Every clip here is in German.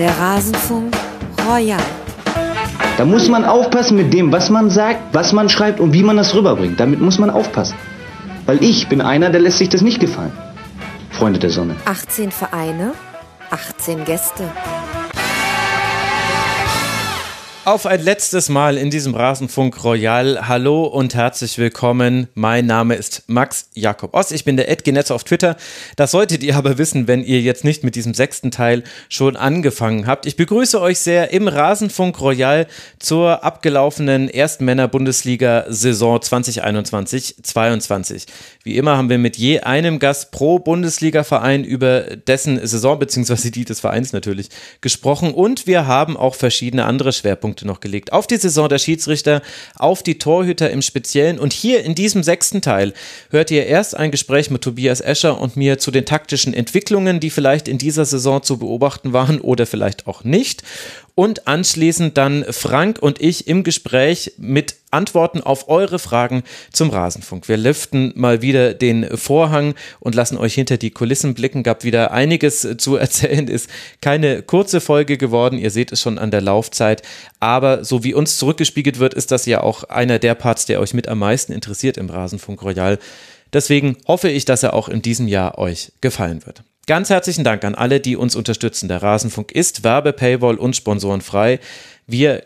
Der Rasenfunk Royal. Da muss man aufpassen mit dem, was man sagt, was man schreibt und wie man das rüberbringt. Damit muss man aufpassen. Weil ich bin einer, der lässt sich das nicht gefallen. Freunde der Sonne. 18 Vereine, 18 Gäste. Auf ein letztes Mal in diesem Rasenfunk Royal. Hallo und herzlich willkommen. Mein Name ist Max Jakob Oss. Ich bin der Edgenetzer auf Twitter. Das solltet ihr aber wissen, wenn ihr jetzt nicht mit diesem sechsten Teil schon angefangen habt. Ich begrüße euch sehr im Rasenfunk Royal zur abgelaufenen ersten Männer-Bundesliga-Saison 2021-22. Wie immer haben wir mit je einem Gast pro Bundesliga-Verein über dessen Saison bzw. die des Vereins natürlich gesprochen und wir haben auch verschiedene andere Schwerpunkte Schwerpunkte noch gelegt. Auf die Saison der Schiedsrichter, auf die Torhüter im Speziellen. Und hier in diesem sechsten Teil hört ihr erst ein Gespräch mit Tobias Escher und mir zu den taktischen Entwicklungen, die vielleicht in dieser Saison zu beobachten waren oder vielleicht auch nicht und anschließend dann Frank und ich im Gespräch mit Antworten auf eure Fragen zum Rasenfunk. Wir lüften mal wieder den Vorhang und lassen euch hinter die Kulissen blicken. Gab wieder einiges zu erzählen. Ist keine kurze Folge geworden. Ihr seht es schon an der Laufzeit. Aber so wie uns zurückgespiegelt wird, ist das ja auch einer der Parts, der euch mit am meisten interessiert im Rasenfunk Royal. Deswegen hoffe ich, dass er auch in diesem Jahr euch gefallen wird. Ganz herzlichen Dank an alle, die uns unterstützen. Der Rasenfunk ist Werbe, Paywall und Sponsorenfrei. Wir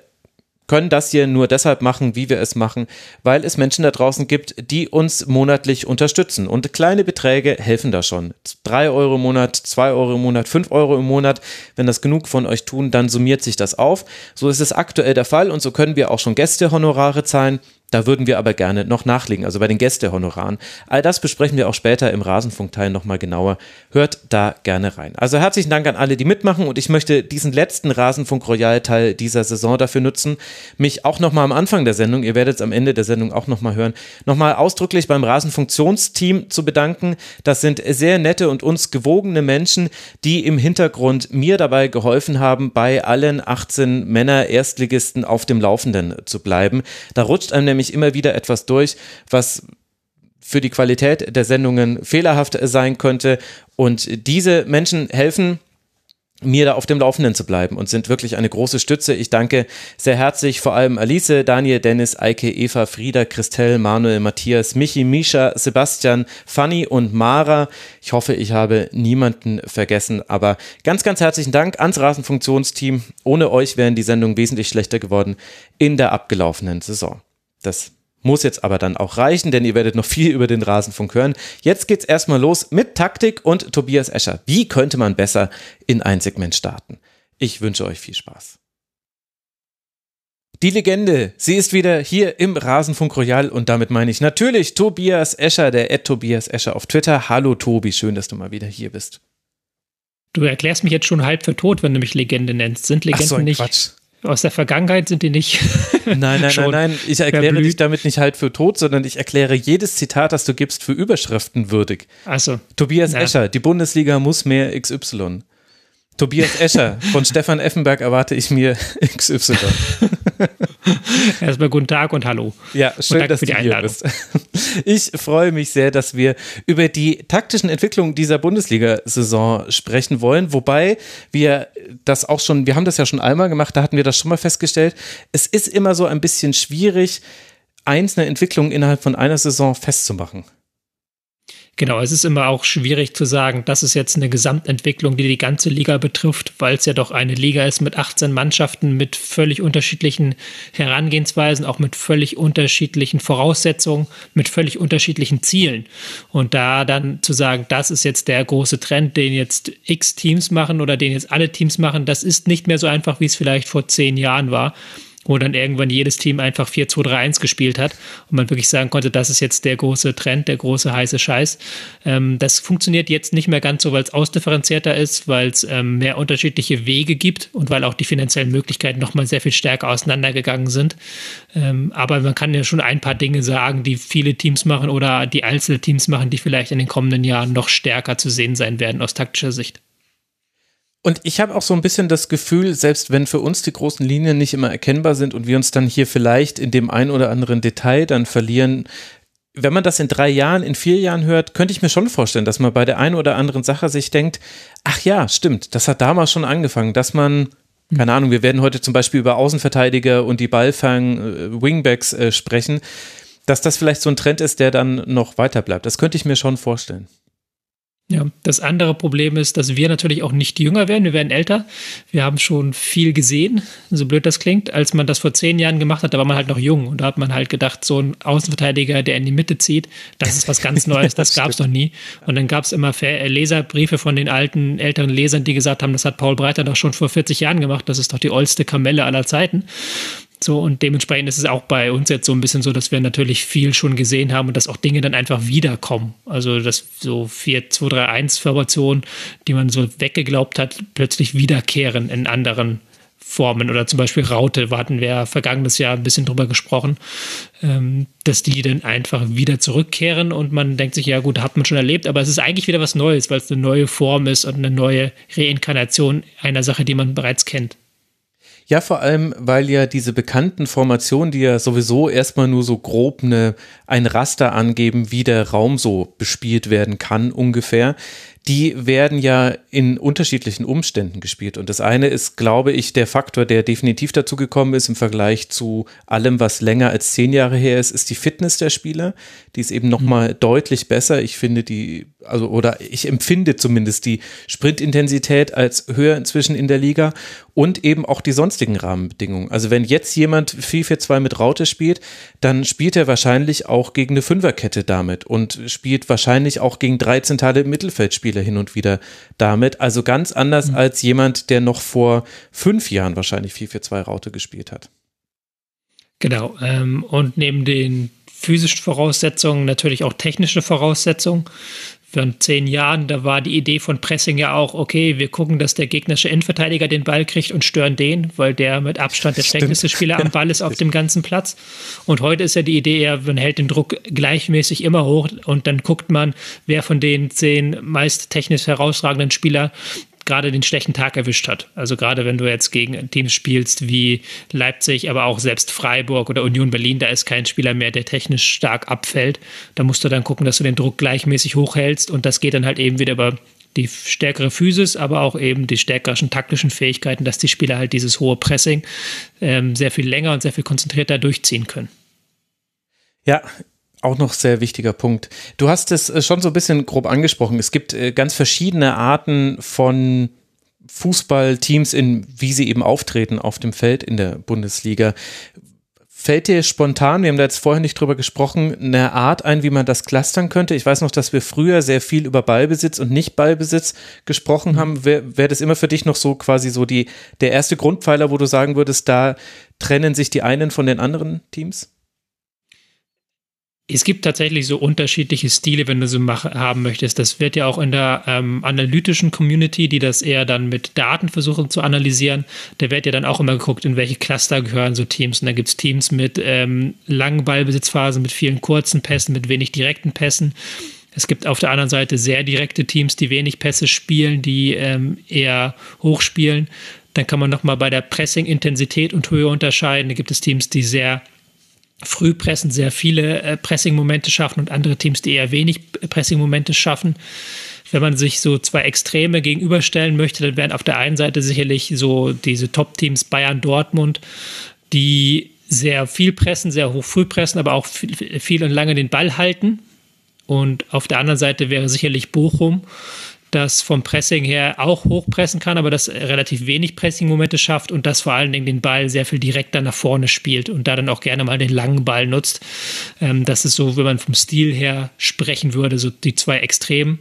können das hier nur deshalb machen, wie wir es machen, weil es Menschen da draußen gibt, die uns monatlich unterstützen. Und kleine Beträge helfen da schon. Drei Euro im Monat, zwei Euro im Monat, fünf Euro im Monat. Wenn das genug von euch tun, dann summiert sich das auf. So ist es aktuell der Fall und so können wir auch schon Gästehonorare zahlen. Da würden wir aber gerne noch nachlegen, also bei den Gästehonoraren. All das besprechen wir auch später im Rasenfunkteil nochmal genauer. Hört da gerne rein. Also herzlichen Dank an alle, die mitmachen und ich möchte diesen letzten Rasenfunk Royal Teil dieser Saison dafür nutzen, mich auch nochmal am Anfang der Sendung, ihr werdet es am Ende der Sendung auch nochmal hören, nochmal ausdrücklich beim Rasenfunktionsteam zu bedanken. Das sind sehr nette und uns gewogene Menschen, die im Hintergrund mir dabei geholfen haben, bei allen 18 Männer Erstligisten auf dem Laufenden zu bleiben. Da rutscht einem nämlich nämlich immer wieder etwas durch, was für die Qualität der Sendungen fehlerhaft sein könnte. Und diese Menschen helfen, mir da auf dem Laufenden zu bleiben und sind wirklich eine große Stütze. Ich danke sehr herzlich vor allem Alice, Daniel, Dennis, Eike, Eva, Frieda, Christelle, Manuel, Matthias, Michi, Misha, Sebastian, Fanny und Mara. Ich hoffe, ich habe niemanden vergessen, aber ganz, ganz herzlichen Dank ans Rasenfunktionsteam. Ohne euch wären die Sendungen wesentlich schlechter geworden in der abgelaufenen Saison. Das muss jetzt aber dann auch reichen, denn ihr werdet noch viel über den Rasenfunk hören. Jetzt geht's erstmal los mit Taktik und Tobias Escher. Wie könnte man besser in ein Segment starten? Ich wünsche euch viel Spaß. Die Legende, sie ist wieder hier im Rasenfunk Royal und damit meine ich natürlich Tobias Escher, der Ed Tobias Escher auf Twitter. Hallo Tobi, schön, dass du mal wieder hier bist. Du erklärst mich jetzt schon halb für tot, wenn du mich Legende nennst. Sind Legenden so, nicht Quatsch aus der Vergangenheit sind die nicht. nein, nein, nein, nein. Ich erkläre verblüht. dich damit nicht halt für tot, sondern ich erkläre jedes Zitat, das du gibst, für Überschriften würdig. Also. Tobias ja. Escher, die Bundesliga muss mehr XY. Tobias Escher, von Stefan Effenberg erwarte ich mir XY. Erstmal guten Tag und hallo. Ja, schön, dass du hier bist. Ich freue mich sehr, dass wir über die taktischen Entwicklungen dieser Bundesliga-Saison sprechen wollen, wobei wir das auch schon, wir haben das ja schon einmal gemacht, da hatten wir das schon mal festgestellt. Es ist immer so ein bisschen schwierig, einzelne Entwicklungen innerhalb von einer Saison festzumachen. Genau, es ist immer auch schwierig zu sagen, das ist jetzt eine Gesamtentwicklung, die die ganze Liga betrifft, weil es ja doch eine Liga ist mit 18 Mannschaften, mit völlig unterschiedlichen Herangehensweisen, auch mit völlig unterschiedlichen Voraussetzungen, mit völlig unterschiedlichen Zielen. Und da dann zu sagen, das ist jetzt der große Trend, den jetzt X Teams machen oder den jetzt alle Teams machen, das ist nicht mehr so einfach, wie es vielleicht vor zehn Jahren war wo dann irgendwann jedes Team einfach 4-2-3-1 gespielt hat und man wirklich sagen konnte, das ist jetzt der große Trend, der große heiße Scheiß. Ähm, das funktioniert jetzt nicht mehr ganz so, weil es ausdifferenzierter ist, weil es ähm, mehr unterschiedliche Wege gibt und weil auch die finanziellen Möglichkeiten nochmal sehr viel stärker auseinandergegangen sind. Ähm, aber man kann ja schon ein paar Dinge sagen, die viele Teams machen oder die Einzelteams machen, die vielleicht in den kommenden Jahren noch stärker zu sehen sein werden aus taktischer Sicht. Und ich habe auch so ein bisschen das Gefühl, selbst wenn für uns die großen Linien nicht immer erkennbar sind und wir uns dann hier vielleicht in dem ein oder anderen Detail dann verlieren, wenn man das in drei Jahren, in vier Jahren hört, könnte ich mir schon vorstellen, dass man bei der einen oder anderen Sache sich denkt, ach ja, stimmt, das hat damals schon angefangen, dass man, keine Ahnung, wir werden heute zum Beispiel über Außenverteidiger und die Ballfang äh, Wingbacks äh, sprechen, dass das vielleicht so ein Trend ist, der dann noch weiter bleibt. Das könnte ich mir schon vorstellen. Ja, das andere Problem ist, dass wir natürlich auch nicht jünger werden, wir werden älter. Wir haben schon viel gesehen, so blöd das klingt. Als man das vor zehn Jahren gemacht hat, da war man halt noch jung und da hat man halt gedacht, so ein Außenverteidiger, der in die Mitte zieht, das ist was ganz Neues, das gab es noch nie. Und dann gab es immer Leserbriefe von den alten, älteren Lesern, die gesagt haben, das hat Paul Breiter doch schon vor 40 Jahren gemacht, das ist doch die oldste Kamelle aller Zeiten. So, und dementsprechend ist es auch bei uns jetzt so ein bisschen so, dass wir natürlich viel schon gesehen haben und dass auch Dinge dann einfach wiederkommen. Also, dass so 4, 2, 3, 1 Formationen, die man so weggeglaubt hat, plötzlich wiederkehren in anderen Formen. Oder zum Beispiel Raute, hatten wir vergangenes Jahr ein bisschen drüber gesprochen, ähm, dass die dann einfach wieder zurückkehren und man denkt sich, ja gut, hat man schon erlebt, aber es ist eigentlich wieder was Neues, weil es eine neue Form ist und eine neue Reinkarnation einer Sache, die man bereits kennt. Ja, vor allem, weil ja diese bekannten Formationen, die ja sowieso erstmal nur so grob eine, ein Raster angeben, wie der Raum so bespielt werden kann ungefähr, die werden ja in unterschiedlichen Umständen gespielt. Und das eine ist, glaube ich, der Faktor, der definitiv dazu gekommen ist im Vergleich zu allem, was länger als zehn Jahre her ist, ist die Fitness der Spieler. Die ist eben nochmal mhm. deutlich besser. Ich finde die, also, oder ich empfinde zumindest die Sprintintensität als höher inzwischen in der Liga und eben auch die sonstigen Rahmenbedingungen. Also wenn jetzt jemand 4-4-2 mit Raute spielt, dann spielt er wahrscheinlich auch gegen eine Fünferkette damit und spielt wahrscheinlich auch gegen drei zentrale Mittelfeldspieler hin und wieder damit. Also ganz anders mhm. als jemand, der noch vor fünf Jahren wahrscheinlich 4-4-2 Raute gespielt hat. Genau. Ähm, und neben den physischen Voraussetzungen natürlich auch technische Voraussetzungen vor zehn Jahren, da war die Idee von Pressing ja auch, okay, wir gucken, dass der gegnerische Innenverteidiger den Ball kriegt und stören den, weil der mit Abstand der schlechteste Spieler am Ball ist auf dem ganzen Platz. Und heute ist ja die Idee eher, man hält den Druck gleichmäßig immer hoch und dann guckt man, wer von den zehn meist technisch herausragenden Spieler gerade den schlechten Tag erwischt hat. Also gerade wenn du jetzt gegen Teams spielst wie Leipzig, aber auch selbst Freiburg oder Union Berlin, da ist kein Spieler mehr, der technisch stark abfällt. Da musst du dann gucken, dass du den Druck gleichmäßig hochhältst und das geht dann halt eben wieder über die stärkere Physis, aber auch eben die stärkeren taktischen Fähigkeiten, dass die Spieler halt dieses hohe Pressing ähm, sehr viel länger und sehr viel konzentrierter durchziehen können. Ja, auch noch sehr wichtiger Punkt. Du hast es äh, schon so ein bisschen grob angesprochen. Es gibt äh, ganz verschiedene Arten von Fußballteams, in wie sie eben auftreten auf dem Feld in der Bundesliga. Fällt dir spontan, wir haben da jetzt vorher nicht drüber gesprochen, eine Art ein, wie man das clustern könnte? Ich weiß noch, dass wir früher sehr viel über Ballbesitz und Nicht-Ballbesitz gesprochen mhm. haben. Wäre wär das immer für dich noch so quasi so die, der erste Grundpfeiler, wo du sagen würdest, da trennen sich die einen von den anderen Teams? Es gibt tatsächlich so unterschiedliche Stile, wenn du so mach, haben möchtest. Das wird ja auch in der ähm, analytischen Community, die das eher dann mit Daten versuchen zu analysieren, da wird ja dann auch immer geguckt, in welche Cluster gehören so Teams. Und da gibt es Teams mit ähm, langen Ballbesitzphasen, mit vielen kurzen Pässen, mit wenig direkten Pässen. Es gibt auf der anderen Seite sehr direkte Teams, die wenig Pässe spielen, die ähm, eher hoch spielen. Dann kann man nochmal bei der Pressing-Intensität und Höhe unterscheiden. Da gibt es Teams, die sehr früh pressen, sehr viele äh, Pressing-Momente schaffen und andere Teams, die eher wenig Pressing-Momente schaffen. Wenn man sich so zwei Extreme gegenüberstellen möchte, dann wären auf der einen Seite sicherlich so diese Top-Teams Bayern, Dortmund, die sehr viel pressen, sehr hoch früh pressen, aber auch viel, viel und lange den Ball halten. Und auf der anderen Seite wäre sicherlich Bochum, das vom Pressing her auch hochpressen kann, aber das relativ wenig Pressing-Momente schafft und das vor allen Dingen den Ball sehr viel direkter nach vorne spielt und da dann auch gerne mal den langen Ball nutzt. Ähm, das ist so, wenn man vom Stil her sprechen würde, so die zwei Extremen.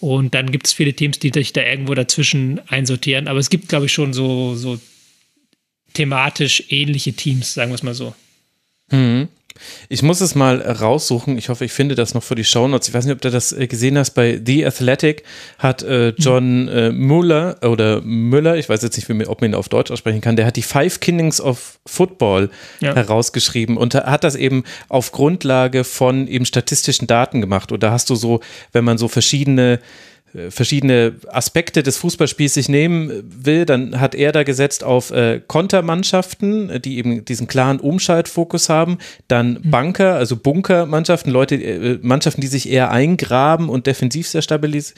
Und dann gibt es viele Teams, die sich da irgendwo dazwischen einsortieren. Aber es gibt, glaube ich, schon so, so thematisch ähnliche Teams, sagen wir es mal so. Mhm. Ich muss es mal raussuchen. Ich hoffe, ich finde das noch für die Shownotes. Ich weiß nicht, ob du das äh, gesehen hast. Bei The Athletic hat äh, John äh, Muller oder Müller, ich weiß jetzt nicht, ob man ihn auf Deutsch aussprechen kann, der hat die Five Kingdoms of Football ja. herausgeschrieben und hat das eben auf Grundlage von eben statistischen Daten gemacht. Und da hast du so, wenn man so verschiedene verschiedene Aspekte des Fußballspiels sich nehmen will, dann hat er da gesetzt auf äh, Kontermannschaften, die eben diesen klaren Umschaltfokus haben, dann mhm. Bunker, also Bunkermannschaften, Leute, äh, Mannschaften, die sich eher eingraben und defensiv sehr stabilis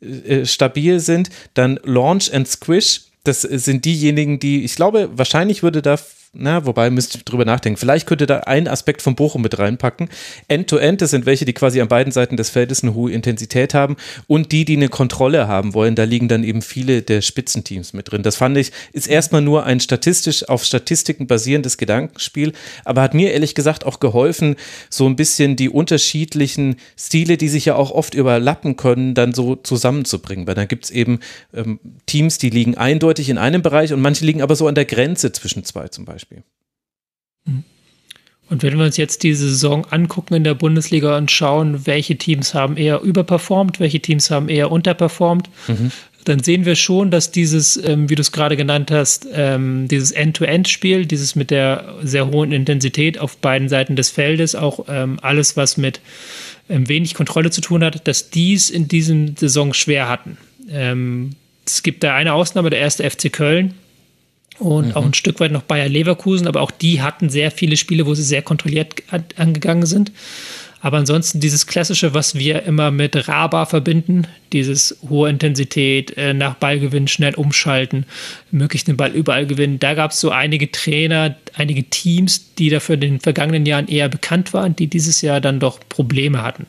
äh, stabil sind, dann Launch and Squish, das sind diejenigen, die, ich glaube, wahrscheinlich würde da na, wobei müsste ich drüber nachdenken. Vielleicht könnte da ein Aspekt von Bochum mit reinpacken. End-to-End, -End, das sind welche, die quasi an beiden Seiten des Feldes eine hohe Intensität haben und die, die eine Kontrolle haben wollen, da liegen dann eben viele der Spitzenteams mit drin. Das fand ich, ist erstmal nur ein statistisch auf Statistiken basierendes Gedankenspiel, aber hat mir ehrlich gesagt auch geholfen, so ein bisschen die unterschiedlichen Stile, die sich ja auch oft überlappen können, dann so zusammenzubringen. Weil dann gibt es eben ähm, Teams, die liegen eindeutig in einem Bereich und manche liegen aber so an der Grenze zwischen zwei zum Beispiel. Beispiel. Und wenn wir uns jetzt diese Saison angucken in der Bundesliga und schauen, welche Teams haben eher überperformt, welche Teams haben eher unterperformt, mhm. dann sehen wir schon, dass dieses, ähm, wie du es gerade genannt hast, ähm, dieses End-to-End-Spiel, dieses mit der sehr hohen Intensität auf beiden Seiten des Feldes, auch ähm, alles, was mit wenig Kontrolle zu tun hat, dass dies in diesem Saison schwer hatten. Es gibt da eine Ausnahme, der erste FC Köln, und mhm. auch ein Stück weit noch Bayer Leverkusen, aber auch die hatten sehr viele Spiele, wo sie sehr kontrolliert angegangen sind. Aber ansonsten dieses Klassische, was wir immer mit Raba verbinden, dieses hohe Intensität, äh, nach Ballgewinn schnell umschalten, möglichst den Ball überall gewinnen. Da gab es so einige Trainer, einige Teams, die dafür in den vergangenen Jahren eher bekannt waren, die dieses Jahr dann doch Probleme hatten.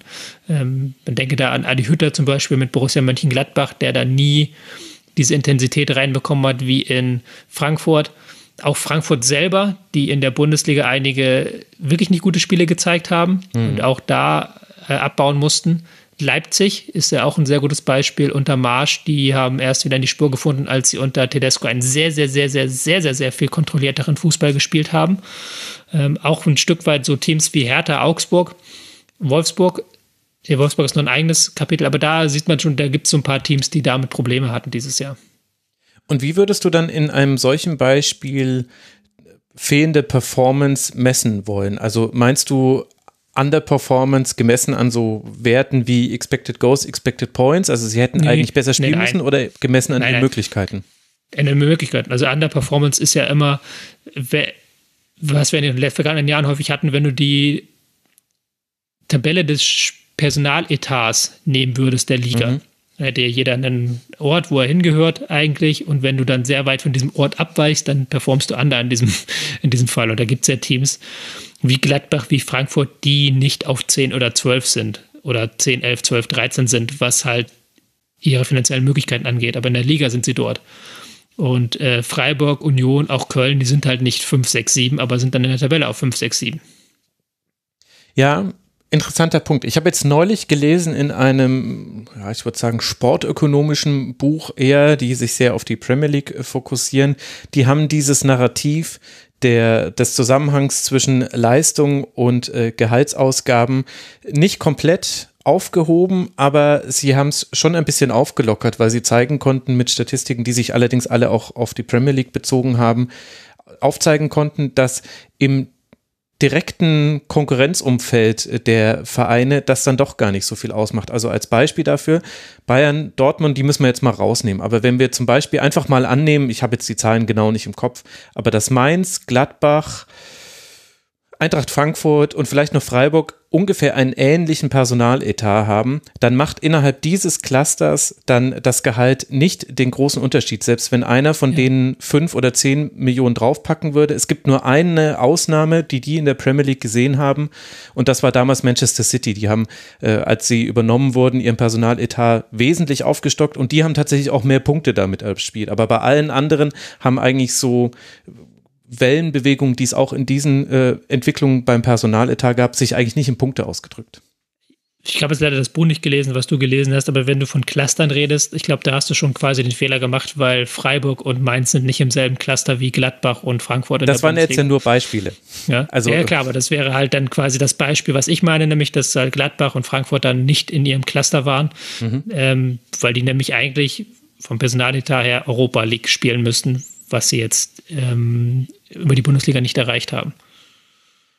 Ähm, man denke da an Adi Hütter zum Beispiel mit Borussia Mönchengladbach, der da nie diese Intensität reinbekommen hat wie in Frankfurt. Auch Frankfurt selber, die in der Bundesliga einige wirklich nicht gute Spiele gezeigt haben mhm. und auch da äh, abbauen mussten. Leipzig ist ja auch ein sehr gutes Beispiel unter Marsch. Die haben erst wieder in die Spur gefunden, als sie unter Tedesco einen sehr, sehr, sehr, sehr, sehr, sehr, sehr viel kontrollierteren Fußball gespielt haben. Ähm, auch ein Stück weit so Teams wie Hertha, Augsburg, Wolfsburg ja, Wolfsburg ist nur ein eigenes Kapitel, aber da sieht man schon, da gibt es so ein paar Teams, die damit Probleme hatten dieses Jahr. Und wie würdest du dann in einem solchen Beispiel fehlende Performance messen wollen? Also meinst du Underperformance gemessen an so Werten wie Expected Goals, Expected Points? Also sie hätten nee, eigentlich besser spielen nee, müssen oder gemessen an nein, den nein. Möglichkeiten? An den Möglichkeiten. Also Underperformance ist ja immer, was wir in den vergangenen Jahren häufig hatten, wenn du die Tabelle des Spiels Personaletats nehmen würdest der Liga. Mhm. Hätte ja jeder einen Ort, wo er hingehört eigentlich. Und wenn du dann sehr weit von diesem Ort abweichst, dann performst du anders in diesem, in diesem Fall. Und da gibt es ja Teams wie Gladbach, wie Frankfurt, die nicht auf 10 oder 12 sind. Oder 10, 11, 12, 13 sind, was halt ihre finanziellen Möglichkeiten angeht. Aber in der Liga sind sie dort. Und äh, Freiburg, Union, auch Köln, die sind halt nicht 5, 6, 7, aber sind dann in der Tabelle auf 5, 6, 7. Ja, interessanter Punkt. Ich habe jetzt neulich gelesen in einem, ja, ich würde sagen, sportökonomischen Buch eher, die sich sehr auf die Premier League äh, fokussieren. Die haben dieses Narrativ der, des Zusammenhangs zwischen Leistung und äh, Gehaltsausgaben nicht komplett aufgehoben, aber sie haben es schon ein bisschen aufgelockert, weil sie zeigen konnten mit Statistiken, die sich allerdings alle auch auf die Premier League bezogen haben, aufzeigen konnten, dass im direkten Konkurrenzumfeld der Vereine das dann doch gar nicht so viel ausmacht. Also als Beispiel dafür, Bayern, Dortmund, die müssen wir jetzt mal rausnehmen. Aber wenn wir zum Beispiel einfach mal annehmen, ich habe jetzt die Zahlen genau nicht im Kopf, aber dass Mainz, Gladbach, Eintracht Frankfurt und vielleicht noch Freiburg ungefähr einen ähnlichen Personaletat haben, dann macht innerhalb dieses Clusters dann das Gehalt nicht den großen Unterschied, selbst wenn einer von ja. denen fünf oder zehn Millionen draufpacken würde. Es gibt nur eine Ausnahme, die die in der Premier League gesehen haben und das war damals Manchester City. Die haben, äh, als sie übernommen wurden, ihren Personaletat wesentlich aufgestockt und die haben tatsächlich auch mehr Punkte damit erspielt. Aber bei allen anderen haben eigentlich so Wellenbewegung, die es auch in diesen äh, Entwicklungen beim Personaletat gab, sich eigentlich nicht in Punkte ausgedrückt. Ich habe jetzt leider das Buch nicht gelesen, was du gelesen hast, aber wenn du von Clustern redest, ich glaube, da hast du schon quasi den Fehler gemacht, weil Freiburg und Mainz sind nicht im selben Cluster wie Gladbach und Frankfurt. das waren jetzt ja nur Beispiele. Ja? Also, ja, klar, aber das wäre halt dann quasi das Beispiel, was ich meine, nämlich, dass halt Gladbach und Frankfurt dann nicht in ihrem Cluster waren, mhm. ähm, weil die nämlich eigentlich vom Personaletat her Europa League spielen müssten, was sie jetzt ähm, über die Bundesliga nicht erreicht haben.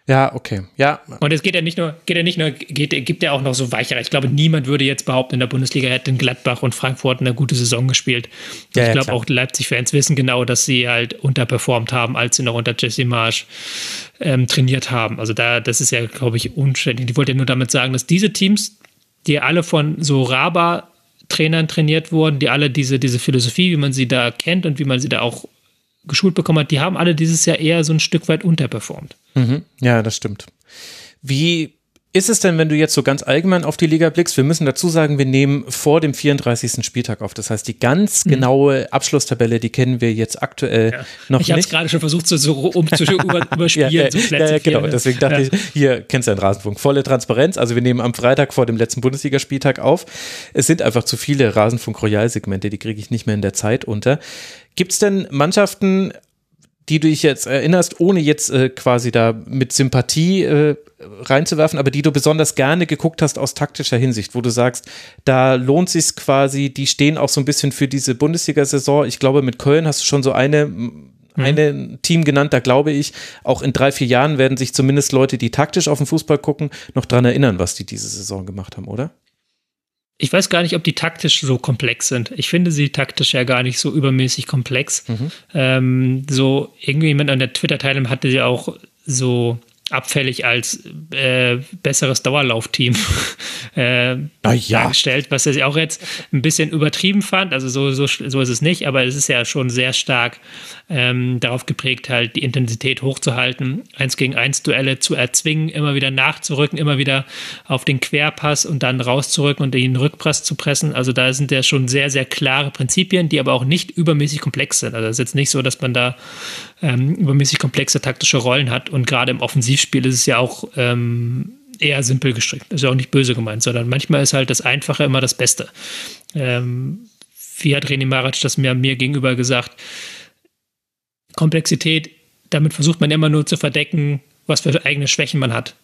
Ja, okay. Ja. Und es geht ja nicht nur, geht ja nicht nur, geht, gibt ja auch noch so weichere. Ich glaube, niemand würde jetzt behaupten, in der Bundesliga hätten Gladbach und Frankfurt eine gute Saison gespielt. Ja, ich ja, glaube auch Leipzig-Fans wissen genau, dass sie halt unterperformt haben, als sie noch unter Jesse Marsch ähm, trainiert haben. Also da, das ist ja, glaube ich, unständig. Ich wollte ja nur damit sagen, dass diese Teams, die alle von so Raba Trainern trainiert wurden, die alle diese, diese Philosophie, wie man sie da kennt und wie man sie da auch geschult bekommen hat, die haben alle dieses Jahr eher so ein Stück weit unterperformt. Mhm. Ja, das stimmt. Wie ist es denn, wenn du jetzt so ganz allgemein auf die Liga blickst? Wir müssen dazu sagen, wir nehmen vor dem 34. Spieltag auf. Das heißt, die ganz mhm. genaue Abschlusstabelle, die kennen wir jetzt aktuell ja. noch ich nicht. Ich habe es gerade schon versucht, so, so um zu über, überspielen. ja, so ja, ja, genau. Deswegen dachte ich, hier kennst du einen Rasenfunk. Volle Transparenz. Also wir nehmen am Freitag vor dem letzten Bundesligaspieltag auf. Es sind einfach zu viele Rasenfunk-Royal-Segmente, die kriege ich nicht mehr in der Zeit unter. Gibt es denn Mannschaften, die du dich jetzt erinnerst, ohne jetzt äh, quasi da mit Sympathie äh, reinzuwerfen, aber die du besonders gerne geguckt hast aus taktischer Hinsicht, wo du sagst, da lohnt sich quasi, die stehen auch so ein bisschen für diese Bundesliga-Saison. Ich glaube, mit Köln hast du schon so eine mhm. eine Team genannt, da glaube ich, auch in drei, vier Jahren werden sich zumindest Leute, die taktisch auf den Fußball gucken, noch dran erinnern, was die diese Saison gemacht haben, oder? Ich weiß gar nicht, ob die taktisch so komplex sind. Ich finde sie taktisch ja gar nicht so übermäßig komplex. Mhm. Ähm, so irgendwie jemand an der Twitter-Teilnahme hatte sie auch so abfällig als äh, besseres Dauerlaufteam äh, ja. dargestellt, was er auch jetzt ein bisschen übertrieben fand. Also so, so, so ist es nicht, aber es ist ja schon sehr stark ähm, darauf geprägt, halt die Intensität hochzuhalten, eins gegen eins Duelle zu erzwingen, immer wieder nachzurücken, immer wieder auf den Querpass und dann rauszurücken und den Rückpass zu pressen. Also da sind ja schon sehr, sehr klare Prinzipien, die aber auch nicht übermäßig komplex sind. Also es ist jetzt nicht so, dass man da ähm, übermäßig komplexe taktische Rollen hat und gerade im Offensivspiel ist es ja auch ähm, eher simpel gestrickt. Ist ja auch nicht böse gemeint, sondern manchmal ist halt das Einfache immer das Beste. Ähm, wie hat René Maric das mir, mir gegenüber gesagt? Komplexität, damit versucht man immer nur zu verdecken, was für eigene Schwächen man hat.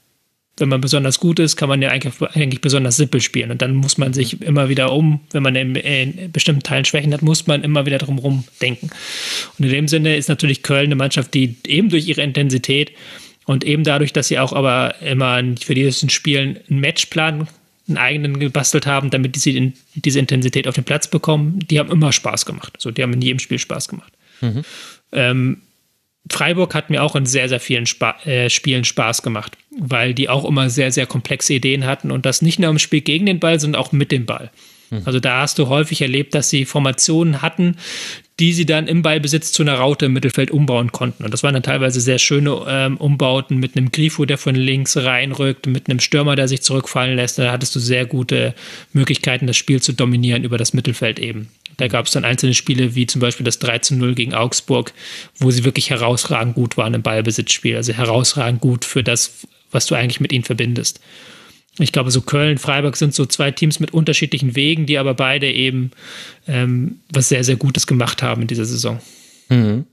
Wenn man besonders gut ist, kann man ja eigentlich, eigentlich besonders simpel spielen. Und dann muss man sich immer wieder um, wenn man in, in bestimmten Teilen Schwächen hat, muss man immer wieder drum denken. Und in dem Sinne ist natürlich Köln eine Mannschaft, die eben durch ihre Intensität und eben dadurch, dass sie auch aber immer für dieses Spielen einen Matchplan einen eigenen gebastelt haben, damit sie diese Intensität auf den Platz bekommen, die haben immer Spaß gemacht. So, die haben in jedem Spiel Spaß gemacht. Mhm. Ähm, Freiburg hat mir auch in sehr, sehr vielen Spa äh, Spielen Spaß gemacht, weil die auch immer sehr, sehr komplexe Ideen hatten und das nicht nur im Spiel gegen den Ball, sondern auch mit dem Ball. Hm. Also da hast du häufig erlebt, dass sie Formationen hatten, die sie dann im Ballbesitz zu einer Raute im Mittelfeld umbauen konnten. Und das waren dann teilweise sehr schöne ähm, Umbauten mit einem Grifo, der von links reinrückt, mit einem Stürmer, der sich zurückfallen lässt. Da hattest du sehr gute Möglichkeiten, das Spiel zu dominieren über das Mittelfeld eben. Da gab es dann einzelne Spiele, wie zum Beispiel das 3 zu 0 gegen Augsburg, wo sie wirklich herausragend gut waren im Ballbesitzspiel. Also herausragend gut für das, was du eigentlich mit ihnen verbindest. Ich glaube, so Köln, Freiburg sind so zwei Teams mit unterschiedlichen Wegen, die aber beide eben ähm, was sehr, sehr Gutes gemacht haben in dieser Saison. Mhm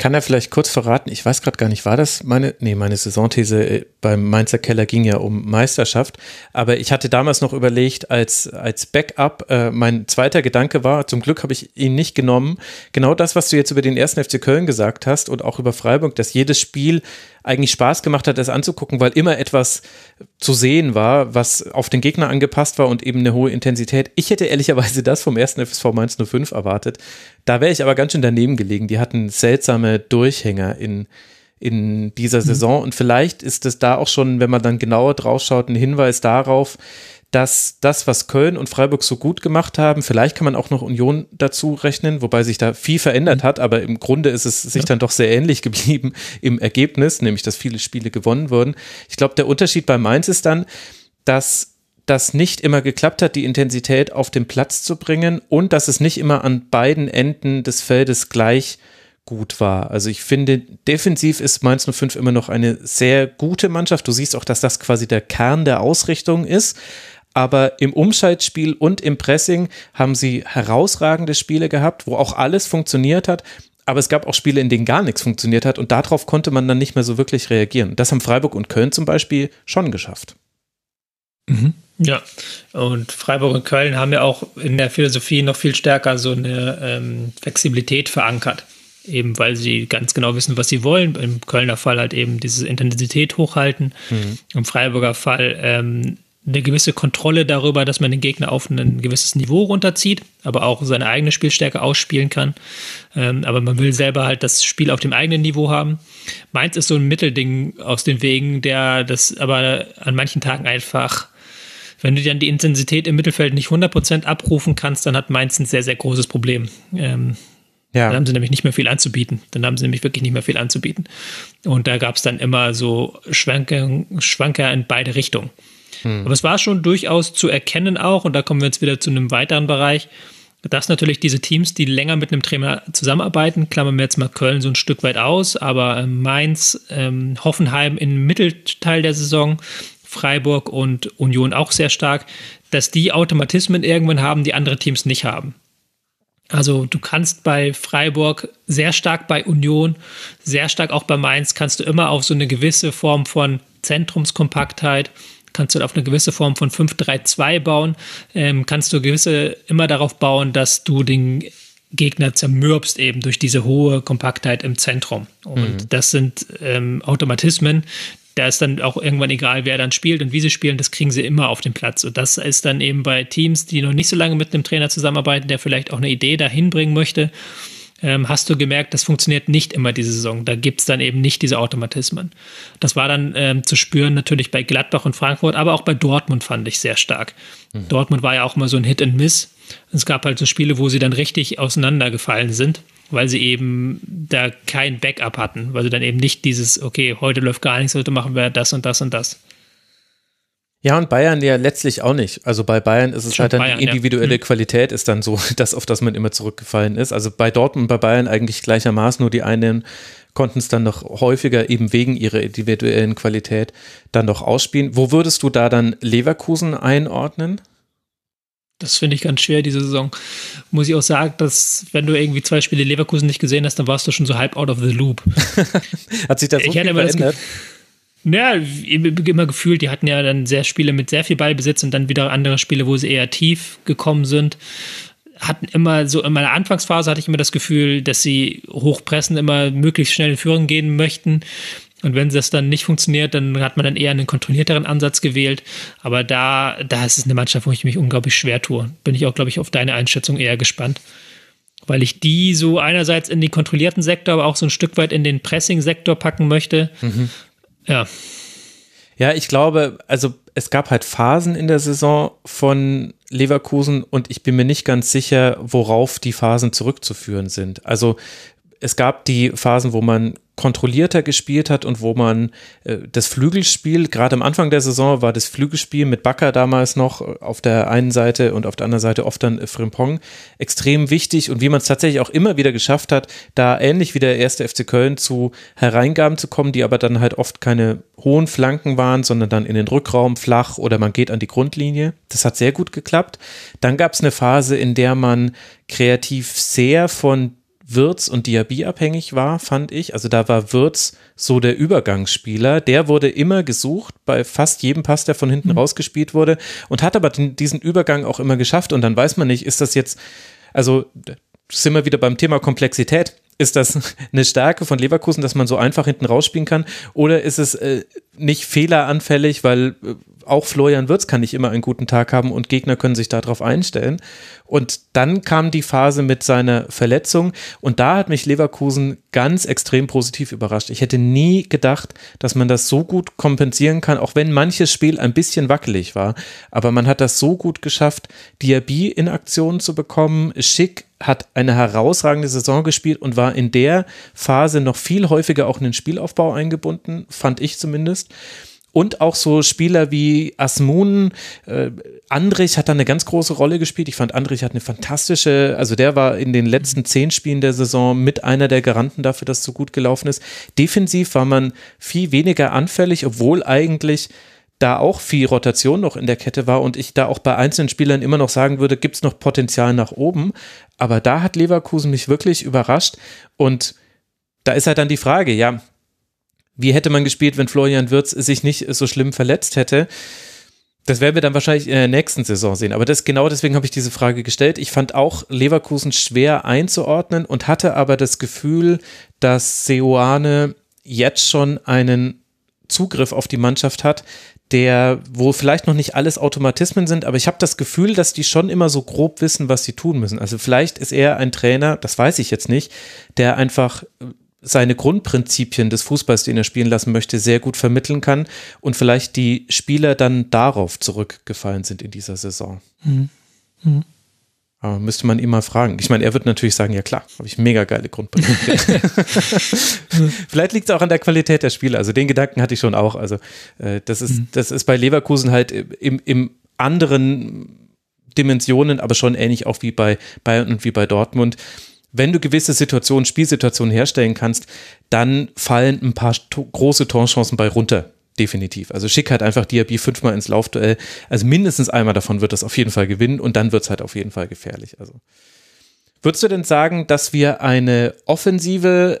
kann da vielleicht kurz verraten, ich weiß gerade gar nicht, war das meine, nee, meine Saisonthese äh, beim Mainzer Keller ging ja um Meisterschaft, aber ich hatte damals noch überlegt, als, als Backup, äh, mein zweiter Gedanke war, zum Glück habe ich ihn nicht genommen, genau das, was du jetzt über den ersten FC Köln gesagt hast und auch über Freiburg, dass jedes Spiel eigentlich Spaß gemacht hat, das anzugucken, weil immer etwas zu sehen war, was auf den Gegner angepasst war und eben eine hohe Intensität. Ich hätte ehrlicherweise das vom ersten FSV Mainz 05 erwartet. Da wäre ich aber ganz schön daneben gelegen. Die hatten seltsame Durchhänger in, in dieser mhm. Saison und vielleicht ist es da auch schon, wenn man dann genauer drauf schaut, ein Hinweis darauf, dass das, was Köln und Freiburg so gut gemacht haben, vielleicht kann man auch noch Union dazu rechnen, wobei sich da viel verändert mhm. hat, aber im Grunde ist es sich ja. dann doch sehr ähnlich geblieben im Ergebnis, nämlich dass viele Spiele gewonnen wurden. Ich glaube, der Unterschied bei Mainz ist dann, dass das nicht immer geklappt hat, die Intensität auf den Platz zu bringen und dass es nicht immer an beiden Enden des Feldes gleich gut war. Also ich finde, defensiv ist Mainz 05 immer noch eine sehr gute Mannschaft. Du siehst auch, dass das quasi der Kern der Ausrichtung ist aber im Umschaltspiel und im Pressing haben sie herausragende Spiele gehabt, wo auch alles funktioniert hat. Aber es gab auch Spiele, in denen gar nichts funktioniert hat und darauf konnte man dann nicht mehr so wirklich reagieren. Das haben Freiburg und Köln zum Beispiel schon geschafft. Mhm. Ja, und Freiburg und Köln haben ja auch in der Philosophie noch viel stärker so eine ähm, Flexibilität verankert. eben weil sie ganz genau wissen, was sie wollen. Im Kölner Fall halt eben diese Intensität hochhalten. Mhm. Im Freiburger Fall ähm, eine gewisse Kontrolle darüber, dass man den Gegner auf ein gewisses Niveau runterzieht, aber auch seine eigene Spielstärke ausspielen kann. Ähm, aber man will selber halt das Spiel auf dem eigenen Niveau haben. Mainz ist so ein Mittelding aus den Wegen, der das aber an manchen Tagen einfach, wenn du dann die Intensität im Mittelfeld nicht 100% abrufen kannst, dann hat Mainz ein sehr, sehr großes Problem. Ähm, ja. Dann haben sie nämlich nicht mehr viel anzubieten. Dann haben sie nämlich wirklich nicht mehr viel anzubieten. Und da gab es dann immer so Schwanker, Schwanker in beide Richtungen. Hm. Aber es war schon durchaus zu erkennen auch, und da kommen wir jetzt wieder zu einem weiteren Bereich, dass natürlich diese Teams, die länger mit einem Trainer zusammenarbeiten, klammern wir jetzt mal Köln so ein Stück weit aus, aber ähm, Mainz, ähm, Hoffenheim im Mittelteil der Saison, Freiburg und Union auch sehr stark, dass die Automatismen irgendwann haben, die andere Teams nicht haben. Also du kannst bei Freiburg sehr stark bei Union, sehr stark auch bei Mainz, kannst du immer auf so eine gewisse Form von Zentrumskompaktheit, kannst du auf eine gewisse Form von 5-3-2 bauen, ähm, kannst du gewisse immer darauf bauen, dass du den Gegner zermürbst eben durch diese hohe Kompaktheit im Zentrum. Und mhm. das sind ähm, Automatismen, da ist dann auch irgendwann egal, wer dann spielt und wie sie spielen, das kriegen sie immer auf den Platz. Und das ist dann eben bei Teams, die noch nicht so lange mit einem Trainer zusammenarbeiten, der vielleicht auch eine Idee dahin bringen möchte, ähm, hast du gemerkt, das funktioniert nicht immer diese Saison. Da gibt es dann eben nicht diese Automatismen. Das war dann ähm, zu spüren natürlich bei Gladbach und Frankfurt, aber auch bei Dortmund fand ich sehr stark. Mhm. Dortmund war ja auch mal so ein Hit and Miss. Es gab halt so Spiele, wo sie dann richtig auseinandergefallen sind, weil sie eben da kein Backup hatten, weil sie dann eben nicht dieses, okay, heute läuft gar nichts, heute machen wir das und das und das. Ja, und Bayern ja letztlich auch nicht. Also bei Bayern ist es Schon halt dann Bayern, die individuelle ja. Mhm. Qualität ist dann so, das, auf das man immer zurückgefallen ist. Also bei Dortmund und bei Bayern eigentlich gleichermaßen, nur die einen konnten es dann noch häufiger eben wegen ihrer individuellen Qualität dann noch ausspielen. Wo würdest du da dann Leverkusen einordnen? Das finde ich ganz schwer diese Saison. Muss ich auch sagen, dass wenn du irgendwie zwei Spiele Leverkusen nicht gesehen hast, dann warst du schon so halb out of the loop. Hat sich das so ich viel verändert? Ja, immer gefühlt, die hatten ja dann sehr Spiele mit sehr viel Ballbesitz und dann wieder andere Spiele, wo sie eher tief gekommen sind. Hatten immer so in meiner Anfangsphase hatte ich immer das Gefühl, dass sie hochpressen, immer möglichst schnell in Führung gehen möchten. Und wenn das dann nicht funktioniert, dann hat man dann eher einen kontrollierteren Ansatz gewählt. Aber da, da ist es eine Mannschaft, wo ich mich unglaublich schwer tue. Bin ich auch, glaube ich, auf deine Einschätzung eher gespannt. Weil ich die so einerseits in den kontrollierten Sektor, aber auch so ein Stück weit in den Pressing-Sektor packen möchte. Mhm. Ja. Ja, ich glaube, also es gab halt Phasen in der Saison von Leverkusen und ich bin mir nicht ganz sicher, worauf die Phasen zurückzuführen sind. Also es gab die Phasen, wo man kontrollierter gespielt hat und wo man äh, das Flügelspiel, gerade am Anfang der Saison war das Flügelspiel mit Bakker damals noch äh, auf der einen Seite und auf der anderen Seite oft dann äh, Frimpong extrem wichtig und wie man es tatsächlich auch immer wieder geschafft hat, da ähnlich wie der erste FC Köln zu Hereingaben zu kommen, die aber dann halt oft keine hohen Flanken waren, sondern dann in den Rückraum flach oder man geht an die Grundlinie. Das hat sehr gut geklappt. Dann gab es eine Phase, in der man kreativ sehr von Wirtz und Diaby abhängig war, fand ich. Also da war Wirtz so der Übergangsspieler. Der wurde immer gesucht bei fast jedem Pass, der von hinten mhm. rausgespielt wurde und hat aber diesen Übergang auch immer geschafft. Und dann weiß man nicht, ist das jetzt, also sind wir wieder beim Thema Komplexität. Ist das eine Stärke von Leverkusen, dass man so einfach hinten rausspielen kann? Oder ist es äh, nicht fehleranfällig, weil äh, auch Florian Wirtz kann nicht immer einen guten Tag haben und Gegner können sich darauf einstellen. Und dann kam die Phase mit seiner Verletzung und da hat mich Leverkusen ganz extrem positiv überrascht. Ich hätte nie gedacht, dass man das so gut kompensieren kann, auch wenn manches Spiel ein bisschen wackelig war. Aber man hat das so gut geschafft, Diaby in Aktion zu bekommen. Schick hat eine herausragende Saison gespielt und war in der Phase noch viel häufiger auch in den Spielaufbau eingebunden, fand ich zumindest und auch so Spieler wie Asmun, äh, Andrich hat da eine ganz große Rolle gespielt. Ich fand, Andrich hat eine fantastische, also der war in den letzten zehn Spielen der Saison mit einer der Garanten dafür, dass es so gut gelaufen ist. Defensiv war man viel weniger anfällig, obwohl eigentlich da auch viel Rotation noch in der Kette war und ich da auch bei einzelnen Spielern immer noch sagen würde, gibt es noch Potenzial nach oben. Aber da hat Leverkusen mich wirklich überrascht und da ist halt dann die Frage, ja, wie hätte man gespielt, wenn Florian Wirtz sich nicht so schlimm verletzt hätte? Das werden wir dann wahrscheinlich in der nächsten Saison sehen. Aber das genau deswegen habe ich diese Frage gestellt. Ich fand auch Leverkusen schwer einzuordnen und hatte aber das Gefühl, dass Seoane jetzt schon einen Zugriff auf die Mannschaft hat, der, wo vielleicht noch nicht alles Automatismen sind, aber ich habe das Gefühl, dass die schon immer so grob wissen, was sie tun müssen. Also vielleicht ist er ein Trainer, das weiß ich jetzt nicht, der einfach seine Grundprinzipien des Fußballs, den er spielen lassen möchte, sehr gut vermitteln kann und vielleicht die Spieler dann darauf zurückgefallen sind in dieser Saison. Mhm. Mhm. Aber müsste man ihn mal fragen. Ich meine, er wird natürlich sagen, ja klar, habe ich mega geile Grundprinzipien. Vielleicht liegt es auch an der Qualität der Spiele. Also den Gedanken hatte ich schon auch. Also äh, das ist, mhm. das ist bei Leverkusen halt im, im anderen Dimensionen, aber schon ähnlich auch wie bei Bayern und wie bei Dortmund. Wenn du gewisse Situationen, Spielsituationen herstellen kannst, dann fallen ein paar große Torchancen bei runter definitiv. Also Schick hat einfach Diaby fünfmal ins Laufduell. Also mindestens einmal davon wird das auf jeden Fall gewinnen und dann wird es halt auf jeden Fall gefährlich. Also würdest du denn sagen, dass wir eine offensive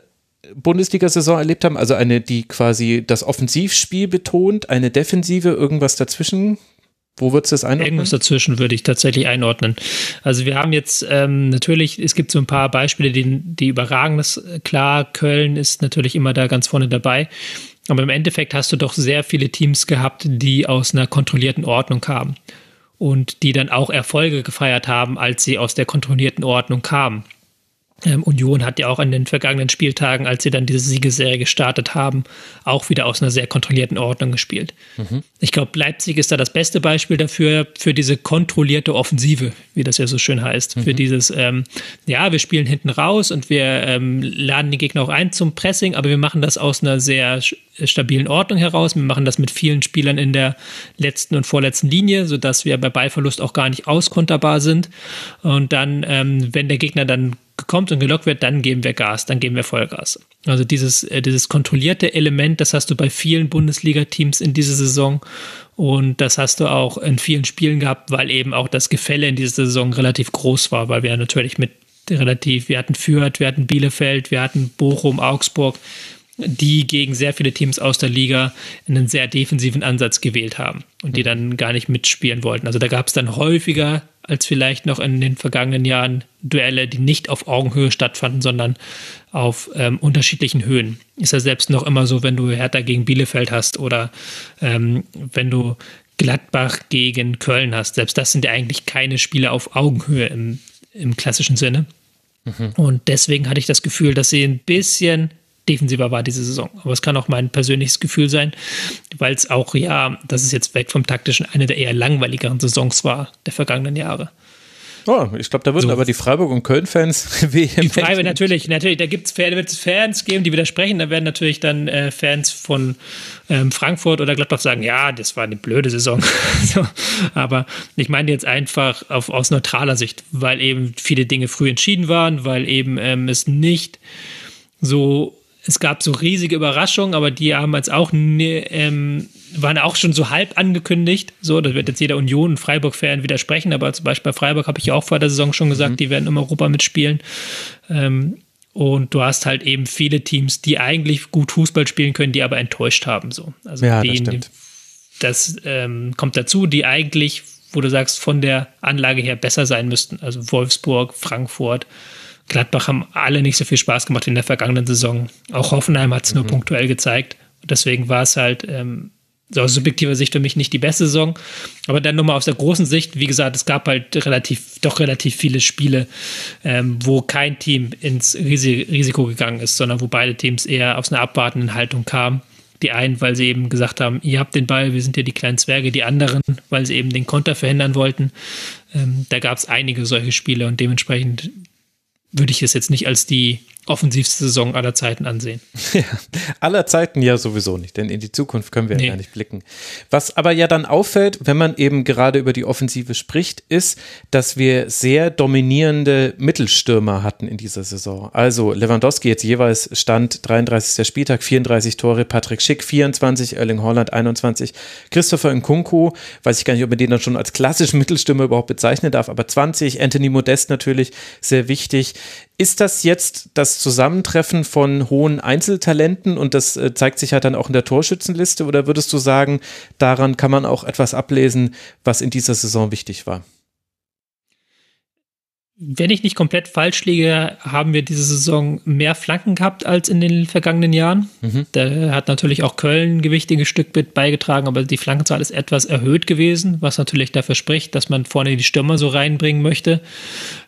Bundesliga-Saison erlebt haben, also eine, die quasi das Offensivspiel betont, eine defensive, irgendwas dazwischen? Wo würdest du das einordnen? Irgendwas dazwischen würde ich tatsächlich einordnen. Also wir haben jetzt ähm, natürlich, es gibt so ein paar Beispiele, die, die überragen das. Klar, Köln ist natürlich immer da ganz vorne dabei. Aber im Endeffekt hast du doch sehr viele Teams gehabt, die aus einer kontrollierten Ordnung kamen und die dann auch Erfolge gefeiert haben, als sie aus der kontrollierten Ordnung kamen. Ähm, Union hat ja auch an den vergangenen Spieltagen, als sie dann diese Siegeserie gestartet haben, auch wieder aus einer sehr kontrollierten Ordnung gespielt. Mhm. Ich glaube, Leipzig ist da das beste Beispiel dafür, für diese kontrollierte Offensive, wie das ja so schön heißt. Mhm. Für dieses, ähm, ja, wir spielen hinten raus und wir ähm, laden die Gegner auch ein zum Pressing, aber wir machen das aus einer sehr stabilen Ordnung heraus. Wir machen das mit vielen Spielern in der letzten und vorletzten Linie, sodass wir bei Ballverlust auch gar nicht auskonterbar sind. Und dann, ähm, wenn der Gegner dann kommt und gelockt wird, dann geben wir Gas, dann geben wir Vollgas. Also dieses, äh, dieses kontrollierte Element, das hast du bei vielen Bundesliga-Teams in dieser Saison und das hast du auch in vielen Spielen gehabt, weil eben auch das Gefälle in dieser Saison relativ groß war, weil wir natürlich mit relativ, wir hatten Fürth, wir hatten Bielefeld, wir hatten Bochum, Augsburg, die gegen sehr viele Teams aus der Liga einen sehr defensiven Ansatz gewählt haben und die dann gar nicht mitspielen wollten. Also da gab es dann häufiger als vielleicht noch in den vergangenen Jahren Duelle, die nicht auf Augenhöhe stattfanden, sondern auf ähm, unterschiedlichen Höhen. Ist ja selbst noch immer so, wenn du Hertha gegen Bielefeld hast oder ähm, wenn du Gladbach gegen Köln hast. Selbst das sind ja eigentlich keine Spiele auf Augenhöhe im, im klassischen Sinne. Mhm. Und deswegen hatte ich das Gefühl, dass sie ein bisschen defensiver war diese Saison. Aber es kann auch mein persönliches Gefühl sein, weil es auch, ja, das ist jetzt weg vom taktischen, eine der eher langweiligeren Saisons war der vergangenen Jahre. Oh, ich glaube, da würden so. aber die Freiburg- und Köln-Fans Die Freiburg natürlich, natürlich, da wird es Fans geben, die widersprechen. Da werden natürlich dann äh, Fans von ähm, Frankfurt oder Gladbach sagen, ja, das war eine blöde Saison. so, aber ich meine jetzt einfach auf, aus neutraler Sicht, weil eben viele Dinge früh entschieden waren, weil eben ähm, es nicht so es gab so riesige Überraschungen, aber die haben jetzt auch ne, ähm, waren auch schon so halb angekündigt. So, da wird jetzt jeder Union und Freiburg-Fan widersprechen, aber zum Beispiel bei Freiburg habe ich ja auch vor der Saison schon gesagt, mhm. die werden im Europa mitspielen. Ähm, und du hast halt eben viele Teams, die eigentlich gut Fußball spielen können, die aber enttäuscht haben. So. Also ja, die, das, das ähm, kommt dazu, die eigentlich, wo du sagst, von der Anlage her besser sein müssten. Also Wolfsburg, Frankfurt, Gladbach haben alle nicht so viel Spaß gemacht in der vergangenen Saison. Auch Hoffenheim hat es mhm. nur punktuell gezeigt. Deswegen war es halt ähm, so aus subjektiver Sicht für mich nicht die beste Saison. Aber dann nochmal aus der großen Sicht, wie gesagt, es gab halt relativ, doch relativ viele Spiele, ähm, wo kein Team ins Risiko gegangen ist, sondern wo beide Teams eher aus einer abwartenden Haltung kamen. Die einen, weil sie eben gesagt haben, ihr habt den Ball, wir sind ja die kleinen Zwerge, die anderen, weil sie eben den Konter verhindern wollten. Ähm, da gab es einige solche Spiele und dementsprechend würde ich es jetzt nicht als die offensivste Saison aller Zeiten ansehen. Ja, aller Zeiten ja sowieso nicht, denn in die Zukunft können wir nee. ja gar nicht blicken. Was aber ja dann auffällt, wenn man eben gerade über die Offensive spricht, ist, dass wir sehr dominierende Mittelstürmer hatten in dieser Saison. Also Lewandowski jetzt jeweils stand 33. Spieltag, 34 Tore, Patrick Schick 24, Erling Holland 21, Christopher Nkunku, weiß ich gar nicht, ob man den dann schon als klassischen Mittelstürmer überhaupt bezeichnen darf, aber 20, Anthony Modest natürlich sehr wichtig. Ist das jetzt das Zusammentreffen von hohen Einzeltalenten und das äh, zeigt sich halt dann auch in der Torschützenliste oder würdest du sagen, daran kann man auch etwas ablesen, was in dieser Saison wichtig war? Wenn ich nicht komplett falsch liege, haben wir diese Saison mehr Flanken gehabt als in den vergangenen Jahren. Mhm. Da hat natürlich auch Köln ein gewichtiges Stück mit beigetragen, aber die Flankenzahl ist etwas erhöht gewesen, was natürlich dafür spricht, dass man vorne die Stürmer so reinbringen möchte.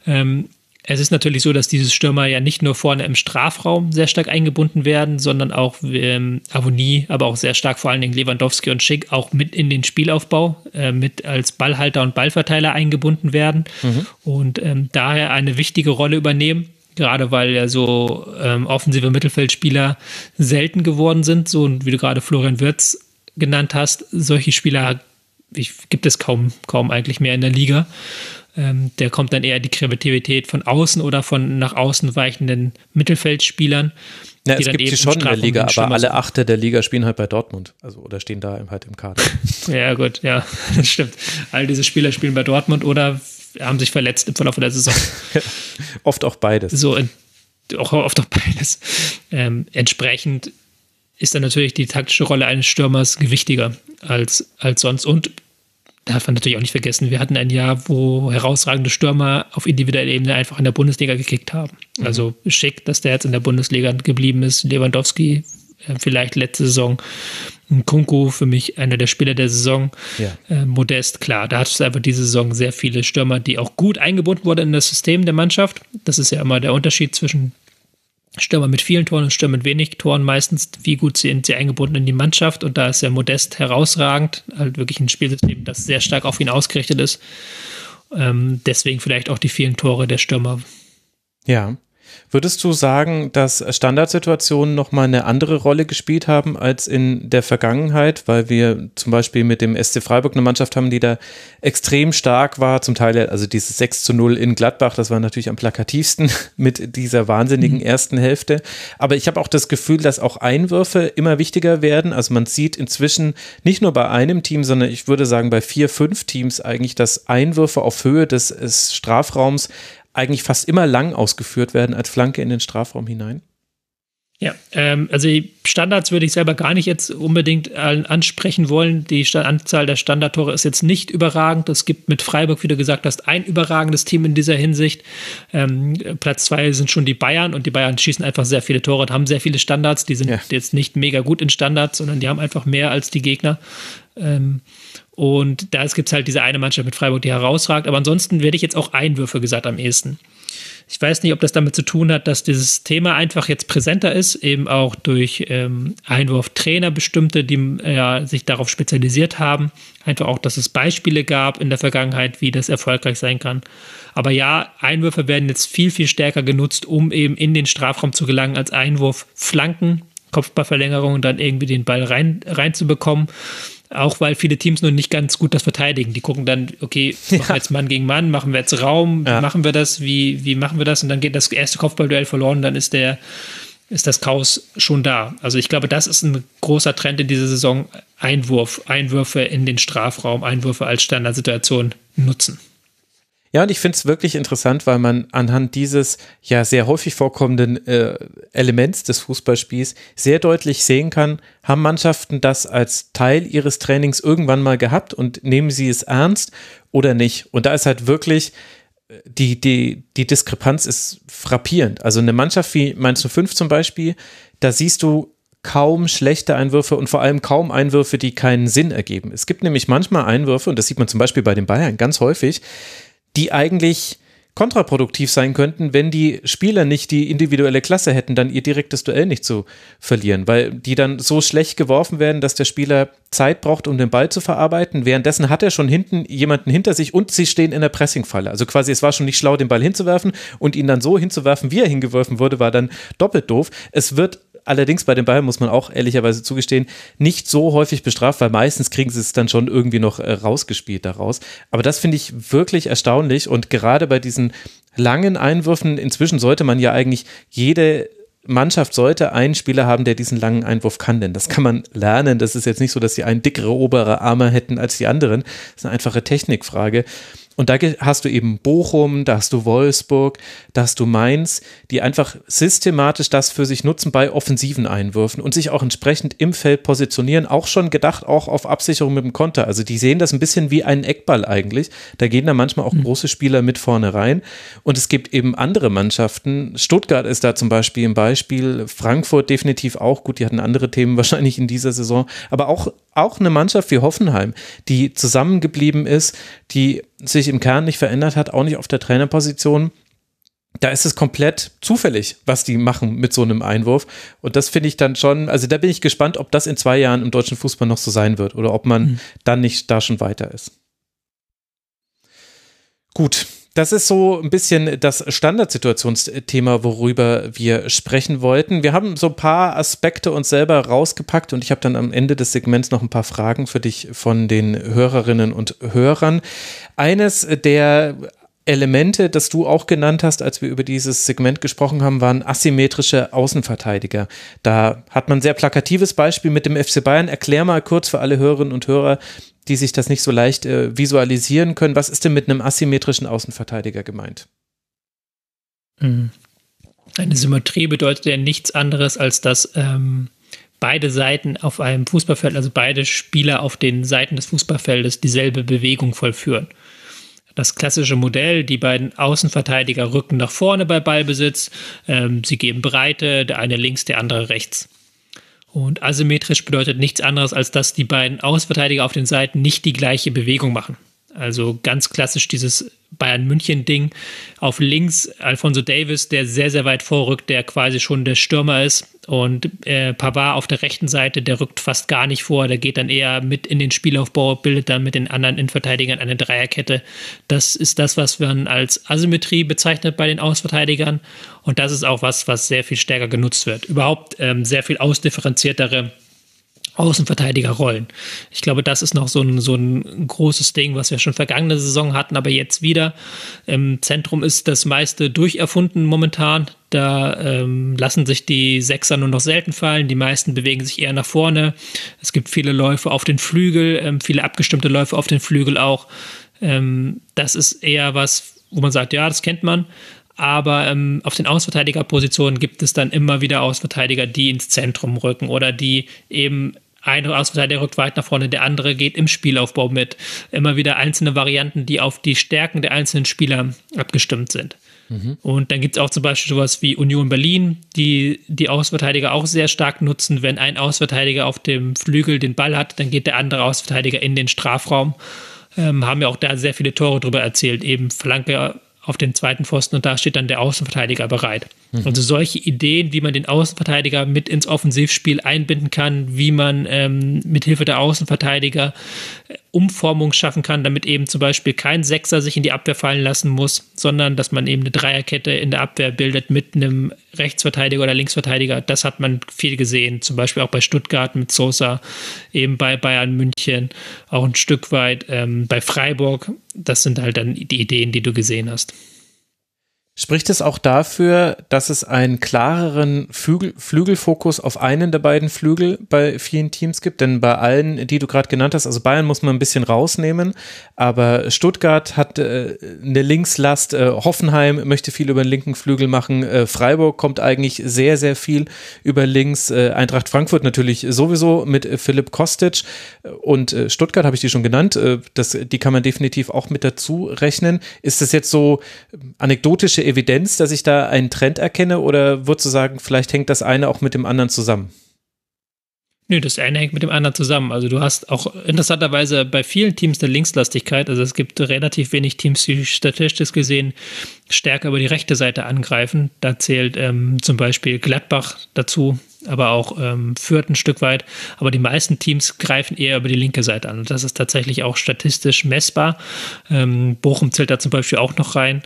Ähm, es ist natürlich so, dass diese Stürmer ja nicht nur vorne im Strafraum sehr stark eingebunden werden, sondern auch ähm, Avonie, aber auch sehr stark vor allen Dingen Lewandowski und Schick auch mit in den Spielaufbau, äh, mit als Ballhalter und Ballverteiler eingebunden werden mhm. und ähm, daher eine wichtige Rolle übernehmen. Gerade weil ja so ähm, offensive Mittelfeldspieler selten geworden sind, so wie du gerade Florian Wirtz genannt hast, solche Spieler gibt es kaum, kaum eigentlich mehr in der Liga. Ähm, der kommt dann eher die Kreativität von außen oder von nach außen weichenden Mittelfeldspielern. Ja, es gibt sie schon in der Liga, aber alle Achte der Liga spielen halt bei Dortmund, also oder stehen da halt im Kader. ja, gut, ja, das stimmt. All diese Spieler spielen bei Dortmund oder haben sich verletzt im Verlauf der Saison. oft auch beides. So, auch oft auch beides. Ähm, entsprechend ist dann natürlich die taktische Rolle eines Stürmers gewichtiger als, als sonst. Und darf man natürlich auch nicht vergessen, wir hatten ein Jahr, wo herausragende Stürmer auf individueller Ebene einfach in der Bundesliga gekickt haben. Mhm. Also schick, dass der jetzt in der Bundesliga geblieben ist. Lewandowski äh, vielleicht letzte Saison. Kunku für mich einer der Spieler der Saison. Ja. Äh, Modest, klar, da hattest du einfach diese Saison sehr viele Stürmer, die auch gut eingebunden wurden in das System der Mannschaft. Das ist ja immer der Unterschied zwischen Stürmer mit vielen Toren und Stürmer mit wenig Toren meistens, wie gut sind sie eingebunden in die Mannschaft und da ist er Modest herausragend, halt wirklich ein Spielsystem, das sehr stark auf ihn ausgerichtet ist. Ähm, deswegen vielleicht auch die vielen Tore der Stürmer. Ja. Würdest du sagen, dass Standardsituationen nochmal eine andere Rolle gespielt haben als in der Vergangenheit, weil wir zum Beispiel mit dem SC Freiburg eine Mannschaft haben, die da extrem stark war, zum Teil, also dieses 6 zu 0 in Gladbach, das war natürlich am plakativsten mit dieser wahnsinnigen mhm. ersten Hälfte. Aber ich habe auch das Gefühl, dass auch Einwürfe immer wichtiger werden. Also man sieht inzwischen nicht nur bei einem Team, sondern ich würde sagen bei vier, fünf Teams eigentlich, dass Einwürfe auf Höhe des, des Strafraums eigentlich fast immer lang ausgeführt werden als Flanke in den Strafraum hinein? Ja, ähm, also die Standards würde ich selber gar nicht jetzt unbedingt ansprechen wollen. Die Anzahl der Standardtore ist jetzt nicht überragend. Es gibt mit Freiburg, wie du gesagt hast, ein überragendes Team in dieser Hinsicht. Ähm, Platz zwei sind schon die Bayern und die Bayern schießen einfach sehr viele Tore und haben sehr viele Standards. Die sind ja. jetzt nicht mega gut in Standards, sondern die haben einfach mehr als die Gegner. Ähm, und da gibt es halt diese eine Mannschaft mit Freiburg, die herausragt. Aber ansonsten werde ich jetzt auch Einwürfe gesagt am ehesten. Ich weiß nicht, ob das damit zu tun hat, dass dieses Thema einfach jetzt präsenter ist, eben auch durch ähm, Einwurftrainer bestimmte, die ja, sich darauf spezialisiert haben. Einfach auch, dass es Beispiele gab in der Vergangenheit, wie das erfolgreich sein kann. Aber ja, Einwürfe werden jetzt viel, viel stärker genutzt, um eben in den Strafraum zu gelangen als Einwurf Flanken, Kopfballverlängerung und dann irgendwie den Ball rein, reinzubekommen. Auch weil viele Teams nur nicht ganz gut das verteidigen. Die gucken dann, okay, machen ja. wir jetzt Mann gegen Mann, machen wir jetzt Raum, ja. machen wir das, wie, wie machen wir das? Und dann geht das erste Kopfballduell verloren, dann ist der, ist das Chaos schon da. Also ich glaube, das ist ein großer Trend in dieser Saison. Einwurf, Einwürfe in den Strafraum, Einwürfe als Standardsituation nutzen. Ja, und ich finde es wirklich interessant, weil man anhand dieses ja sehr häufig vorkommenden äh, Elements des Fußballspiels sehr deutlich sehen kann, haben Mannschaften das als Teil ihres Trainings irgendwann mal gehabt und nehmen sie es ernst oder nicht. Und da ist halt wirklich äh, die, die, die Diskrepanz ist frappierend. Also eine Mannschaft wie Mainz 05 zum Beispiel, da siehst du kaum schlechte Einwürfe und vor allem kaum Einwürfe, die keinen Sinn ergeben. Es gibt nämlich manchmal Einwürfe, und das sieht man zum Beispiel bei den Bayern ganz häufig, die eigentlich kontraproduktiv sein könnten, wenn die Spieler nicht die individuelle Klasse hätten, dann ihr direktes Duell nicht zu verlieren, weil die dann so schlecht geworfen werden, dass der Spieler Zeit braucht, um den Ball zu verarbeiten. Währenddessen hat er schon hinten jemanden hinter sich und sie stehen in der Pressingfalle. Also quasi, es war schon nicht schlau, den Ball hinzuwerfen und ihn dann so hinzuwerfen, wie er hingeworfen wurde, war dann doppelt doof. Es wird allerdings bei den Bayern, muss man auch ehrlicherweise zugestehen, nicht so häufig bestraft, weil meistens kriegen sie es dann schon irgendwie noch äh, rausgespielt daraus. Aber das finde ich wirklich erstaunlich und gerade bei diesen langen Einwürfen, inzwischen sollte man ja eigentlich jede Mannschaft sollte einen Spieler haben, der diesen langen Einwurf kann, denn das kann man lernen. Das ist jetzt nicht so, dass sie einen dickere obere Arme hätten als die anderen. Das ist eine einfache Technikfrage. Und da hast du eben Bochum, da hast du Wolfsburg, da hast du Mainz, die einfach systematisch das für sich nutzen bei offensiven Einwürfen und sich auch entsprechend im Feld positionieren, auch schon gedacht auch auf Absicherung mit dem Konter. Also die sehen das ein bisschen wie einen Eckball eigentlich. Da gehen da manchmal auch mhm. große Spieler mit vorne rein. Und es gibt eben andere Mannschaften. Stuttgart ist da zum Beispiel ein Beispiel, Frankfurt definitiv auch gut, die hatten andere Themen wahrscheinlich in dieser Saison, aber auch, auch eine Mannschaft wie Hoffenheim, die zusammengeblieben ist, die sich im Kern nicht verändert hat, auch nicht auf der Trainerposition. Da ist es komplett zufällig, was die machen mit so einem Einwurf. Und das finde ich dann schon, also da bin ich gespannt, ob das in zwei Jahren im deutschen Fußball noch so sein wird oder ob man mhm. dann nicht da schon weiter ist. Gut, das ist so ein bisschen das Standardsituationsthema, worüber wir sprechen wollten. Wir haben so ein paar Aspekte uns selber rausgepackt und ich habe dann am Ende des Segments noch ein paar Fragen für dich von den Hörerinnen und Hörern. Eines der Elemente, das du auch genannt hast, als wir über dieses Segment gesprochen haben, waren asymmetrische Außenverteidiger. Da hat man ein sehr plakatives Beispiel mit dem FC Bayern. Erklär mal kurz für alle Hörerinnen und Hörer, die sich das nicht so leicht äh, visualisieren können. Was ist denn mit einem asymmetrischen Außenverteidiger gemeint? Mhm. Eine Symmetrie bedeutet ja nichts anderes, als dass ähm, beide Seiten auf einem Fußballfeld, also beide Spieler auf den Seiten des Fußballfeldes dieselbe Bewegung vollführen. Das klassische Modell, die beiden Außenverteidiger rücken nach vorne bei Ballbesitz, ähm, sie geben Breite, der eine links, der andere rechts. Und asymmetrisch bedeutet nichts anderes, als dass die beiden Außenverteidiger auf den Seiten nicht die gleiche Bewegung machen. Also ganz klassisch dieses Bayern München Ding. Auf links Alfonso Davis, der sehr, sehr weit vorrückt, der quasi schon der Stürmer ist. Und äh, Pavard auf der rechten Seite, der rückt fast gar nicht vor. Der geht dann eher mit in den Spielaufbau, bildet dann mit den anderen Innenverteidigern eine Dreierkette. Das ist das, was man als Asymmetrie bezeichnet bei den Außenverteidigern. Und das ist auch was, was sehr viel stärker genutzt wird. Überhaupt ähm, sehr viel ausdifferenziertere Außenverteidigerrollen. Ich glaube, das ist noch so ein, so ein großes Ding, was wir schon vergangene Saison hatten, aber jetzt wieder. Im Zentrum ist das meiste durcherfunden momentan. Da ähm, lassen sich die Sechser nur noch selten fallen. Die meisten bewegen sich eher nach vorne. Es gibt viele Läufe auf den Flügel, ähm, viele abgestimmte Läufe auf den Flügel auch. Ähm, das ist eher was, wo man sagt, ja, das kennt man. Aber ähm, auf den Außenverteidigerpositionen gibt es dann immer wieder Außenverteidiger, die ins Zentrum rücken oder die eben eine Außenverteidiger rückt weit nach vorne, der andere geht im Spielaufbau mit. Immer wieder einzelne Varianten, die auf die Stärken der einzelnen Spieler abgestimmt sind. Mhm. Und dann gibt es auch zum Beispiel sowas wie Union Berlin, die die Außenverteidiger auch sehr stark nutzen. Wenn ein Außenverteidiger auf dem Flügel den Ball hat, dann geht der andere Außenverteidiger in den Strafraum. Ähm, haben ja auch da sehr viele Tore drüber erzählt. Eben Flanke auf den zweiten Pfosten und da steht dann der Außenverteidiger bereit. Mhm. Also solche Ideen, wie man den Außenverteidiger mit ins Offensivspiel einbinden kann, wie man ähm, mit Hilfe der Außenverteidiger Umformung schaffen kann, damit eben zum Beispiel kein Sechser sich in die Abwehr fallen lassen muss, sondern dass man eben eine Dreierkette in der Abwehr bildet mit einem Rechtsverteidiger oder Linksverteidiger. Das hat man viel gesehen, zum Beispiel auch bei Stuttgart mit Sosa, eben bei Bayern München, auch ein Stück weit ähm, bei Freiburg. Das sind halt dann die Ideen, die du gesehen hast. Spricht es auch dafür, dass es einen klareren Flügel, Flügelfokus auf einen der beiden Flügel bei vielen Teams gibt? Denn bei allen, die du gerade genannt hast, also Bayern muss man ein bisschen rausnehmen, aber Stuttgart hat äh, eine Linkslast, äh, Hoffenheim möchte viel über den linken Flügel machen, äh, Freiburg kommt eigentlich sehr, sehr viel über links, äh, Eintracht Frankfurt natürlich sowieso mit äh, Philipp Kostic. Und äh, Stuttgart habe ich die schon genannt, das, die kann man definitiv auch mit dazu rechnen. Ist das jetzt so anekdotische empirische Evidenz, dass ich da einen Trend erkenne oder würdest du sagen, vielleicht hängt das eine auch mit dem anderen zusammen? Nö, das eine hängt mit dem anderen zusammen. Also du hast auch interessanterweise bei vielen Teams eine Linkslastigkeit. Also es gibt relativ wenig Teams, die statistisch gesehen stärker über die rechte Seite angreifen. Da zählt ähm, zum Beispiel Gladbach dazu, aber auch ähm, Fürth ein Stück weit. Aber die meisten Teams greifen eher über die linke Seite an. Und das ist tatsächlich auch statistisch messbar. Ähm, Bochum zählt da zum Beispiel auch noch rein,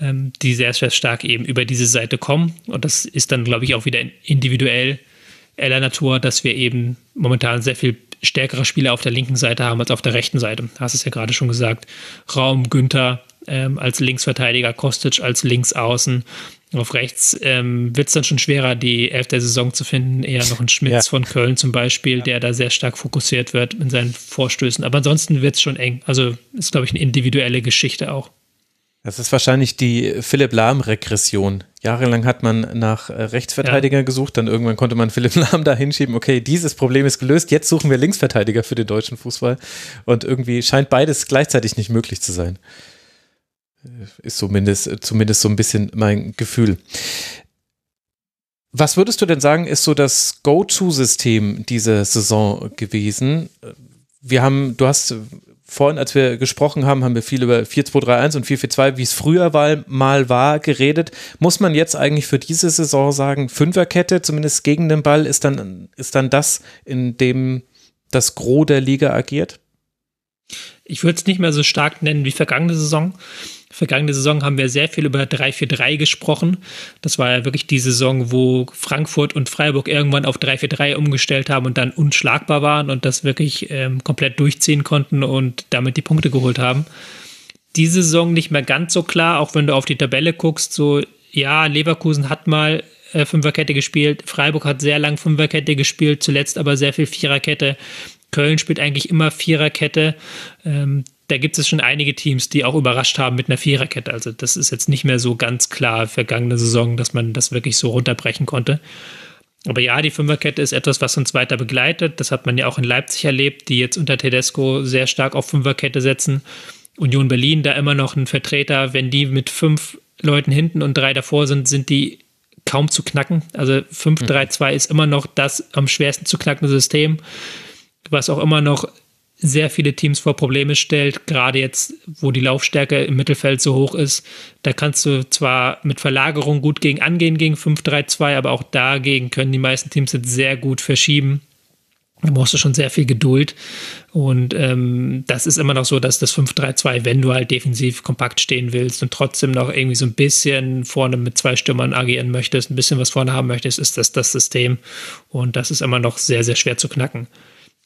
ähm, die sehr, sehr stark eben über diese Seite kommen. Und das ist dann, glaube ich, auch wieder individuell der Natur, dass wir eben momentan sehr viel stärkere Spieler auf der linken Seite haben als auf der rechten Seite. Du hast es ja gerade schon gesagt. Raum, Günther, ähm, als Linksverteidiger, Kostic als Linksaußen. Auf rechts ähm, wird es dann schon schwerer, die Elf der Saison zu finden. Eher noch ein Schmitz ja. von Köln zum Beispiel, der da sehr stark fokussiert wird in seinen Vorstößen. Aber ansonsten wird es schon eng. Also ist, glaube ich, eine individuelle Geschichte auch. Das ist wahrscheinlich die Philipp Lahm-Regression. Jahrelang hat man nach äh, Rechtsverteidiger ja. gesucht, dann irgendwann konnte man Philipp Lahm da hinschieben, okay, dieses Problem ist gelöst, jetzt suchen wir Linksverteidiger für den deutschen Fußball. Und irgendwie scheint beides gleichzeitig nicht möglich zu sein. Ist zumindest, zumindest so ein bisschen mein Gefühl. Was würdest du denn sagen, ist so das Go-To-System dieser Saison gewesen? Wir haben, du hast vorhin, als wir gesprochen haben, haben wir viel über 4-2-3-1 und 4-4-2, wie es früher mal war, geredet. Muss man jetzt eigentlich für diese Saison sagen, Fünferkette, zumindest gegen den Ball, ist dann, ist dann das, in dem das Gros der Liga agiert? Ich würde es nicht mehr so stark nennen wie vergangene Saison. Vergangene Saison haben wir sehr viel über 3-4-3 gesprochen. Das war ja wirklich die Saison, wo Frankfurt und Freiburg irgendwann auf 3-4-3 umgestellt haben und dann unschlagbar waren und das wirklich ähm, komplett durchziehen konnten und damit die Punkte geholt haben. Diese Saison nicht mehr ganz so klar, auch wenn du auf die Tabelle guckst, so ja, Leverkusen hat mal äh, Fünferkette gespielt, Freiburg hat sehr lang Fünferkette gespielt, zuletzt aber sehr viel Viererkette. Köln spielt eigentlich immer Viererkette. Ähm, da gibt es schon einige Teams, die auch überrascht haben mit einer Viererkette. Also das ist jetzt nicht mehr so ganz klar vergangene Saison, dass man das wirklich so runterbrechen konnte. Aber ja, die Fünferkette ist etwas, was uns weiter begleitet. Das hat man ja auch in Leipzig erlebt, die jetzt unter Tedesco sehr stark auf Fünferkette setzen. Union Berlin, da immer noch ein Vertreter, wenn die mit fünf Leuten hinten und drei davor sind, sind die kaum zu knacken. Also 5-3-2 ist immer noch das am schwersten zu knackende System, was auch immer noch sehr viele Teams vor Probleme stellt, gerade jetzt, wo die Laufstärke im Mittelfeld so hoch ist. Da kannst du zwar mit Verlagerung gut gegen angehen, gegen 5-3-2, aber auch dagegen können die meisten Teams jetzt sehr gut verschieben. Da brauchst du schon sehr viel Geduld. Und ähm, das ist immer noch so, dass das 5-3-2, wenn du halt defensiv kompakt stehen willst und trotzdem noch irgendwie so ein bisschen vorne mit zwei Stürmern agieren möchtest, ein bisschen was vorne haben möchtest, ist das das System. Und das ist immer noch sehr, sehr schwer zu knacken.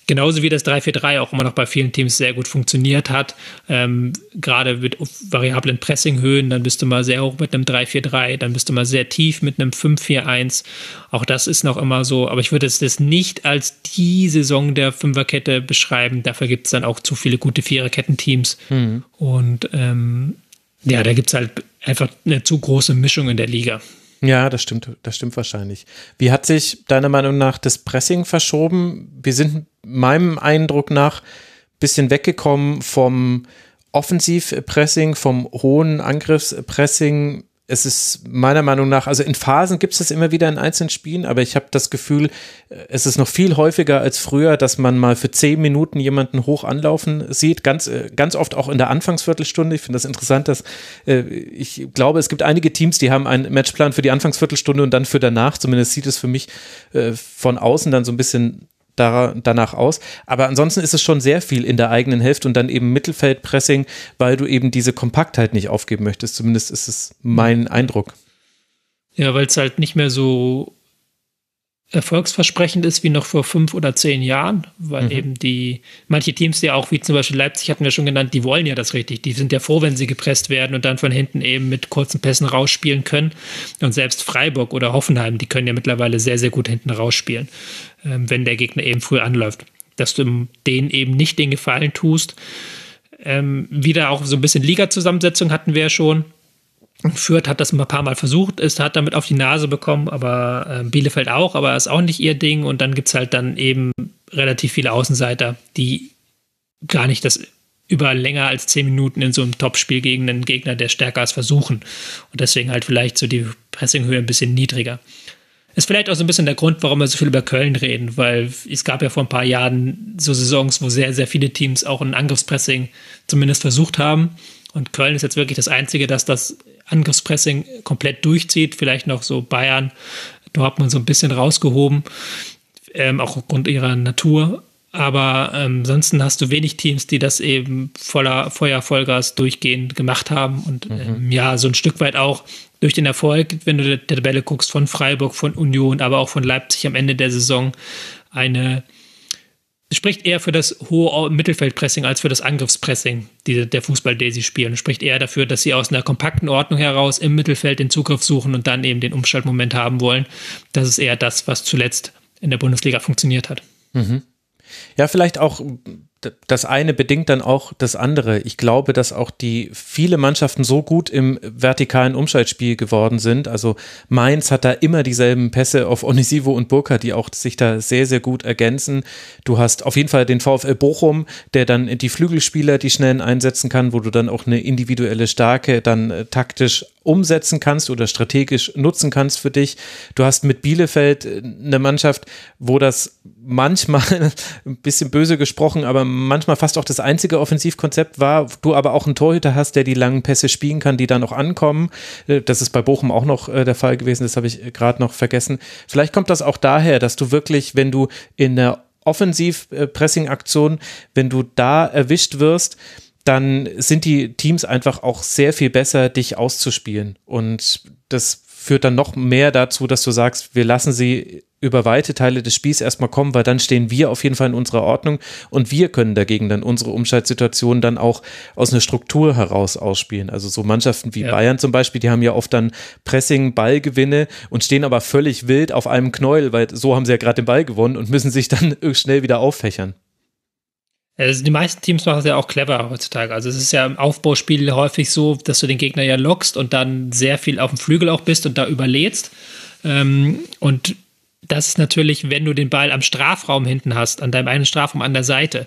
Genauso wie das 3-4-3 auch immer noch bei vielen Teams sehr gut funktioniert hat. Ähm, gerade mit variablen Pressinghöhen, dann bist du mal sehr hoch mit einem 3-4-3, dann bist du mal sehr tief mit einem 5-4-1. Auch das ist noch immer so, aber ich würde es das nicht als die Saison der Fünferkette beschreiben. Dafür gibt es dann auch zu viele gute Viererkettenteams. Mhm. Und ähm, ja, da gibt es halt einfach eine zu große Mischung in der Liga. Ja, das stimmt, das stimmt wahrscheinlich. Wie hat sich deiner Meinung nach das Pressing verschoben? Wir sind meinem Eindruck nach ein bisschen weggekommen vom Offensivpressing, vom hohen Angriffspressing es ist meiner Meinung nach, also in Phasen gibt es das immer wieder in einzelnen Spielen, aber ich habe das Gefühl, äh, es ist noch viel häufiger als früher, dass man mal für zehn Minuten jemanden hoch anlaufen sieht, ganz, äh, ganz oft auch in der Anfangsviertelstunde. Ich finde das interessant, dass äh, ich glaube, es gibt einige Teams, die haben einen Matchplan für die Anfangsviertelstunde und dann für danach. Zumindest sieht es für mich äh, von außen dann so ein bisschen danach aus. Aber ansonsten ist es schon sehr viel in der eigenen Hälfte und dann eben Mittelfeldpressing, weil du eben diese Kompaktheit nicht aufgeben möchtest. Zumindest ist es mein Eindruck. Ja, weil es halt nicht mehr so erfolgsversprechend ist wie noch vor fünf oder zehn Jahren, weil mhm. eben die, manche Teams ja auch, wie zum Beispiel Leipzig hatten wir schon genannt, die wollen ja das richtig. Die sind ja froh, wenn sie gepresst werden und dann von hinten eben mit kurzen Pässen rausspielen können. Und selbst Freiburg oder Hoffenheim, die können ja mittlerweile sehr, sehr gut hinten rausspielen, ähm, wenn der Gegner eben früh anläuft. Dass du denen eben nicht den Gefallen tust. Ähm, wieder auch so ein bisschen Liga-Zusammensetzung hatten wir ja schon Fürth hat das ein paar Mal versucht, ist, hat damit auf die Nase bekommen, aber äh, Bielefeld auch, aber ist auch nicht ihr Ding. Und dann gibt es halt dann eben relativ viele Außenseiter, die gar nicht das über länger als zehn Minuten in so einem Topspiel gegen einen Gegner, der stärker ist, versuchen. Und deswegen halt vielleicht so die Pressinghöhe ein bisschen niedriger. Ist vielleicht auch so ein bisschen der Grund, warum wir so viel über Köln reden, weil es gab ja vor ein paar Jahren so Saisons, wo sehr, sehr viele Teams auch ein Angriffspressing zumindest versucht haben. Und Köln ist jetzt wirklich das Einzige, das das Angriffspressing komplett durchzieht. Vielleicht noch so Bayern, da hat man so ein bisschen rausgehoben, ähm, auch aufgrund ihrer Natur. Aber ähm, ansonsten hast du wenig Teams, die das eben voller Feuer, Vollgas durchgehend gemacht haben. Und mhm. ähm, ja, so ein Stück weit auch durch den Erfolg, wenn du der Tabelle guckst, von Freiburg, von Union, aber auch von Leipzig am Ende der Saison eine spricht eher für das hohe Mittelfeldpressing als für das Angriffspressing, die, der Fußball, den sie spielen. Spricht eher dafür, dass sie aus einer kompakten Ordnung heraus im Mittelfeld den Zugriff suchen und dann eben den Umschaltmoment haben wollen. Das ist eher das, was zuletzt in der Bundesliga funktioniert hat. Mhm. Ja, vielleicht auch das eine bedingt dann auch das andere. Ich glaube, dass auch die viele Mannschaften so gut im vertikalen Umschaltspiel geworden sind. Also Mainz hat da immer dieselben Pässe auf Onisivo und Burka, die auch sich da sehr, sehr gut ergänzen. Du hast auf jeden Fall den VfL Bochum, der dann die Flügelspieler, die schnellen einsetzen kann, wo du dann auch eine individuelle Stärke dann äh, taktisch umsetzen kannst oder strategisch nutzen kannst für dich. Du hast mit Bielefeld äh, eine Mannschaft, wo das manchmal ein bisschen böse gesprochen, aber manchmal fast auch das einzige Offensivkonzept war. Du aber auch einen Torhüter hast, der die langen Pässe spielen kann, die dann auch ankommen. Äh, das ist bei Bochum auch noch äh, der Fall gewesen, das habe ich gerade noch vergessen. Vielleicht kommt das auch daher, dass du wirklich, wenn du in der Offensiv-Pressing-Aktion, wenn du da erwischt wirst, dann sind die Teams einfach auch sehr viel besser, dich auszuspielen. Und das führt dann noch mehr dazu, dass du sagst, wir lassen sie über weite Teile des Spiels erstmal kommen, weil dann stehen wir auf jeden Fall in unserer Ordnung und wir können dagegen dann unsere Umschaltsituation dann auch aus einer Struktur heraus ausspielen. Also so Mannschaften wie ja. Bayern zum Beispiel, die haben ja oft dann Pressing, Ballgewinne und stehen aber völlig wild auf einem Knäuel, weil so haben sie ja gerade den Ball gewonnen und müssen sich dann schnell wieder auffächern. Also die meisten Teams machen es ja auch clever heutzutage. Also es ist ja im Aufbauspiel häufig so, dass du den Gegner ja lockst und dann sehr viel auf dem Flügel auch bist und da überlädst. Ähm, und das ist natürlich, wenn du den Ball am Strafraum hinten hast, an deinem eigenen Strafraum an der Seite,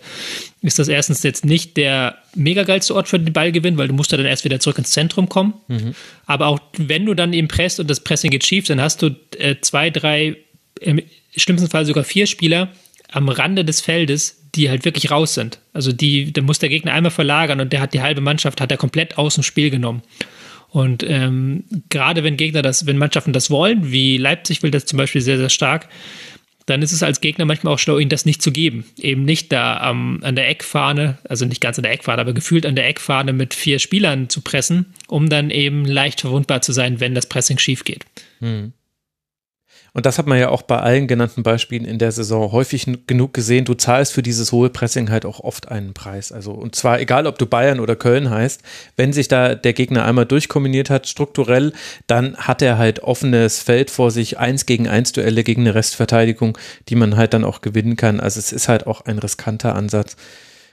ist das erstens jetzt nicht der mega geilste Ort für den Ballgewinn, weil du musst da dann erst wieder zurück ins Zentrum kommen. Mhm. Aber auch wenn du dann eben presst und das Pressing geht schief, dann hast du äh, zwei, drei, im schlimmsten Fall sogar vier Spieler am Rande des Feldes, die halt wirklich raus sind. Also die, da muss der Gegner einmal verlagern und der hat die halbe Mannschaft, hat er komplett aus dem Spiel genommen. Und ähm, gerade wenn Gegner das, wenn Mannschaften das wollen, wie Leipzig will das zum Beispiel sehr, sehr stark, dann ist es als Gegner manchmal auch schlau, ihnen das nicht zu geben. Eben nicht da ähm, an der Eckfahne, also nicht ganz an der Eckfahne, aber gefühlt an der Eckfahne mit vier Spielern zu pressen, um dann eben leicht verwundbar zu sein, wenn das Pressing schief geht. Hm. Und das hat man ja auch bei allen genannten Beispielen in der Saison häufig genug gesehen. Du zahlst für dieses hohe Pressing halt auch oft einen Preis. Also, und zwar egal, ob du Bayern oder Köln heißt, wenn sich da der Gegner einmal durchkombiniert hat, strukturell, dann hat er halt offenes Feld vor sich, eins gegen eins Duelle gegen eine Restverteidigung, die man halt dann auch gewinnen kann. Also es ist halt auch ein riskanter Ansatz.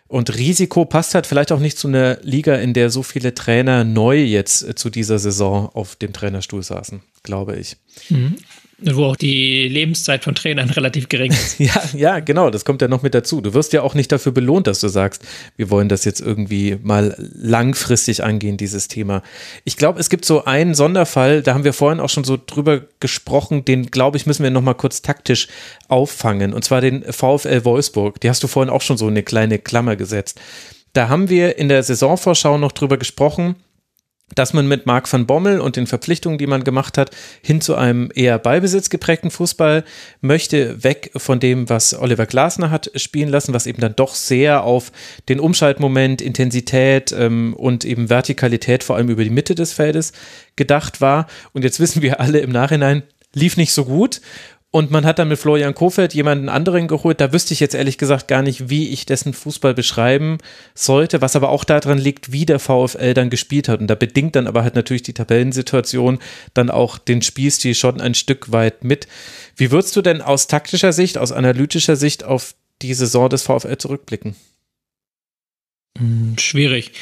Und Risiko passt halt vielleicht auch nicht zu einer Liga, in der so viele Trainer neu jetzt zu dieser Saison auf dem Trainerstuhl saßen, glaube ich. Mhm. Wo auch die Lebenszeit von Trainern relativ gering ist. ja, ja, genau, das kommt ja noch mit dazu. Du wirst ja auch nicht dafür belohnt, dass du sagst, wir wollen das jetzt irgendwie mal langfristig angehen, dieses Thema. Ich glaube, es gibt so einen Sonderfall, da haben wir vorhin auch schon so drüber gesprochen, den, glaube ich, müssen wir nochmal kurz taktisch auffangen. Und zwar den VfL Wolfsburg. Die hast du vorhin auch schon so eine kleine Klammer gesetzt. Da haben wir in der Saisonvorschau noch drüber gesprochen dass man mit Marc van Bommel und den Verpflichtungen, die man gemacht hat, hin zu einem eher ballbesitzgeprägten Fußball möchte, weg von dem, was Oliver Glasner hat spielen lassen, was eben dann doch sehr auf den Umschaltmoment, Intensität ähm, und eben Vertikalität vor allem über die Mitte des Feldes gedacht war. Und jetzt wissen wir alle im Nachhinein, lief nicht so gut. Und man hat dann mit Florian Kofeld jemanden anderen geholt. Da wüsste ich jetzt ehrlich gesagt gar nicht, wie ich dessen Fußball beschreiben sollte, was aber auch daran liegt, wie der VfL dann gespielt hat. Und da bedingt dann aber halt natürlich die Tabellensituation dann auch den Spielstil schon ein Stück weit mit. Wie würdest du denn aus taktischer Sicht, aus analytischer Sicht auf die Saison des VfL zurückblicken? Hm, schwierig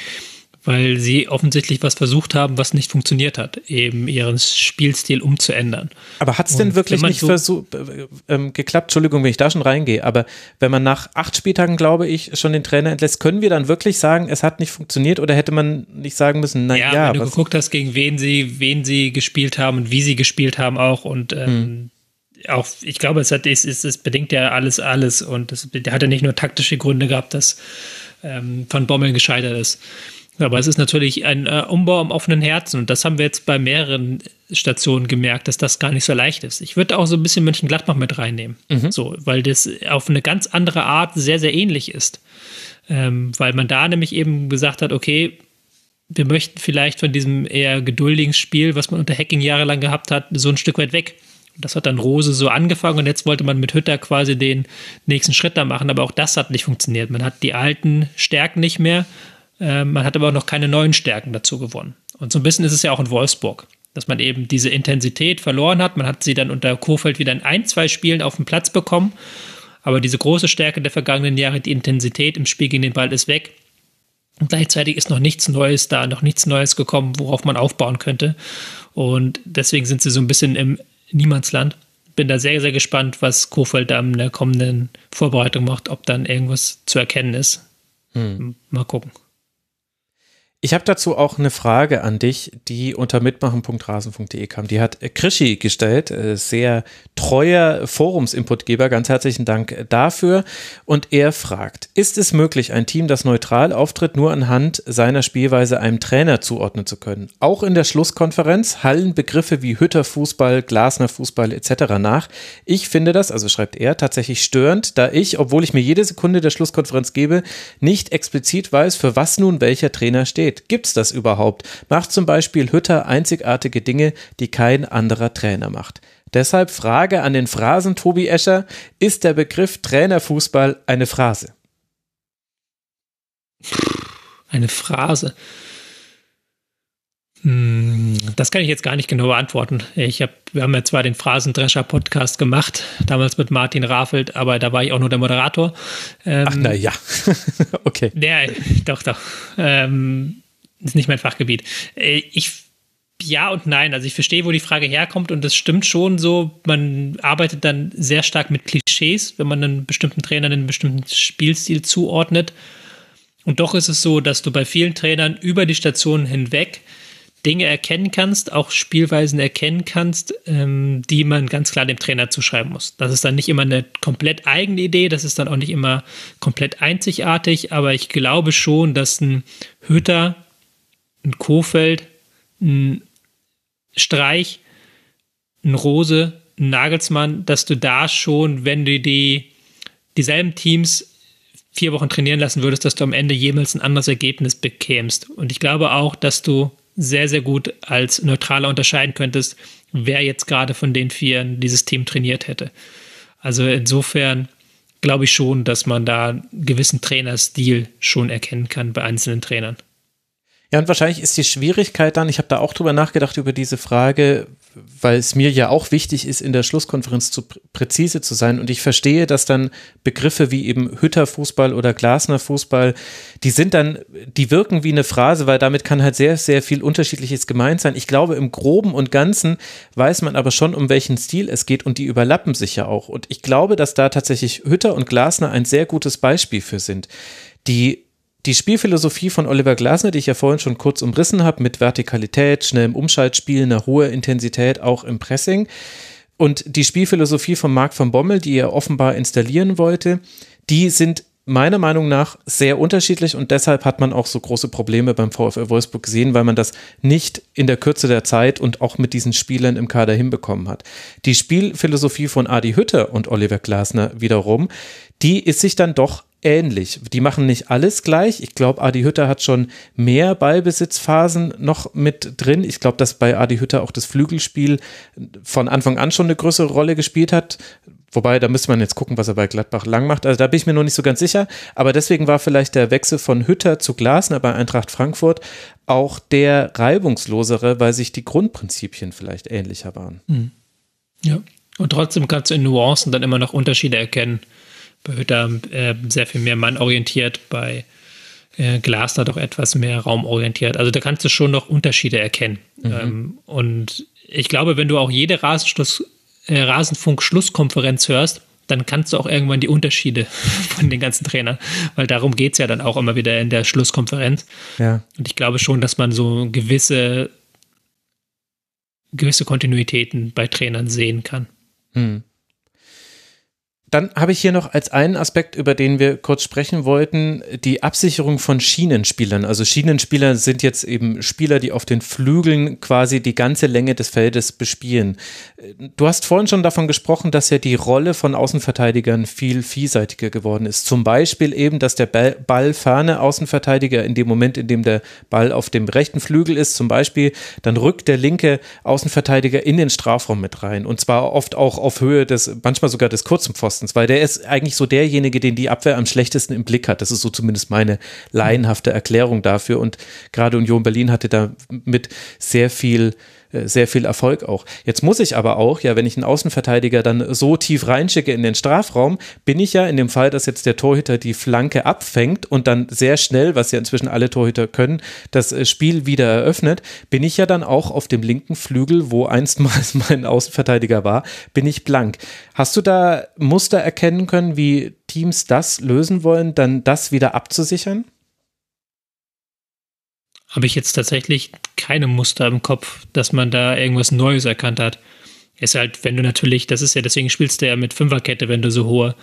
weil sie offensichtlich was versucht haben, was nicht funktioniert hat, eben ihren Spielstil umzuändern. Aber hat es denn wirklich nicht so versucht, äh, äh, geklappt? Entschuldigung, wenn ich da schon reingehe, aber wenn man nach acht Spieltagen, glaube ich, schon den Trainer entlässt, können wir dann wirklich sagen, es hat nicht funktioniert oder hätte man nicht sagen müssen, naja. Ja, wenn du geguckt hast, gegen wen sie, wen sie gespielt haben und wie sie gespielt haben auch und ähm, hm auch, ich glaube, es, hat, es, es, es bedingt ja alles, alles und es, der hat ja nicht nur taktische Gründe gehabt, dass ähm, Van Bommel gescheitert ist. Aber es ist natürlich ein äh, Umbau am offenen Herzen und das haben wir jetzt bei mehreren Stationen gemerkt, dass das gar nicht so leicht ist. Ich würde auch so ein bisschen Mönchengladbach mit reinnehmen, mhm. so, weil das auf eine ganz andere Art sehr, sehr ähnlich ist. Ähm, weil man da nämlich eben gesagt hat, okay, wir möchten vielleicht von diesem eher geduldigen Spiel, was man unter Hacking jahrelang gehabt hat, so ein Stück weit weg Das hat dann Rose so angefangen und jetzt wollte man mit Hütter quasi den nächsten Schritt da machen, aber auch das hat nicht funktioniert. Man hat die alten Stärken nicht mehr, man hat aber auch noch keine neuen Stärken dazu gewonnen. Und so ein bisschen ist es ja auch in Wolfsburg, dass man eben diese Intensität verloren hat. Man hat sie dann unter Kofeld wieder in ein, zwei Spielen auf den Platz bekommen, aber diese große Stärke der vergangenen Jahre, die Intensität im Spiel gegen den Ball ist weg. Und gleichzeitig ist noch nichts Neues da, noch nichts Neues gekommen, worauf man aufbauen könnte. Und deswegen sind sie so ein bisschen im Niemandsland. Bin da sehr, sehr gespannt, was Kofeld da in der kommenden Vorbereitung macht, ob dann irgendwas zu erkennen ist. Hm. Mal gucken. Ich habe dazu auch eine Frage an dich, die unter mitmachen.rasen.de kam. Die hat Krischi gestellt, äh, sehr treuer Forumsinputgeber. Ganz herzlichen Dank dafür. Und er fragt, ist es möglich, ein Team, das neutral auftritt, nur anhand seiner Spielweise einem Trainer zuordnen zu können? Auch in der Schlusskonferenz hallen Begriffe wie Hütterfußball, Glasner-Fußball etc. nach. Ich finde das, also schreibt er, tatsächlich störend, da ich, obwohl ich mir jede Sekunde der Schlusskonferenz gebe, nicht explizit weiß, für was nun welcher Trainer steht steht. Gibt es das überhaupt? Macht zum Beispiel Hütter einzigartige Dinge, die kein anderer Trainer macht. Deshalb Frage an den Phrasen Tobi Escher, ist der Begriff Trainerfußball eine Phrase? Eine Phrase. Hm, das kann ich jetzt gar nicht genau beantworten. Ich hab, wir haben ja zwar den Phrasendrescher-Podcast gemacht, damals mit Martin Rafelt, aber da war ich auch nur der Moderator. Ähm, Ach, na ja. okay. Ja, doch, doch. Ähm, ist nicht mein Fachgebiet. Äh, ich ja und nein. Also ich verstehe, wo die Frage herkommt und das stimmt schon so. Man arbeitet dann sehr stark mit Klischees, wenn man einen bestimmten Trainer einen bestimmten Spielstil zuordnet. Und doch ist es so, dass du bei vielen Trainern über die Stationen hinweg Dinge erkennen kannst, auch Spielweisen erkennen kannst, ähm, die man ganz klar dem Trainer zuschreiben muss. Das ist dann nicht immer eine komplett eigene Idee, das ist dann auch nicht immer komplett einzigartig, aber ich glaube schon, dass ein Hütter, ein Kofeld, ein Streich, ein Rose, ein Nagelsmann, dass du da schon, wenn du die dieselben Teams vier Wochen trainieren lassen würdest, dass du am Ende jemals ein anderes Ergebnis bekämst. Und ich glaube auch, dass du sehr, sehr gut als Neutraler unterscheiden könntest, wer jetzt gerade von den Vieren dieses Team trainiert hätte. Also insofern glaube ich schon, dass man da einen gewissen Trainerstil schon erkennen kann bei einzelnen Trainern. Ja, und wahrscheinlich ist die Schwierigkeit dann, ich habe da auch drüber nachgedacht, über diese Frage, weil es mir ja auch wichtig ist, in der Schlusskonferenz zu präzise zu sein. Und ich verstehe, dass dann Begriffe wie eben Hütterfußball oder Glasner Fußball, die sind dann, die wirken wie eine Phrase, weil damit kann halt sehr, sehr viel Unterschiedliches gemeint sein. Ich glaube, im Groben und Ganzen weiß man aber schon, um welchen Stil es geht und die überlappen sich ja auch. Und ich glaube, dass da tatsächlich Hütter und Glasner ein sehr gutes Beispiel für sind. Die die Spielphilosophie von Oliver Glasner, die ich ja vorhin schon kurz umrissen habe, mit Vertikalität, schnellem Umschaltspiel, einer hohen Intensität auch im Pressing. Und die Spielphilosophie von Marc von Bommel, die er offenbar installieren wollte, die sind meiner Meinung nach sehr unterschiedlich und deshalb hat man auch so große Probleme beim VfL Wolfsburg gesehen, weil man das nicht in der Kürze der Zeit und auch mit diesen Spielern im Kader hinbekommen hat. Die Spielphilosophie von Adi Hütter und Oliver Glasner wiederum, die ist sich dann doch ähnlich. Die machen nicht alles gleich. Ich glaube, Adi Hütter hat schon mehr Ballbesitzphasen noch mit drin. Ich glaube, dass bei Adi Hütter auch das Flügelspiel von Anfang an schon eine größere Rolle gespielt hat. Wobei, da müsste man jetzt gucken, was er bei Gladbach lang macht. Also da bin ich mir noch nicht so ganz sicher. Aber deswegen war vielleicht der Wechsel von Hütter zu Glasner bei Eintracht Frankfurt auch der reibungslosere, weil sich die Grundprinzipien vielleicht ähnlicher waren. Hm. Ja. Und trotzdem kannst du in Nuancen dann immer noch Unterschiede erkennen bei Hütter äh, sehr viel mehr mannorientiert, bei äh, Glasner doch etwas mehr raumorientiert. Also da kannst du schon noch Unterschiede erkennen. Mhm. Ähm, und ich glaube, wenn du auch jede Rasenschluss, äh, Rasenfunk-Schlusskonferenz hörst, dann kannst du auch irgendwann die Unterschiede von den ganzen Trainern, weil darum geht es ja dann auch immer wieder in der Schlusskonferenz. Ja. Und ich glaube schon, dass man so gewisse, gewisse Kontinuitäten bei Trainern sehen kann. Hm. Dann habe ich hier noch als einen Aspekt, über den wir kurz sprechen wollten, die Absicherung von Schienenspielern. Also Schienenspieler sind jetzt eben Spieler, die auf den Flügeln quasi die ganze Länge des Feldes bespielen. Du hast vorhin schon davon gesprochen, dass ja die Rolle von Außenverteidigern viel vielseitiger geworden ist. Zum Beispiel eben, dass der Ball ferne Außenverteidiger in dem Moment, in dem der Ball auf dem rechten Flügel ist, zum Beispiel, dann rückt der linke Außenverteidiger in den Strafraum mit rein. Und zwar oft auch auf Höhe des, manchmal sogar des kurzen Pfostens Pfostens, weil der ist eigentlich so derjenige, den die Abwehr am schlechtesten im Blick hat. Das ist so zumindest meine laienhafte Erklärung dafür. Und gerade Union Berlin hatte da mit sehr viel sehr viel Erfolg auch. Jetzt muss ich aber auch, ja, wenn ich einen Außenverteidiger dann so tief reinschicke in den Strafraum, bin ich ja in dem Fall, dass jetzt der Torhüter die Flanke abfängt und dann sehr schnell, was ja inzwischen alle Torhüter können, das äh, Spiel wieder eröffnet, bin ich ja dann auch auf dem linken Flügel, wo einstmals mein Außenverteidiger war, bin ich blank. Hast du da Muster erkennen können, wie Teams das lösen wollen, dann das wieder abzusichern? Habe ich jetzt tatsächlich keine Muster im Kopf, dass man da irgendwas Neues erkannt hat. Ist halt, wenn du natürlich, das ist ja, deswegen spielst du ja mit Fünferkette, wenn du so hohe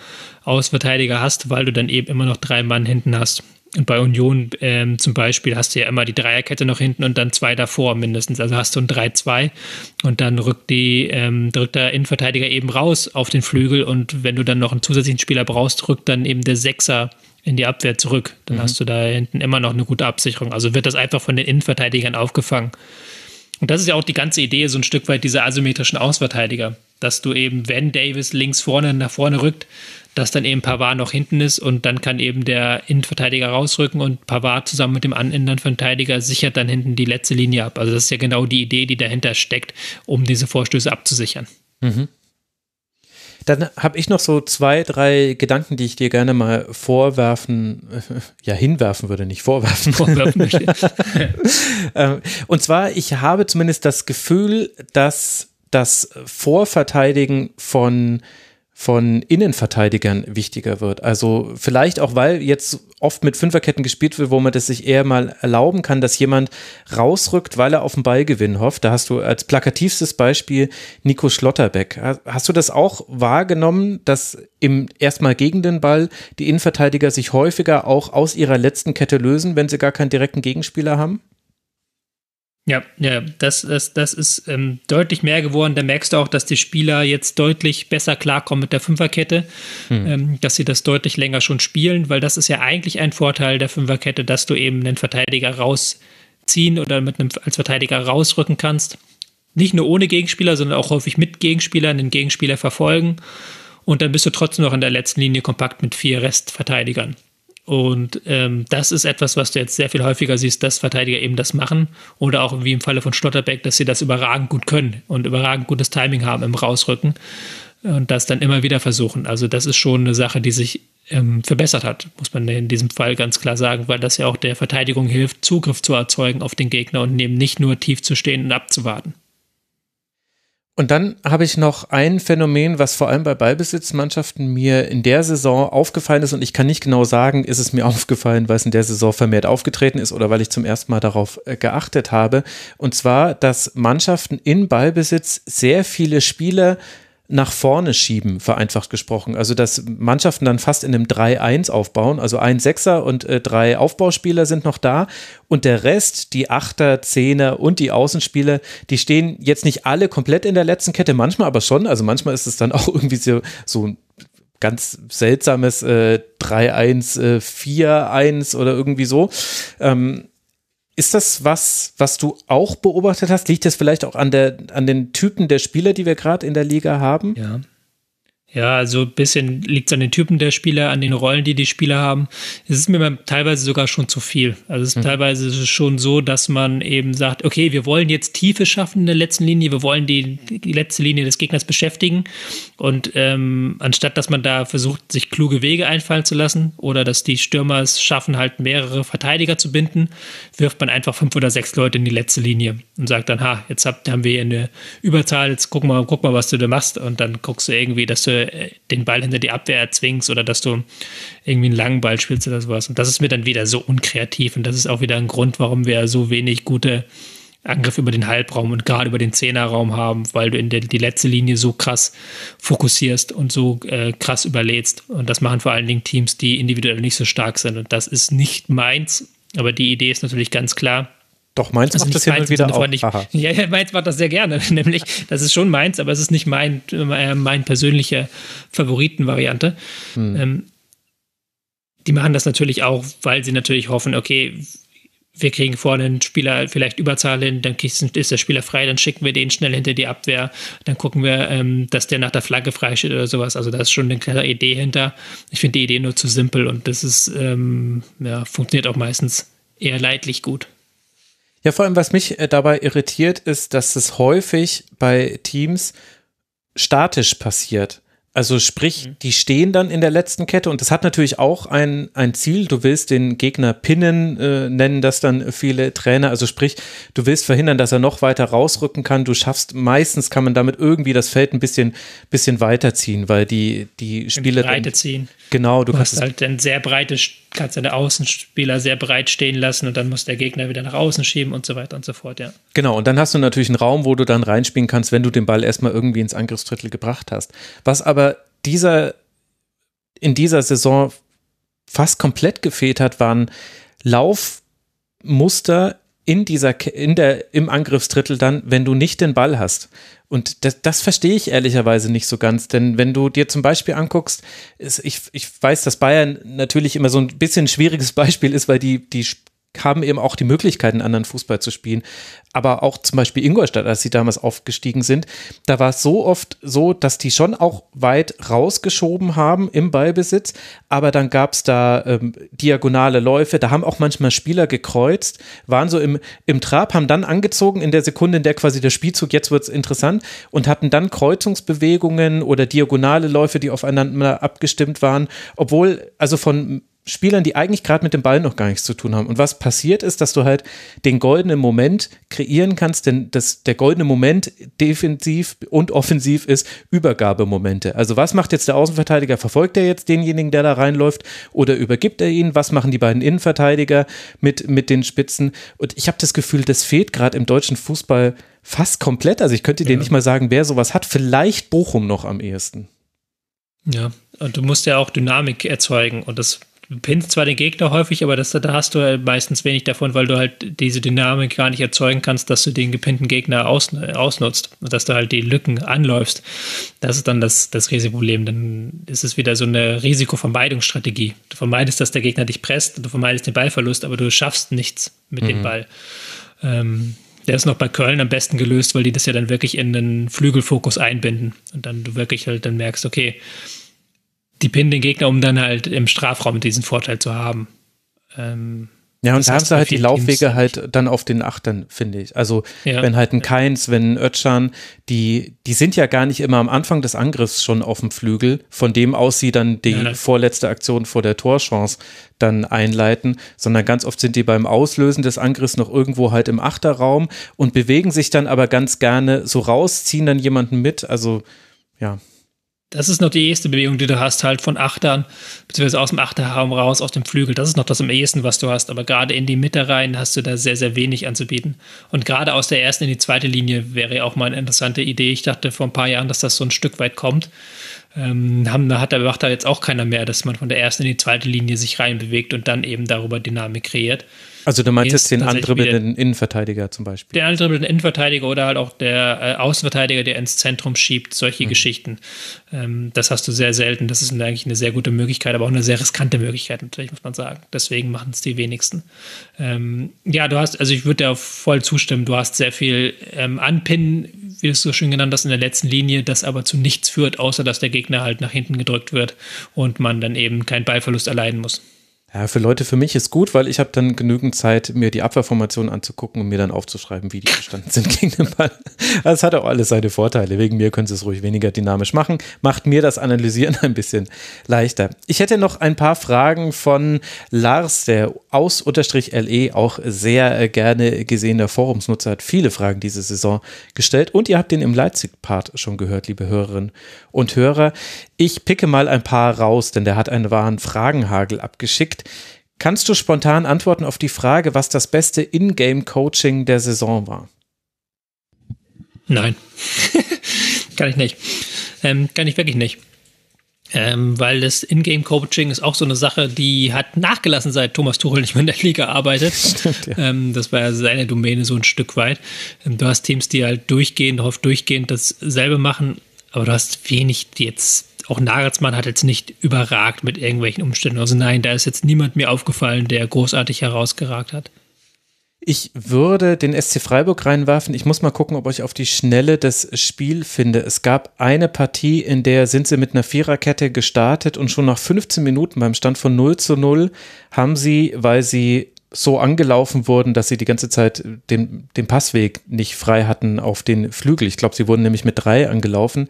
Ausverteidiger hast, weil du dann eben immer noch drei Mann hinten hast. Und bei Union ähm, zum Beispiel hast du ja immer die Dreierkette noch hinten und dann zwei davor mindestens. Also hast du ein 3-2 und dann rückt, die, ähm, rückt der Innenverteidiger eben raus auf den Flügel und wenn du dann noch einen zusätzlichen Spieler brauchst, rückt dann eben der Sechser in die Abwehr zurück. Dann mhm. hast du da hinten immer noch eine gute Absicherung. Also wird das einfach von den Innenverteidigern aufgefangen. Und das ist ja auch die ganze Idee, so ein Stück weit dieser asymmetrischen Ausverteidiger, dass du eben, wenn Davis links vorne nach vorne rückt, dass dann eben Pavard noch hinten ist und dann kann eben der Innenverteidiger rausrücken und Pavard zusammen mit dem anderen Verteidiger sichert dann hinten die letzte Linie ab. Also das ist ja genau die Idee, die dahinter steckt, um diese Vorstöße abzusichern. Mhm. Dann habe ich noch so zwei, drei Gedanken, die ich dir gerne mal vorwerfen, äh, ja, hinwerfen würde, nicht vorwerfen. Vorwerfen ähm, Und zwar, ich habe zumindest das Gefühl, dass das Vorverteidigen von von Innenverteidigern wichtiger wird. Also vielleicht auch, weil jetzt oft mit Fünferketten gespielt wird, wo man das sich eher mal erlauben kann, dass jemand rausrückt, weil er auf den Ballgewinn hofft. Da hast du als plakativstes Beispiel Nico Schlotterbeck. Hast du das auch wahrgenommen, dass im erstmal gegen den Ball die Innenverteidiger sich häufiger auch aus ihrer letzten Kette lösen, wenn sie gar keinen direkten Gegenspieler haben? Ja, ja, das, das, das ist ähm, deutlich mehr geworden. Da merkst du auch, dass die Spieler jetzt deutlich besser klarkommen mit der Fünferkette, hm. ähm, dass sie das deutlich länger schon spielen, weil das ist ja eigentlich ein Vorteil der Fünferkette, dass du eben einen Verteidiger rausziehen oder mit einem als Verteidiger rausrücken kannst. Nicht nur ohne Gegenspieler, sondern auch häufig mit Gegenspielern, den Gegenspieler verfolgen. Und dann bist du trotzdem noch in der letzten Linie kompakt mit vier Restverteidigern. Und ähm, das ist etwas, was du jetzt sehr viel häufiger siehst, dass Verteidiger eben das machen. Oder auch wie im Falle von Stotterbeck, dass sie das überragend gut können und überragend gutes Timing haben im Rausrücken und das dann immer wieder versuchen. Also das ist schon eine Sache, die sich ähm, verbessert hat, muss man in diesem Fall ganz klar sagen, weil das ja auch der Verteidigung hilft, Zugriff zu erzeugen auf den Gegner und eben nicht nur tief zu stehen und abzuwarten. Und dann habe ich noch ein Phänomen, was vor allem bei Ballbesitzmannschaften mir in der Saison aufgefallen ist und ich kann nicht genau sagen, ist es mir aufgefallen, weil es in der Saison vermehrt aufgetreten ist oder weil ich zum ersten Mal darauf äh, geachtet habe. Und zwar, dass Mannschaften in Ballbesitz sehr viele Spieler nach vorne schieben, vereinfacht gesprochen. Also dass Mannschaften dann fast in einem 3-1 aufbauen, also ein Sechser und äh, drei Aufbauspieler sind noch da und der Rest, die Achter, Zehner und die Außenspieler, die stehen jetzt nicht alle komplett in der letzten Kette, manchmal aber schon, also manchmal ist es dann auch irgendwie so, so ein ganz seltsames äh, 3-1, äh, 4-1 oder irgendwie so. Ähm, ist das was, was du auch beobachtet hast? Liegt das vielleicht auch an, der, an den Typen der Spieler, die wir gerade in der Liga haben? Ja. Ja, also ein bisschen liegt es an den Typen der Spieler, an den Rollen, die die Spieler haben. Es ist mir teilweise sogar schon zu viel. Also es ist mhm. teilweise ist es schon so, dass man eben sagt, okay, wir wollen jetzt Tiefe schaffen in der letzten Linie, wir wollen die, die letzte Linie des Gegners beschäftigen. Und ähm, anstatt dass man da versucht, sich kluge Wege einfallen zu lassen oder dass die Stürmer es schaffen, halt mehrere Verteidiger zu binden, wirft man einfach fünf oder sechs Leute in die letzte Linie und sagt dann, ha, jetzt habt, haben wir hier eine Überzahl, jetzt guck mal, guck mal, was du da machst. Und dann guckst du irgendwie, dass du äh, den Ball hinter die Abwehr erzwingst oder dass du irgendwie einen langen Ball spielst oder sowas. Und das ist mir dann wieder so unkreativ und das ist auch wieder ein Grund, warum wir so wenig gute Angriff über den Halbraum und gerade über den Zehnerraum haben, weil du in der, die letzte Linie so krass fokussierst und so äh, krass überlädst. Und das machen vor allen Dingen Teams, die individuell nicht so stark sind. Und das ist nicht meins, aber die Idee ist natürlich ganz klar. Doch, meins also macht das hin wieder auch. Nicht, ja, ja, meins macht das sehr gerne. Nämlich, das ist schon meins, aber es ist nicht mein, äh, mein persönliche Favoritenvariante. Hm. Ähm, die machen das natürlich auch, weil sie natürlich hoffen, okay, wir kriegen vorne einen Spieler vielleicht Überzahl hin, dann ist der Spieler frei, dann schicken wir den schnell hinter die Abwehr, dann gucken wir, ähm, dass der nach der Flagge freisteht oder sowas. Also da ist schon eine klare Idee hinter. Ich finde die Idee nur zu simpel und das ist, ähm, ja, funktioniert auch meistens eher leidlich gut. Ja, vor allem, was mich äh, dabei irritiert, ist, dass es häufig bei Teams statisch passiert. Also sprich, mhm. die stehen dann in der letzten Kette und das hat natürlich auch ein, ein Ziel. Du willst den Gegner pinnen, äh, nennen das dann viele Trainer. Also sprich, du willst verhindern, dass er noch weiter rausrücken kann. Du schaffst, meistens kann man damit irgendwie das Feld ein bisschen, bisschen weiterziehen, weil die, die Spieler. Breite ziehen. Genau, du, du kannst halt dann sehr breite, kannst deine Außenspieler sehr breit stehen lassen und dann muss der Gegner wieder nach außen schieben und so weiter und so fort, ja. Genau, und dann hast du natürlich einen Raum, wo du dann reinspielen kannst, wenn du den Ball erstmal irgendwie ins Angriffsdrittel gebracht hast. Was aber dieser, in dieser Saison fast komplett gefehlt hat, waren Laufmuster in dieser, in der, im Angriffsdrittel dann, wenn du nicht den Ball hast. Und das, das verstehe ich ehrlicherweise nicht so ganz, denn wenn du dir zum Beispiel anguckst, ist, ich, ich weiß, dass Bayern natürlich immer so ein bisschen ein schwieriges Beispiel ist, weil die, die haben eben auch die Möglichkeiten, anderen Fußball zu spielen. Aber auch zum Beispiel Ingolstadt, als sie damals aufgestiegen sind, da war es so oft so, dass die schon auch weit rausgeschoben haben im Ballbesitz. Aber dann gab es da ähm, diagonale Läufe, da haben auch manchmal Spieler gekreuzt, waren so im, im Trab, haben dann angezogen in der Sekunde, in der quasi der Spielzug, jetzt wird es interessant, und hatten dann Kreuzungsbewegungen oder diagonale Läufe, die aufeinander abgestimmt waren. Obwohl, also von Spielern, die eigentlich gerade mit dem Ball noch gar nichts zu tun haben. Und was passiert ist, dass du halt den goldenen Moment kreieren kannst, denn das, der goldene Moment defensiv und offensiv ist Übergabemomente. Also was macht jetzt der Außenverteidiger? Verfolgt er jetzt denjenigen, der da reinläuft oder übergibt er ihn? Was machen die beiden Innenverteidiger mit, mit den Spitzen? Und ich habe das Gefühl, das fehlt gerade im deutschen Fußball fast komplett. Also ich könnte dir ja. nicht mal sagen, wer sowas hat. Vielleicht Bochum noch am ehesten. Ja, und du musst ja auch Dynamik erzeugen und das du pinnst zwar den Gegner häufig, aber das, da hast du halt meistens wenig davon, weil du halt diese Dynamik gar nicht erzeugen kannst, dass du den gepinnten Gegner aus, ausnutzt und dass du halt die Lücken anläufst. Das ist dann das, das Riesenproblem. Dann ist es wieder so eine Risikovermeidungsstrategie. Du vermeidest, dass der Gegner dich presst, du vermeidest den Ballverlust, aber du schaffst nichts mit mhm. dem Ball. Ähm, der ist noch bei Köln am besten gelöst, weil die das ja dann wirklich in den Flügelfokus einbinden und dann du wirklich halt dann merkst, okay, die pinnen den Gegner, um dann halt im Strafraum diesen Vorteil zu haben. Ähm, ja, und da haben sie halt die Laufwege halt dann auf den Achtern, finde ich. Also ja. wenn halt ein Keins, wenn ein Özcan, die, die sind ja gar nicht immer am Anfang des Angriffs schon auf dem Flügel, von dem aus sie dann die ja, vorletzte Aktion vor der Torchance dann einleiten, sondern ganz oft sind die beim Auslösen des Angriffs noch irgendwo halt im Achterraum und bewegen sich dann aber ganz gerne so raus, ziehen dann jemanden mit. Also ja. Das ist noch die erste Bewegung, die du hast, halt von Achtern, beziehungsweise aus dem Achterraum raus, aus dem Flügel. Das ist noch das am ehesten, was du hast. Aber gerade in die Mitte rein hast du da sehr, sehr wenig anzubieten. Und gerade aus der ersten in die zweite Linie wäre auch mal eine interessante Idee. Ich dachte vor ein paar Jahren, dass das so ein Stück weit kommt. Ähm, haben, da hat der da jetzt auch keiner mehr, dass man von der ersten in die zweite Linie sich reinbewegt und dann eben darüber Dynamik kreiert. Also du meinst jetzt den andribbelnden Innenverteidiger zum Beispiel? Der andribbelnden Innenverteidiger oder halt auch der äh, Außenverteidiger, der ins Zentrum schiebt, solche mhm. Geschichten. Ähm, das hast du sehr selten. Das ist eigentlich eine sehr gute Möglichkeit, aber auch eine sehr riskante Möglichkeit natürlich, muss man sagen. Deswegen machen es die wenigsten. Ähm, ja, du hast, also ich würde dir voll zustimmen, du hast sehr viel ähm, Anpinnen, wie du es so schön genannt hast, in der letzten Linie, das aber zu nichts führt, außer dass der Gegner halt nach hinten gedrückt wird und man dann eben keinen Ballverlust erleiden muss. Ja, für Leute, für mich ist gut, weil ich habe dann genügend Zeit, mir die Abwehrformation anzugucken und mir dann aufzuschreiben, wie die gestanden sind gegen den Ball. Das hat auch alles seine Vorteile. Wegen mir können sie es ruhig weniger dynamisch machen. Macht mir das Analysieren ein bisschen leichter. Ich hätte noch ein paar Fragen von Lars, der aus unterstrich LE auch sehr gerne gesehener Forumsnutzer hat viele Fragen diese Saison gestellt und ihr habt den im Leipzig-Part schon gehört, liebe Hörerinnen und Hörer. Ich picke mal ein paar raus, denn der hat einen wahren Fragenhagel abgeschickt. Kannst du spontan antworten auf die Frage, was das beste Ingame-Coaching der Saison war? Nein, kann ich nicht. Ähm, kann ich wirklich nicht. Ähm, weil das Ingame-Coaching ist auch so eine Sache, die hat nachgelassen, seit Thomas Tuchel nicht mehr in der Liga arbeitet. Stimmt, ja. ähm, das war ja seine Domäne so ein Stück weit. Ähm, du hast Teams, die halt durchgehend, darauf durchgehend dasselbe machen, aber du hast wenig, die jetzt, auch Nagelsmann hat jetzt nicht überragt mit irgendwelchen Umständen. Also nein, da ist jetzt niemand mir aufgefallen, der großartig herausgeragt hat. Ich würde den SC Freiburg reinwerfen. Ich muss mal gucken, ob ich auf die Schnelle das Spiel finde. Es gab eine Partie, in der sind sie mit einer Viererkette gestartet und schon nach 15 Minuten beim Stand von 0 zu 0 haben sie, weil sie so angelaufen wurden, dass sie die ganze Zeit den, den Passweg nicht frei hatten auf den Flügel. Ich glaube, sie wurden nämlich mit drei angelaufen.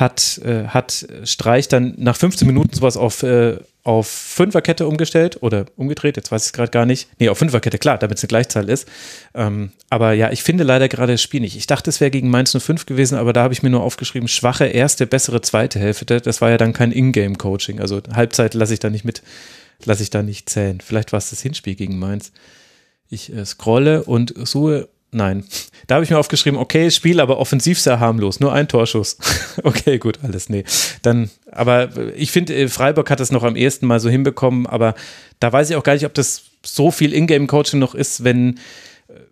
Hat, äh, hat Streich dann nach 15 Minuten sowas auf, äh, auf Fünferkette umgestellt oder umgedreht, jetzt weiß ich es gerade gar nicht. Nee, auf Fünferkette, klar, damit es eine Gleichzahl ist. Ähm, aber ja, ich finde leider gerade das Spiel nicht. Ich dachte, es wäre gegen Mainz 05 gewesen, aber da habe ich mir nur aufgeschrieben, schwache erste, bessere zweite Hälfte. Das war ja dann kein Ingame-Coaching. Also Halbzeit lasse ich da nicht mit, lasse ich da nicht zählen. Vielleicht war es das Hinspiel gegen Mainz. Ich äh, scrolle und suche Nein. Da habe ich mir aufgeschrieben, okay, Spiel, aber offensiv sehr harmlos, nur ein Torschuss. okay, gut, alles, nee. Dann, aber ich finde, äh, Freiburg hat das noch am ehesten mal so hinbekommen, aber da weiß ich auch gar nicht, ob das so viel Ingame-Coaching noch ist, wenn,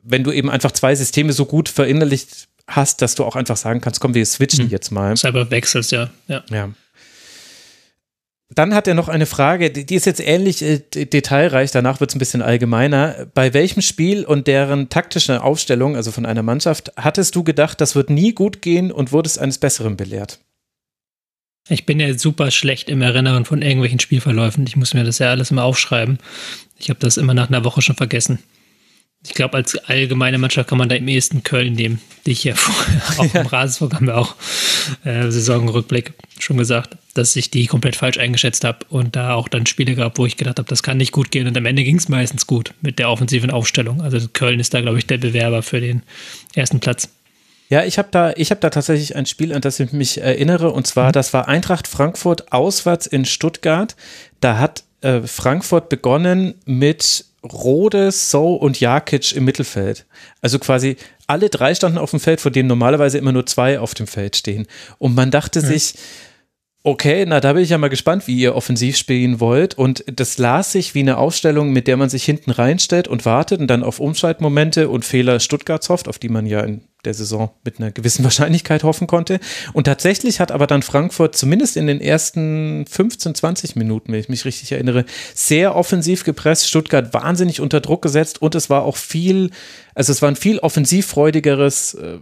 wenn du eben einfach zwei Systeme so gut verinnerlicht hast, dass du auch einfach sagen kannst, komm, wir switchen hm. jetzt mal. Selber wechselst, ja. Ja. ja. Dann hat er noch eine Frage, die, ist jetzt ähnlich äh, detailreich, danach wird es ein bisschen allgemeiner. Bei welchem Spiel und deren taktische Aufstellung, also von einer Mannschaft, hattest du gedacht, das wird nie gut gehen und wurdest eines Besseren belehrt? Ich bin ja super schlecht im Erinnern von irgendwelchen Spielverläufen. Ich muss mir das ja alles immer aufschreiben. Ich habe das immer nach einer Woche schon vergessen. Ich glaube, als allgemeine Mannschaft kann man da im ehesten Köln nehmen, die ich ja vorher auch im Rasensburg haben wir auch äh, Saisonrückblick schon gesagt, dass ich die komplett falsch eingeschätzt habe und da auch dann Spiele gab, wo ich gedacht habe, das kann nicht gut gehen und am Ende ging es meistens gut mit der offensiven Aufstellung. Also Köln ist da, glaube ich, der Bewerber für den ersten Platz. Ja, ich habe da, ich habe da tatsächlich ein Spiel, an das ich mich erinnere, und zwar, mhm. das war Eintracht Frankfurt auswärts in Stuttgart. Da hat äh, Frankfurt begonnen mit Rode, So und Jakic im Mittelfeld. Also quasi alle drei standen auf dem Feld, von denen normalerweise immer nur zwei auf dem Feld stehen. Und man dachte mhm. sich, Okay, na da bin ich ja mal gespannt, wie ihr offensiv spielen wollt. Und das las sich wie eine Ausstellung, mit der man sich hinten reinstellt und wartet und dann auf Umschaltmomente und Fehler Stuttgarts hofft, auf die man ja in der Saison mit einer gewissen Wahrscheinlichkeit hoffen konnte. Und tatsächlich hat aber dann Frankfurt zumindest in den ersten 15, 20 Minuten, wenn ich mich richtig erinnere, sehr offensiv gepresst, Stuttgart wahnsinnig unter Druck gesetzt und es war auch viel, also es war ein viel offensivfreudigeres äh,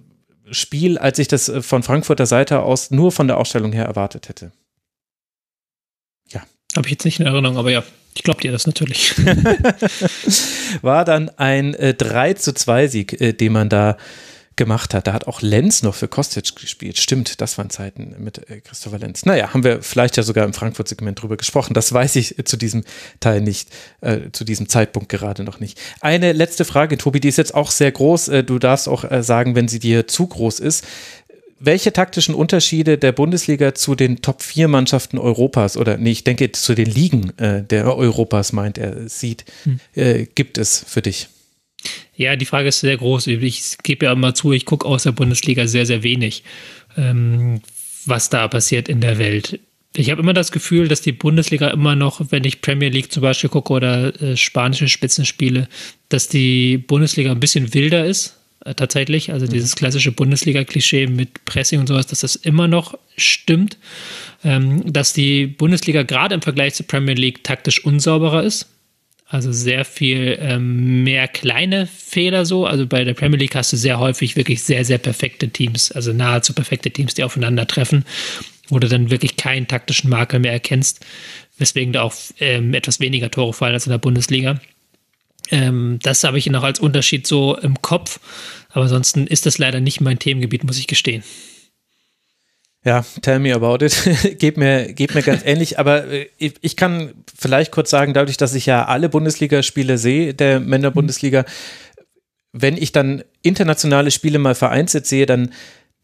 Spiel, als ich das äh, von Frankfurter Seite aus nur von der Ausstellung her erwartet hätte. Ja. Habe ich jetzt nicht in Erinnerung, aber ja, ich glaube dir das natürlich. War dann ein äh, 3 zu 2 Sieg, äh, den man da gemacht hat. Da hat auch Lenz noch für Kostic gespielt. Stimmt, das waren Zeiten mit äh, Christopher Lenz. Naja, haben wir vielleicht ja sogar im Frankfurt-Segment drüber gesprochen. Das weiß ich zu diesem Teil nicht, äh, zu diesem Zeitpunkt gerade noch nicht. Eine letzte Frage, Tobi, die ist jetzt auch sehr groß. Äh, du darfst auch äh, sagen, wenn sie dir zu groß ist. Welche taktischen Unterschiede der Bundesliga zu den Top 4 Mannschaften Europas oder nee, ich denke zu den Ligen äh, der Europas meint er sieht, hm. Äh, gibt es für dich? Ja, die Frage ist sehr groß. Ich gebe ja immer zu, ich gucke aus der Bundesliga sehr, sehr wenig, ähm, was da passiert in der Welt. Ich habe immer das Gefühl, dass die Bundesliga immer noch, wenn ich Premier League zum Beispiel gucke oder äh, spanische Spitzenspiele, dass die Bundesliga ein bisschen wilder ist, äh, tatsächlich. Also mhm. dieses klassische Bundesliga-Klischee mit Pressing und sowas, dass das immer noch stimmt. Ähm, dass die Bundesliga gerade im Vergleich zur Premier League taktisch unsauberer ist. Also sehr viel ähm, mehr kleine Fehler so. Also bei der Premier League hast du sehr häufig wirklich sehr, sehr perfekte Teams, also nahezu perfekte Teams, die aufeinandertreffen, wo du dann wirklich keinen taktischen Makel mehr erkennst, weswegen da auch ähm, etwas weniger Tore fallen als in der Bundesliga. Ähm, das habe ich noch als Unterschied so im Kopf. Aber ansonsten ist das leider nicht mein Themengebiet, muss ich gestehen. Ja, tell me about it. geht, mir, geht mir ganz ähnlich. Aber äh, ich, ich, kann vielleicht kurz sagen, dadurch, dass ich ja alle Bundesligaspiele sehe, der Männerbundesliga, wenn ich dann internationale Spiele mal vereinzelt sehe, dann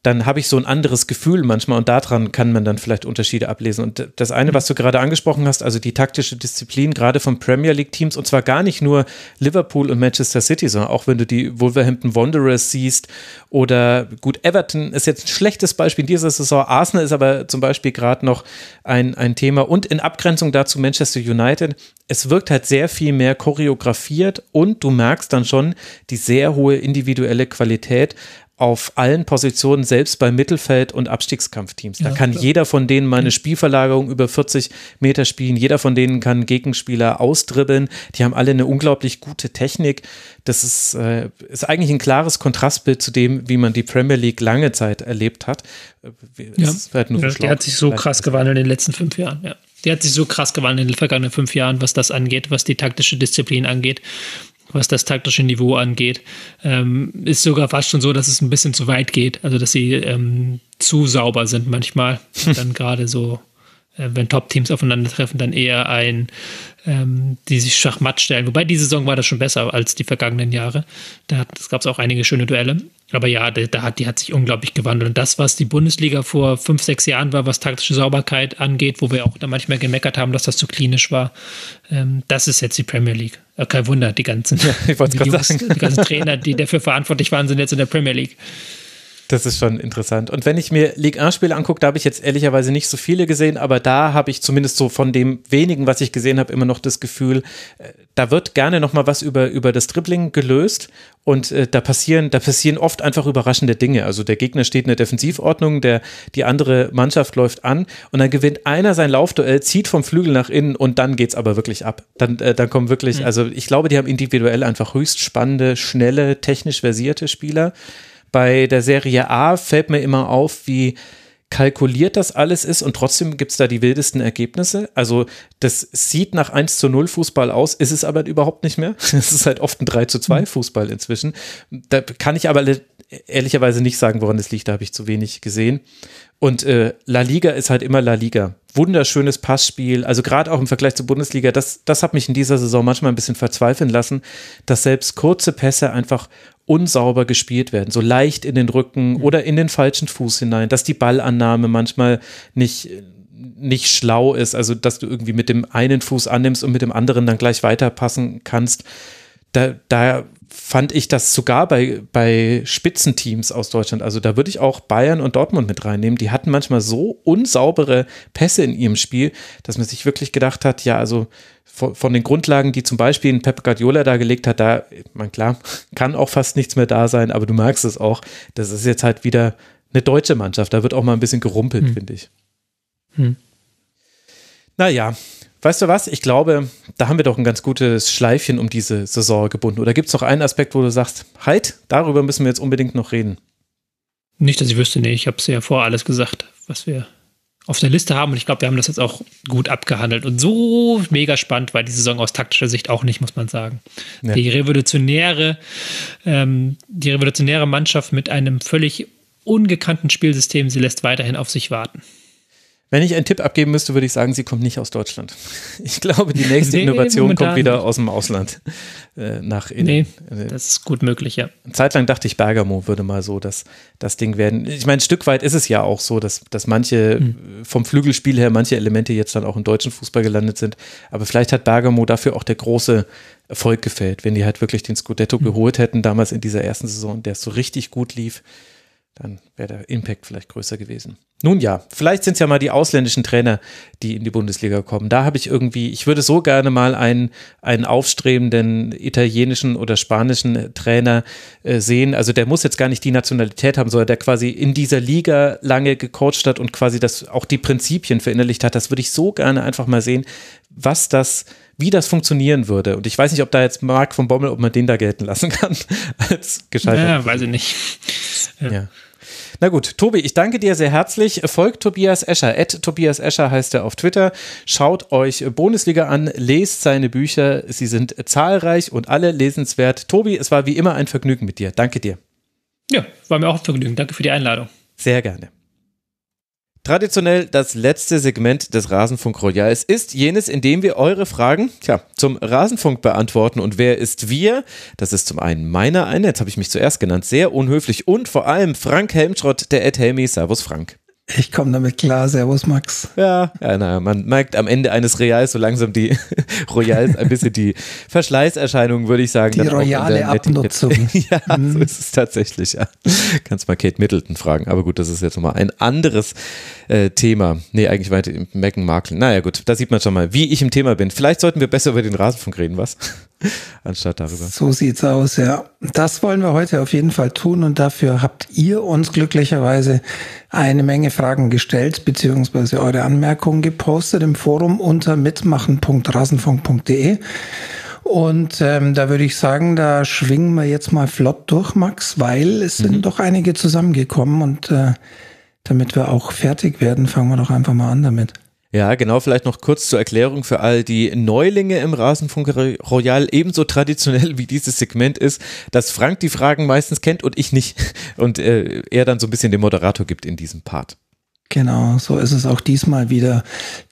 dann habe ich so ein anderes Gefühl manchmal und daran kann man dann vielleicht Unterschiede ablesen. Und das eine, was du gerade angesprochen hast, also die taktische Disziplin gerade von Premier League Teams und zwar gar nicht nur Liverpool und Manchester City, sondern auch wenn du die Wolverhampton Wanderers siehst oder gut, Everton ist jetzt ein schlechtes Beispiel in dieser Saison. Arsenal ist aber zum Beispiel gerade noch ein, ein Thema und in Abgrenzung dazu Manchester United. Es wirkt halt sehr viel mehr choreografiert und du merkst dann schon die sehr hohe individuelle Qualität auf allen Positionen, selbst bei Mittelfeld- und Abstiegskampfteams. Da ja, kann klar. jeder von denen mal eine Spielverlagerung über 40 Meter spielen. Jeder von denen kann Gegenspieler austribbeln. Die haben alle eine unglaublich gute Technik. Das ist, äh, ist eigentlich ein klares Kontrastbild zu dem, wie man die Premier League lange Zeit erlebt hat. Ja, halt ja der hat sich so krass gewandelt in den letzten fünf Jahren. Ja. Der hat sich so krass gewandelt in den vergangenen fünf Jahren, was das angeht, was die taktische Disziplin angeht was das taktische Niveau angeht. Ähm, ist sogar fast schon so, dass es ein bisschen zu weit geht. Also, dass sie ähm, zu sauber sind manchmal. dann gerade so, wenn Top-Teams aufeinandertreffen, dann eher ein, ähm, die sich Schachmatt stellen. Wobei die Saison war das schon besser als die vergangenen Jahre. Da gab es auch einige schöne Duelle. Aber ja, da hat, die hat sich unglaublich gewandelt. Und das, was die Bundesliga vor fünf, sechs Jahren war, was taktische Sauberkeit angeht, wo wir auch da manchmal gemeckert haben, dass das zu klinisch war, ähm, das ist jetzt die Premier League. Äh, kein Wunder, die ganzen, ja, die, Jungs, die ganzen Trainer, die dafür verantwortlich waren, sind jetzt in der Premier League. Das ist schon interessant. Und wenn ich mir Ligue 1-Spiele angucke, da habe ich jetzt ehrlicherweise nicht so viele gesehen, aber da habe ich zumindest so von dem wenigen, was ich gesehen habe, immer noch das Gefühl, äh, da wird gerne nochmal was über, über das Dribbling gelöst und äh, da passieren, da passieren oft einfach überraschende Dinge. Also der Gegner steht in der Defensivordnung, der, die andere Mannschaft läuft an und dann gewinnt einer sein Laufduell, zieht vom Flügel nach innen und dann geht es aber wirklich ab. Dann, äh, dann kommen wirklich, mhm. also ich glaube, die haben individuell einfach höchst spannende, schnelle, technisch versierte Spieler. Bei der Serie A fällt mir immer auf, wie kalkuliert das alles ist und trotzdem gibt es da die wildesten Ergebnisse. Also das sieht nach 1 zu 0 Fußball aus, ist es aber überhaupt nicht mehr. Es ist halt oft ein 3 zu 2 hm. Fußball inzwischen. Da kann ich aber ehrlicherweise nicht sagen, woran es liegt, da habe ich zu wenig gesehen. Und äh, La Liga ist halt immer La Liga. Wunderschönes Passspiel, also gerade auch im Vergleich zur Bundesliga, das, das hat mich in dieser Saison manchmal ein bisschen verzweifeln lassen, dass selbst kurze Pässe einfach unsauber gespielt werden, so leicht in den Rücken mhm. oder in den falschen Fuß hinein, dass die Ballannahme manchmal nicht nicht schlau ist, also dass du irgendwie mit dem einen Fuß annimmst und mit dem anderen dann gleich weiterpassen kannst. Da, da fand ich das sogar bei, bei Spitzenteams aus Deutschland. Also da würde ich auch Bayern und Dortmund mit reinnehmen. Die hatten manchmal so unsaubere Pässe in ihrem Spiel, dass man sich wirklich gedacht hat, ja, also von, von den Grundlagen, die zum Beispiel ein Pep Guardiola da gelegt hat, da, man klar, kann auch fast nichts mehr da sein, aber du merkst es auch, das ist jetzt halt wieder eine deutsche Mannschaft. Da wird auch mal ein bisschen gerumpelt, hm. finde ich. Hm. Naja, Weißt du was? Ich glaube, da haben wir doch ein ganz gutes Schleifchen um diese Saison gebunden. Oder gibt es noch einen Aspekt, wo du sagst, halt, darüber müssen wir jetzt unbedingt noch reden? Nicht, dass ich wüsste, nee, ich habe es ja vor alles gesagt, was wir auf der Liste haben. Und ich glaube, wir haben das jetzt auch gut abgehandelt. Und so mega spannend war die Saison aus taktischer Sicht auch nicht, muss man sagen. Ja. Die revolutionäre, ähm, die revolutionäre Mannschaft mit einem völlig ungekannten Spielsystem, sie lässt weiterhin auf sich warten. Wenn ich einen Tipp abgeben müsste, würde ich sagen, sie kommt nicht aus Deutschland. Ich glaube, die nächste nee, Innovation kommt wieder aus dem Ausland äh, nach innen. Nee, äh, das ist gut möglich, ja. Zeitlang dachte ich, Bergamo würde mal so das, das Ding werden. Ich meine, ein Stück weit ist es ja auch so, dass, dass manche hm. vom Flügelspiel her, manche Elemente jetzt dann auch im deutschen Fußball gelandet sind. Aber vielleicht hat Bergamo dafür auch der große Erfolg gefällt, wenn die halt wirklich den Scudetto hm. geholt hätten, damals in dieser ersten Saison, der so richtig gut lief dann wäre der Impact vielleicht größer gewesen. Nun ja, vielleicht sind es ja mal die ausländischen Trainer, die in die Bundesliga kommen. Da habe ich irgendwie, ich würde so gerne mal einen, einen aufstrebenden italienischen oder spanischen Trainer äh, sehen. Also der muss jetzt gar nicht die Nationalität haben, sondern der quasi in dieser Liga lange gecoacht hat und quasi das auch die Prinzipien verinnerlicht hat. Das würde ich so gerne einfach mal sehen, was das wie das funktionieren würde. Und ich weiß nicht, ob da jetzt Marc von Bommel, ob man den da gelten lassen kann als gescheitert. Ja, weiß ich nicht. Ja. ja. Na gut, Tobi, ich danke dir sehr herzlich. Folgt Tobias Escher. At Tobias Escher heißt er auf Twitter. Schaut euch Bundesliga an, lest seine Bücher. Sie sind zahlreich und alle lesenswert. Tobi, es war wie immer ein Vergnügen mit dir. Danke dir. Ja, war mir auch ein Vergnügen. Danke für die Einladung. Sehr gerne. Traditionell das letzte Segment des Rasenfunk Royals ist jenes, in dem wir eure Fragen tja, zum Rasenfunk beantworten. Und wer ist wir? Das ist zum einen meiner eine, jetzt habe ich mich zuerst genannt, sehr unhöflich und vor allem Frank Helmschrott, der Ed Helmi. Servus Frank. Ich komme damit klar. Servus, Max. Ja, ja na, man merkt am Ende eines Reals so langsam die Royals ein bisschen die Verschleißerscheinungen, würde ich sagen. Die royale Abnutzung. ja, mhm. so ist es tatsächlich. Ja. Kannst mal Kate Middleton fragen. Aber gut, das ist jetzt nochmal ein anderes äh, Thema. Nee, eigentlich weiter Megan Markle. Naja, gut, da sieht man schon mal, wie ich im Thema bin. Vielleicht sollten wir besser über den Rasenfunk reden, was? Anstatt darüber. So sieht's aus, ja. Das wollen wir heute auf jeden Fall tun und dafür habt ihr uns glücklicherweise eine Menge Fragen gestellt, beziehungsweise eure Anmerkungen gepostet im Forum unter mitmachen.rasenfunk.de. Und ähm, da würde ich sagen, da schwingen wir jetzt mal flott durch, Max, weil es mhm. sind doch einige zusammengekommen und äh, damit wir auch fertig werden, fangen wir doch einfach mal an damit. Ja, genau, vielleicht noch kurz zur Erklärung für all die Neulinge im Rasenfunk Royal. Ebenso traditionell wie dieses Segment ist, dass Frank die Fragen meistens kennt und ich nicht. Und äh, er dann so ein bisschen den Moderator gibt in diesem Part. Genau, so ist es auch diesmal wieder.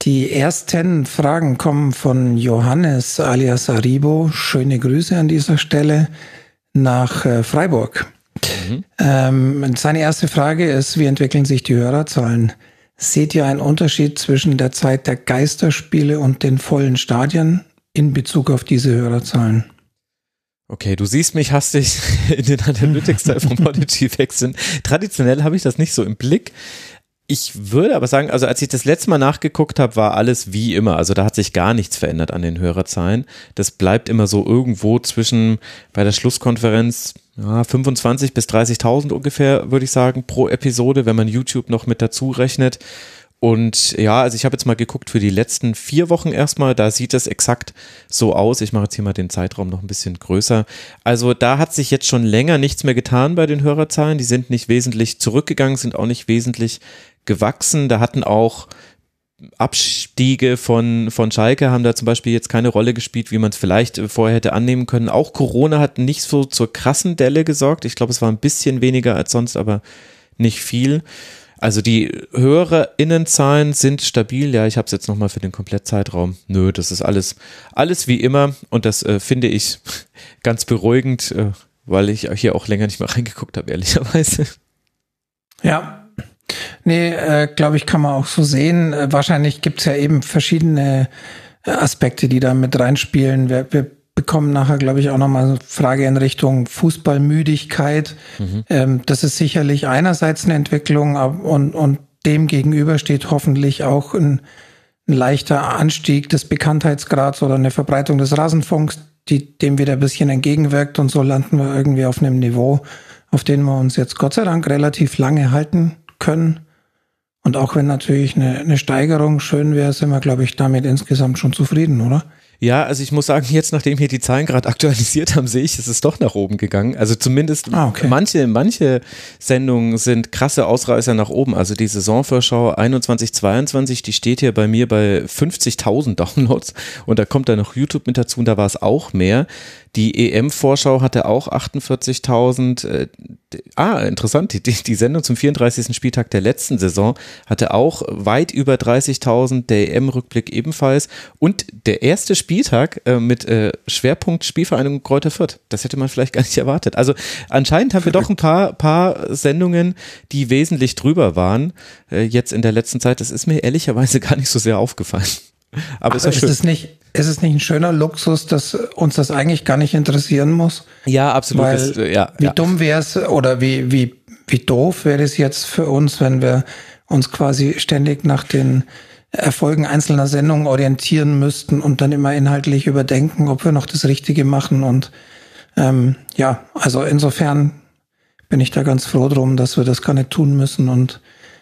Die ersten Fragen kommen von Johannes alias Aribo. Schöne Grüße an dieser Stelle nach äh, Freiburg. Mhm. Ähm, seine erste Frage ist, wie entwickeln sich die Hörerzahlen? Seht ihr einen Unterschied zwischen der Zeit der Geisterspiele und den vollen Stadien in Bezug auf diese Hörerzahlen? Okay, du siehst mich hastig in den Analytics-Teil von Podigy wechseln. Traditionell habe ich das nicht so im Blick. Ich würde aber sagen, also als ich das letzte Mal nachgeguckt habe, war alles wie immer. Also da hat sich gar nichts verändert an den Hörerzahlen. Das bleibt immer so irgendwo zwischen bei der Schlusskonferenz ja, 25 bis 30.000 ungefähr, würde ich sagen, pro Episode, wenn man YouTube noch mit dazu rechnet. Und ja, also ich habe jetzt mal geguckt für die letzten vier Wochen erstmal, da sieht es exakt so aus. Ich mache jetzt hier mal den Zeitraum noch ein bisschen größer. Also da hat sich jetzt schon länger nichts mehr getan bei den Hörerzahlen. Die sind nicht wesentlich zurückgegangen, sind auch nicht wesentlich gewachsen. Da hatten auch Abstiege von, von Schalke haben da zum Beispiel jetzt keine Rolle gespielt, wie man es vielleicht vorher hätte annehmen können. Auch Corona hat nicht so zur krassen Delle gesorgt. Ich glaube, es war ein bisschen weniger als sonst, aber nicht viel. Also die HörerInnenzahlen sind stabil. Ja, ich habe es jetzt nochmal für den Komplettzeitraum. Nö, das ist alles, alles wie immer und das äh, finde ich ganz beruhigend, äh, weil ich hier auch länger nicht mehr reingeguckt habe, ehrlicherweise. Ja, Nee, äh, glaube ich, kann man auch so sehen. Äh, wahrscheinlich gibt's ja eben verschiedene äh, Aspekte, die da mit reinspielen. Wir, wir bekommen nachher, glaube ich, auch nochmal eine Frage in Richtung Fußballmüdigkeit. Mhm. Ähm, das ist sicherlich einerseits eine Entwicklung und, und dem gegenüber steht hoffentlich auch ein, ein leichter Anstieg des Bekanntheitsgrads oder eine Verbreitung des Rasenfunks, die dem wieder ein bisschen entgegenwirkt und so landen wir irgendwie auf einem Niveau, auf dem wir uns jetzt Gott sei Dank relativ lange halten können. Und auch wenn natürlich eine, eine Steigerung schön wäre, sind wir, glaube ich, damit insgesamt schon zufrieden, oder? Ja, also ich muss sagen, jetzt nachdem wir die Zahlen gerade aktualisiert haben, sehe ich, es ist doch nach oben gegangen. Also zumindest ah, okay. manche, manche Sendungen sind krasse Ausreißer nach oben. Also die Saisonvorschau 21-22, die steht hier bei mir bei 50.000 Downloads und da kommt dann noch YouTube mit dazu und da war es auch mehr. Die EM-Vorschau hatte auch 48.000. Äh, ah, interessant. Die, die Sendung zum 34. Spieltag der letzten Saison hatte auch weit über 30.000. Der EM-Rückblick ebenfalls. Und der erste Spieltag äh, mit äh, Schwerpunkt Spielvereinigung Kräuter Fürth. Das hätte man vielleicht gar nicht erwartet. Also anscheinend haben wir doch ein paar, paar Sendungen, die wesentlich drüber waren. Äh, jetzt in der letzten Zeit. Das ist mir ehrlicherweise gar nicht so sehr aufgefallen. Aber, Aber ist, schön. es nicht, ist es nicht ein schöner Luxus, dass uns das eigentlich gar nicht interessieren muss? Ja, absolut. Weil, das, ja, wie ja. dumm wäre es oder wie, wie, wie doof wäre es jetzt für uns, wenn wir uns quasi ständig nach den Erfolgen einzelner Sendungen orientieren müssten und dann immer inhaltlich überdenken, ob wir noch das Richtige machen. Und ähm, ja, also insofern bin ich da ganz froh drum, dass wir das gar nicht tun müssen und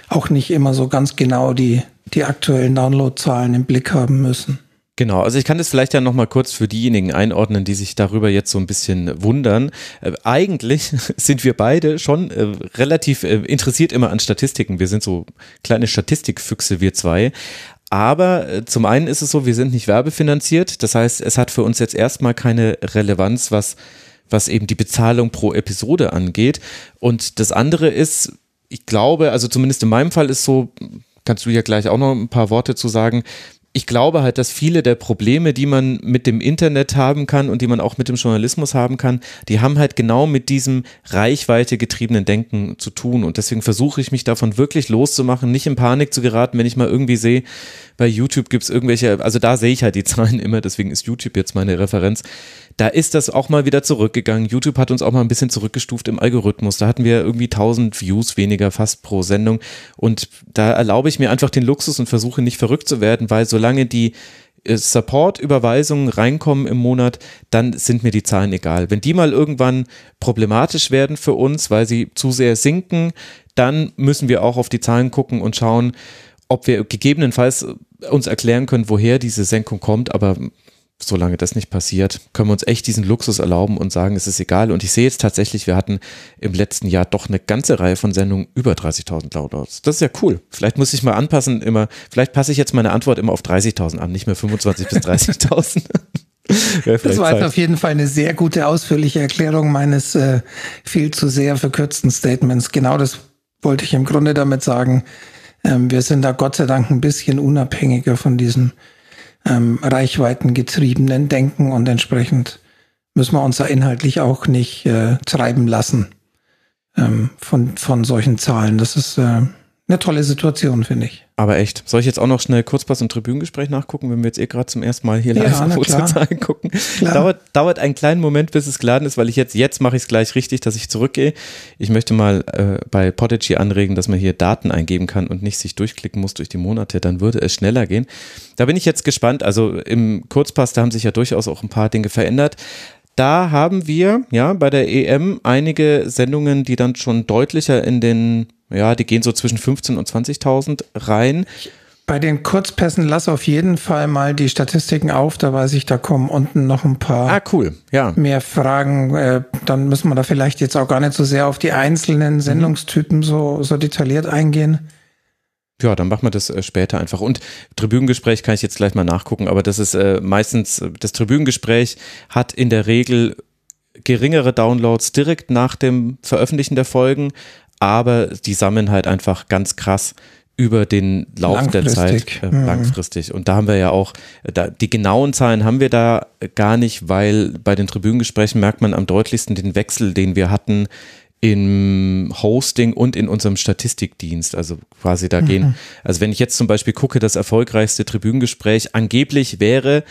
auch nicht immer so ganz genau die die aktuellen Downloadzahlen im Blick haben müssen. Genau, also ich kann das vielleicht ja nochmal kurz für diejenigen einordnen, die sich darüber jetzt so ein bisschen wundern. Äh, eigentlich sind wir beide schon äh, relativ äh, interessiert immer an Statistiken. Wir sind so kleine Statistikfüchse, wir zwei. Aber zum einen ist es so, wir sind nicht werbefinanziert. Das heißt, es hat für uns jetzt erstmal keine Relevanz, was, was eben die Bezahlung pro Episode angeht. Und das andere ist, ich glaube, also zumindest in meinem Fall ist so, kannst du ja gleich auch noch ein paar Worte zu sagen ich glaube halt, dass viele der Probleme, die man mit dem Internet haben kann und die man auch mit dem Journalismus haben kann, die haben halt genau mit diesem Reichweite getriebenen Denken zu tun. Und deswegen versuche ich mich davon wirklich loszumachen, nicht in Panik zu geraten, wenn ich mal irgendwie sehe, bei YouTube gibt es irgendwelche, also da sehe ich halt die Zahlen immer, deswegen ist YouTube jetzt meine Referenz. Da ist das auch mal wieder zurückgegangen. YouTube hat uns auch mal ein bisschen zurückgestuft im Algorithmus. Da hatten wir irgendwie 1000 Views weniger fast pro Sendung. Und da erlaube ich mir einfach den Luxus und versuche nicht verrückt zu werden, weil solange die äh, Support-Überweisungen reinkommen im Monat, dann sind mir die Zahlen egal. Wenn die mal irgendwann problematisch werden für uns, weil sie zu sehr sinken, dann müssen wir auch auf die Zahlen gucken und schauen, ob wir gegebenenfalls uns erklären können, woher diese Senkung kommt, aber solange das nicht passiert, können wir uns echt diesen Luxus erlauben und sagen, es ist egal. Und ich sehe jetzt tatsächlich, wir hatten im letzten Jahr doch eine ganze Reihe von Sendungen über 30.000 Downloads. Das ist ja cool. Vielleicht muss ich mal anpassen, immer, vielleicht passe ich jetzt meine Antwort immer auf 30.000 an, nicht mehr 25.000 bis 30.000. das war jetzt auf jeden Fall eine sehr gute, ausführliche Erklärung meines äh, viel zu sehr verkürzten Statements. Genau das wollte ich im Grunde damit sagen. Ähm, wir sind da Gott sei Dank ein bisschen unabhängiger von diesem ähm, reichweitengetriebenen Denken und entsprechend müssen wir uns da inhaltlich auch nicht äh, treiben lassen ähm, von, von solchen Zahlen. Das ist äh, eine tolle Situation, finde ich. Aber echt. Soll ich jetzt auch noch schnell Kurzpass- und Tribünengespräch nachgucken, wenn wir jetzt eh gerade zum ersten Mal hier live ja, auf unsere Zahlen gucken? Dauert, dauert einen kleinen Moment, bis es geladen ist, weil ich jetzt, jetzt mache ich es gleich richtig, dass ich zurückgehe. Ich möchte mal äh, bei Podigy anregen, dass man hier Daten eingeben kann und nicht sich durchklicken muss durch die Monate, dann würde es schneller gehen. Da bin ich jetzt gespannt. Also im Kurzpass, da haben sich ja durchaus auch ein paar Dinge verändert. Da haben wir ja bei der EM einige Sendungen, die dann schon deutlicher in den ja, die gehen so zwischen 15.000 und 20.000 rein. Bei den Kurzpässen lass auf jeden Fall mal die Statistiken auf, da weiß ich, da kommen unten noch ein paar ah, cool. ja. mehr Fragen. Äh, dann müssen wir da vielleicht jetzt auch gar nicht so sehr auf die einzelnen mhm. Sendungstypen so, so detailliert eingehen. Ja, dann machen wir das äh, später einfach. Und Tribünengespräch kann ich jetzt gleich mal nachgucken, aber das ist äh, meistens, das Tribünengespräch hat in der Regel geringere Downloads direkt nach dem Veröffentlichen der Folgen, aber die sammeln halt einfach ganz krass über den Lauf der Zeit äh, mhm. langfristig. Und da haben wir ja auch, da, die genauen Zahlen haben wir da gar nicht, weil bei den Tribünengesprächen merkt man am deutlichsten den Wechsel, den wir hatten im Hosting und in unserem Statistikdienst. Also quasi da gehen, mhm. also wenn ich jetzt zum Beispiel gucke, das erfolgreichste Tribünengespräch angeblich wäre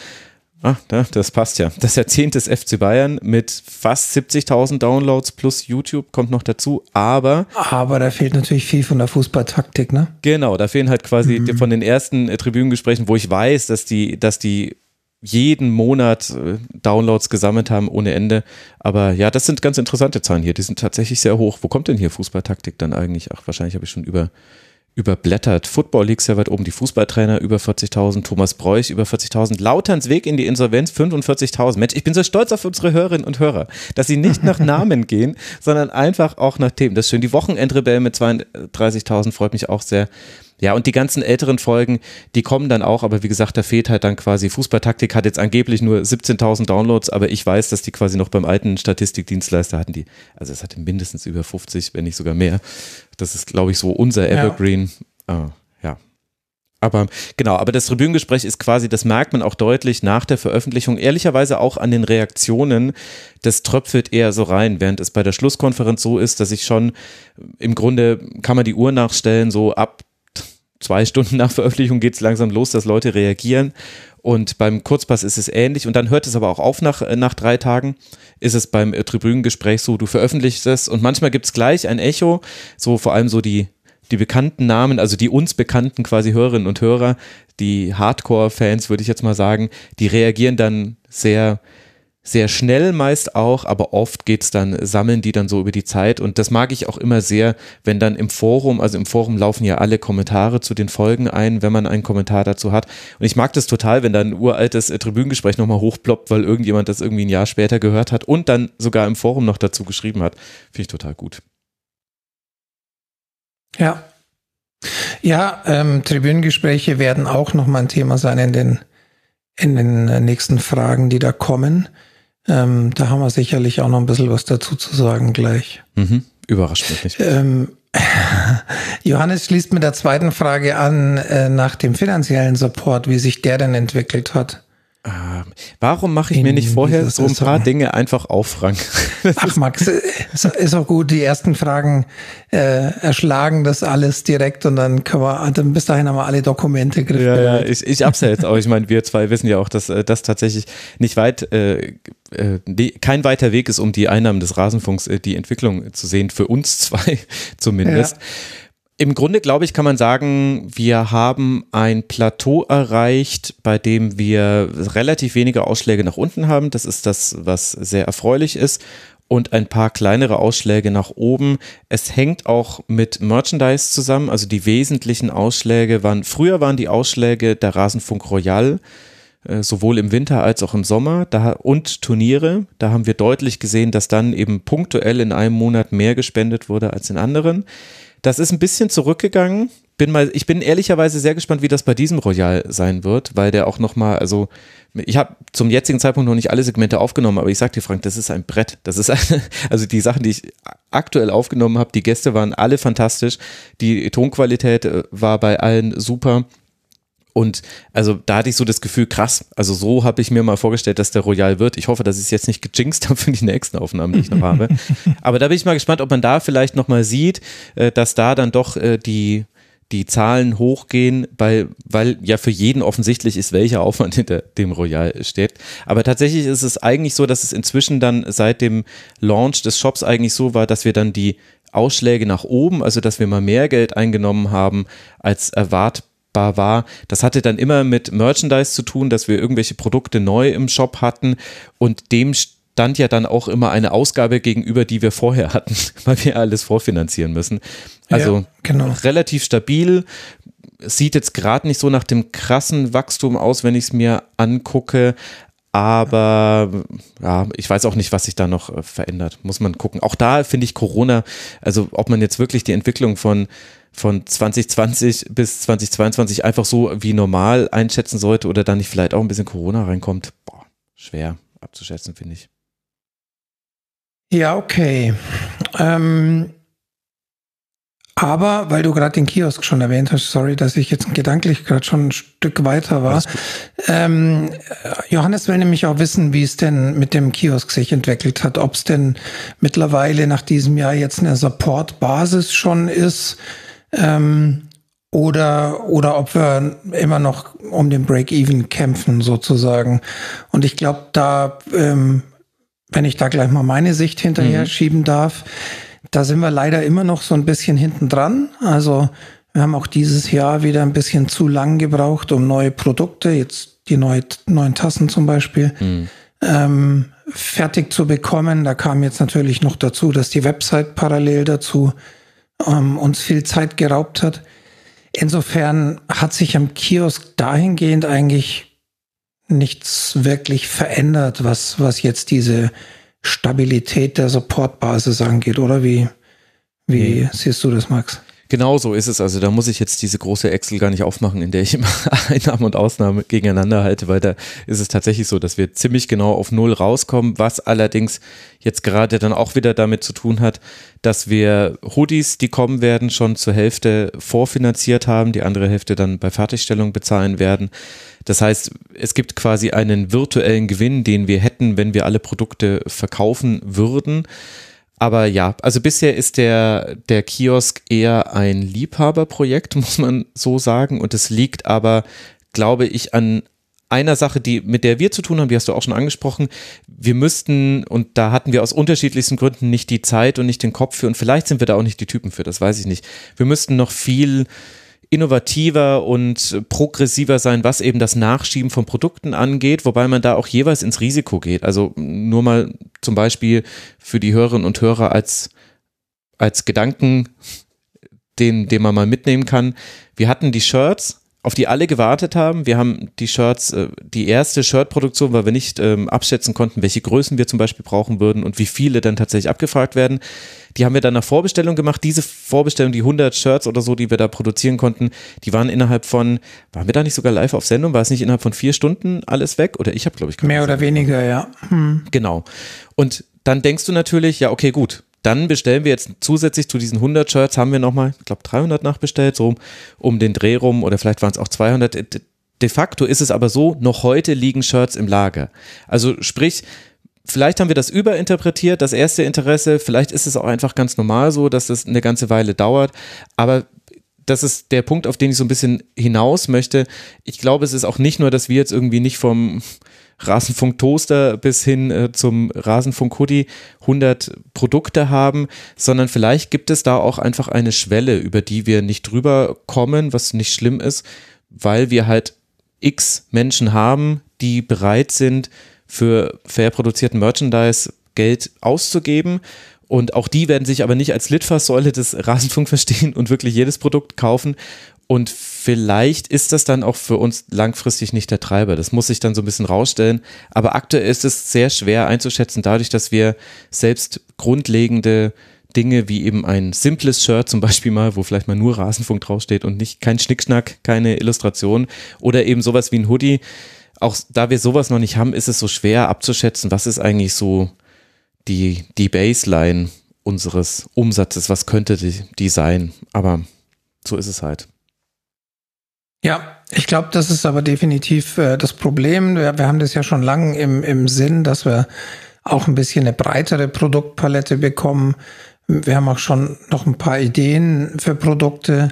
Ah, das passt ja. Das Jahrzehnt des FC Bayern mit fast 70.000 Downloads plus YouTube kommt noch dazu, aber. Aber da fehlt natürlich viel von der Fußballtaktik, ne? Genau, da fehlen halt quasi mhm. von den ersten äh, Tribünengesprächen, wo ich weiß, dass die, dass die jeden Monat äh, Downloads gesammelt haben ohne Ende. Aber ja, das sind ganz interessante Zahlen hier. Die sind tatsächlich sehr hoch. Wo kommt denn hier Fußballtaktik dann eigentlich? Ach, wahrscheinlich habe ich schon über überblättert. Football League sehr weit oben, die Fußballtrainer über 40.000, Thomas Breuch über 40.000, Lauterns Weg in die Insolvenz 45.000. Mensch, ich bin so stolz auf unsere Hörerinnen und Hörer, dass sie nicht nach Namen gehen, sondern einfach auch nach Themen. Das ist schön. Die Wochenendrebell mit 32.000 freut mich auch sehr. Ja, und die ganzen älteren Folgen, die kommen dann auch, aber wie gesagt, da fehlt halt dann quasi Fußballtaktik, hat jetzt angeblich nur 17.000 Downloads, aber ich weiß, dass die quasi noch beim alten Statistikdienstleister hatten die, also es hatte mindestens über 50, wenn nicht sogar mehr. Das ist, glaube ich, so unser Evergreen. Ja. Ah, ja. Aber genau, aber das Tribünengespräch ist quasi, das merkt man auch deutlich nach der Veröffentlichung, ehrlicherweise auch an den Reaktionen, das tröpfelt eher so rein, während es bei der Schlusskonferenz so ist, dass ich schon im Grunde kann man die Uhr nachstellen, so ab zwei Stunden nach Veröffentlichung geht es langsam los, dass Leute reagieren. Und beim Kurzpass ist es ähnlich. Und dann hört es aber auch auf nach, nach drei Tagen. Ist es beim äh, Tribünengespräch so, du veröffentlichst es und manchmal gibt es gleich ein Echo, so vor allem so die, die bekannten Namen, also die uns bekannten quasi Hörerinnen und Hörer, die Hardcore-Fans, würde ich jetzt mal sagen, die reagieren dann sehr sehr schnell meist auch, aber oft geht's dann, sammeln die dann so über die Zeit und das mag ich auch immer sehr, wenn dann im Forum, also im Forum laufen ja alle Kommentare zu den Folgen ein, wenn man einen Kommentar dazu hat und ich mag das total, wenn dann ein uraltes äh, Tribünengespräch nochmal hochploppt, weil irgendjemand das irgendwie ein Jahr später gehört hat und dann sogar im Forum noch dazu geschrieben hat. Finde ich total gut. Ja. Ja, ähm, Tribünengespräche werden auch nochmal ein Thema sein in den, in den äh, nächsten Fragen, die da kommen. Ähm, da haben wir sicherlich auch noch ein bisschen was dazu zu sagen gleich. Mhm. Überrascht mich nicht. Ähm, Johannes schließt mit der zweiten Frage an äh, nach dem finanziellen Support, wie sich der denn entwickelt hat. Ähm, warum mache ich mir nicht vorher so ein paar Dinge einfach auf, Frank? Ach, Max, ist auch gut. Die ersten Fragen äh, erschlagen das alles direkt und dann können wir, dann bis dahin haben wir alle Dokumente griffbereit. Ja, ja, ich, ich hab's ja jetzt auch. Ich meine, wir zwei wissen ja auch, dass äh, das tatsächlich nicht weit, äh, äh, kein weiter Weg ist, um die Einnahmen des Rasenfunks, äh, die Entwicklung zu sehen, für uns zwei zumindest. Ja. Im Grunde, glaube ich, kann man sagen, wir haben ein Plateau erreicht, bei dem wir relativ wenige Ausschläge nach unten haben. Das ist das, was sehr erfreulich ist. Und ein paar kleinere Ausschläge nach oben. Es hängt auch mit Merchandise zusammen. Also die wesentlichen Ausschläge waren, früher waren die Ausschläge der Rasenfunk Royal, äh, sowohl im Winter als auch im Sommer da, und Turniere. Da haben wir deutlich gesehen, dass dann eben punktuell in einem Monat mehr gespendet wurde als in anderen. Das ist ein bisschen zurückgegangen. Bin mal, ich bin ehrlicherweise sehr gespannt, wie das bei diesem Royal sein wird, weil der auch nochmal, also ich habe zum jetzigen Zeitpunkt noch nicht alle Segmente aufgenommen, aber ich sag dir, Frank, das ist ein Brett. Das ist eine, also die Sachen, die ich aktuell aufgenommen habe, die Gäste waren alle fantastisch. Die Tonqualität äh, war bei allen super. Und also da hatte ich so das Gefühl, krass, also so habe ich mir mal vorgestellt, dass der Royal wird. Ich hoffe, dass ich es jetzt nicht gejinxt habe für die nächsten Aufnahmen, die ich noch habe. Aber da bin ich mal gespannt, ob man da vielleicht nochmal sieht, äh, dass da dann doch äh, die, die Zahlen hochgehen, weil, weil ja für jeden offensichtlich ist, welcher Aufwand hinter dem Royal steht. Aber tatsächlich ist es eigentlich so, dass es inzwischen dann seit dem Launch des Shops eigentlich so war, dass wir dann die Ausschläge nach oben, also dass wir mal mehr Geld eingenommen haben als erwartet nutzbar war. Das hatte dann immer mit Merchandise zu tun, dass wir irgendwelche Produkte neu im Shop hatten und dem stand ja dann auch immer eine Ausgabe gegenüber, die wir vorher hatten, weil wir alles vorfinanzieren müssen. Also ja, genau. relativ stabil. Sieht jetzt gerade nicht so nach dem krassen Wachstum aus, wenn ich es mir angucke. Aber ja, ich weiß auch nicht, was sich da noch äh, verändert. Muss man gucken. Auch da finde ich Corona, also ob man jetzt wirklich die Entwicklung von von 2020 bis 2022 einfach so wie normal einschätzen sollte oder dann nicht vielleicht auch ein bisschen Corona reinkommt, boah, schwer abzuschätzen, finde ich. Ja, okay. Ähm, aber, weil du gerade den Kiosk schon erwähnt hast, sorry, dass ich jetzt gedanklich gerade schon ein Stück weiter war. Ähm, Johannes will nämlich auch wissen, wie es denn mit dem Kiosk sich entwickelt hat, ob es denn mittlerweile nach diesem Jahr jetzt eine Support-Basis schon ist ähm, oder, oder ob wir immer noch um den Break-Even kämpfen sozusagen. Und ich glaube, da, ähm, wenn ich da gleich mal meine Sicht hinterher mhm. schieben darf, da sind wir leider immer noch so ein bisschen hinten dran. Also wir haben auch dieses Jahr wieder ein bisschen zu lang gebraucht, um neue Produkte, jetzt die neue, neuen Tassen zum Beispiel, mhm. ähm, fertig zu bekommen. Da kam jetzt natürlich noch dazu, dass die Website parallel dazu ähm, uns viel Zeit geraubt hat. Insofern hat sich am Kiosk dahingehend eigentlich nichts wirklich verändert, was, was jetzt diese Stabilität der Supportbasis angeht, oder wie, wie nee. siehst du das, Max? Genau so ist es. Also da muss ich jetzt diese große Excel gar nicht aufmachen, in der ich immer Einnahme und Ausnahme gegeneinander halte, weil da ist es tatsächlich so, dass wir ziemlich genau auf Null rauskommen, was allerdings jetzt gerade dann auch wieder damit zu tun hat, dass wir Hoodies, die kommen werden, schon zur Hälfte vorfinanziert haben, die andere Hälfte dann bei Fertigstellung bezahlen werden. Das heißt, es gibt quasi einen virtuellen Gewinn, den wir hätten, wenn wir alle Produkte verkaufen würden. Aber ja, also bisher ist der, der Kiosk eher ein Liebhaberprojekt, muss man so sagen. Und es liegt aber, glaube ich, an einer Sache, die, mit der wir zu tun haben, die hast du auch schon angesprochen. Wir müssten, und da hatten wir aus unterschiedlichsten Gründen nicht die Zeit und nicht den Kopf für, und vielleicht sind wir da auch nicht die Typen für, das weiß ich nicht. Wir müssten noch viel innovativer und progressiver sein, was eben das Nachschieben von Produkten angeht, wobei man da auch jeweils ins Risiko geht. Also nur mal zum Beispiel für die Hörerinnen und Hörer als, als Gedanken, den, den man mal mitnehmen kann. Wir hatten die Shirts, auf die alle gewartet haben. Wir haben die Shirts, äh, die erste Shirtproduktion, weil wir nicht ähm, abschätzen konnten, welche Größen wir zum Beispiel brauchen würden und wie viele dann tatsächlich abgefragt werden. Die haben wir dann nach Vorbestellung gemacht. Diese Vorbestellung, die 100 Shirts oder so, die wir da produzieren konnten, die waren innerhalb von, waren wir da nicht sogar live auf Sendung? War es nicht innerhalb von vier Stunden alles weg? Oder ich habe, glaube ich, mehr oder weniger, ja. Hm. Genau. Und dann denkst du natürlich, ja, okay, gut, dann bestellen wir jetzt zusätzlich zu diesen 100 Shirts, haben wir nochmal, ich glaube 300 nachbestellt, so um den Dreh rum oder vielleicht waren es auch 200. De facto ist es aber so, noch heute liegen Shirts im Lager. Also sprich, vielleicht haben wir das überinterpretiert, das erste Interesse, vielleicht ist es auch einfach ganz normal so, dass es eine ganze Weile dauert, aber das ist der Punkt, auf den ich so ein bisschen hinaus möchte. Ich glaube, es ist auch nicht nur, dass wir jetzt irgendwie nicht vom Rasenfunk Toaster bis hin äh, zum Rasenfunk Hoodie 100 Produkte haben, sondern vielleicht gibt es da auch einfach eine Schwelle, über die wir nicht drüber kommen, was nicht schlimm ist, weil wir halt x Menschen haben, die bereit sind, für fair produzierten Merchandise Geld auszugeben. Und auch die werden sich aber nicht als Litfaßsäule des Rasenfunk verstehen und wirklich jedes Produkt kaufen. Und vielleicht ist das dann auch für uns langfristig nicht der Treiber. Das muss sich dann so ein bisschen rausstellen. Aber aktuell ist es sehr schwer einzuschätzen, dadurch, dass wir selbst grundlegende Dinge wie eben ein simples Shirt zum Beispiel mal, wo vielleicht mal nur Rasenfunk draufsteht und nicht kein Schnickschnack, keine Illustration oder eben sowas wie ein Hoodie. Auch da wir sowas noch nicht haben, ist es so schwer abzuschätzen, was ist eigentlich so die, die Baseline unseres Umsatzes, was könnte die, die sein. Aber so ist es halt. Ja, ich glaube, das ist aber definitiv äh, das Problem. Wir, wir, haben das ja schon lange im, im Sinn, dass wir auch ein bisschen eine breitere Produktpalette bekommen. Wir haben auch schon noch ein paar Ideen für Produkte,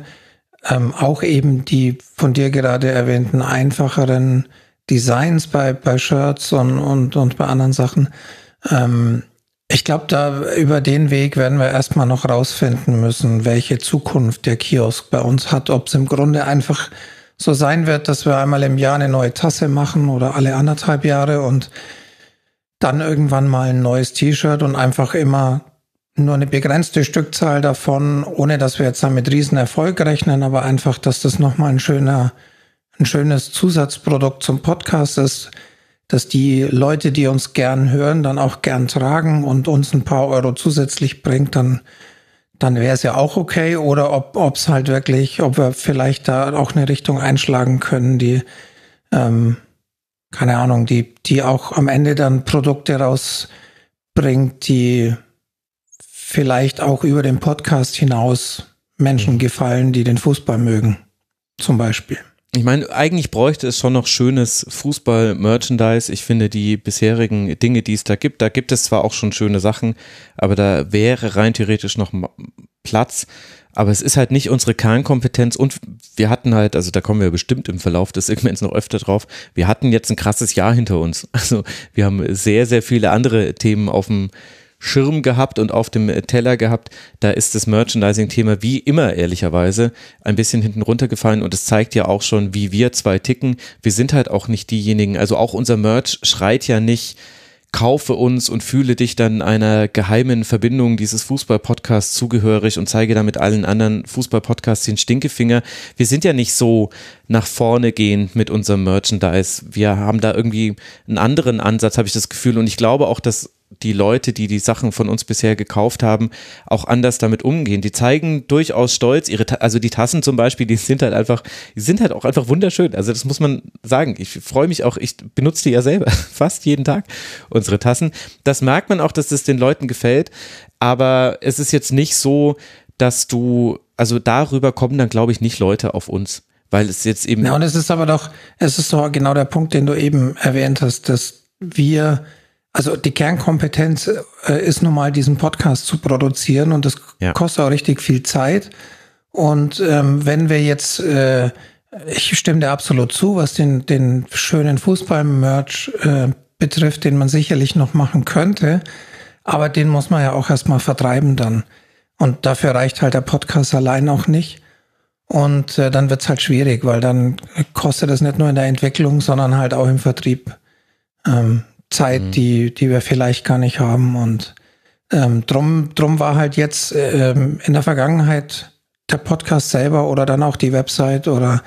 ähm, auch eben die von dir gerade erwähnten einfacheren Designs bei, bei Shirts und, und, und bei anderen Sachen. Ähm, ich glaube, da über den Weg werden wir erstmal noch rausfinden müssen, welche Zukunft der Kiosk bei uns hat. Ob es im Grunde einfach so sein wird, dass wir einmal im Jahr eine neue Tasse machen oder alle anderthalb Jahre und dann irgendwann mal ein neues T-Shirt und einfach immer nur eine begrenzte Stückzahl davon, ohne dass wir jetzt damit riesen Erfolg rechnen, aber einfach, dass das nochmal ein schöner, ein schönes Zusatzprodukt zum Podcast ist, dass die Leute, die uns gern hören, dann auch gern tragen und uns ein paar Euro zusätzlich bringt, dann dann wäre es ja auch okay. Oder ob es halt wirklich, ob wir vielleicht da auch eine Richtung einschlagen können, die, ähm, keine Ahnung, die, die auch am Ende dann Produkte rausbringt, die vielleicht auch über den Podcast hinaus Menschen gefallen, die den Fußball mögen. Zum Beispiel. Ich meine, eigentlich bräuchte es schon noch schönes Fußball-Merchandise. Ich finde die bisherigen Dinge, die es da gibt, da gibt es zwar auch schon schöne Sachen, aber da wäre rein theoretisch noch Platz. Aber es ist halt nicht unsere Kernkompetenz und wir hatten halt, also da kommen wir bestimmt im Verlauf des Segments noch öfter drauf, wir hatten jetzt ein krasses Jahr hinter uns. Also wir haben sehr, sehr viele andere Themen auf dem Schirm gehabt und auf dem Teller gehabt. Da ist das Merchandising-Thema wie immer ehrlicherweise ein bisschen hinten runtergefallen und es zeigt ja auch schon, wie wir zwei ticken. Wir sind halt auch nicht diejenigen, also auch unser Merch schreit ja nicht, kaufe uns und fühle dich dann einer geheimen Verbindung dieses Fußball-Podcasts zugehörig und zeige damit allen anderen Fußball-Podcasts den Stinkefinger. Wir sind ja nicht so nach vorne gehend mit unserem Merchandise. Wir haben da irgendwie einen anderen Ansatz, habe ich das Gefühl. Und ich glaube auch, dass die Leute, die die Sachen von uns bisher gekauft haben, auch anders damit umgehen. Die zeigen durchaus Stolz. Ihre, also die Tassen zum Beispiel, die sind halt einfach, die sind halt auch einfach wunderschön. Also das muss man sagen. Ich freue mich auch, ich benutze die ja selber fast jeden Tag, unsere Tassen. Das merkt man auch, dass das den Leuten gefällt. Aber es ist jetzt nicht so, dass du, also darüber kommen dann, glaube ich, nicht Leute auf uns. Weil es jetzt eben. Ja, und es ist aber doch, es ist doch genau der Punkt, den du eben erwähnt hast, dass wir also die Kernkompetenz äh, ist nun mal, diesen Podcast zu produzieren und das ja. kostet auch richtig viel Zeit. Und ähm, wenn wir jetzt, äh, ich stimme dir absolut zu, was den, den schönen Fußball-Merch äh, betrifft, den man sicherlich noch machen könnte, aber den muss man ja auch erstmal vertreiben dann. Und dafür reicht halt der Podcast allein auch nicht. Und äh, dann wird's halt schwierig, weil dann kostet es nicht nur in der Entwicklung, sondern halt auch im Vertrieb. Ähm, Zeit, mhm. die, die wir vielleicht gar nicht haben. Und ähm, drum, drum war halt jetzt ähm, in der Vergangenheit der Podcast selber oder dann auch die Website oder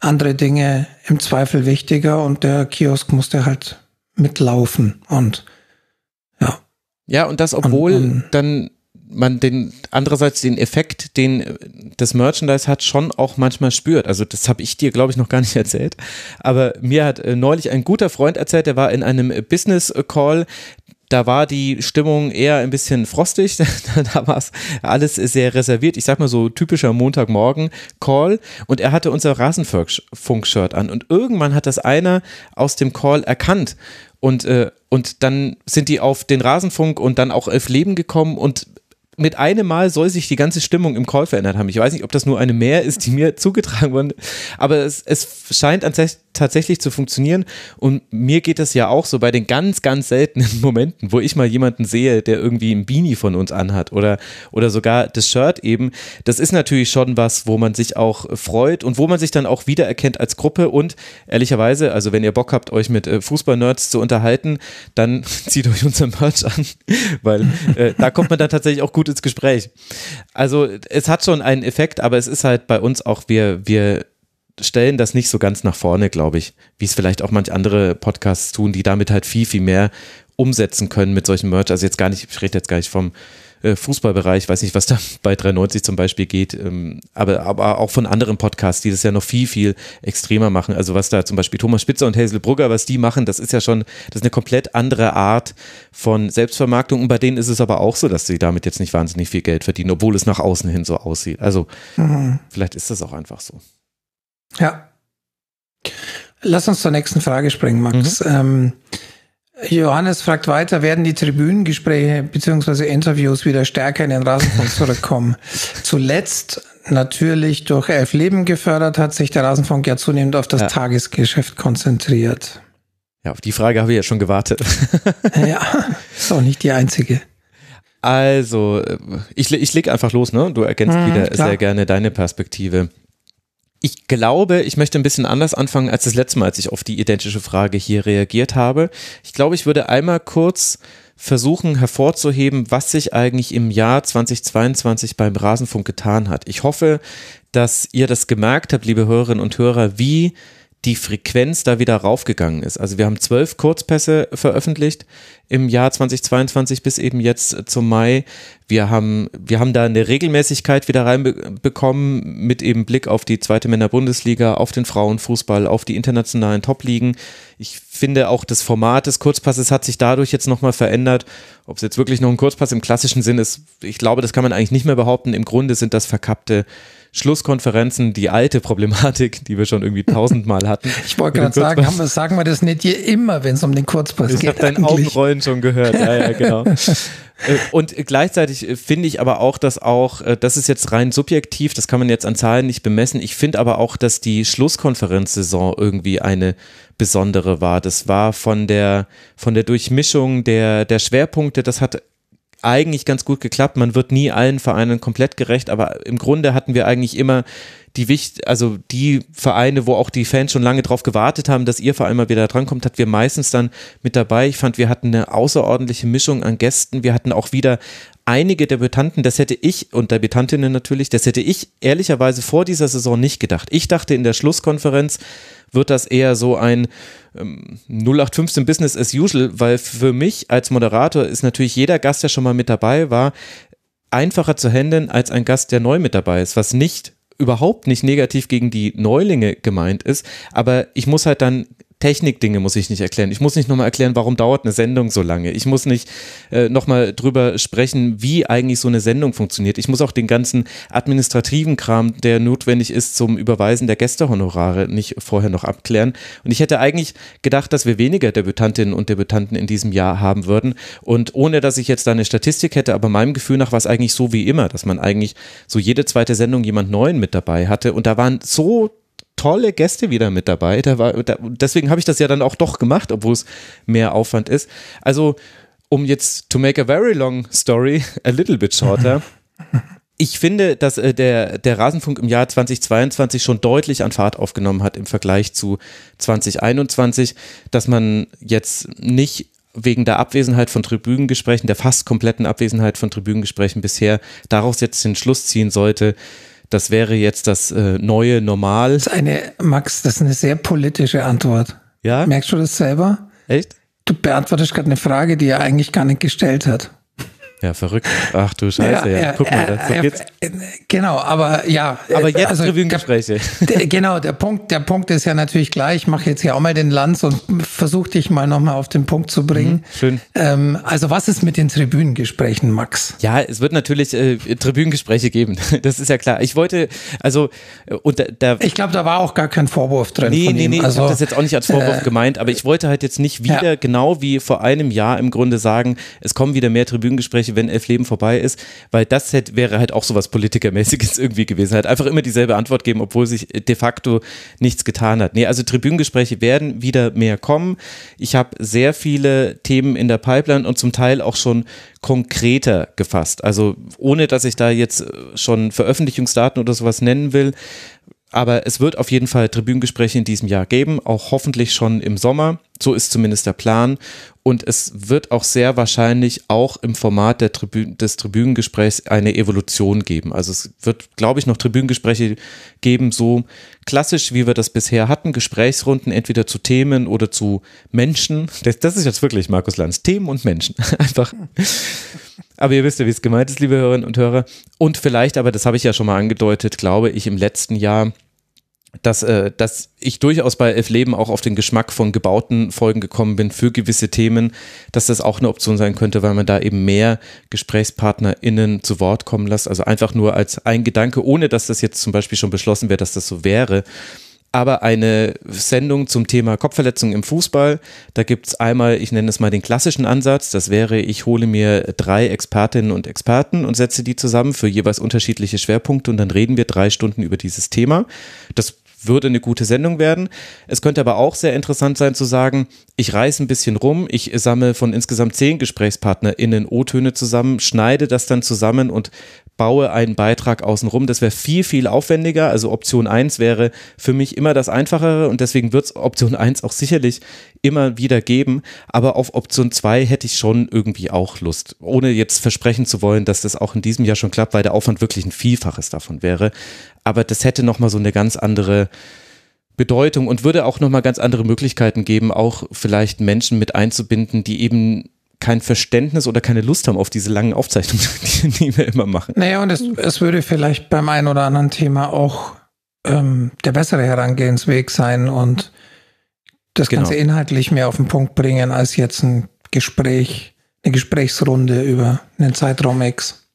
andere Dinge im Zweifel wichtiger und der Kiosk musste halt mitlaufen und ja. Ja, und das, obwohl und, und, dann man den andererseits den Effekt, den das Merchandise hat, schon auch manchmal spürt. Also das habe ich dir, glaube ich, noch gar nicht erzählt. Aber mir hat äh, neulich ein guter Freund erzählt, der war in einem Business Call, da war die Stimmung eher ein bisschen frostig. da war es alles sehr reserviert. Ich sag mal so typischer Montagmorgen-Call. Und er hatte unser Rasenfunk-Shirt an. Und irgendwann hat das einer aus dem Call erkannt. Und, äh, und dann sind die auf den Rasenfunk und dann auch elf Leben gekommen und mit einem Mal soll sich die ganze Stimmung im Call verändert haben. Ich weiß nicht, ob das nur eine mehr ist, die mir zugetragen wurde, aber es, es scheint tatsächlich zu funktionieren. Und mir geht es ja auch so bei den ganz, ganz seltenen Momenten, wo ich mal jemanden sehe, der irgendwie ein Beanie von uns anhat oder, oder sogar das Shirt eben. Das ist natürlich schon was, wo man sich auch freut und wo man sich dann auch wiedererkennt als Gruppe. Und ehrlicherweise, also wenn ihr Bock habt, euch mit äh, Fußballnerds zu unterhalten, dann zieht euch unser Merch an, weil äh, da kommt man dann tatsächlich auch gut ins Gespräch. Also es hat schon einen Effekt, aber es ist halt bei uns auch, wir, wir stellen das nicht so ganz nach vorne, glaube ich, wie es vielleicht auch manche andere Podcasts tun, die damit halt viel, viel mehr umsetzen können mit solchen Merch. Also jetzt gar nicht, ich rede jetzt gar nicht vom äh, Fußballbereich, weiß nicht, was da bei 93 zum Beispiel geht, ähm, aber, aber auch von anderen Podcasts, die das ja noch viel, viel extremer machen. Also was da zum Beispiel Thomas Spitzer und Hazel Brugger, was die machen, das ist ja schon, das ist eine komplett andere Art von Selbstvermarktung und bei denen ist es aber auch so, dass sie damit jetzt nicht wahnsinnig viel Geld verdienen, obwohl es nach außen hin so aussieht. Also mhm. vielleicht ist das auch einfach so. Ja. Lass uns zur nächsten Frage springen, Max. Mhm. Ähm, Johannes fragt weiter, werden die Tribünengespräche bzw. Interviews wieder stärker in den Rasenfunk zurückkommen? Zuletzt natürlich durch Elf Leben gefördert, hat sich der Rasenfunk ja zunehmend auf das ja. Tagesgeschäft konzentriert. Ja, auf die Frage habe ich ja schon gewartet. ja, ist auch nicht die einzige. Also, ich, ich leg einfach los, ne? Du ergänzt mhm, wieder klar. sehr gerne deine Perspektive. Ich glaube, ich möchte ein bisschen anders anfangen als das letzte Mal, als ich auf die identische Frage hier reagiert habe. Ich glaube, ich würde einmal kurz versuchen hervorzuheben, was sich eigentlich im Jahr 2022 beim Rasenfunk getan hat. Ich hoffe, dass ihr das gemerkt habt, liebe Hörerinnen und Hörer, wie die Frequenz da wieder raufgegangen ist. Also wir haben zwölf Kurzpässe veröffentlicht im Jahr 2022 bis eben jetzt zum Mai. Wir haben, wir haben da eine Regelmäßigkeit wieder reinbekommen mit eben Blick auf die zweite Männer-Bundesliga, auf den Frauenfußball, auf die internationalen Top-Ligen. Ich finde auch das Format des Kurzpasses hat sich dadurch jetzt nochmal verändert. Ob es jetzt wirklich noch ein Kurzpass im klassischen Sinn ist, ich glaube, das kann man eigentlich nicht mehr behaupten. Im Grunde sind das verkappte Schlusskonferenzen die alte Problematik, die wir schon irgendwie tausendmal hatten. Ich wollte gerade sagen, haben wir, sagen wir das nicht hier immer, wenn es um den Kurzpass ich geht. Ich habe dein Augenrollen schon gehört. Ja, ja, genau. Äh, und gleichzeitig äh, finde ich aber auch, dass auch, äh, das ist jetzt rein subjektiv, das kann man jetzt an Zahlen nicht bemessen. Ich finde aber auch, dass die Schlusskonferenzsaison irgendwie eine besondere war. Das war von der, von der Durchmischung der, der Schwerpunkte, das hat eigentlich ganz gut geklappt. Man wird nie allen Vereinen komplett gerecht, aber im Grunde hatten wir eigentlich immer die Wicht, also die Vereine, wo auch die Fans schon lange drauf gewartet haben, dass ihr Verein mal wieder drankommt, hat wir meistens dann mit dabei. Ich fand, wir hatten eine außerordentliche Mischung an Gästen. Wir hatten auch wieder einige Debütanten, das hätte ich und Debütantinnen natürlich, das hätte ich ehrlicherweise vor dieser Saison nicht gedacht. Ich dachte in der Schlusskonferenz wird das eher so ein ähm, 0815 Business as usual, weil für mich als Moderator ist natürlich jeder Gast, der schon mal mit dabei war, einfacher zu handeln als ein Gast, der neu mit dabei ist, was nicht überhaupt nicht negativ gegen die Neulinge gemeint ist, aber ich muss halt dann Technikdinge muss ich nicht erklären. Ich muss nicht nochmal erklären, warum dauert eine Sendung so lange. Ich muss nicht äh, nochmal drüber sprechen, wie eigentlich so eine Sendung funktioniert. Ich muss auch den ganzen administrativen Kram, der notwendig ist zum Überweisen der Gästehonorare, nicht vorher noch abklären. Und ich hätte eigentlich gedacht, dass wir weniger Debütantinnen und Debütanten in diesem Jahr haben würden. Und ohne, dass ich jetzt da eine Statistik hätte, aber meinem Gefühl nach war es eigentlich so wie immer, dass man eigentlich so jede zweite Sendung jemand Neuen mit dabei hatte. Und da waren so tolle Gäste wieder mit dabei. Da war, da, deswegen habe ich das ja dann auch doch gemacht, obwohl es mehr Aufwand ist. Also, um jetzt to make a very long story a little bit shorter. Ich finde, dass äh, der, der Rasenfunk im Jahr 2022 schon deutlich an Fahrt aufgenommen hat im Vergleich zu 2021, dass man jetzt nicht wegen der Abwesenheit von Tribünengesprächen, der fast kompletten Abwesenheit von Tribünengesprächen bisher, daraus jetzt den Schluss ziehen sollte, das wäre jetzt das äh, neue Normal. Das ist eine, Max, das ist eine sehr politische Antwort. Ja? Merkst du das selber? Echt? Du beantwortest gerade eine Frage, die er eigentlich gar nicht gestellt hat. Ja, verrückt. Ach du Scheiße, ja. ja. Guck mal, so geht's. Genau, aber ja. Aber jetzt also, Tribünengespräche. genau, der Punkt, der Punkt ist ja natürlich gleich. Ich mache jetzt hier auch mal den Lanz und versuche dich mal nochmal auf den Punkt zu bringen. Mhm, schön. Ähm, also was ist mit den Tribünengesprächen, Max? Ja, es wird natürlich äh, Tribünengespräche geben. Das ist ja klar. Ich wollte, also und da, da Ich glaube, da war auch gar kein Vorwurf drin. Nee, nee, ihm. nee, also, ich habe das jetzt auch nicht als Vorwurf äh, gemeint, aber ich wollte halt jetzt nicht wieder, ja. genau wie vor einem Jahr im Grunde sagen, es kommen wieder mehr Tribünengespräche, wenn elf Leben vorbei ist, weil das hätte, wäre halt auch so was Politikermäßiges irgendwie gewesen. Halt einfach immer dieselbe Antwort geben, obwohl sich de facto nichts getan hat. Nee, also Tribünengespräche werden wieder mehr kommen. Ich habe sehr viele Themen in der Pipeline und zum Teil auch schon konkreter gefasst. Also ohne, dass ich da jetzt schon Veröffentlichungsdaten oder sowas nennen will, aber es wird auf jeden Fall Tribünengespräche in diesem Jahr geben, auch hoffentlich schon im Sommer. So ist zumindest der Plan. Und es wird auch sehr wahrscheinlich auch im Format der Tribü des Tribünengesprächs eine Evolution geben. Also es wird, glaube ich, noch Tribünengespräche geben, so klassisch, wie wir das bisher hatten. Gesprächsrunden entweder zu Themen oder zu Menschen. Das, das ist jetzt wirklich Markus Lanz. Themen und Menschen. Einfach. Aber ihr wisst ja, wie es gemeint ist, liebe Hörerinnen und Hörer. Und vielleicht, aber das habe ich ja schon mal angedeutet, glaube ich, im letzten Jahr, dass, äh, dass ich durchaus bei Elf Leben auch auf den Geschmack von gebauten Folgen gekommen bin für gewisse Themen, dass das auch eine Option sein könnte, weil man da eben mehr GesprächspartnerInnen zu Wort kommen lässt. Also einfach nur als ein Gedanke, ohne dass das jetzt zum Beispiel schon beschlossen wäre, dass das so wäre aber eine Sendung zum Thema Kopfverletzungen im Fußball. Da gibt es einmal, ich nenne es mal den klassischen Ansatz, das wäre, ich hole mir drei Expertinnen und Experten und setze die zusammen für jeweils unterschiedliche Schwerpunkte und dann reden wir drei Stunden über dieses Thema. Das würde eine gute Sendung werden. Es könnte aber auch sehr interessant sein zu sagen, ich reiße ein bisschen rum, ich sammle von insgesamt zehn GesprächspartnerInnen O-Töne zusammen, schneide das dann zusammen und baue einen Beitrag außenrum. Das wäre viel, viel aufwendiger. Also Option 1 wäre für mich immer das Einfachere und deswegen wird es Option 1 auch sicherlich immer wieder geben. Aber auf Option 2 hätte ich schon irgendwie auch Lust. Ohne jetzt versprechen zu wollen, dass das auch in diesem Jahr schon klappt, weil der Aufwand wirklich ein Vielfaches davon wäre. Aber das hätte nochmal so eine ganz andere Bedeutung und würde auch nochmal ganz andere Möglichkeiten geben, auch vielleicht Menschen mit einzubinden, die eben kein Verständnis oder keine Lust haben auf diese langen Aufzeichnungen, die, die wir immer machen. Naja, und es, es würde vielleicht beim einen oder anderen Thema auch ähm, der bessere Herangehensweg sein und das genau. Ganze inhaltlich mehr auf den Punkt bringen, als jetzt ein Gespräch, eine Gesprächsrunde über einen Zeitraum X.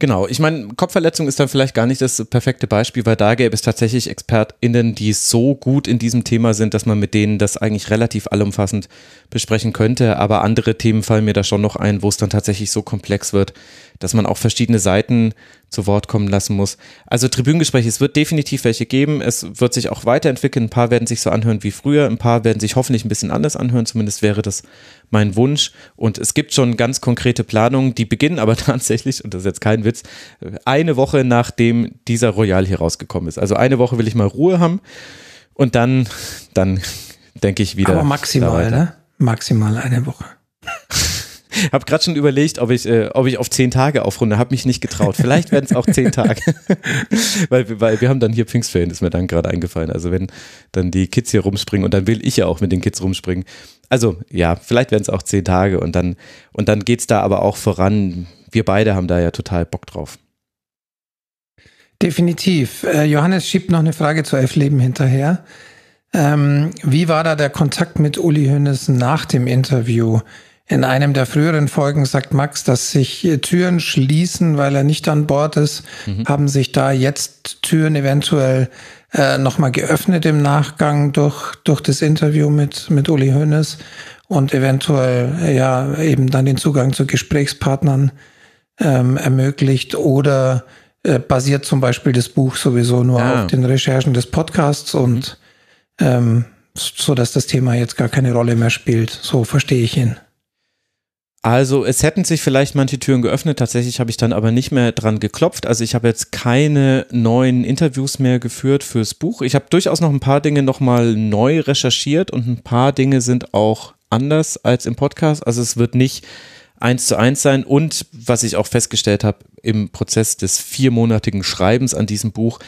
Genau, ich meine, Kopfverletzung ist dann vielleicht gar nicht das perfekte Beispiel, weil da gäbe es tatsächlich ExpertInnen, die so gut in diesem Thema sind, dass man mit denen das eigentlich relativ allumfassend besprechen könnte. Aber andere Themen fallen mir da schon noch ein, wo es dann tatsächlich so komplex wird, dass man auch verschiedene Seiten zu Wort kommen lassen muss. Also Tribünengespräche, es wird definitiv welche geben. Es wird sich auch weiterentwickeln. Ein paar werden sich so anhören wie früher. Ein paar werden sich hoffentlich ein bisschen anders anhören. Zumindest wäre das mein Wunsch. Und es gibt schon ganz konkrete Planungen, die beginnen aber tatsächlich, und das ist jetzt kein Witz, eine Woche nachdem dieser Royal hier rausgekommen ist. Also eine Woche will ich mal Ruhe haben. Und dann, dann denke ich wieder. Aber maximal, ne? Maximal eine Woche. Habe gerade schon überlegt, ob ich, äh, ob ich auf zehn Tage aufrunde. Habe mich nicht getraut. Vielleicht werden es auch zehn Tage. weil, weil wir haben dann hier Pfingstferien, ist mir dann gerade eingefallen. Also wenn dann die Kids hier rumspringen und dann will ich ja auch mit den Kids rumspringen. Also ja, vielleicht werden es auch zehn Tage und dann, und dann geht es da aber auch voran. Wir beide haben da ja total Bock drauf. Definitiv. Äh, Johannes schiebt noch eine Frage zu Elf Leben hinterher. Ähm, wie war da der Kontakt mit Uli Hönes nach dem Interview? In einem der früheren Folgen sagt Max, dass sich Türen schließen, weil er nicht an Bord ist. Mhm. Haben sich da jetzt Türen eventuell äh, nochmal geöffnet im Nachgang durch, durch das Interview mit, mit Uli Hoeneß und eventuell äh, ja eben dann den Zugang zu Gesprächspartnern ähm, ermöglicht oder äh, basiert zum Beispiel das Buch sowieso nur ah. auf den Recherchen des Podcasts und mhm. ähm, so dass das Thema jetzt gar keine Rolle mehr spielt. So verstehe ich ihn. Also es hätten sich vielleicht manche Türen geöffnet, tatsächlich habe ich dann aber nicht mehr dran geklopft. Also ich habe jetzt keine neuen Interviews mehr geführt fürs Buch. Ich habe durchaus noch ein paar Dinge nochmal neu recherchiert und ein paar Dinge sind auch anders als im Podcast. Also es wird nicht eins zu eins sein und was ich auch festgestellt habe im Prozess des viermonatigen Schreibens an diesem Buch,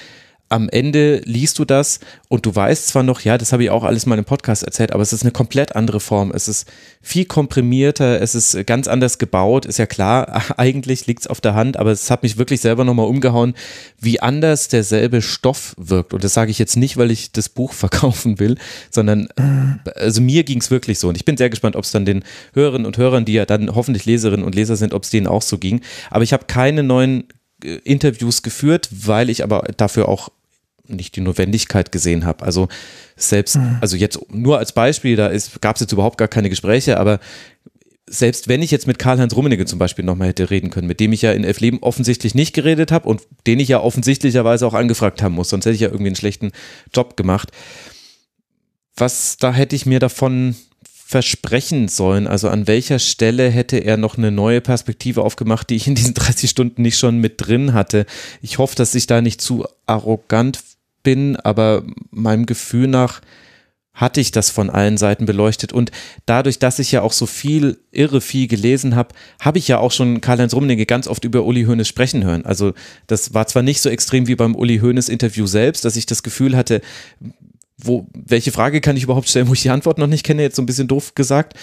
am Ende liest du das und du weißt zwar noch, ja, das habe ich auch alles mal im Podcast erzählt, aber es ist eine komplett andere Form. Es ist viel komprimierter, es ist ganz anders gebaut, ist ja klar, eigentlich liegt es auf der Hand, aber es hat mich wirklich selber nochmal umgehauen, wie anders derselbe Stoff wirkt. Und das sage ich jetzt nicht, weil ich das Buch verkaufen will, sondern also mir ging es wirklich so. Und ich bin sehr gespannt, ob es dann den Hörerinnen und Hörern, die ja dann hoffentlich Leserinnen und Leser sind, ob es denen auch so ging. Aber ich habe keine neuen äh, Interviews geführt, weil ich aber dafür auch nicht die Notwendigkeit gesehen habe. Also selbst, mhm. also jetzt nur als Beispiel, da gab es jetzt überhaupt gar keine Gespräche, aber selbst wenn ich jetzt mit Karl-Heinz Rummenigge zum Beispiel nochmal hätte reden können, mit dem ich ja in Elf Leben offensichtlich nicht geredet habe und den ich ja offensichtlicherweise auch angefragt haben muss, sonst hätte ich ja irgendwie einen schlechten Job gemacht. Was, da hätte ich mir davon versprechen sollen? Also an welcher Stelle hätte er noch eine neue Perspektive aufgemacht, die ich in diesen 30 Stunden nicht schon mit drin hatte? Ich hoffe, dass ich da nicht zu arrogant bin, aber meinem Gefühl nach hatte ich das von allen Seiten beleuchtet und dadurch, dass ich ja auch so viel irre viel gelesen habe, habe ich ja auch schon Karl-Heinz Rummenigge ganz oft über Uli Hoeneß sprechen hören. Also das war zwar nicht so extrem wie beim Uli Hoeneß Interview selbst, dass ich das Gefühl hatte, wo, welche Frage kann ich überhaupt stellen, wo ich die Antwort noch nicht kenne, jetzt so ein bisschen doof gesagt.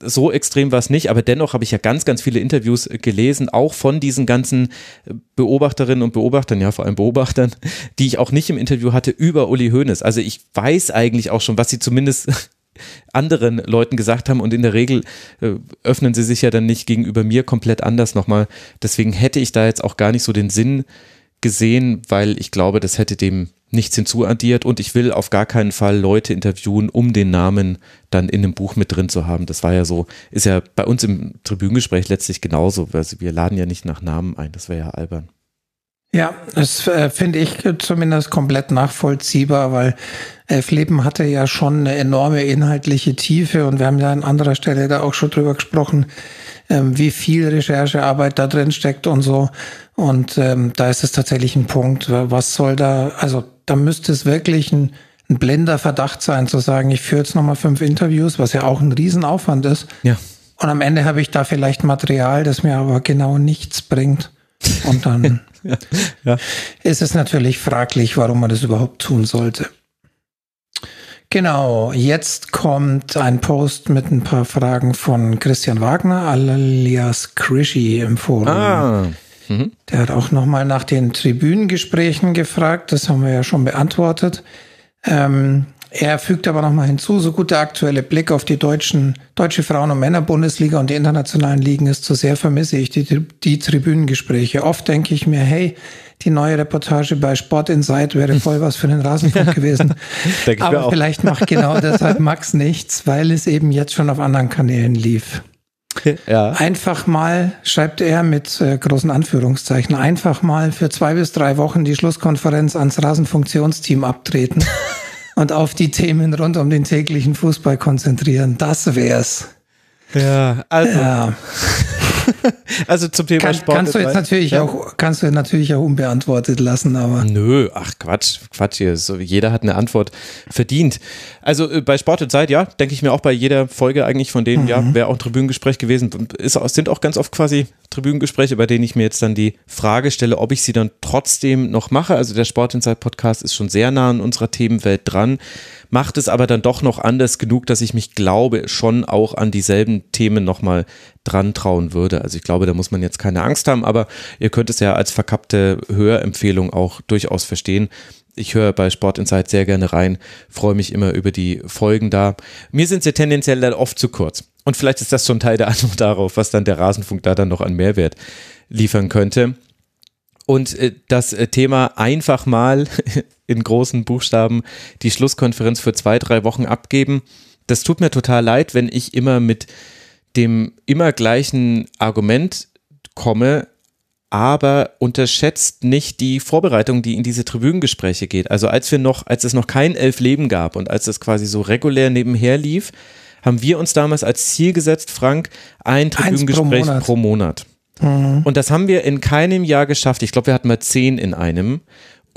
So extrem war es nicht, aber dennoch habe ich ja ganz, ganz viele Interviews äh, gelesen, auch von diesen ganzen äh, Beobachterinnen und Beobachtern, ja, vor allem Beobachtern, die ich auch nicht im Interview hatte, über Uli Hoeneß. Also ich weiß eigentlich auch schon, was sie zumindest anderen Leuten gesagt haben und in der Regel äh, öffnen sie sich ja dann nicht gegenüber mir komplett anders nochmal. Deswegen hätte ich da jetzt auch gar nicht so den Sinn gesehen, weil ich glaube, das hätte dem nichts hinzuaddiert und ich will auf gar keinen Fall Leute interviewen, um den Namen dann in einem Buch mit drin zu haben. Das war ja so, ist ja bei uns im Tribünengespräch letztlich genauso. Also wir laden ja nicht nach Namen ein, das wäre ja albern. Ja, das äh, finde ich zumindest komplett nachvollziehbar, weil Elf Leben hatte ja schon eine enorme inhaltliche Tiefe und wir haben ja an anderer Stelle da auch schon drüber gesprochen, ähm, wie viel Recherchearbeit da drin steckt und so. Und ähm, da ist es tatsächlich ein Punkt, was soll da, also da müsste es wirklich ein, ein blinder Verdacht sein, zu sagen, ich führe jetzt nochmal fünf Interviews, was ja auch ein Riesenaufwand ist. Ja. Und am Ende habe ich da vielleicht Material, das mir aber genau nichts bringt. Und dann ja, ja. ist es natürlich fraglich, warum man das überhaupt tun sollte. Genau, jetzt kommt ein Post mit ein paar Fragen von Christian Wagner alias Krischi im Forum. Ah. Mhm. Der hat auch nochmal nach den Tribünengesprächen gefragt, das haben wir ja schon beantwortet. Ähm, er fügt aber nochmal hinzu, so gut der aktuelle Blick auf die deutschen, deutsche Frauen- und Männerbundesliga und die internationalen Ligen ist, so sehr vermisse ich die, die Tribünengespräche. Oft denke ich mir, hey, die neue Reportage bei Sport Insight wäre voll was für den Rasenfunk gewesen. aber vielleicht macht genau deshalb Max nichts, weil es eben jetzt schon auf anderen Kanälen lief. Ja. Einfach mal, schreibt er mit äh, großen Anführungszeichen, einfach mal für zwei bis drei Wochen die Schlusskonferenz ans Rasenfunktionsteam abtreten und auf die Themen rund um den täglichen Fußball konzentrieren. Das wär's. Ja, also. Ja. also zum Thema Kann, Sport. Kannst du jetzt natürlich ja. auch, kannst du natürlich auch unbeantwortet lassen, aber. Nö, ach Quatsch, Quatsch hier. So, jeder hat eine Antwort verdient. Also äh, bei Sport und Zeit, ja, denke ich mir auch bei jeder Folge eigentlich von denen, mhm. ja, wäre auch ein Tribünengespräch gewesen. Ist, sind auch ganz oft quasi Tribünengespräche, bei denen ich mir jetzt dann die Frage stelle, ob ich sie dann trotzdem noch mache. Also der Sport Insight Podcast ist schon sehr nah an unserer Themenwelt dran macht es aber dann doch noch anders genug, dass ich mich glaube, schon auch an dieselben Themen nochmal dran trauen würde. Also ich glaube, da muss man jetzt keine Angst haben, aber ihr könnt es ja als verkappte Hörempfehlung auch durchaus verstehen. Ich höre bei Sport Insight sehr gerne rein, freue mich immer über die Folgen da. Mir sind sie tendenziell dann oft zu kurz. Und vielleicht ist das schon Teil der Antwort darauf, was dann der Rasenfunk da dann noch an Mehrwert liefern könnte. Und äh, das äh, Thema einfach mal in großen Buchstaben die Schlusskonferenz für zwei, drei Wochen abgeben. Das tut mir total leid, wenn ich immer mit dem immer gleichen Argument komme, aber unterschätzt nicht die Vorbereitung, die in diese Tribünengespräche geht. Also als wir noch, als es noch kein Elf Leben gab und als es quasi so regulär nebenher lief, haben wir uns damals als Ziel gesetzt, Frank, ein Tribünengespräch pro Monat. Pro Monat. Mhm. Und das haben wir in keinem Jahr geschafft. Ich glaube, wir hatten mal zehn in einem.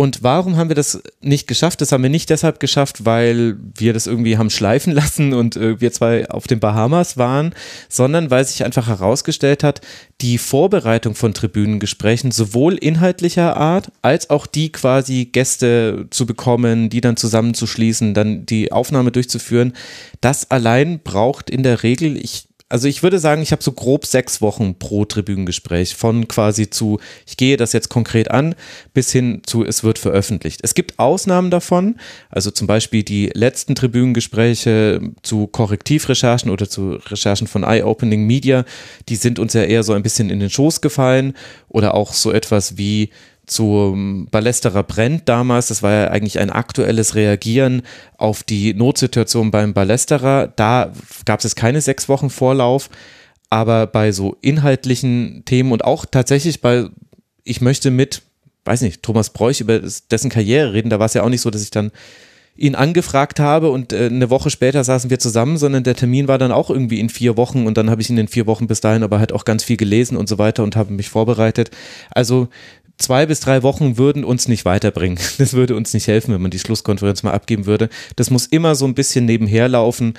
Und warum haben wir das nicht geschafft? Das haben wir nicht deshalb geschafft, weil wir das irgendwie haben schleifen lassen und äh, wir zwei auf den Bahamas waren, sondern weil sich einfach herausgestellt hat, die Vorbereitung von Tribünengesprächen sowohl inhaltlicher Art als auch die quasi Gäste zu bekommen, die dann zusammenzuschließen, dann die Aufnahme durchzuführen, das allein braucht in der Regel, ich also ich würde sagen, ich habe so grob sechs Wochen pro Tribünengespräch. Von quasi zu, ich gehe das jetzt konkret an, bis hin zu, es wird veröffentlicht. Es gibt Ausnahmen davon, also zum Beispiel die letzten Tribünengespräche zu Korrektivrecherchen oder zu Recherchen von Eye-Opening Media, die sind uns ja eher so ein bisschen in den Schoß gefallen. Oder auch so etwas wie zum Ballesterer brennt damals, das war ja eigentlich ein aktuelles Reagieren auf die Notsituation beim Ballesterer. Da gab es keine sechs Wochen Vorlauf, aber bei so inhaltlichen Themen und auch tatsächlich bei, ich möchte mit, weiß nicht, Thomas Bräuch über dessen Karriere reden, da war es ja auch nicht so, dass ich dann ihn angefragt habe und äh, eine Woche später saßen wir zusammen, sondern der Termin war dann auch irgendwie in vier Wochen und dann habe ich in den vier Wochen bis dahin aber halt auch ganz viel gelesen und so weiter und habe mich vorbereitet. Also zwei bis drei Wochen würden uns nicht weiterbringen. Das würde uns nicht helfen, wenn man die Schlusskonferenz mal abgeben würde. Das muss immer so ein bisschen nebenher laufen.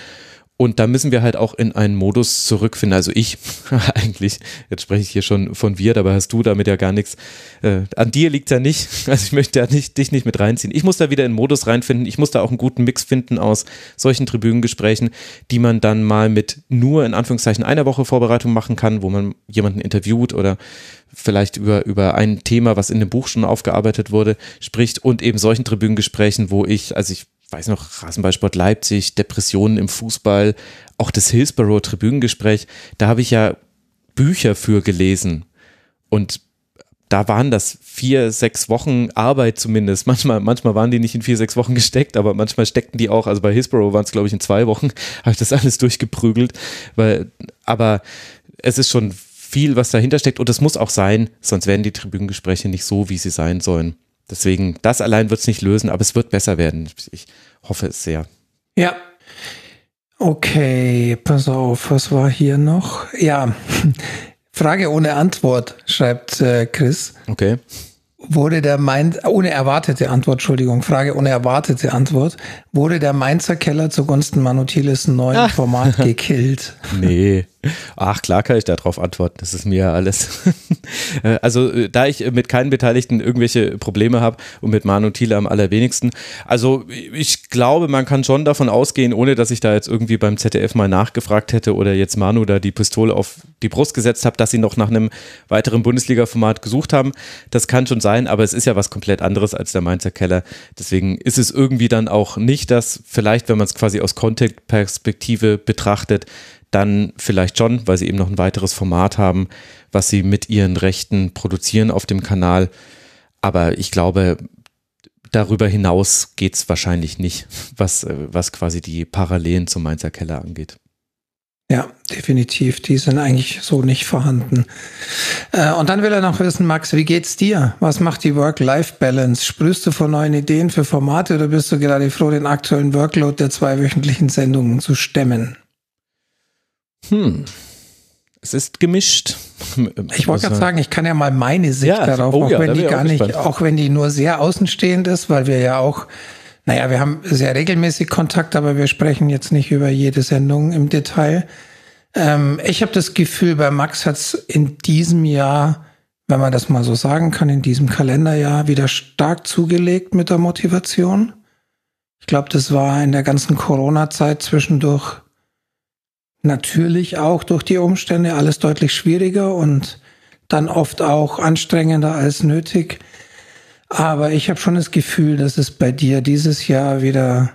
Und da müssen wir halt auch in einen Modus zurückfinden. Also ich eigentlich, jetzt spreche ich hier schon von wir, dabei hast du damit ja gar nichts. Äh, an dir liegt ja nicht. Also ich möchte ja nicht, dich nicht mit reinziehen. Ich muss da wieder in Modus reinfinden. Ich muss da auch einen guten Mix finden aus solchen Tribünengesprächen, die man dann mal mit nur in Anführungszeichen einer Woche Vorbereitung machen kann, wo man jemanden interviewt oder vielleicht über, über ein Thema, was in dem Buch schon aufgearbeitet wurde, spricht und eben solchen Tribünengesprächen, wo ich, also ich weiß noch, Rasenballsport Leipzig, Depressionen im Fußball, auch das Hillsborough Tribünengespräch, da habe ich ja Bücher für gelesen und da waren das vier, sechs Wochen Arbeit zumindest. Manchmal, manchmal waren die nicht in vier, sechs Wochen gesteckt, aber manchmal steckten die auch. Also bei Hillsborough waren es, glaube ich, in zwei Wochen, habe ich das alles durchgeprügelt. Weil, aber es ist schon viel, was dahinter steckt und es muss auch sein, sonst werden die Tribünengespräche nicht so, wie sie sein sollen. Deswegen, das allein wird es nicht lösen, aber es wird besser werden. Ich hoffe es sehr. Ja. Okay, pass auf, was war hier noch? Ja, Frage ohne Antwort, schreibt äh, Chris. Okay. Wurde der Mainz, ohne erwartete Antwort, Entschuldigung, Frage ohne erwartete Antwort, wurde der Mainzer Keller zugunsten Manutiles neuen ah. Format gekillt? Nee. Ach, klar kann ich darauf antworten. Das ist mir ja alles. Äh, also, äh, da ich mit keinen Beteiligten irgendwelche Probleme habe und mit Manu Thiele am allerwenigsten. Also, ich glaube, man kann schon davon ausgehen, ohne dass ich da jetzt irgendwie beim ZDF mal nachgefragt hätte oder jetzt Manu da die Pistole auf die Brust gesetzt habe, dass sie noch nach einem weiteren Bundesliga-Format gesucht haben. Das kann schon sein, aber es ist ja was komplett anderes als der Mainzer Keller. Deswegen ist es irgendwie dann auch nicht das, vielleicht, wenn man es quasi aus Content-Perspektive betrachtet, dann vielleicht schon, weil sie eben noch ein weiteres Format haben, was sie mit ihren Rechten produzieren auf dem Kanal. Aber ich glaube, darüber hinaus geht es wahrscheinlich nicht, was, äh, was quasi die Parallelen zum Mainzer Keller angeht. Ja, definitiv. Die sind eigentlich so nicht vorhanden. Äh, und dann will er noch wissen, Max, wie geht's dir? Was macht die Work-Life-Balance? Sprühst du vor neuen Ideen für Formate oder bist du gerade froh, den aktuellen Workload der zwei wöchentlichen Sendungen zu stemmen? Hm. Es ist gemischt. Ich wollte gerade sagen, ich kann ja mal meine Sicht ja, darauf, oh, auch ja, wenn die gar nicht, auch wenn die nur sehr außenstehend ist, weil wir ja auch, naja, wir haben sehr regelmäßig Kontakt, aber wir sprechen jetzt nicht über jede Sendung im Detail. Ähm, ich habe das Gefühl, bei Max hat es in diesem Jahr, wenn man das mal so sagen kann, in diesem Kalenderjahr wieder stark zugelegt mit der Motivation. Ich glaube, das war in der ganzen Corona-Zeit zwischendurch natürlich auch durch die Umstände alles deutlich schwieriger und dann oft auch anstrengender als nötig. Aber ich habe schon das Gefühl, dass es bei dir dieses Jahr wieder,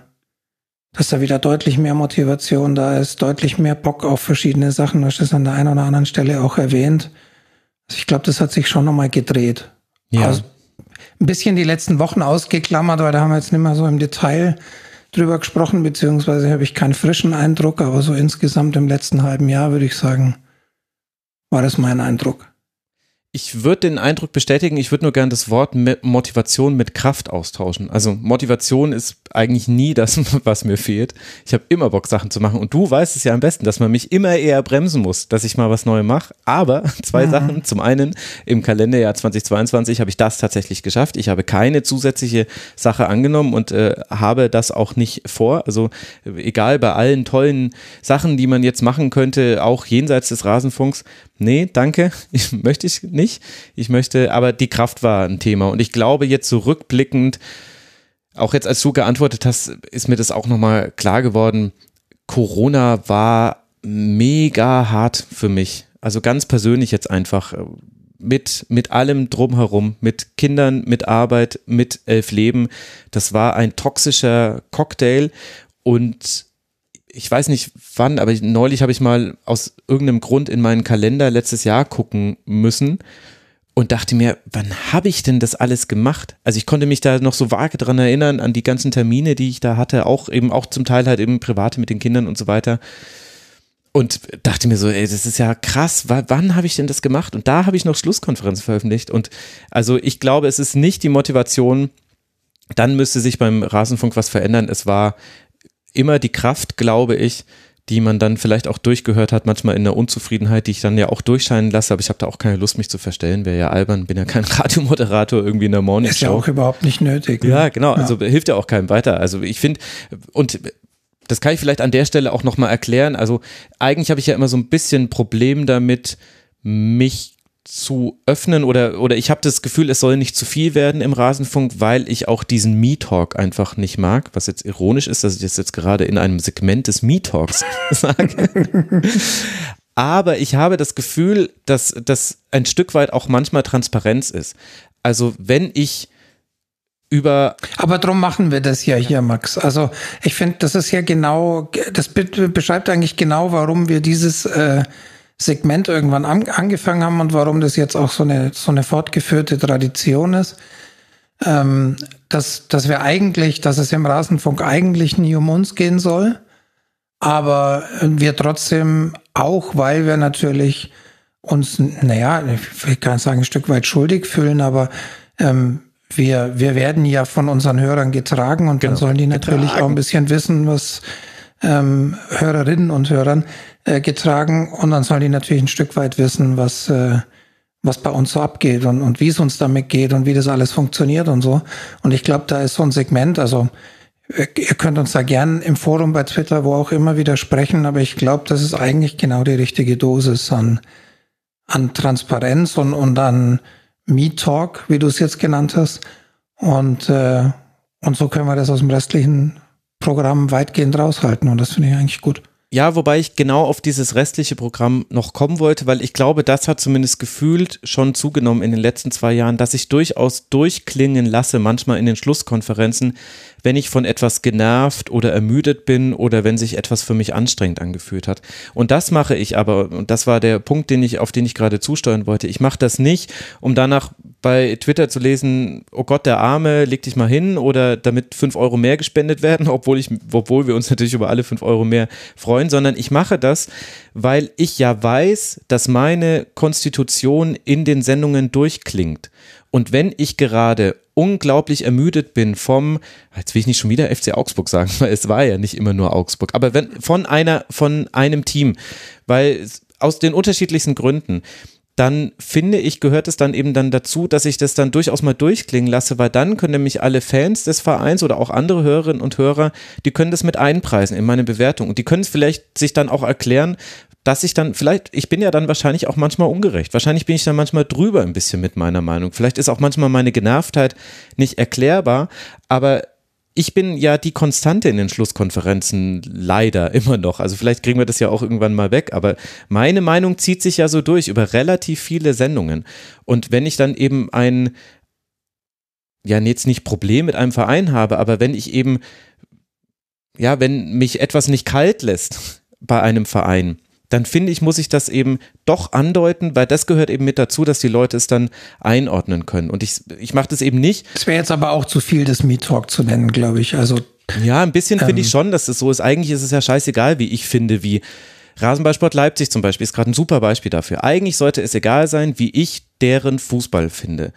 dass da wieder deutlich mehr Motivation da ist, deutlich mehr Bock auf verschiedene Sachen. Du hast es an der einen oder anderen Stelle auch erwähnt. Also ich glaube, das hat sich schon nochmal gedreht. Ja. Also ein bisschen die letzten Wochen ausgeklammert, weil da haben wir jetzt nicht mehr so im Detail drüber gesprochen, beziehungsweise habe ich keinen frischen Eindruck, aber so insgesamt im letzten halben Jahr würde ich sagen, war das mein Eindruck. Ich würde den Eindruck bestätigen, ich würde nur gern das Wort Motivation mit Kraft austauschen. Also Motivation ist eigentlich nie das, was mir fehlt. Ich habe immer Bock, Sachen zu machen. Und du weißt es ja am besten, dass man mich immer eher bremsen muss, dass ich mal was Neues mache. Aber zwei mhm. Sachen. Zum einen, im Kalenderjahr 2022 habe ich das tatsächlich geschafft. Ich habe keine zusätzliche Sache angenommen und äh, habe das auch nicht vor. Also egal bei allen tollen Sachen, die man jetzt machen könnte, auch jenseits des Rasenfunks, nee, danke, ich möchte ich nicht. Ich möchte, aber die Kraft war ein Thema und ich glaube jetzt zurückblickend, auch jetzt als du geantwortet hast, ist mir das auch nochmal klar geworden, Corona war mega hart für mich. Also ganz persönlich jetzt einfach äh, mit, mit allem drumherum, mit Kindern, mit Arbeit, mit elf Leben. Das war ein toxischer Cocktail und ich weiß nicht wann, aber neulich habe ich mal aus irgendeinem Grund in meinen Kalender letztes Jahr gucken müssen und dachte mir, wann habe ich denn das alles gemacht? Also ich konnte mich da noch so vage dran erinnern an die ganzen Termine, die ich da hatte, auch eben auch zum Teil halt eben private mit den Kindern und so weiter. Und dachte mir so, ey, das ist ja krass, wann habe ich denn das gemacht? Und da habe ich noch Schlusskonferenz veröffentlicht. Und also ich glaube, es ist nicht die Motivation, dann müsste sich beim Rasenfunk was verändern. Es war immer die Kraft, glaube ich, die man dann vielleicht auch durchgehört hat, manchmal in der Unzufriedenheit, die ich dann ja auch durchscheinen lasse, aber ich habe da auch keine Lust, mich zu verstellen, wäre ja albern, bin ja kein Radiomoderator irgendwie in der Morning. Ist ja auch überhaupt nicht nötig. Ne? Ja, genau, also ja. hilft ja auch keinem weiter. Also ich finde, und das kann ich vielleicht an der Stelle auch nochmal erklären, also eigentlich habe ich ja immer so ein bisschen Problem damit, mich zu öffnen oder, oder ich habe das Gefühl, es soll nicht zu viel werden im Rasenfunk, weil ich auch diesen Me-Talk einfach nicht mag, was jetzt ironisch ist, dass ich das jetzt gerade in einem Segment des Me-Talks sage. Aber ich habe das Gefühl, dass das ein Stück weit auch manchmal Transparenz ist. Also wenn ich über. Aber drum machen wir das ja hier, Max. Also ich finde, das ist ja genau, das beschreibt eigentlich genau, warum wir dieses äh, Segment irgendwann an, angefangen haben und warum das jetzt auch so eine, so eine fortgeführte Tradition ist. Ähm, dass, dass wir eigentlich, dass es im Rasenfunk eigentlich nie um uns gehen soll, aber wir trotzdem auch, weil wir natürlich uns, naja, ich kann sagen, ein Stück weit schuldig fühlen, aber ähm, wir, wir werden ja von unseren Hörern getragen und genau. dann sollen die natürlich getragen. auch ein bisschen wissen, was ähm, Hörerinnen und Hörern äh, getragen und dann sollen die natürlich ein Stück weit wissen, was, äh, was bei uns so abgeht und, und wie es uns damit geht und wie das alles funktioniert und so. Und ich glaube, da ist so ein Segment, also ihr könnt uns da gern im Forum bei Twitter, wo auch immer widersprechen, aber ich glaube, das ist eigentlich genau die richtige Dosis an, an Transparenz und, und an Meet Talk, wie du es jetzt genannt hast. Und, äh, und so können wir das aus dem restlichen Programm weitgehend raushalten und das finde ich eigentlich gut. Ja, wobei ich genau auf dieses restliche Programm noch kommen wollte, weil ich glaube, das hat zumindest gefühlt schon zugenommen in den letzten zwei Jahren, dass ich durchaus durchklingen lasse, manchmal in den Schlusskonferenzen, wenn ich von etwas genervt oder ermüdet bin oder wenn sich etwas für mich anstrengend angefühlt hat. Und das mache ich aber, und das war der Punkt, den ich, auf den ich gerade zusteuern wollte. Ich mache das nicht, um danach bei Twitter zu lesen, oh Gott, der Arme, leg dich mal hin oder damit fünf Euro mehr gespendet werden, obwohl ich, obwohl wir uns natürlich über alle fünf Euro mehr freuen, sondern ich mache das, weil ich ja weiß, dass meine Konstitution in den Sendungen durchklingt. Und wenn ich gerade unglaublich ermüdet bin vom, jetzt will ich nicht schon wieder FC Augsburg sagen, weil es war ja nicht immer nur Augsburg, aber wenn von einer, von einem Team, weil aus den unterschiedlichsten Gründen, dann finde ich, gehört es dann eben dann dazu, dass ich das dann durchaus mal durchklingen lasse, weil dann können nämlich alle Fans des Vereins oder auch andere Hörerinnen und Hörer, die können das mit einpreisen in meine Bewertung. Und die können es vielleicht sich dann auch erklären, dass ich dann vielleicht, ich bin ja dann wahrscheinlich auch manchmal ungerecht. Wahrscheinlich bin ich dann manchmal drüber ein bisschen mit meiner Meinung. Vielleicht ist auch manchmal meine Genervtheit nicht erklärbar, aber ich bin ja die Konstante in den Schlusskonferenzen leider immer noch. Also vielleicht kriegen wir das ja auch irgendwann mal weg, aber meine Meinung zieht sich ja so durch über relativ viele Sendungen. Und wenn ich dann eben ein, ja, jetzt nicht Problem mit einem Verein habe, aber wenn ich eben, ja, wenn mich etwas nicht kalt lässt bei einem Verein, dann finde ich, muss ich das eben doch andeuten, weil das gehört eben mit dazu, dass die Leute es dann einordnen können. Und ich, ich mache das eben nicht. Es wäre jetzt aber auch zu viel, das Meet Talk zu nennen, glaube ich. Also ja, ein bisschen ähm, finde ich ähm, schon, dass es so ist. Eigentlich ist es ja scheißegal, wie ich finde, wie Rasenballsport Leipzig zum Beispiel ist gerade ein super Beispiel dafür. Eigentlich sollte es egal sein, wie ich deren Fußball finde.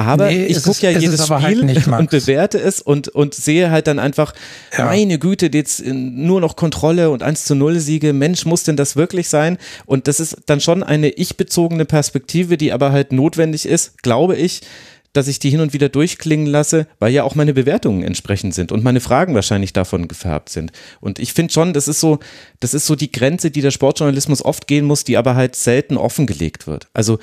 Aber Nee, ich gucke ja jedes aber Spiel halt nicht, und bewerte es und, und sehe halt dann einfach, Ja. meine Güte, jetzt in- nur noch Kontrolle und 1 zu 0 Siege. Mensch, muss denn das wirklich sein? Und das ist dann schon eine ich-bezogene Perspektive, die aber halt notwendig ist, glaube ich, dass ich die hin und wieder durchklingen lasse, weil ja auch meine Bewertungen entsprechend sind und meine Fragen wahrscheinlich davon gefärbt sind. Und ich finde schon, das ist so, das ist so die Grenze, die der Sportjournalismus oft gehen muss, die aber halt selten offengelegt wird. Also,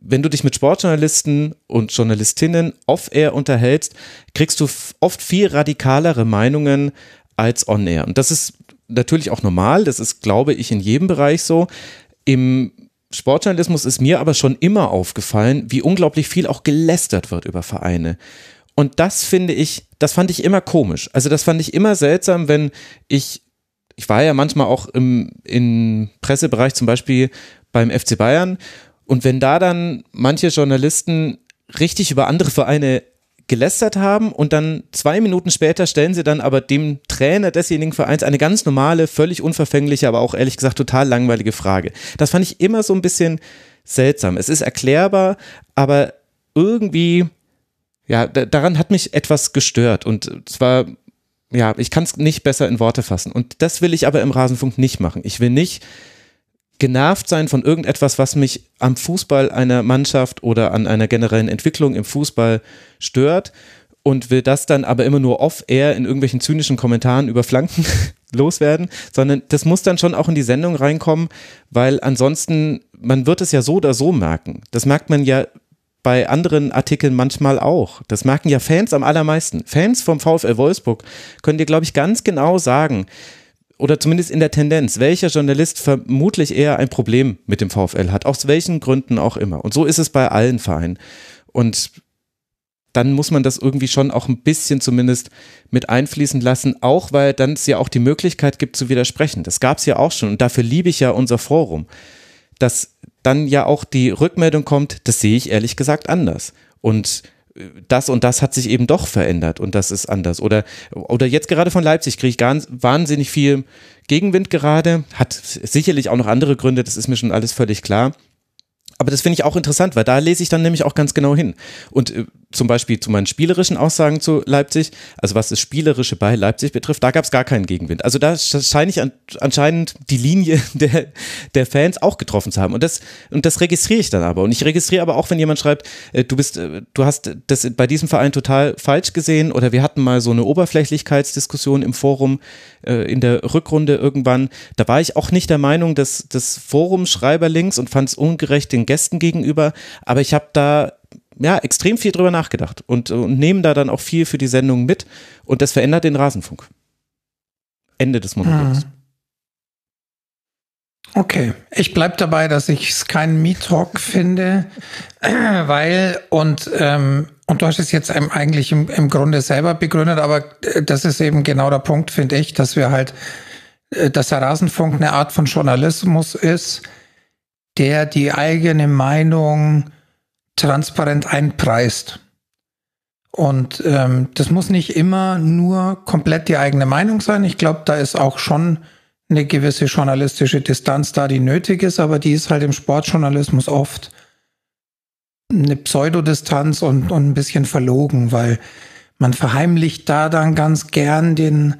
wenn du dich mit Sportjournalisten und Journalistinnen off-air unterhältst, kriegst du oft viel radikalere Meinungen als on-air. Und das ist natürlich auch normal, das ist, glaube ich, in jedem Bereich so. Im Sportjournalismus ist mir aber schon immer aufgefallen, wie unglaublich viel auch gelästert wird über Vereine. Und das finde ich, das fand ich immer komisch. Also das fand ich immer seltsam, wenn ich, ich war ja manchmal auch im, im Pressebereich zum Beispiel beim FC Bayern und wenn da dann manche Journalisten richtig über andere Vereine gelästert haben und dann zwei Minuten später stellen sie dann aber dem Trainer desjenigen Vereins eine ganz normale, völlig unverfängliche, aber auch ehrlich gesagt total langweilige Frage. Das fand ich immer so ein bisschen seltsam. Es ist erklärbar, aber irgendwie, ja, da, daran hat mich etwas gestört und zwar, ja, ich kann es nicht besser in Worte fassen. Und das will ich aber im Rasenfunk nicht machen. Ich will nicht genervt sein von irgendetwas, was mich am Fußball einer Mannschaft oder an einer generellen Entwicklung im Fußball stört und will das dann aber immer nur off-air in irgendwelchen zynischen Kommentaren über Flanken loswerden, sondern das muss dann schon auch in die Sendung reinkommen, weil ansonsten, man wird es ja so oder so merken. Das merkt man ja bei anderen Artikeln manchmal auch. Das merken ja Fans am allermeisten. Fans vom VfL Wolfsburg können dir, glaube ich, ganz genau sagen, oder zumindest in der Tendenz, welcher Journalist vermutlich eher ein Problem mit dem VfL hat, aus welchen Gründen auch immer. Und so ist es bei allen Vereinen. Und dann muss man das irgendwie schon auch ein bisschen zumindest mit einfließen lassen, auch weil dann es ja auch die Möglichkeit gibt zu widersprechen. Das gab es ja auch schon und dafür liebe ich ja unser Forum, dass dann ja auch die Rückmeldung kommt, das sehe ich ehrlich gesagt anders. Und das und das hat sich eben doch verändert und das ist anders. Oder, oder jetzt gerade von Leipzig kriege ich ganz wahnsinnig viel Gegenwind gerade, hat sicherlich auch noch andere Gründe, das ist mir schon alles völlig klar. Aber das finde ich auch interessant, weil da lese ich dann nämlich auch ganz genau hin. Und äh, zum Beispiel zu meinen spielerischen Aussagen zu Leipzig, also was das Spielerische bei Leipzig betrifft, da gab es gar keinen Gegenwind. Also da scheine ich an, anscheinend die Linie der, der Fans auch getroffen zu haben. Und das, und das registriere ich dann aber. Und ich registriere aber auch, wenn jemand schreibt, äh, du bist, äh, du hast das bei diesem Verein total falsch gesehen oder wir hatten mal so eine Oberflächlichkeitsdiskussion im Forum äh, in der Rückrunde irgendwann. Da war ich auch nicht der Meinung, dass das Forum Schreiber links und fand es ungerecht den Gästen gegenüber. Aber ich habe da ja, extrem viel drüber nachgedacht und, und nehmen da dann auch viel für die Sendung mit und das verändert den Rasenfunk. Ende des Monologs. Hm. Okay, ich bleib dabei, dass ich es keinen Meat-Talk finde, weil, und, ähm, und du hast es jetzt eigentlich im, im Grunde selber begründet, aber äh, das ist eben genau der Punkt, finde ich, dass wir halt, äh, dass der Rasenfunk eine Art von Journalismus ist, der die eigene Meinung transparent einpreist. Und ähm, das muss nicht immer nur komplett die eigene Meinung sein. Ich glaube, da ist auch schon eine gewisse journalistische Distanz da, die nötig ist, aber die ist halt im Sportjournalismus oft eine Pseudodistanz und, und ein bisschen verlogen, weil man verheimlicht da dann ganz gern den,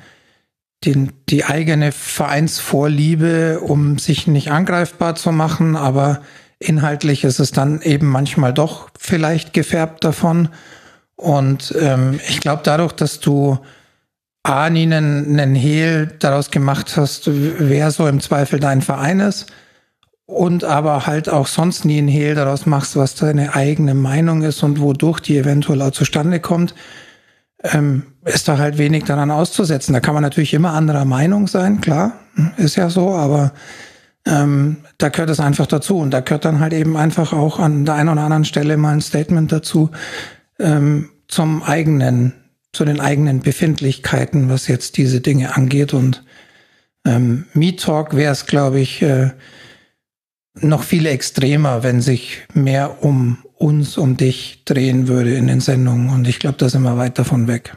den, die eigene Vereinsvorliebe, um sich nicht angreifbar zu machen, aber inhaltlich ist es dann eben manchmal doch vielleicht gefärbt davon. Und ähm, ich glaube, dadurch, dass du A, nie einen, einen Hehl daraus gemacht hast, wer so im Zweifel dein Verein ist, und aber halt auch sonst nie einen Hehl daraus machst, was deine eigene Meinung ist und wodurch die eventuell auch zustande kommt, ähm, ist da halt wenig daran auszusetzen. Da kann man natürlich immer anderer Meinung sein, klar, ist ja so, aber ähm, da gehört es einfach dazu. Und da gehört dann halt eben einfach auch an der einen oder anderen Stelle mal ein Statement dazu ähm, zum eigenen, zu den eigenen Befindlichkeiten, was jetzt diese Dinge angeht. Und ähm, Meet Talk wäre es, glaube ich, äh, noch viel extremer, wenn sich mehr um uns, um dich drehen würde in den Sendungen. Und ich glaube, da sind wir weit davon weg.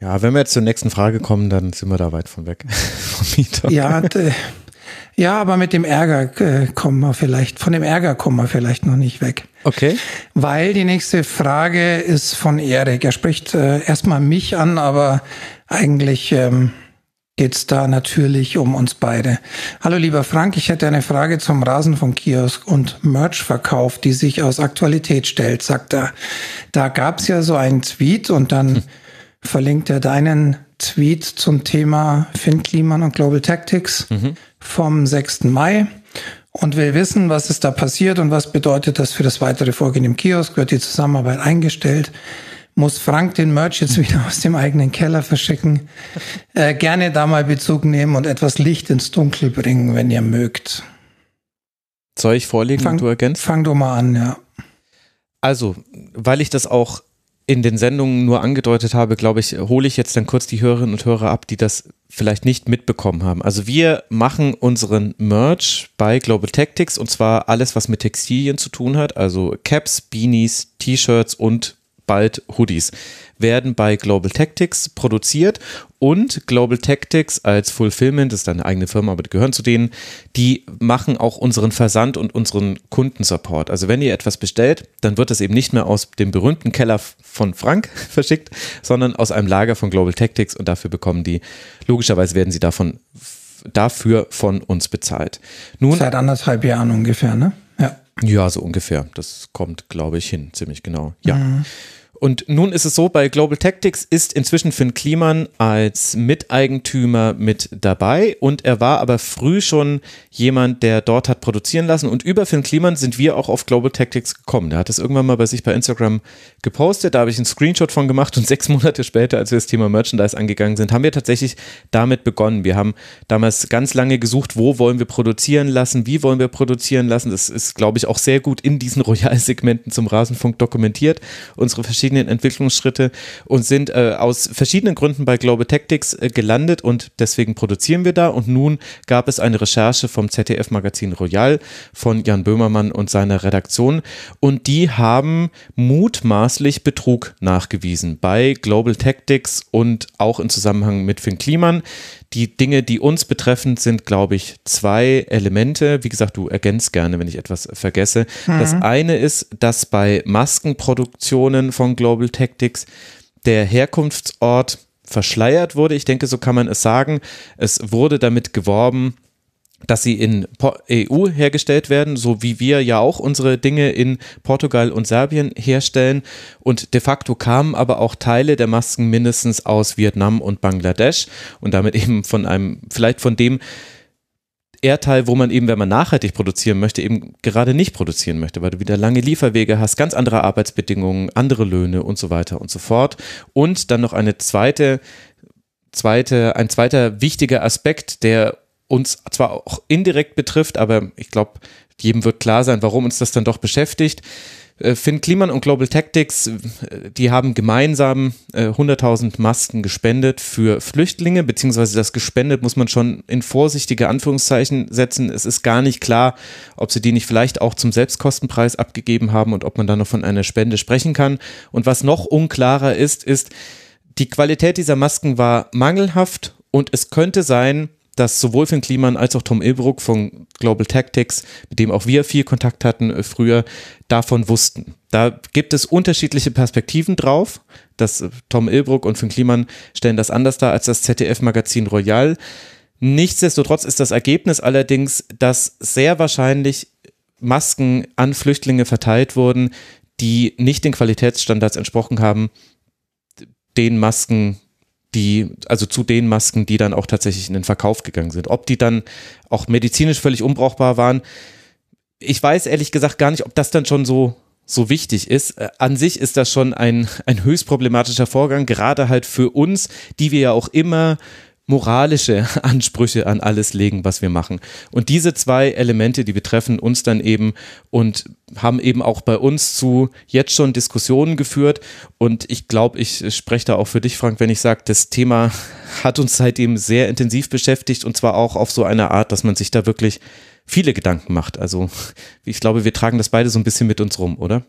Ja, wenn wir jetzt zur nächsten Frage kommen, dann sind wir da weit von weg. ja, ja, aber mit dem Ärger äh, kommen wir vielleicht, von dem Ärger kommen wir vielleicht noch nicht weg. Okay. Weil die nächste Frage ist von Erik. Er spricht äh, erstmal mich an, aber eigentlich ähm, geht da natürlich um uns beide. Hallo lieber Frank, ich hätte eine Frage zum Rasenfunk-Kiosk und Merch-Verkauf, die sich aus Aktualität stellt, sagt er. Da gab's ja so einen Tweet und dann hm. verlinkt er deinen Tweet zum Thema Finn Kliman und Global Tactics mhm. vom 6. Mai und will wissen, was ist da passiert und was bedeutet das für das weitere Vorgehen im Kiosk. Wird die Zusammenarbeit eingestellt? Muss Frank den Merch jetzt wieder aus dem eigenen Keller verschicken? Äh, gerne da mal Bezug nehmen und etwas Licht ins Dunkel bringen, wenn ihr mögt. Soll ich vorlegen fang, und du ergänzt? Fang du mal an, ja. Also, weil ich das auch in den Sendungen nur angedeutet habe, glaube ich, hole ich jetzt dann kurz die Hörerinnen und Hörer ab, die das vielleicht nicht mitbekommen haben. Also wir machen unseren Merch bei Global Tactics und zwar alles, was mit Textilien zu tun hat, also Caps, Beanies, T-Shirts und bald Hoodies werden bei Global Tactics produziert und Global Tactics als Fulfillment, das ist eine eigene Firma, aber die gehören zu denen, die machen auch unseren Versand und unseren Kundensupport. Also wenn ihr etwas bestellt, dann wird das eben nicht mehr aus dem berühmten Keller von Frank verschickt, sondern aus einem Lager von Global Tactics und dafür bekommen die, logischerweise werden sie davon dafür von uns bezahlt. Nun, Seit anderthalb Jahren ungefähr, ne? Ja. Ja, so ungefähr. Das kommt, glaube ich, hin, ziemlich genau. Ja. Mhm. Und nun ist es so, bei Global Tactics ist inzwischen Finn Kliman als Miteigentümer mit dabei und er war aber früh schon jemand, der dort hat produzieren lassen und über Finn Kliman sind wir auch auf Global Tactics gekommen. Der hat es irgendwann mal bei sich bei Instagram gepostet, da habe ich einen Screenshot von gemacht und sechs Monate später, als wir das Thema Merchandise angegangen sind, haben wir tatsächlich damit begonnen. Wir haben damals ganz lange gesucht, wo wollen wir produzieren lassen, wie wollen wir produzieren lassen. Das ist, glaube ich, auch sehr gut in diesen Royal-Segmenten zum Rasenfunk dokumentiert. Unsere verschiedenen verschiedenen Entwicklungsschritte und sind äh, aus verschiedenen Gründen bei Global Tactics äh, gelandet und deswegen produzieren wir da. Und nun gab es eine Recherche vom ZDF-Magazin Royal von Jan Böhmermann und seiner Redaktion und die haben mutmaßlich Betrug nachgewiesen bei Global Tactics und auch im Zusammenhang mit Finn Kliman. Die Dinge, die uns betreffen, sind, glaube ich, zwei Elemente. Wie gesagt, du ergänzt gerne, wenn ich etwas vergesse. Mhm. Das eine ist, dass bei Maskenproduktionen von Global Tactics der Herkunftsort verschleiert wurde. Ich denke, so kann man es sagen. Es wurde damit geworben, dass sie in EU hergestellt werden, so wie wir ja auch unsere Dinge in Portugal und Serbien herstellen. Und de facto kamen aber auch Teile der Masken mindestens aus Vietnam und Bangladesch und damit eben von einem, vielleicht von dem Erdteil, wo man eben, wenn man nachhaltig produzieren möchte, eben gerade nicht produzieren möchte, weil du wieder lange Lieferwege hast, ganz andere Arbeitsbedingungen, andere Löhne und so weiter und so fort. Und dann noch eine zweite zweite, ein zweiter wichtiger Aspekt, der uns zwar auch indirekt betrifft, aber ich glaube, jedem wird klar sein, warum uns das dann doch beschäftigt. Äh, Finn Kliman und Global Tactics, äh, die haben gemeinsam 100.000 äh, Masken gespendet für Flüchtlinge, beziehungsweise das gespendet muss man schon in vorsichtige Anführungszeichen setzen. Es ist gar nicht klar, ob sie die nicht vielleicht auch zum Selbstkostenpreis abgegeben haben und ob man da noch von einer Spende sprechen kann. Und was noch unklarer ist, ist, die Qualität dieser Masken war mangelhaft und es könnte sein, dass sowohl Finn Kliman als auch Tom Ilbruck von Global Tactics, mit dem auch wir viel Kontakt hatten äh, früher, davon wussten. Da gibt es unterschiedliche Perspektiven drauf. Das, äh, Tom Ilbruck und Finn Kliman stellen das anders dar als das ZDF-Magazin Royal. Nichtsdestotrotz ist das Ergebnis allerdings, dass sehr wahrscheinlich Masken an Flüchtlinge verteilt wurden, die nicht den Qualitätsstandards entsprochen haben, den Masken, die, also zu den Masken, die dann auch tatsächlich in den Verkauf gegangen sind. Ob die dann auch medizinisch völlig unbrauchbar waren, ich weiß ehrlich gesagt gar nicht, ob das dann schon so so wichtig ist. Äh, an sich ist das schon ein, ein höchst problematischer Vorgang, gerade halt für uns, die wir ja auch immer moralische Ansprüche an alles legen, was wir machen. Und diese zwei Elemente, die betreffen uns dann eben und haben eben auch bei uns zu jetzt schon Diskussionen geführt. Und ich glaube, ich spreche da auch für dich, Frank, wenn ich sage, das Thema hat uns seitdem sehr intensiv beschäftigt und zwar auch auf so eine Art, dass man sich da wirklich viele Gedanken macht. Also ich glaube, wir tragen das beide so ein bisschen mit uns rum, oder?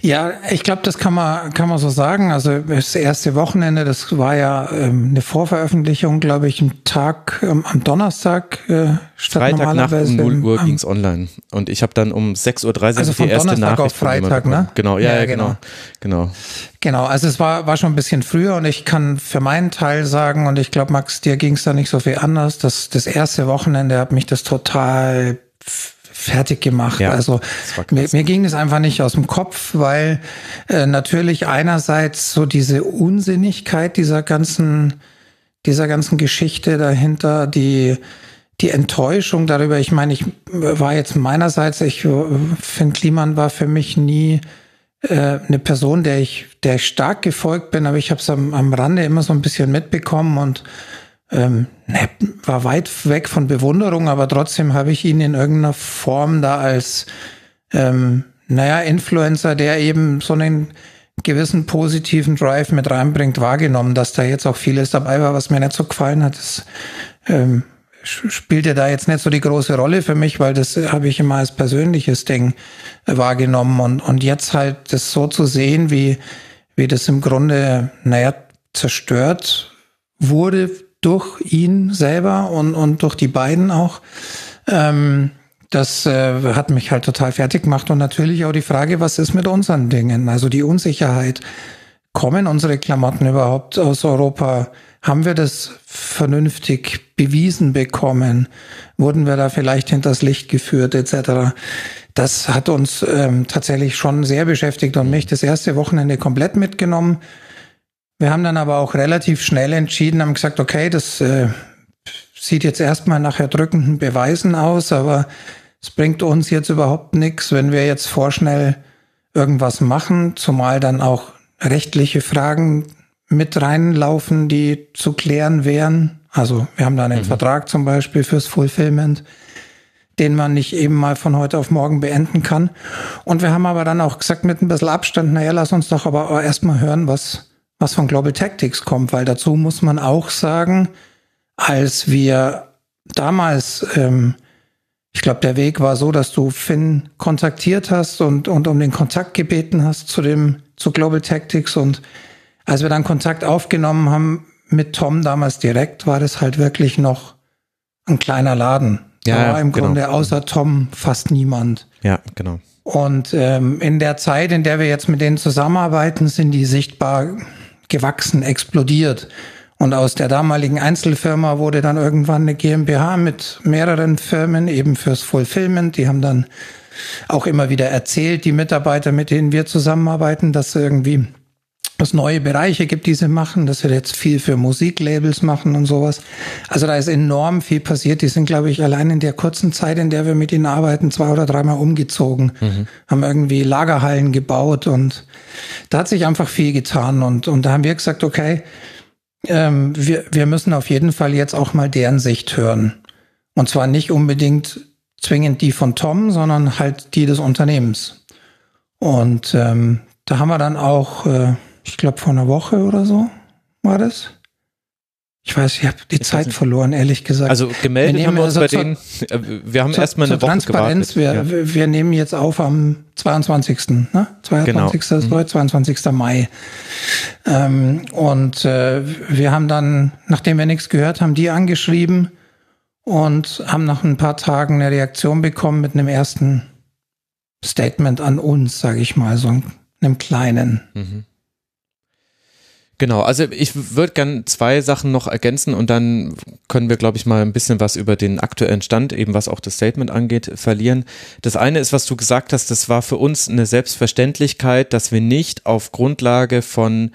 Ja, ich glaube, das kann man, kann man so sagen. Also das erste Wochenende, das war ja ähm, eine Vorveröffentlichung, glaube ich, am Tag, ähm, am Donnerstag äh, statt Freitag Nacht um 0 Uhr ging es online. Und ich habe dann um 6.30 Uhr also die erste Donnerstag Nachricht auf Freitag, ne? Genau, ja, ja, genau. genau. Genau, genau also es war, war schon ein bisschen früher und ich kann für meinen Teil sagen, und ich glaube, Max, dir ging es da nicht so viel anders, dass das erste Wochenende hat mich das total fertig gemacht. Ja, also mir, mir ging es einfach nicht aus dem Kopf, weil äh, natürlich einerseits so diese Unsinnigkeit dieser ganzen dieser ganzen Geschichte dahinter, die die Enttäuschung darüber. Ich meine, ich war jetzt meinerseits, ich äh, finde, Kliman war für mich nie äh, eine Person, der ich, der ich stark gefolgt bin, aber ich habe es am, am Rande immer so ein bisschen mitbekommen und ähm, ne, war weit weg von Bewunderung, aber trotzdem habe ich ihn in irgendeiner Form da als, ähm, naja, Influencer, der eben so einen gewissen positiven Drive mit reinbringt, wahrgenommen, dass da jetzt auch vieles dabei war, was mir nicht so gefallen hat. Das ähm, spielte da jetzt nicht so die große Rolle für mich, weil das habe ich immer als persönliches Ding wahrgenommen und, und jetzt halt das so zu sehen, wie, wie das im Grunde, naja, zerstört wurde durch ihn selber und, und durch die beiden auch. Ähm, das äh, hat mich halt total fertig gemacht und natürlich auch die Frage, was ist mit unseren Dingen? Also die Unsicherheit. Kommen unsere Klamotten überhaupt aus Europa? Haben wir das vernünftig bewiesen bekommen? Wurden wir da vielleicht hinters Licht geführt etc.? Das hat uns ähm, tatsächlich schon sehr beschäftigt und mich das erste Wochenende komplett mitgenommen. Wir haben dann aber auch relativ schnell entschieden, haben gesagt, okay, das äh, sieht jetzt erstmal nach erdrückenden Beweisen aus, aber es bringt uns jetzt überhaupt nichts, wenn wir jetzt vorschnell irgendwas machen, zumal dann auch rechtliche Fragen mit reinlaufen, die zu klären wären. Also wir haben da einen mhm. Vertrag zum Beispiel fürs Fulfillment, den man nicht eben mal von heute auf morgen beenden kann. Und wir haben aber dann auch gesagt, mit ein bisschen Abstand, naja, lass uns doch aber erstmal hören, was was von Global Tactics kommt, weil dazu muss man auch sagen, als wir damals, ähm, ich glaube, der Weg war so, dass du Finn kontaktiert hast und, und um den Kontakt gebeten hast zu dem, zu Global Tactics und als wir dann Kontakt aufgenommen haben mit Tom damals direkt, war das halt wirklich noch ein kleiner Laden. Ja, da war im genau. Grunde außer Tom fast niemand. Ja, genau. Und ähm, in der Zeit, in der wir jetzt mit denen zusammenarbeiten, sind die sichtbar gewachsen, explodiert. Und aus der damaligen Einzelfirma wurde dann irgendwann eine GmbH mit mehreren Firmen eben fürs Fulfillment. Die haben dann auch immer wieder erzählt, die Mitarbeiter, mit denen wir zusammenarbeiten, dass irgendwie es neue Bereiche gibt, die sie machen, dass wir jetzt viel für Musiklabels machen und sowas. Also da ist enorm viel passiert. Die sind, glaube ich, allein in der kurzen Zeit, in der wir mit ihnen arbeiten, zwei oder dreimal umgezogen, mhm. haben irgendwie Lagerhallen gebaut und da hat sich einfach viel getan. Und, und da haben wir gesagt, okay, ähm, wir, wir müssen auf jeden Fall jetzt auch mal deren Sicht hören. Und zwar nicht unbedingt zwingend die von Tom, sondern halt die des Unternehmens. Und ähm, da haben wir dann auch äh, ich glaube vor einer Woche oder so war das. Ich weiß, ich habe die ich Zeit verloren, ehrlich gesagt. Also gemeldet wir haben wir uns also bei denen, äh, wir haben erstmal eine Woche Transparenz, gewartet. Wir, ja. wir nehmen jetzt auf am 22. Ne? 22. Genau. Ist heute, 22. Mai. Ähm, und äh, wir haben dann, nachdem wir nichts gehört haben, die angeschrieben und haben nach ein paar Tagen eine Reaktion bekommen mit einem ersten Statement an uns, sage ich mal, so einem kleinen. Mhm. Genau, also ich würde gern zwei Sachen noch ergänzen und dann können wir, glaube ich, mal ein bisschen was über den aktuellen Stand, eben was auch das Statement angeht, verlieren. Das eine ist, was du gesagt hast, das war für uns eine Selbstverständlichkeit, dass wir nicht auf Grundlage von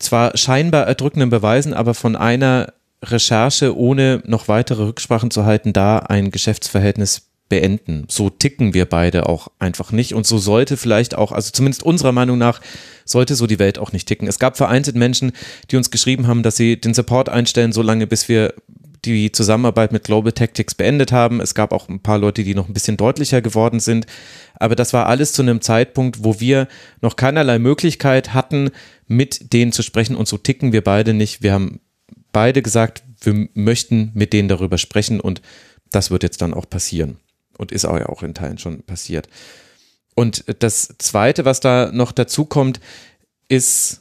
zwar scheinbar erdrückenden Beweisen, aber von einer Recherche ohne noch weitere Rücksprachen zu halten, da ein Geschäftsverhältnis beenden. So ticken wir beide auch einfach nicht und so sollte vielleicht auch, also zumindest unserer Meinung nach, sollte so die Welt auch nicht ticken. Es gab vereinzelt Menschen, die uns geschrieben haben, dass sie den Support einstellen, solange bis wir die Zusammenarbeit mit Global Tactics beendet haben. Es gab auch ein paar Leute, die noch ein bisschen deutlicher geworden sind. Aber das war alles zu einem Zeitpunkt, wo wir noch keinerlei Möglichkeit hatten, mit denen zu sprechen. Und so ticken wir beide nicht. Wir haben beide gesagt, wir möchten mit denen darüber sprechen und das wird jetzt dann auch passieren und ist auch ja auch in Teilen schon passiert. Und das Zweite, was da noch dazu kommt, ist,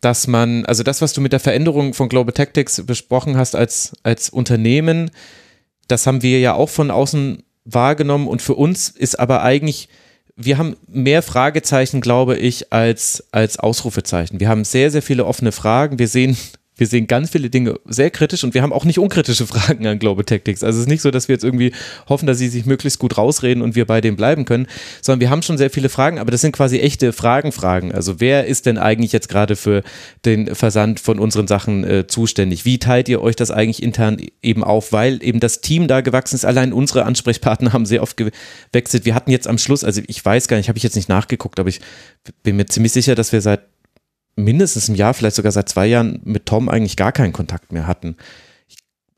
dass man, also das, was du mit der Veränderung von Global Tactics besprochen hast als, als Unternehmen, das haben wir ja auch von außen wahrgenommen und für uns ist aber eigentlich, wir haben mehr Fragezeichen, glaube ich, als, als Ausrufezeichen. Wir haben sehr, sehr viele offene Fragen. Wir sehen wir sehen ganz viele Dinge sehr kritisch und wir haben auch nicht unkritische Fragen an Global Tactics. Also es ist nicht so, dass wir jetzt irgendwie hoffen, dass sie sich möglichst gut rausreden und wir bei dem bleiben können, sondern wir haben schon sehr viele Fragen, aber das sind quasi echte Fragen-Fragen. Also wer ist denn eigentlich jetzt gerade für den Versand von unseren Sachen äh, zuständig? Wie teilt ihr euch das eigentlich intern eben auf? Weil eben das Team da gewachsen ist. Allein unsere Ansprechpartner haben sehr oft gewechselt. Wir hatten jetzt am Schluss, also ich weiß gar nicht, habe ich jetzt nicht nachgeguckt, aber ich bin mir ziemlich sicher, dass wir seit mindestens ein Jahr, vielleicht sogar seit zwei Jahren mit Tom eigentlich gar keinen Kontakt mehr hatten.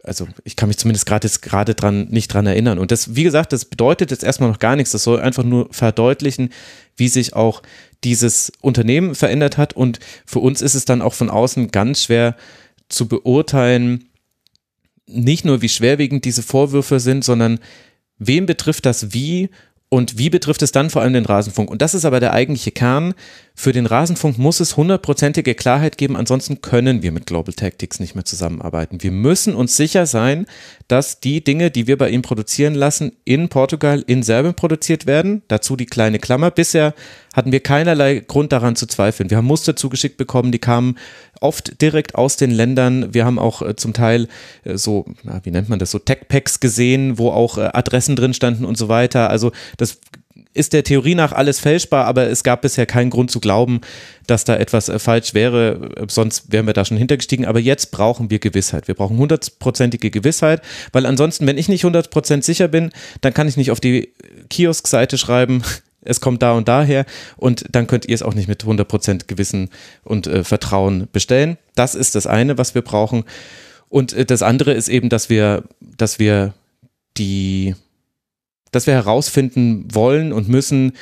also ich kann mich zumindest gerade jetzt gerade dran nicht dran erinnern. Und das, wie gesagt, das bedeutet jetzt erstmal noch gar nichts. Das soll einfach nur verdeutlichen, wie sich auch dieses Unternehmen verändert hat. Und für uns ist es dann auch von außen ganz schwer zu beurteilen, nicht nur wie schwerwiegend diese Vorwürfe sind, sondern wem betrifft das wie und wie betrifft es dann vor allem den Rasenfunk? Und das ist aber der eigentliche Kern. Für den Rasenfunk muss es hundertprozentige Klarheit geben, ansonsten können wir mit Global Tactics nicht mehr zusammenarbeiten. Wir müssen uns sicher sein, dass die Dinge, die wir bei ihm produzieren lassen, in Portugal, in Serbien produziert werden. Dazu die kleine Klammer. Bisher hatten wir keinerlei Grund daran zu zweifeln. Wir haben Muster zugeschickt bekommen, die kamen oft direkt aus den Ländern. Wir haben auch äh, zum Teil äh, so, na, wie nennt man das, so Tech-Packs gesehen, wo auch äh, Adressen drin standen und so weiter. Also das ist der Theorie nach alles fälschbar, aber es gab bisher keinen Grund zu glauben, dass da etwas äh, falsch wäre. Sonst wären wir da schon hintergestiegen. Aber jetzt brauchen wir Gewissheit. Wir brauchen hundertprozentige Gewissheit, weil ansonsten, wenn ich nicht hundertprozentig sicher bin, dann kann ich nicht auf die Kiosk-Seite schreiben, es kommt da und daher und dann könnt ihr es auch nicht mit 100% Gewissen und äh, Vertrauen bestellen. Das ist das eine, was wir brauchen. Und äh, das andere ist eben, dass wir, dass wir die, dass wir herausfinden wollen und müssen,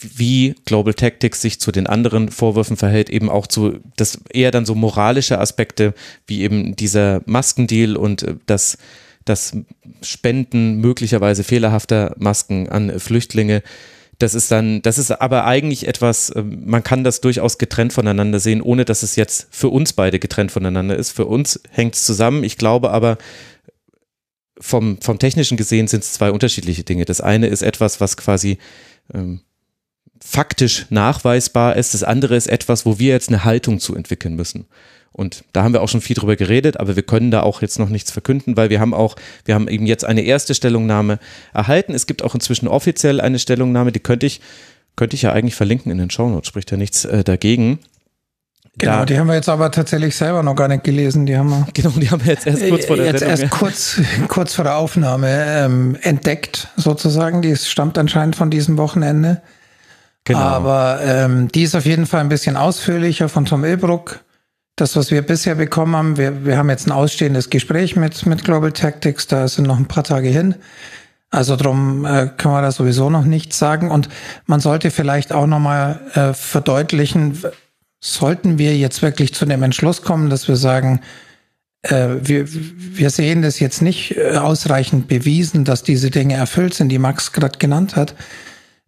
wie Global Tactics sich zu den anderen Vorwürfen verhält, eben auch zu, das eher dann so moralische Aspekte, wie eben dieser Maskendeal und äh, das, das Spenden möglicherweise fehlerhafter Masken an Flüchtlinge das ist dann, das ist aber eigentlich etwas, ähm, man kann das durchaus getrennt voneinander sehen, ohne dass es jetzt für uns beide getrennt voneinander ist. Für uns hängt es zusammen. Ich glaube aber, vom, vom technischen gesehen sind es zwei unterschiedliche Dinge. Das eine ist etwas, was quasi ähm, faktisch nachweisbar ist. Das andere ist etwas, wo wir jetzt eine Haltung zu entwickeln müssen. Und da haben wir auch schon viel drüber geredet, aber wir können da auch jetzt noch nichts verkünden, weil wir haben auch, wir haben eben jetzt eine erste Stellungnahme erhalten. Es gibt auch inzwischen offiziell eine Stellungnahme, die könnte ich, könnte ich ja eigentlich verlinken in den Shownotes, spricht ja nichts äh, dagegen. Genau, da, die haben wir jetzt aber tatsächlich selber noch gar nicht gelesen. Die haben wir, genau, die haben wir jetzt erst kurz vor der jetzt Sendung, erst kurz, kurz vor der Aufnahme ähm, entdeckt, sozusagen. Die stammt anscheinend von diesem Wochenende. Genau. Aber ähm, die ist auf jeden Fall ein bisschen ausführlicher von Tom Ilbruck das, was wir bisher bekommen haben, wir, wir haben jetzt ein ausstehendes Gespräch mit, mit Global Tactics, da sind noch ein paar Tage hin. Also drum äh, kann man da sowieso noch nichts sagen. Und man sollte vielleicht auch nochmal äh, verdeutlichen, sollten wir jetzt wirklich zu dem Entschluss kommen, dass wir sagen, äh, wir, wir sehen das jetzt nicht äh, ausreichend bewiesen, dass diese Dinge erfüllt sind, die Max gerade genannt hat,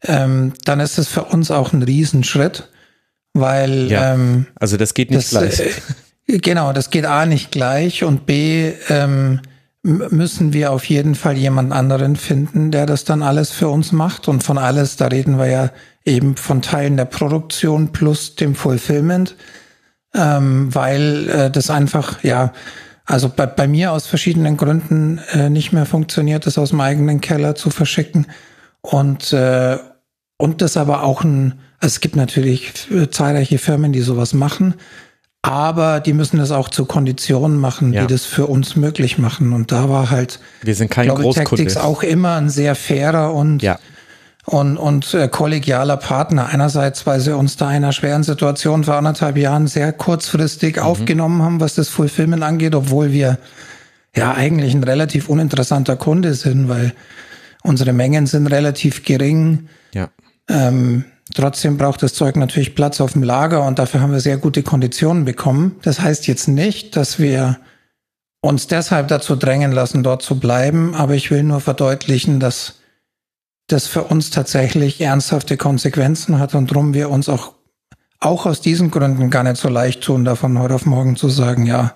ähm, dann ist es für uns auch ein Riesenschritt weil ja, ähm, also das geht nicht das, gleich. Äh, genau, das geht A nicht gleich und B ähm, müssen wir auf jeden Fall jemand anderen finden, der das dann alles für uns macht. Und von alles, da reden wir ja eben von Teilen der Produktion plus dem Fulfillment, ähm, weil äh, das einfach, ja, also bei, bei mir aus verschiedenen Gründen äh, nicht mehr funktioniert, das aus dem eigenen Keller zu verschicken. Und, äh, und das aber auch ein also es gibt natürlich zahlreiche Firmen, die sowas machen, aber die müssen das auch zu Konditionen machen, ja. die das für uns möglich machen. Und da war halt, wir sind kein glaube, Tactics auch immer ein sehr fairer und ja. Und, und äh, kollegialer Partner. Einerseits, weil sie uns da in einer schweren Situation vor anderthalb Jahren sehr kurzfristig mhm. aufgenommen haben, was das Fulfillment angeht, obwohl wir ja eigentlich ein relativ uninteressanter Kunde sind, weil unsere Mengen sind relativ gering. Ja. Ähm, Trotzdem braucht das Zeug natürlich Platz auf dem Lager und dafür haben wir sehr gute Konditionen bekommen. Das heißt jetzt nicht, dass wir uns deshalb dazu drängen lassen, dort zu bleiben, aber ich will nur verdeutlichen, dass das für uns tatsächlich ernsthafte Konsequenzen hat und darum wir uns auch, auch aus diesen Gründen gar nicht so leicht tun, davon heute auf morgen zu sagen, ja,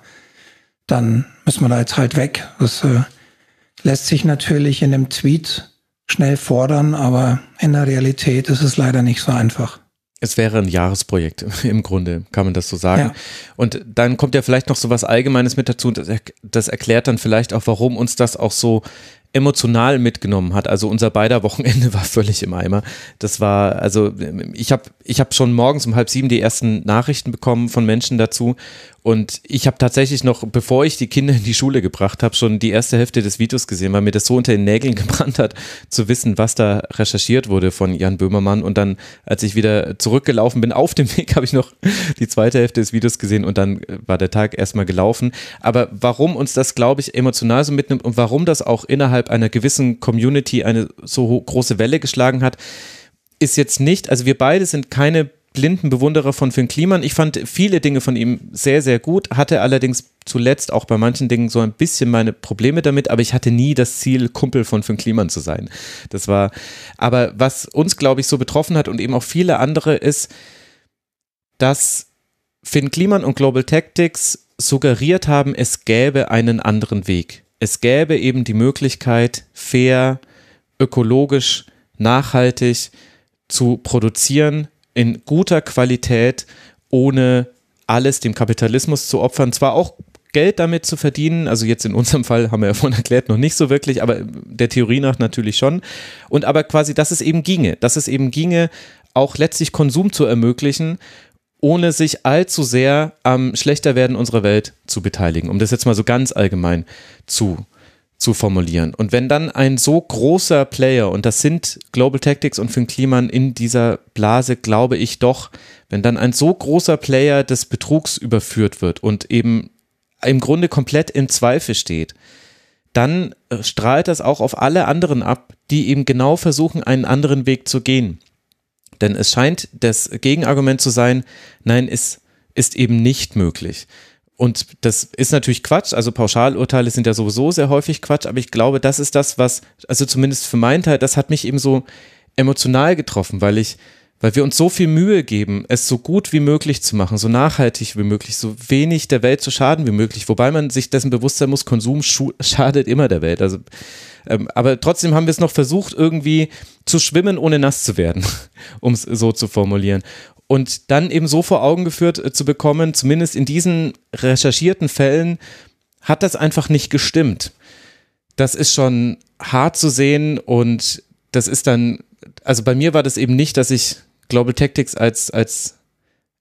dann müssen wir da jetzt halt weg. Das äh, lässt sich natürlich in einem Tweet schnell fordern, aber in der Realität ist es leider nicht so einfach. Es wäre ein Jahresprojekt im Grunde, kann man das so sagen. Ja. Und dann kommt ja vielleicht noch so was Allgemeines mit dazu. Das erklärt dann vielleicht auch, warum uns das auch so emotional mitgenommen hat. Also unser beider Wochenende war völlig im Eimer. Das war, also ich habe ich hab schon morgens um halb sieben die ersten Nachrichten bekommen von Menschen dazu und ich habe tatsächlich noch, bevor ich die Kinder in die Schule gebracht habe, schon die erste Hälfte des Videos gesehen, weil mir das so unter den Nägeln gebrannt hat, zu wissen, was da recherchiert wurde von Jan Böhmermann. Und dann, als ich wieder zurückgelaufen bin, auf dem Weg, habe ich noch die zweite Hälfte des Videos gesehen und dann war der Tag erstmal gelaufen. Aber warum uns das, glaube ich, emotional so mitnimmt und warum das auch innerhalb einer gewissen Community eine so große Welle geschlagen hat, ist jetzt nicht, also wir beide sind keine blinden Bewunderer von Finn Kliman. Ich fand viele Dinge von ihm sehr, sehr gut, hatte allerdings zuletzt auch bei manchen Dingen so ein bisschen meine Probleme damit, aber ich hatte nie das Ziel, Kumpel von Finn Kliman zu sein. Das war, aber was uns, glaube ich, so betroffen hat und eben auch viele andere ist, dass Finn Kliman und Global Tactics suggeriert haben, es gäbe einen anderen Weg. Es gäbe eben die Möglichkeit, fair, ökologisch, nachhaltig zu produzieren, in guter Qualität, ohne alles dem Kapitalismus zu opfern. Zwar auch Geld damit zu verdienen, also jetzt in unserem Fall haben wir ja vorhin erklärt, noch nicht so wirklich, aber der Theorie nach natürlich schon. Und aber quasi, dass es eben ginge, dass es eben ginge, auch letztlich Konsum zu ermöglichen, ohne sich allzu sehr am Schlechterwerden unserer Welt zu beteiligen, um das jetzt mal so ganz allgemein zu zu formulieren. Und wenn dann ein so großer Player, und das sind Global Tactics und Finn Kliman in dieser Blase, glaube ich doch, wenn dann ein so großer Player des Betrugs überführt wird und eben im Grunde komplett in Zweifel steht, dann äh, strahlt das auch auf alle anderen ab, die eben genau versuchen, einen anderen Weg zu gehen. Denn es scheint das Gegenargument zu sein, nein, es ist eben nicht möglich. Und das ist natürlich Quatsch, also Pauschalurteile sind ja sowieso sehr häufig Quatsch, aber ich glaube, das ist das, was, also zumindest für meinen Teil, das hat mich eben so emotional getroffen, weil ich, weil wir uns so viel Mühe geben, es so gut wie möglich zu machen, so nachhaltig wie möglich, so wenig der Welt zu schaden wie möglich, wobei man sich dessen bewusst sein muss, Konsum schadet immer der Welt. Also, ähm, aber trotzdem haben wir es noch versucht, irgendwie zu schwimmen, ohne nass zu werden, um es so zu formulieren und dann eben so vor Augen geführt äh, zu bekommen, zumindest in diesen recherchierten Fällen, hat das einfach nicht gestimmt. Das ist schon hart zu sehen und das ist dann, also bei mir war das eben nicht, dass ich Global Tactics als, als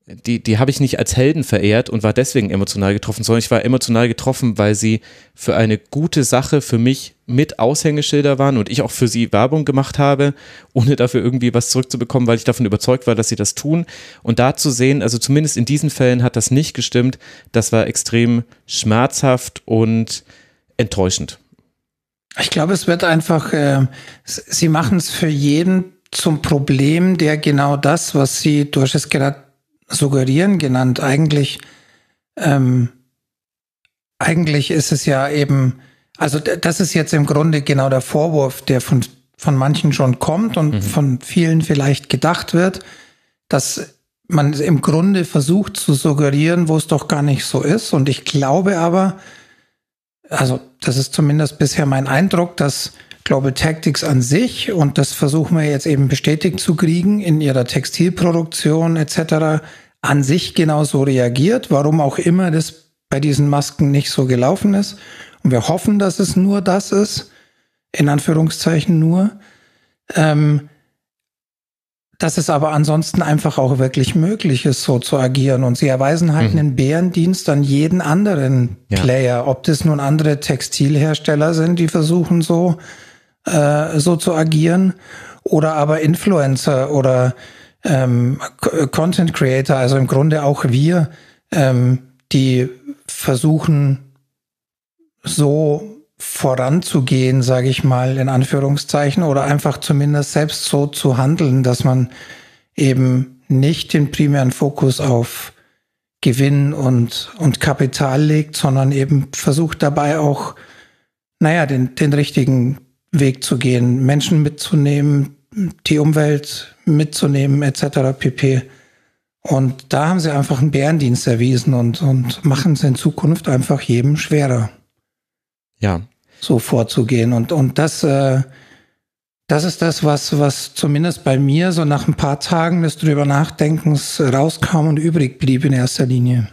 die, die habe ich nicht als Helden verehrt und war deswegen emotional getroffen, sondern ich war emotional getroffen, weil sie für eine gute Sache für mich mit Aushängeschilder waren und ich auch für sie Werbung gemacht habe, ohne dafür irgendwie was zurückzubekommen, weil ich davon überzeugt war, dass sie das tun. Und da zu sehen, also zumindest in diesen Fällen hat das nicht gestimmt, das war extrem schmerzhaft und enttäuschend. Ich glaube, es wird einfach, äh, sie machen es für jeden zum Problem, der genau das, was sie, du hast es gerade suggerieren genannt. Eigentlich, ähm, eigentlich ist es ja eben, also das ist jetzt im Grunde genau der Vorwurf, der von, von manchen schon kommt und mhm. von vielen vielleicht gedacht wird, dass man im Grunde versucht zu suggerieren, wo es doch gar nicht so ist. Und ich glaube aber, also das ist zumindest bisher mein Eindruck, dass Global Tactics an sich, und das versuchen wir jetzt eben bestätigt zu kriegen in ihrer Textilproduktion etc., an sich genauso reagiert, warum auch immer das bei diesen Masken nicht so gelaufen ist. Und wir hoffen, dass es nur das ist, in Anführungszeichen nur. Ähm, dass es aber ansonsten einfach auch wirklich möglich ist, so zu agieren. Und sie erweisen halt mhm. einen Bärendienst an jeden anderen ja. Player, ob das nun andere Textilhersteller sind, die versuchen so äh, so zu agieren oder aber Influencer oder ähm, Content Creator, also im Grunde auch wir, ähm, die versuchen so voranzugehen, sage ich mal in Anführungszeichen, oder einfach zumindest selbst so zu handeln, dass man eben nicht den primären Fokus auf Gewinn und, und Kapital legt, sondern eben versucht dabei auch, naja, den, den richtigen Weg zu gehen, Menschen mitzunehmen, die Umwelt mitzunehmen, etc. pp. Und da haben sie einfach einen Bärendienst erwiesen und, und machen es in Zukunft einfach jedem schwerer. Ja. So vorzugehen. Und, und das, äh, das ist das, was, was zumindest bei mir so nach ein paar Tagen des drüber Nachdenkens rauskam und übrig blieb in erster Linie.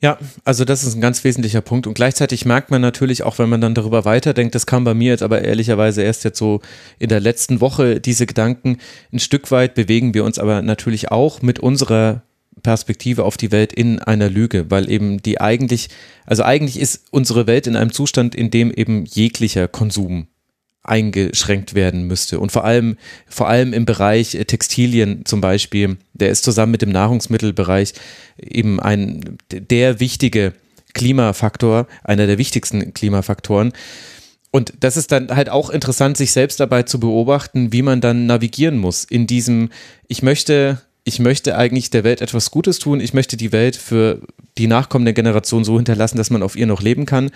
Ja, also das ist ein ganz wesentlicher Punkt. Und gleichzeitig merkt man natürlich auch, wenn man dann darüber weiterdenkt, das kam bei mir jetzt aber ehrlicherweise erst jetzt so in der letzten Woche, diese Gedanken. Ein Stück weit bewegen wir uns aber natürlich auch mit unserer Perspektive auf die Welt in einer Lüge, weil eben die eigentlich, also eigentlich ist unsere Welt in einem Zustand, in dem eben jeglicher Konsum eingeschränkt werden müsste. Und vor allem, vor allem im Bereich Textilien zum Beispiel, der ist zusammen mit dem Nahrungsmittelbereich eben ein, der wichtige Klimafaktor, einer der wichtigsten Klimafaktoren. Und das ist dann halt auch interessant, sich selbst dabei zu beobachten, wie man dann navigieren muss in diesem, ich möchte, ich möchte eigentlich der Welt etwas Gutes tun, ich möchte die Welt für die nachkommende Generation so hinterlassen, dass man auf ihr noch leben kann.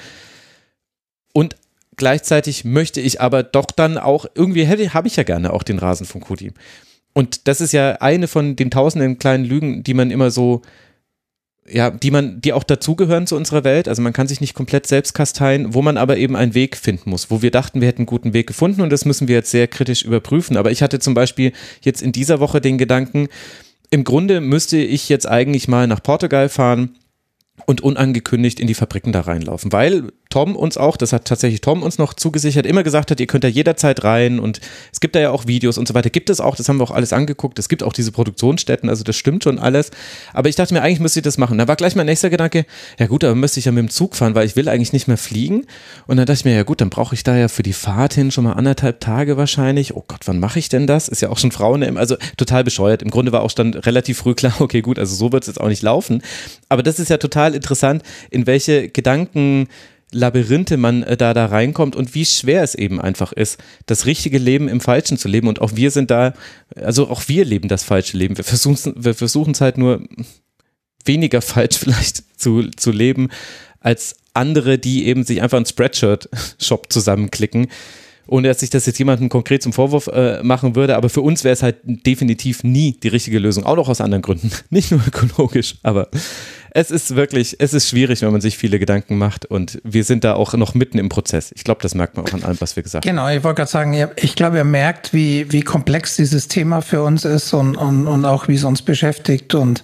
Und Gleichzeitig möchte ich aber doch dann auch, irgendwie habe ich ja gerne auch den Rasenfunk Hoodie. Und das ist ja eine von den tausenden kleinen Lügen, die man immer so, ja, die man, die auch dazugehören zu unserer Welt. Also man kann sich nicht komplett selbst kasteien, wo man aber eben einen Weg finden muss, wo wir dachten, wir hätten einen guten Weg gefunden und das müssen wir jetzt sehr kritisch überprüfen. Aber ich hatte zum Beispiel jetzt in dieser Woche den Gedanken, im Grunde müsste ich jetzt eigentlich mal nach Portugal fahren und unangekündigt in die Fabriken da reinlaufen, weil Tom uns auch, das hat tatsächlich Tom uns noch zugesichert, immer gesagt hat, ihr könnt da jederzeit rein und es gibt da ja auch Videos und so weiter. Gibt es auch, das haben wir auch alles angeguckt. Es gibt auch diese Produktionsstätten, also das stimmt schon alles. Aber ich dachte mir, eigentlich müsste ich das machen. Da war gleich mein nächster Gedanke, ja gut, aber müsste ich ja mit dem Zug fahren, weil ich will eigentlich nicht mehr fliegen. Und dann dachte ich mir, ja gut, dann brauche ich da ja für die Fahrt hin schon mal anderthalb Tage wahrscheinlich. Oh Gott, wann mache ich denn das? Ist ja auch schon Frauen, also total bescheuert. Im Grunde war auch dann relativ früh klar, okay, gut, also so wird es jetzt auch nicht laufen. Aber das ist ja total interessant, in welche Gedanken Labyrinthe man äh, da da reinkommt und wie schwer es eben einfach ist, das richtige Leben im Falschen zu leben. Und auch wir sind da, also auch wir leben das falsche Leben. Wir versuchen wir versuchen es halt nur weniger falsch vielleicht zu, zu leben als andere, die eben sich einfach einen Spreadshirt-Shop zusammenklicken ohne dass ich das jetzt jemandem konkret zum Vorwurf äh, machen würde, aber für uns wäre es halt definitiv nie die richtige Lösung, auch noch aus anderen Gründen, nicht nur ökologisch, aber es ist wirklich, es ist schwierig, wenn man sich viele Gedanken macht und wir sind da auch noch mitten im Prozess. Ich glaube, das merkt man auch an allem, was wir gesagt genau, haben. Genau, ich wollte gerade sagen, ich glaube, ihr merkt, wie, wie komplex dieses Thema für uns ist und, und, und auch wie es uns beschäftigt und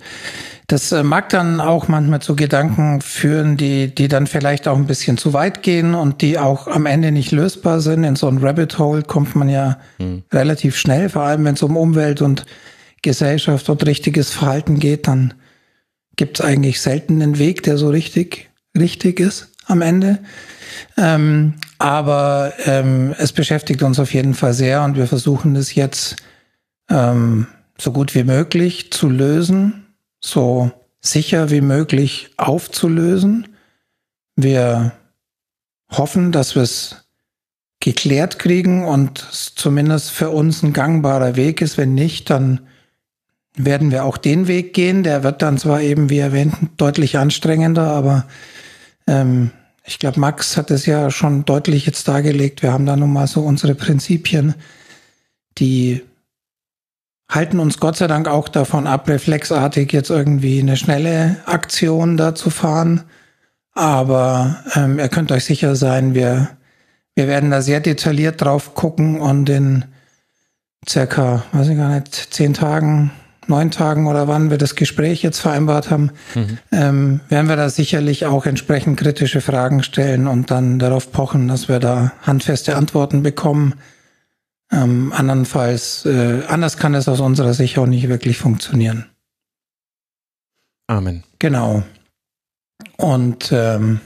das äh, mag dann auch manchmal zu Gedanken führen, die, die dann vielleicht auch ein bisschen zu weit gehen und die auch am Ende nicht lösbar sind. In so ein Rabbit Hole kommt man ja hm. relativ schnell, vor allem wenn es um Umwelt und Gesellschaft und richtiges Verhalten geht, dann gibt es eigentlich selten einen Weg, der so richtig, richtig ist am Ende. Ähm, aber ähm, es beschäftigt uns auf jeden Fall sehr und wir versuchen es jetzt ähm, so gut wie möglich zu lösen so sicher wie möglich aufzulösen. Wir hoffen, dass wir es geklärt kriegen und zumindest für uns ein gangbarer Weg ist. Wenn nicht, dann werden wir auch den Weg gehen. Der wird dann zwar eben, wie erwähnt, deutlich anstrengender, aber ähm, ich glaube, Max hat es ja schon deutlich jetzt dargelegt. Wir haben da nun mal so unsere Prinzipien, die halten uns Gott sei Dank auch davon ab, reflexartig jetzt irgendwie eine schnelle Aktion da zu fahren. Aber ähm, ihr könnt euch sicher sein, wir, wir werden da sehr detailliert drauf gucken und in circa, weiß ich gar nicht, zehn Tagen, neun Tagen oder wann wir das Gespräch jetzt vereinbart haben, mhm. ähm, werden wir da sicherlich auch entsprechend kritische Fragen stellen und dann darauf pochen, dass wir da handfeste Antworten bekommen ähm, andernfalls, äh, anders kann es aus unserer Sicht auch nicht wirklich funktionieren. Amen. Genau. Und ähm,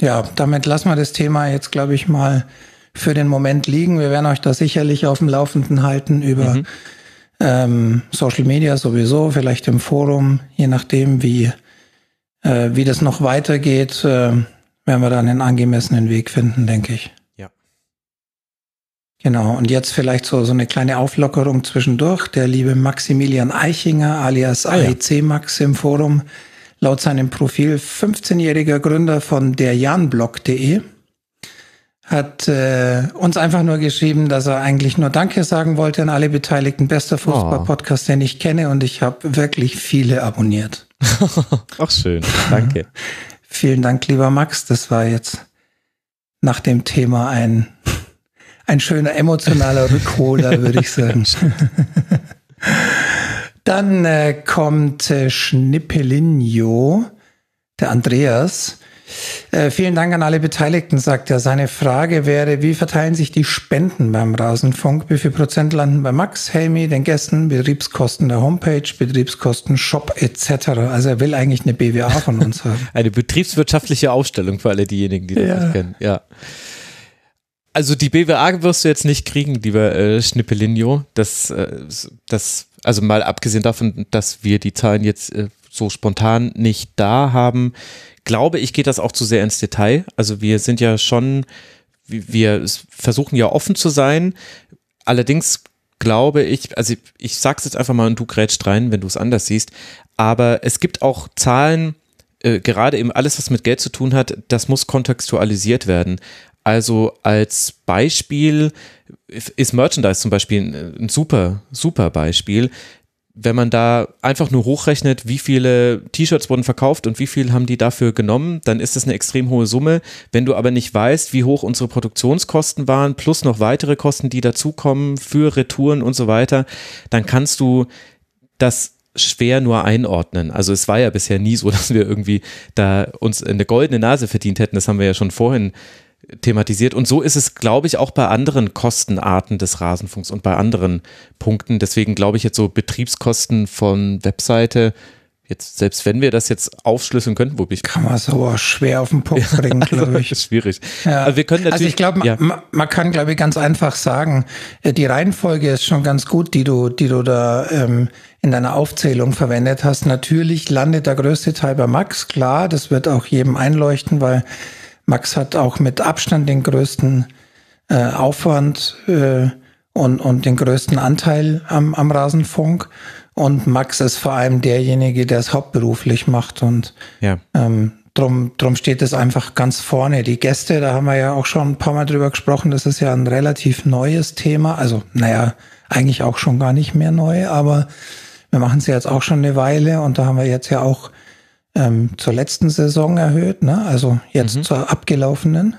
ja, damit lassen wir das Thema jetzt, glaube ich, mal für den Moment liegen. Wir werden euch da sicherlich auf dem Laufenden halten über mhm. Ähm, Social Media sowieso, vielleicht im Forum, je nachdem, wie, äh, wie das noch weitergeht, äh, werden wir dann einen angemessenen Weg finden, denke ich. Genau, und jetzt vielleicht so, so eine kleine Auflockerung zwischendurch. Der liebe Maximilian Eichinger alias ah, AEC Max im Forum, laut seinem Profil 15-jähriger Gründer von derjanblog.de, hat äh, uns einfach nur geschrieben, dass er eigentlich nur Danke sagen wollte an alle Beteiligten. Bester Fußball-Podcast, den ich kenne und ich habe wirklich viele abonniert. Ach schön, danke. Vielen Dank, lieber Max. Das war jetzt nach dem Thema ein, ein schöner emotionaler Rückholer, würde ich sagen. Dann äh, kommt äh, Schnippelinho, der Andreas. Äh, vielen Dank an alle Beteiligten, sagt er. Seine Frage wäre, wie verteilen sich die Spenden beim Rasenfunk? Wie viel Prozent landen bei Max, Helmi, den Gästen, Betriebskosten der Homepage, Betriebskosten, Shop etc.? Also er will eigentlich eine BWA von uns haben. eine betriebswirtschaftliche Ausstellung für alle diejenigen, die das ja. nicht kennen. Ja. Also die BWA wirst du jetzt nicht kriegen, lieber äh, Schnippelinho. Das, äh, das, also mal abgesehen davon, dass wir die Zahlen jetzt äh, so spontan nicht da haben, glaube ich, geht das auch zu sehr ins Detail. Also wir sind ja schon, wir versuchen ja offen zu sein. Allerdings glaube ich, also ich, ich sag's jetzt einfach mal und du grätschst rein, wenn du es anders siehst, aber es gibt auch Zahlen, äh, gerade eben alles, was mit Geld zu tun hat, das muss kontextualisiert werden. Also als Beispiel ist Merchandise zum Beispiel ein super, super Beispiel wenn man da einfach nur hochrechnet, wie viele T-Shirts wurden verkauft und wie viel haben die dafür genommen, dann ist das eine extrem hohe Summe. Wenn du aber nicht weißt, wie hoch unsere Produktionskosten waren, plus noch weitere Kosten, die dazukommen für Retouren und so weiter, dann kannst du das schwer nur einordnen. Also es war ja bisher nie so, dass wir irgendwie da uns eine goldene Nase verdient hätten. Das haben wir ja schon vorhin thematisiert. Und so ist es, glaube ich, auch bei anderen Kostenarten des Rasenfunks und bei anderen Punkten. Deswegen glaube ich jetzt so Betriebskosten von Webseite, jetzt, selbst wenn wir das jetzt aufschlüsseln könnten, wo ich. Kann man so schwer auf den Punkt bringen, glaube ich. ist schwierig. Ja. Also, wir können natürlich, also ich glaube, ja. man, man, kann, glaube ich, ganz einfach sagen, äh, die Reihenfolge ist schon ganz gut, die du, die du da ähm, in deiner Aufzählung verwendet hast. Natürlich landet der größte Teil bei Max, klar, das wird auch jedem einleuchten, weil Max hat auch mit Abstand den größten äh, Aufwand äh, und, und den größten Anteil am, am Rasenfunk. Und Max ist vor allem derjenige, der es hauptberuflich macht. Und ja. ähm, drum, drum steht es einfach ganz vorne. Die Gäste, da haben wir ja auch schon ein paar Mal drüber gesprochen, das ist ja ein relativ neues Thema. Also, naja, eigentlich auch schon gar nicht mehr neu, aber wir machen es jetzt auch schon eine Weile und da haben wir jetzt ja auch ähm, zur letzten Saison erhöht, ne? Also jetzt mhm. zur abgelaufenen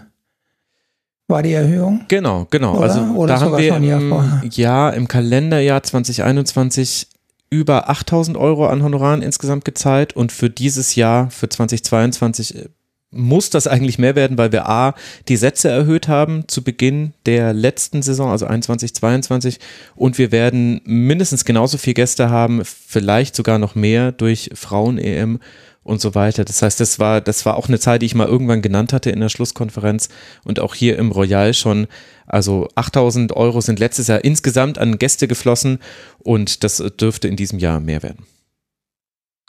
war die Erhöhung. Genau, genau. Oder? Also Oder da haben wir im, ja im Kalenderjahr 2021 über 8000 Euro an Honoraren insgesamt gezahlt und für dieses Jahr, für 2022, äh, muss das eigentlich mehr werden, weil wir A, die Sätze erhöht haben zu Beginn der letzten Saison, also 21, 22 und wir werden mindestens genauso viele Gäste haben, vielleicht sogar noch mehr durch Frauen-EM und so weiter. Das heißt, das war, das war auch eine Zahl, die ich mal irgendwann genannt hatte in der Schlusskonferenz und auch hier im Royal schon. Also 8000 Euro sind letztes Jahr insgesamt an Gäste geflossen und das dürfte in diesem Jahr mehr werden.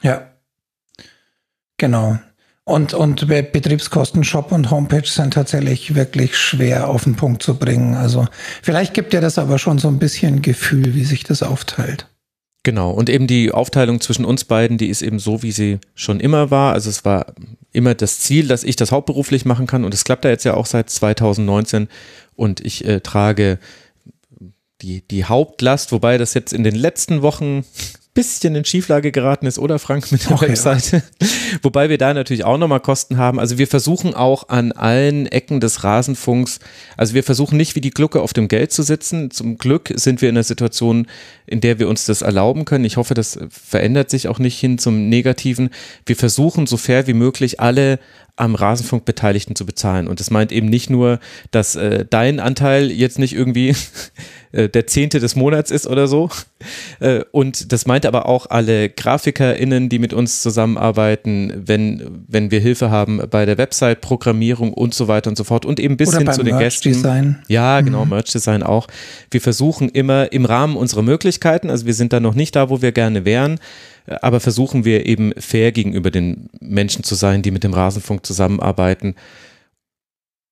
Ja, genau. Und, und Betriebskosten, Shop und Homepage sind tatsächlich wirklich schwer auf den Punkt zu bringen. Also vielleicht gibt dir das aber schon so ein bisschen Gefühl, wie sich das aufteilt. Genau, und eben die Aufteilung zwischen uns beiden, die ist eben so, wie sie schon immer war. Also es war immer das Ziel, dass ich das hauptberuflich machen kann. Und es klappt da jetzt ja auch seit 2019 und ich äh, trage die, die Hauptlast, wobei das jetzt in den letzten Wochen bisschen in Schieflage geraten ist, oder Frank, mit der okay, Webseite. Ja. Wobei wir da natürlich auch nochmal Kosten haben. Also wir versuchen auch an allen Ecken des Rasenfunks, also wir versuchen nicht wie die Glucke auf dem Geld zu sitzen. Zum Glück sind wir in einer Situation, in der wir uns das erlauben können. Ich hoffe, das verändert sich auch nicht hin zum Negativen. Wir versuchen so fair wie möglich alle am Rasenfunk Beteiligten zu bezahlen. Und das meint eben nicht nur, dass äh, dein Anteil jetzt nicht irgendwie äh, der Zehnte des Monats ist oder so. Äh, und das meint aber auch alle GrafikerInnen, die mit uns zusammenarbeiten, wenn, wenn wir Hilfe haben bei der Website, Programmierung und so weiter und so fort. Und eben bis hin zu den Merch Gästen. Design. Ja, genau, mhm. Merch Design auch. Wir versuchen immer im Rahmen unserer Möglichkeiten, also wir sind da noch nicht da, wo wir gerne wären, aber versuchen wir eben fair gegenüber den Menschen zu sein, die mit dem Rasenfunk zusammenarbeiten.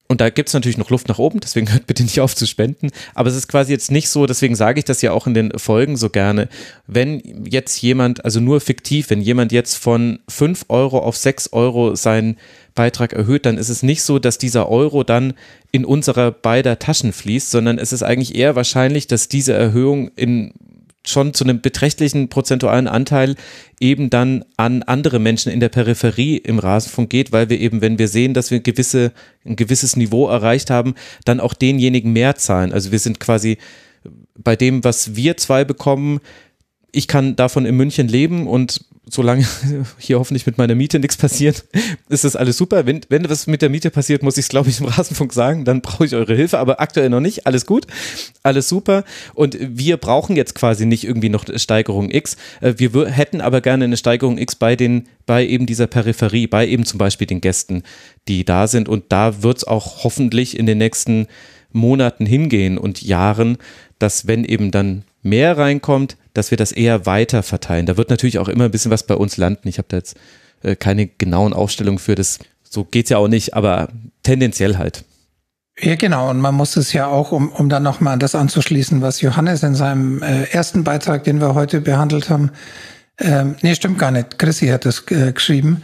und da gibt es natürlich noch Luft nach oben, deswegen hört bitte nicht auf zu spenden. Aber es ist quasi jetzt nicht so, deswegen sage ich das ja auch in den Folgen so gerne. Wenn jetzt jemand, also nur fiktiv, wenn jemand jetzt von 5 Euro auf 6 Euro seinen Beitrag erhöht, dann ist es nicht so, dass dieser Euro dann in unsere beider Taschen fließt, sondern es ist eigentlich eher wahrscheinlich, dass diese Erhöhung in schon zu einem beträchtlichen prozentualen Anteil eben dann an andere Menschen in der Peripherie im Rasenfunk geht, weil wir eben, wenn wir sehen, dass wir gewisse, ein gewisses Niveau erreicht haben, dann auch denjenigen mehr zahlen. Also wir sind quasi bei dem, was wir zwei bekommen, ich kann davon in München leben und solange hier hoffentlich mit meiner Miete nichts passiert, ist das alles super. Wenn, wenn was mit der Miete passiert, muss ich es, glaube ich, im Rasenfunk sagen, dann brauche ich eure Hilfe, aber aktuell noch nicht. Alles gut, alles super. Und wir brauchen jetzt quasi nicht irgendwie noch Steigerung X. Äh, wir hätten aber gerne eine Steigerung X bei den, bei eben dieser Peripherie, bei eben zum Beispiel den Gästen, die da sind. Und da wird es auch hoffentlich in den nächsten Monaten hingehen und Jahren, dass wenn eben dann mehr reinkommt, dass wir das eher weiter verteilen. Da wird natürlich auch immer ein bisschen was bei uns landen. Ich habe da jetzt äh, keine genauen Aufstellungen für das. So geht es ja auch nicht, aber tendenziell halt. Ja, genau. Und man muss es ja auch, um, um dann nochmal das anzuschließen, was Johannes in seinem äh, ersten Beitrag, den wir heute behandelt haben, ähm, nee, stimmt gar nicht. Chrissy hat es äh, geschrieben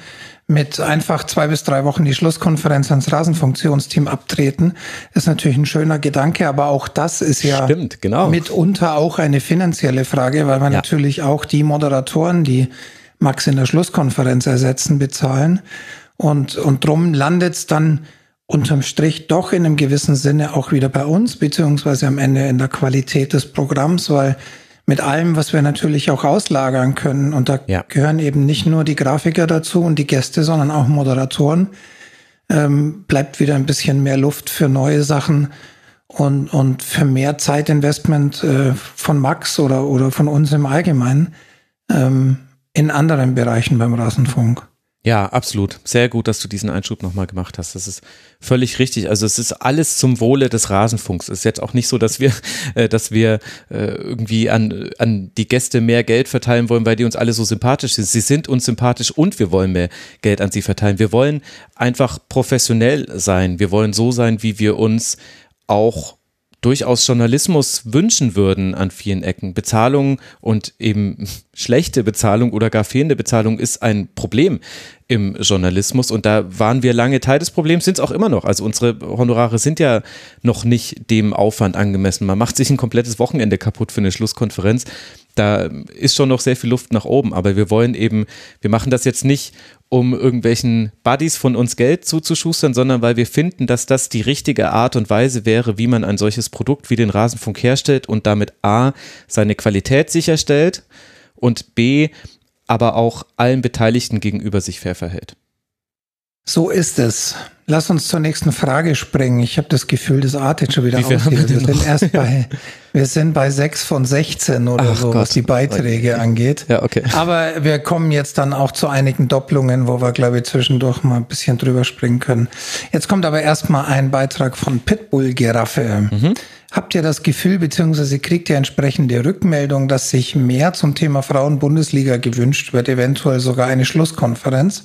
mit einfach zwei bis drei Wochen die Schlusskonferenz ans Rasenfunktionsteam abtreten, ist natürlich ein schöner Gedanke, aber auch das ist ja Stimmt, genau. mitunter auch eine finanzielle Frage, weil man ja. natürlich auch die Moderatoren, die Max in der Schlusskonferenz ersetzen, bezahlen. Und, und drum landet es dann unterm Strich doch in einem gewissen Sinne auch wieder bei uns, beziehungsweise am Ende in der Qualität des Programms, weil mit allem, was wir natürlich auch auslagern können. Und da ja. gehören eben nicht nur die Grafiker dazu und die Gäste, sondern auch Moderatoren. Ähm, bleibt wieder ein bisschen mehr Luft für neue Sachen und, und für mehr Zeitinvestment äh, von Max oder, oder von uns im Allgemeinen ähm, in anderen Bereichen beim Rasenfunk. Ja, absolut. Sehr gut, dass du diesen Einschub nochmal gemacht hast. Das ist völlig richtig. Also es ist alles zum Wohle des Rasenfunks. Es ist jetzt auch nicht so, dass wir, äh, dass wir äh, irgendwie an, an die Gäste mehr Geld verteilen wollen, weil die uns alle so sympathisch sind. Sie sind uns sympathisch und wir wollen mehr Geld an sie verteilen. Wir wollen einfach professionell sein. Wir wollen so sein, wie wir uns auch durchaus Journalismus wünschen würden an vielen Ecken. Bezahlung und eben schlechte Bezahlung oder gar fehlende Bezahlung ist ein Problem im Journalismus und da waren wir lange Teil des Problems, sind es auch immer noch. Also unsere Honorare sind ja noch nicht dem Aufwand angemessen. Man macht sich ein komplettes Wochenende kaputt für eine Schlusskonferenz. Da ist schon noch sehr viel Luft nach oben, aber wir wollen eben, wir machen das jetzt nicht, um irgendwelchen Buddies von uns Geld zuzuschustern, sondern weil wir finden, dass das die richtige Art und Weise wäre, wie man ein solches Produkt wie den Rasenfunk herstellt und damit A, seine Qualität sicherstellt und B, aber auch allen Beteiligten gegenüber sich fair verhält. So ist es. Lass uns zur nächsten Frage springen. Ich habe das Gefühl, das artet schon wieder Wie aus. Wir, wir, sind erst bei, wir sind bei 6 von 16 oder Ach so, Gott. was die Beiträge angeht. Ja, okay. Aber wir kommen jetzt dann auch zu einigen Doppelungen, wo wir, glaube ich, zwischendurch mal ein bisschen drüber springen können. Jetzt kommt aber erstmal ein Beitrag von Pitbull Giraffe. Mhm. Habt ihr das Gefühl, beziehungsweise kriegt ihr entsprechende Rückmeldung, dass sich mehr zum Thema Frauen-Bundesliga gewünscht wird, eventuell sogar eine Schlusskonferenz?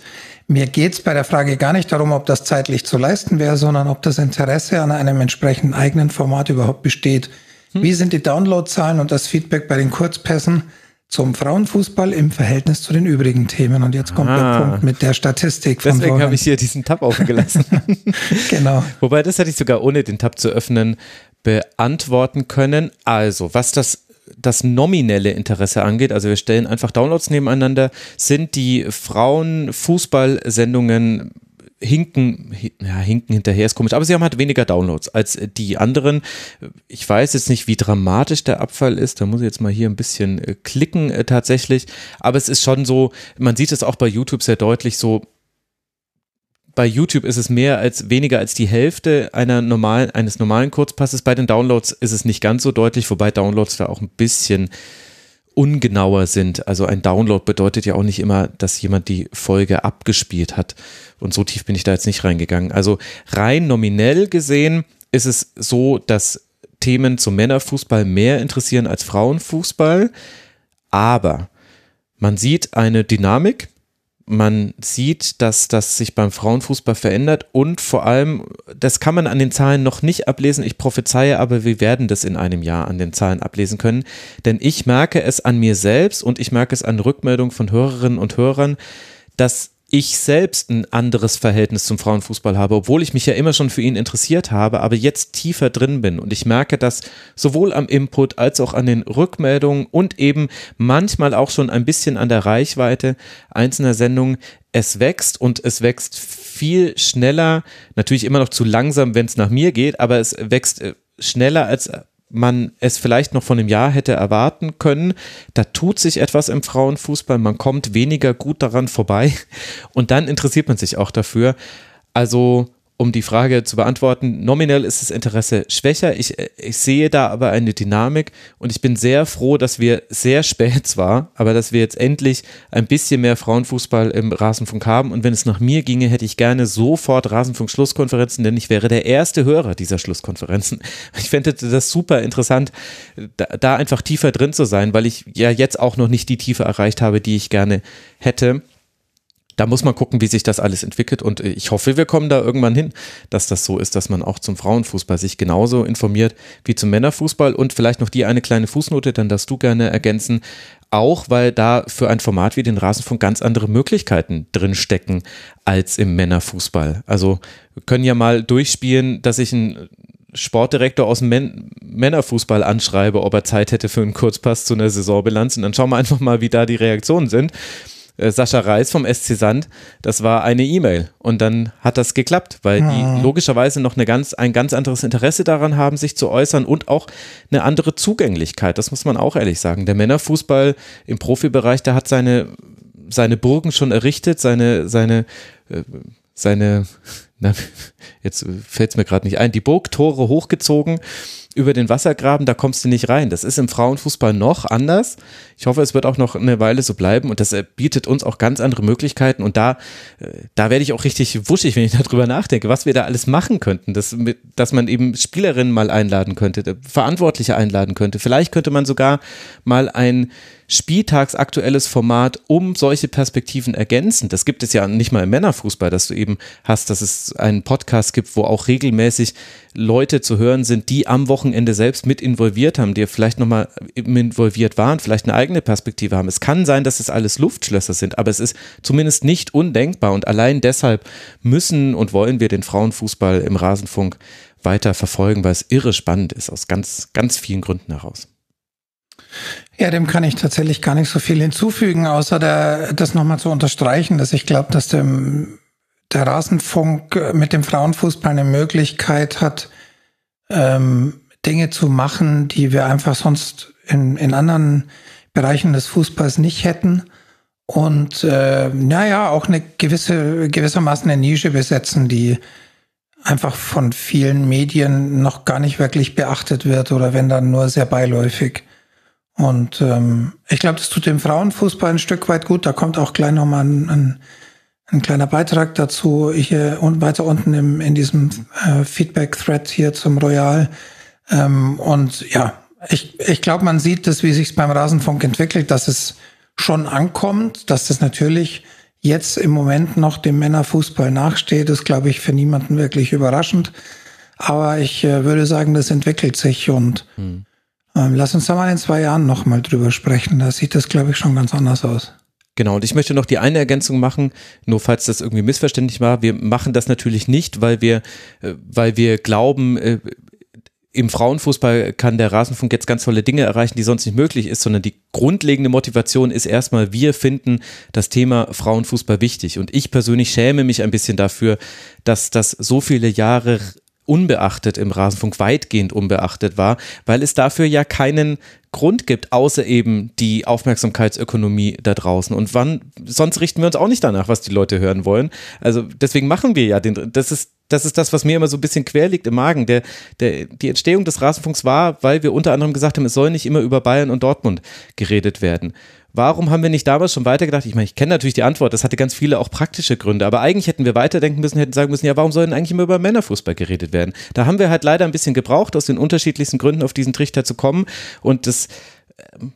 Mir geht's bei der Frage gar nicht darum, ob das zeitlich zu leisten wäre, sondern ob das Interesse an einem entsprechenden eigenen Format überhaupt besteht. Hm. Wie sind die Downloadzahlen und das Feedback bei den Kurzpässen zum Frauenfußball im Verhältnis zu den übrigen Themen? Und jetzt kommt ah. der Punkt mit der Statistik. Von Deswegen habe ich hier diesen Tab aufgelassen. genau. Wobei, das hätte ich sogar ohne den Tab zu öffnen beantworten können. Also, was das das nominelle Interesse angeht, also wir stellen einfach Downloads nebeneinander, sind die Frauenfußballsendungen hinken, ja, hinken hinterher ist komisch, aber sie haben halt weniger Downloads als die anderen. Ich weiß jetzt nicht, wie dramatisch der Abfall ist, da muss ich jetzt mal hier ein bisschen äh, klicken äh, tatsächlich, aber es ist schon so, man sieht es auch bei YouTube sehr deutlich so, bei YouTube ist es mehr als weniger als die Hälfte einer normalen, eines normalen Kurzpasses. Bei den Downloads ist es nicht ganz so deutlich, wobei Downloads da auch ein bisschen ungenauer sind. Also ein Download bedeutet ja auch nicht immer, dass jemand die Folge abgespielt hat. Und so tief bin ich da jetzt nicht reingegangen. Also rein nominell gesehen ist es so, dass Themen zum Männerfußball mehr interessieren als Frauenfußball. Aber man sieht eine Dynamik man sieht, dass das sich beim Frauenfußball verändert und vor allem, das kann man an den Zahlen noch nicht ablesen. Ich prophezeie aber, wir werden das in einem Jahr an den Zahlen ablesen können, denn ich merke es an mir selbst und ich merke es an Rückmeldungen von Hörerinnen und Hörern, dass ich selbst ein anderes Verhältnis zum Frauenfußball habe, obwohl ich mich ja immer schon für ihn interessiert habe, aber jetzt tiefer drin bin. Und ich merke, dass sowohl am Input als auch an den Rückmeldungen und eben manchmal auch schon ein bisschen an der Reichweite einzelner Sendungen es wächst und es wächst viel schneller, natürlich immer noch zu langsam, wenn es nach mir geht, aber es wächst äh, schneller als man es vielleicht noch von einem Jahr hätte erwarten können. Da tut sich etwas im Frauenfußball, man kommt weniger gut daran vorbei und dann interessiert man sich auch dafür. Also um die Frage zu beantworten, nominell ist das Interesse schwächer. Ich, ich sehe da aber eine Dynamik und ich bin sehr froh, dass wir sehr spät zwar, aber dass wir jetzt endlich ein bisschen mehr Frauenfußball im Rasenfunk haben. Und wenn es nach mir ginge, hätte ich gerne sofort Rasenfunk-Schlusskonferenzen, denn ich wäre der erste Hörer dieser Schlusskonferenzen. Ich fände das super interessant, da, da einfach tiefer drin zu sein, weil ich ja jetzt auch noch nicht die Tiefe erreicht habe, die ich gerne hätte da muss man gucken, wie sich das alles entwickelt. Und äh, ich hoffe, wir kommen da irgendwann hin, dass das so ist, dass man auch zum Frauenfußball sich genauso informiert wie zum Männerfußball. Und vielleicht noch die eine kleine Fußnote, dann darfst du gerne ergänzen. Auch weil da für ein Format wie den Rasenfunk ganz andere Möglichkeiten drinstecken als im Männerfußball. Also wir können ja mal durchspielen, dass ich einen Sportdirektor aus dem Männerfußball anschreibe, ob er Zeit hätte für einen Kurzpass zu einer Saisonbilanz. Und dann schauen wir einfach mal, wie da die Reaktionen sind. Äh, Sascha Reis vom SC Sand, das war eine E-Mail und dann hat das geklappt, weil die ah. logischerweise noch eine ganz, ein ganz anderes Interesse daran haben, sich zu äußern und auch eine andere Zugänglichkeit, das muss man auch ehrlich sagen. Der Männerfußball im Profibereich, der hat seine, seine Burgen schon errichtet, seine, seine, äh, seine, na, jetzt fällt es mir gerade nicht ein, die Burgtore hochgezogen über den Wassergraben, da kommst du nicht rein. Das ist im Frauenfußball noch anders. Ich hoffe, es wird auch noch eine Weile so bleiben und das äh, bietet uns auch ganz andere Möglichkeiten und da, äh, da werde ich auch richtig wuschig, wenn ich darüber nachdenke, was wir da alles machen könnten, dass, dass man eben Spielerinnen mal einladen könnte, Verantwortliche einladen könnte. Vielleicht könnte man sogar mal ein spieltagsaktuelles Format um solche Perspektiven ergänzen. Das gibt es ja nicht mal im Männerfußball, dass du eben hast, dass es einen Podcast gibt, wo auch regelmäßig Leute zu hören sind, die am Wochenende selbst mit involviert haben, die vielleicht nochmal involviert waren, vielleicht eine eigene Perspektive haben. Es kann sein, dass es alles Luftschlösser sind, aber es ist zumindest nicht undenkbar und allein deshalb müssen und wollen wir den Frauenfußball im Rasenfunk weiter verfolgen, weil es irre spannend ist, aus ganz, ganz vielen Gründen heraus. Ja, dem kann ich tatsächlich gar nicht so viel hinzufügen, außer der, das nochmal zu unterstreichen, dass ich glaube, dass dem, der Rasenfunk mit dem Frauenfußball eine Möglichkeit hat, ähm, Dinge zu machen, die wir einfach sonst in, in anderen Bereichen des Fußballs nicht hätten. Und äh, naja, auch eine gewisse, gewissermaßen eine Nische besetzen, die einfach von vielen Medien noch gar nicht wirklich beachtet wird oder wenn dann nur sehr beiläufig. Und ähm, ich glaube, das tut dem Frauenfußball ein Stück weit gut. Da kommt auch gleich nochmal ein, ein, ein kleiner Beitrag dazu. Hier und weiter unten im, in diesem äh, Feedback-Thread hier zum Royal. Ähm, und ja, ich, ich glaube, man sieht das, wie sich beim Rasenfunk entwickelt, dass es schon ankommt, dass das natürlich jetzt im Moment noch dem Männerfußball nachsteht, ist, glaube ich, für niemanden wirklich überraschend. Aber ich äh, würde sagen, das entwickelt sich und hm. Ähm, lass uns da mal in zwei Jahren nochmal drüber sprechen. Da sieht das, glaube ich, schon ganz anders aus. Genau, und ich möchte noch die eine Ergänzung machen, nur falls das irgendwie missverständlich war. Wir machen das natürlich nicht, weil wir, äh, weil wir glauben, äh, im Frauenfußball kann der Rasenfunk jetzt ganz tolle Dinge erreichen, die sonst nicht möglich ist, sondern die grundlegende Motivation ist erstmal, wir finden das Thema Frauenfußball wichtig. Und ich persönlich schäme mich ein bisschen dafür, dass das so viele Jahre unbeachtet im Rasenfunk, weitgehend unbeachtet war, weil es dafür ja keinen Grund gibt, außer eben die Aufmerksamkeitsökonomie da draußen. Und wann, sonst richten wir uns auch nicht danach, was die Leute hören wollen. Also deswegen machen wir ja den, das ist, das ist das, was mir immer so ein bisschen quer liegt im Magen. Der, der, die Entstehung des Rasenfunks war, weil wir unter anderem gesagt haben, es soll nicht immer über Bayern und Dortmund geredet werden. Warum haben wir nicht damals schon weitergedacht? Ich meine, ich kenne natürlich die Antwort, das hatte ganz viele auch praktische Gründe, aber eigentlich hätten wir weiterdenken müssen, hätten sagen müssen, ja, warum soll denn eigentlich immer über Männerfußball geredet werden? Da haben wir halt leider ein bisschen gebraucht, aus den unterschiedlichsten Gründen auf diesen Trichter zu kommen und das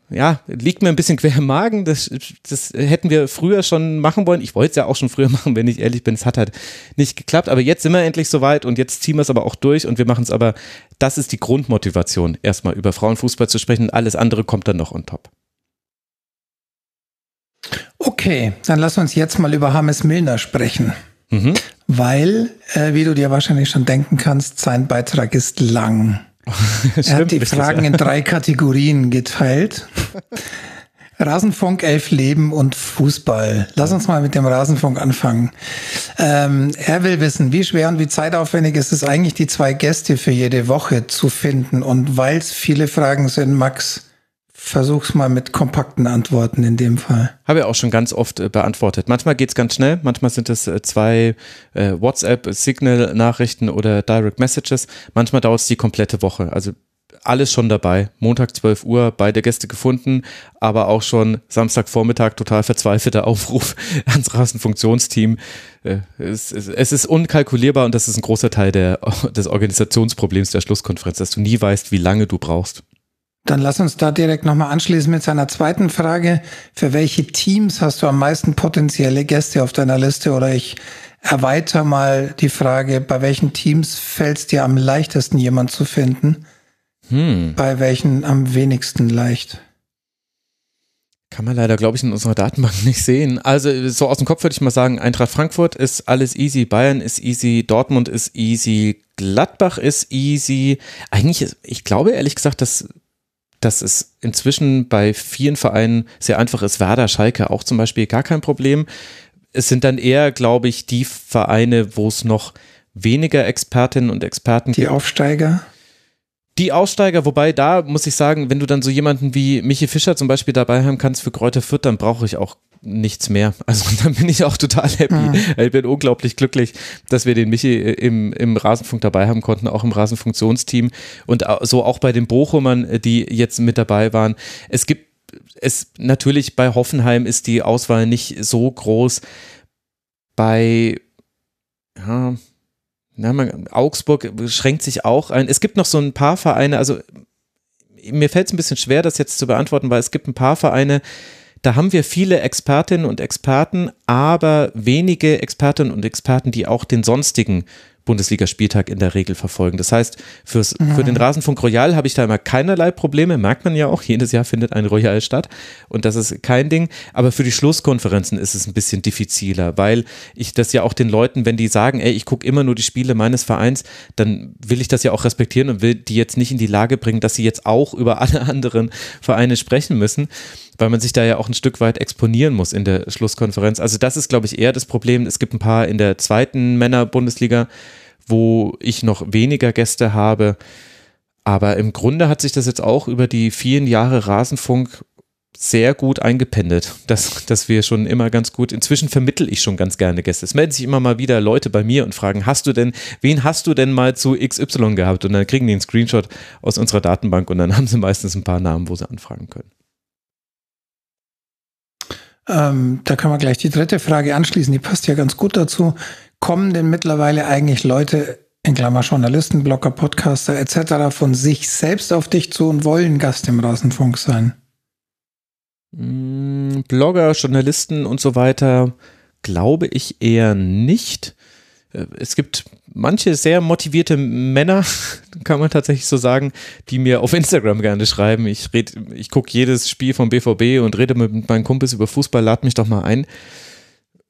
ja, liegt mir ein bisschen quer im Magen. Das, das hätten wir früher schon machen wollen. Ich wollte es ja auch schon früher machen, wenn ich ehrlich bin. Es hat halt nicht geklappt. Aber jetzt sind wir endlich soweit und jetzt ziehen wir es aber auch durch und wir machen es aber, das ist die Grundmotivation, erstmal über Frauenfußball zu sprechen. Alles andere kommt dann noch on top. Okay, dann lass uns jetzt mal über Hammes Milner sprechen. Mhm. Weil, äh, wie du dir wahrscheinlich schon denken kannst, sein Beitrag ist lang. er hat die Fragen in drei Kategorien geteilt. Rasenfunk, Elf Leben und Fußball. Lass uns mal mit dem Rasenfunk anfangen. Ähm, er will wissen, wie schwer und wie zeitaufwendig ist es eigentlich, die zwei Gäste für jede Woche zu finden? Und weil es viele Fragen sind, Max, Versuch's mal mit kompakten Antworten in dem Fall. Habe ich auch schon ganz oft äh, beantwortet. Manchmal geht's ganz schnell, manchmal sind es äh, zwei äh, WhatsApp-Signal-Nachrichten oder Direct Messages. Manchmal dauert es die komplette Woche. Also alles schon dabei. Montag 12 Uhr, beide Gäste gefunden, aber auch schon Samstagvormittag total verzweifelter Aufruf ans Rasenfunktionsteam. Es, es, es, ist unkalkulierbar und das ist ein großer Teil der, des Organisationsproblems der Schlusskonferenz, dass du nie weißt, wie lange du brauchst. Dann lass uns da direkt nochmal anschließen mit seiner zweiten Frage. Für welche Teams hast du am meisten potenzielle Gäste auf deiner Liste? Oder ich erweitere mal die Frage, bei welchen Teams fällt es dir am leichtesten, jemand zu finden? Hm. Bei welchen am wenigsten leicht? Kann man leider, glaube ich, in unserer Datenbank nicht sehen. Also so aus dem Kopf würde ich mal sagen, Eintracht Frankfurt ist alles easy, Bayern ist easy, Dortmund ist easy, Gladbach ist easy. Eigentlich, ist, ich glaube ehrlich gesagt, dass dass es inzwischen bei vielen Vereinen sehr einfach ist. Werder, Schalke auch zum Beispiel gar kein Problem. Es sind dann eher, glaube ich, die Vereine, wo es noch weniger Expertinnen und Experten die gibt. Die Aufsteiger? Die Aussteiger, wobei da muss ich sagen, wenn du dann so jemanden wie Michi Fischer zum Beispiel dabei haben kannst für Kräuter Fürth, dann brauche ich auch nichts mehr. Also dann bin ich auch total happy. Mhm. Ich bin unglaublich glücklich, dass wir den Michi im, im Rasenfunk dabei haben konnten, auch im Rasenfunktionsteam und so auch bei den Bochumern, die jetzt mit dabei waren. Es gibt es natürlich bei Hoffenheim ist die Auswahl nicht so groß. Bei ja, na, man, Augsburg schränkt sich auch ein. Es gibt noch so ein paar Vereine, also mir fällt es ein bisschen schwer, das jetzt zu beantworten, weil es gibt ein paar Vereine, da haben wir viele Expertinnen und Experten, aber wenige Expertinnen und Experten, die auch den sonstigen Bundesligaspieltag in der Regel verfolgen. Das heißt, fürs, mhm. für den Rasenfunk Royal habe ich da immer keinerlei Probleme, merkt man ja auch, jedes Jahr findet ein Royal statt und das ist kein Ding, aber für die Schlusskonferenzen ist es ein bisschen diffiziler, weil ich das ja auch den Leuten, wenn die sagen, ey, ich gucke immer nur die Spiele meines Vereins, dann will ich das ja auch respektieren und will die jetzt nicht in die Lage bringen, dass sie jetzt auch über alle anderen Vereine sprechen müssen weil man sich da ja auch ein Stück weit exponieren muss in der Schlusskonferenz. Also das ist, glaube ich, eher das Problem. Es gibt ein paar in der zweiten Männer-Bundesliga, wo ich noch weniger Gäste habe. Aber im Grunde hat sich das jetzt auch über die vielen Jahre Rasenfunk sehr gut eingependelt, dass, dass wir schon immer ganz gut, inzwischen vermittel ich schon ganz gerne Gäste. Es melden sich immer mal wieder Leute bei mir und fragen, hast du denn, wen hast du denn mal zu XY gehabt? Und dann kriegen die einen Screenshot aus unserer Datenbank und dann haben sie meistens ein paar Namen, wo sie anfragen können. Ähm, da kann man gleich die dritte Frage anschließen, die passt ja ganz gut dazu. Kommen denn mittlerweile eigentlich Leute, in Klammer Journalisten, Blogger, Podcaster etc. von sich selbst auf dich zu und wollen Gast im Rasenfunk sein? Mm, Blogger, Journalisten und so weiter glaube ich eher nicht. Äh, es gibt manche sehr motivierte Männer, kann man tatsächlich so sagen, die mir auf Instagram gerne schreiben. Ich red, ich gucke jedes Spiel vom BVB und rede mit meinen Kumpels über Fußball, lad mich doch mal ein.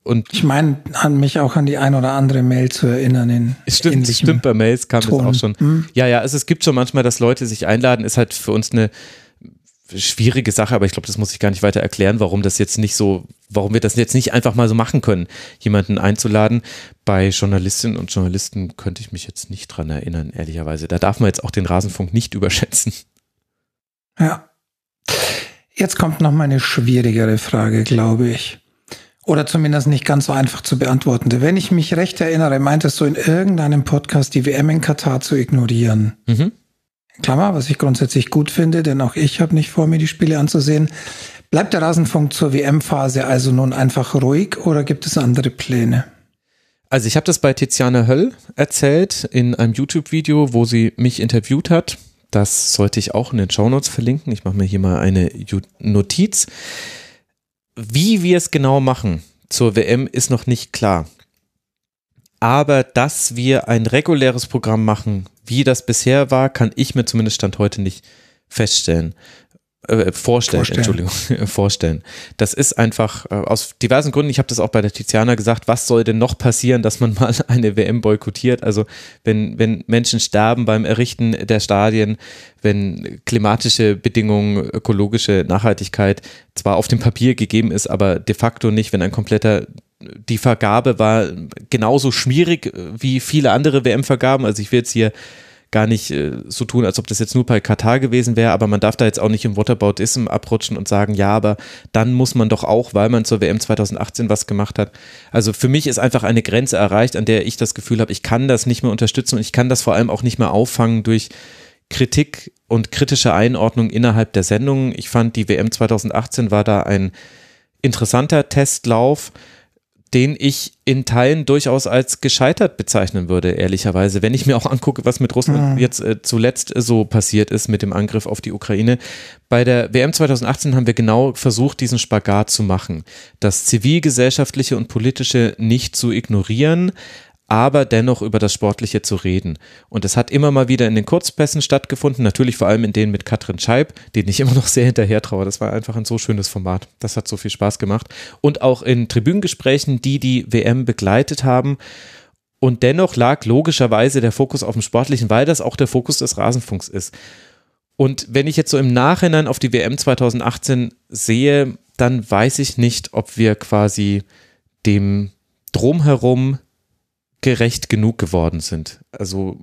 Und ich meine, an mich auch an die ein oder andere Mail zu erinnern. In stimmt, stimmt, bei Mails kam Ton. das auch schon. Hm? Ja, ja, also es gibt schon manchmal, dass Leute sich einladen, ist halt für uns eine schwierige Sache, aber ich glaube, das muss ich gar nicht weiter erklären, warum das jetzt nicht so, warum wir das jetzt nicht einfach mal so machen können, jemanden einzuladen. Bei Journalistinnen und Journalisten könnte ich mich jetzt nicht dran erinnern, ehrlicherweise. Da darf man jetzt auch den Rasenfunk nicht überschätzen. Ja. Jetzt kommt noch mal eine schwierigere Frage, glaube ich. Oder zumindest nicht ganz so einfach zu beantworten. Wenn ich mich recht erinnere, meintest du in irgendeinem Podcast die WM in Katar zu ignorieren. Mhm. Klammer, was ich grundsätzlich gut finde, denn auch ich habe nicht vor, mir die Spiele anzusehen. Bleibt der Rasenfunk zur WM-Phase also nun einfach ruhig oder gibt es andere Pläne? Also ich habe das bei Tiziana Höll erzählt in einem YouTube-Video, wo sie mich interviewt hat. Das sollte ich auch in den Shownotes verlinken. Ich mache mir hier mal eine Notiz. Wie wir es genau machen zur WM ist noch nicht klar. Aber dass wir ein reguläres Programm machen, wie das bisher war, kann ich mir zumindest Stand heute nicht feststellen. Äh, vorstellen, vorstellen, Entschuldigung, vorstellen. Das ist einfach äh, aus diversen Gründen, ich habe das auch bei der Tiziana gesagt, was soll denn noch passieren, dass man mal eine WM boykottiert? Also wenn, wenn Menschen sterben beim Errichten der Stadien, wenn klimatische Bedingungen, ökologische Nachhaltigkeit zwar auf dem Papier gegeben ist, aber de facto nicht, wenn ein kompletter die Vergabe war genauso schwierig äh, wie viele andere WM-Vergaben. Also ich will jetzt hier gar nicht äh, so tun, als ob das jetzt nur bei Katar gewesen wäre, aber man darf da jetzt auch nicht im Whataboutism abrutschen und sagen, ja, aber dann muss man doch auch, weil man zur WM 2018 was gemacht hat. Also für mich ist einfach eine Grenze erreicht, an der ich das Gefühl habe, ich kann das nicht mehr unterstützen und ich kann das vor allem auch nicht mehr auffangen durch Kritik und kritische Einordnung innerhalb der Sendung. Ich fand, die WM 2018 war da ein interessanter Testlauf den ich in Teilen durchaus als gescheitert bezeichnen würde, ehrlicherweise. Wenn ich mir auch angucke, was mit Russland mhm. jetzt äh, zuletzt so passiert ist mit dem Angriff auf die Ukraine. Bei der WM 2018 haben wir genau versucht, diesen Spagat zu machen. Das zivilgesellschaftliche und politische nicht zu ignorieren, aber dennoch über das Sportliche zu reden. Und es hat immer mal wieder in den Kurzpässen stattgefunden, natürlich vor allem in denen mit Katrin Scheib, den ich immer noch sehr hinterher traue. Das war einfach ein so schönes Format. Das hat so viel Spaß gemacht. Und auch in Tribünengesprächen, die die WM begleitet haben. Und dennoch lag logischerweise der Fokus auf dem Sportlichen, weil das auch der Fokus des Rasenfunks ist. Und wenn ich jetzt so im Nachhinein auf die WM 2018 sehe, dann weiß ich nicht, ob wir quasi dem Drumherum gerecht genug geworden sind. Also,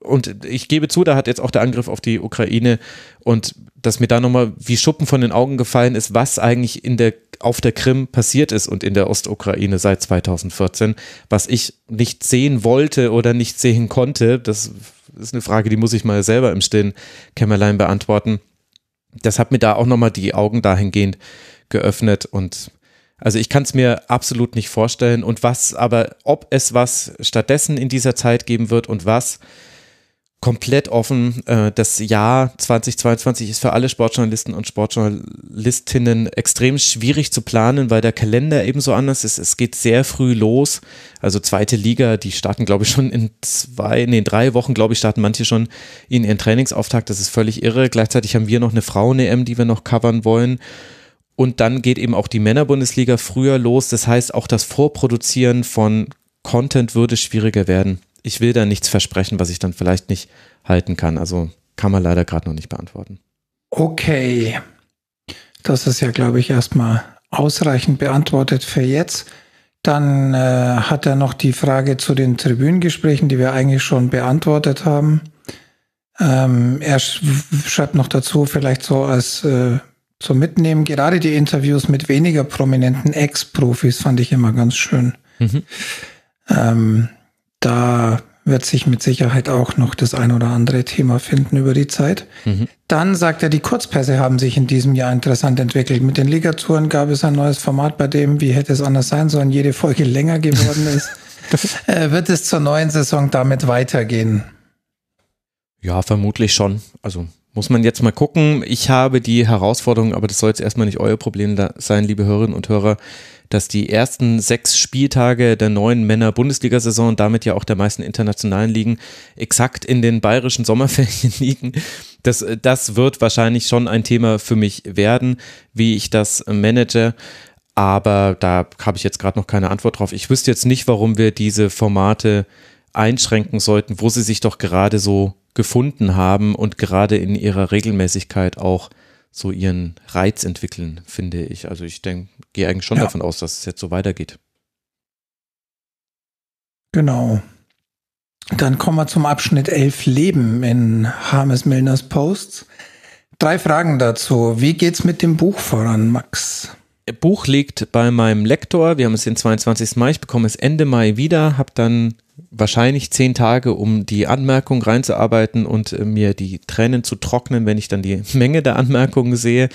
und ich gebe zu, da hat jetzt auch der Angriff auf die Ukraine und dass mir da nochmal wie Schuppen von den Augen gefallen ist, was eigentlich in der, auf der Krim passiert ist und in der Ostukraine seit 2014, was ich nicht sehen wollte oder nicht sehen konnte. Das ist eine Frage, die muss ich mal selber im stillen Kämmerlein beantworten. Das hat mir da auch nochmal die Augen dahingehend geöffnet und also ich kann es mir absolut nicht vorstellen. Und was aber, ob es was stattdessen in dieser Zeit geben wird und was, komplett offen. Äh, das Jahr 2022 ist für alle Sportjournalisten und Sportjournalistinnen extrem schwierig zu planen, weil der Kalender ebenso anders ist. Es geht sehr früh los. Also zweite Liga, die starten, glaube ich, schon in zwei, nee, in drei Wochen, glaube ich, starten manche schon in ihren Trainingsauftakt. Das ist völlig irre. Gleichzeitig haben wir noch eine Frauen-EM, die wir noch covern wollen. Und dann geht eben auch die Männerbundesliga früher los. Das heißt, auch das Vorproduzieren von Content würde schwieriger werden. Ich will da nichts versprechen, was ich dann vielleicht nicht halten kann. Also kann man leider gerade noch nicht beantworten. Okay. Das ist ja, glaube ich, erstmal ausreichend beantwortet für jetzt. Dann äh, hat er noch die Frage zu den Tribünengesprächen, die wir eigentlich schon beantwortet haben. Ähm, er sch schreibt noch dazu, vielleicht so als äh, zum Mitnehmen. Gerade die Interviews mit weniger prominenten Ex-Profis fand ich immer ganz schön. Mhm. Ähm, da wird sich mit Sicherheit auch noch das ein oder andere Thema finden über die Zeit. Mhm. Dann sagt er, die Kurzpässe haben sich in diesem Jahr interessant entwickelt. Mit den Ligatouren gab es ein neues Format, bei dem, wie hätte es anders sein sollen, jede Folge länger geworden ist. äh, wird es zur neuen Saison damit weitergehen? Ja, vermutlich schon. Also muss man jetzt mal gucken. Ich habe die Herausforderung, aber das soll jetzt erstmal nicht euer Problem sein, liebe Hörerinnen und Hörer, dass die ersten sechs Spieltage der neuen Männer-Bundesliga-Saison und damit ja auch der meisten internationalen Ligen exakt in den bayerischen Sommerferien liegen. Das, das wird wahrscheinlich schon ein Thema für mich werden, wie ich das manage. Aber da habe ich jetzt gerade noch keine Antwort drauf. Ich wüsste jetzt nicht, warum wir diese Formate einschränken sollten, wo sie sich doch gerade so gefunden haben und gerade in ihrer Regelmäßigkeit auch so ihren Reiz entwickeln, finde ich. Also ich denke, gehe eigentlich schon ja. davon aus, dass es jetzt so weitergeht. Genau. Dann kommen wir zum Abschnitt 11 Leben in Harmes Milners Posts. Drei Fragen dazu. Wie geht's mit dem Buch voran, Max? Buch liegt bei meinem Lektor. Wir haben es den 22. Mai. Ich bekomme es Ende Mai wieder, habe dann wahrscheinlich zehn Tage, um die Anmerkung reinzuarbeiten und äh, mir die Tränen zu trocknen, wenn ich dann die Menge der Anmerkungen sehe.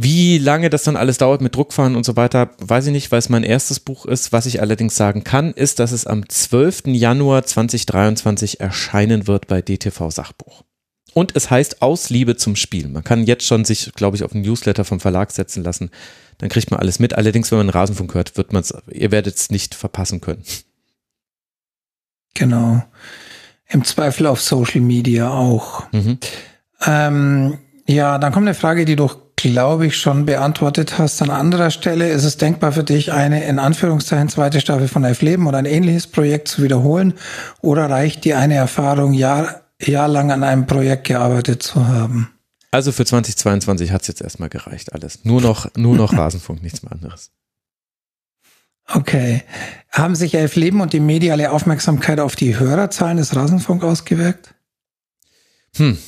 Wie lange das dann alles dauert mit Druckfahren und so weiter, weiß ich nicht, weil es mein erstes Buch ist. Was ich allerdings sagen kann, ist, dass es am 12. Januar 2023 erscheinen wird bei DTV Sachbuch. Und es heißt aus Liebe zum Spiel. Man kann jetzt schon sich, glaube ich, auf einen Newsletter vom Verlag setzen lassen. Dann kriegt man alles mit. Allerdings, wenn man Rasenfunk hört, wird man es, ihr werdet es nicht verpassen können. Genau. Im Zweifel auf Social Media auch. Mhm. Ähm, ja, dann kommt eine Frage, die du, glaube ich, schon beantwortet hast. An anderer Stelle ist es denkbar für dich, eine in Anführungszeichen zweite Staffel von Elf Leben oder ein ähnliches Projekt zu wiederholen? Oder reicht dir eine Erfahrung, Jahr, jahrelang an einem Projekt gearbeitet zu haben? Also für 2022 hat es jetzt erstmal gereicht, alles. Nur noch, nur noch Rasenfunk, nichts mehr anderes. Okay. Haben sich Elf Leben und die mediale Aufmerksamkeit auf die Hörerzahlen des Rasenfunk ausgewirkt? Hm.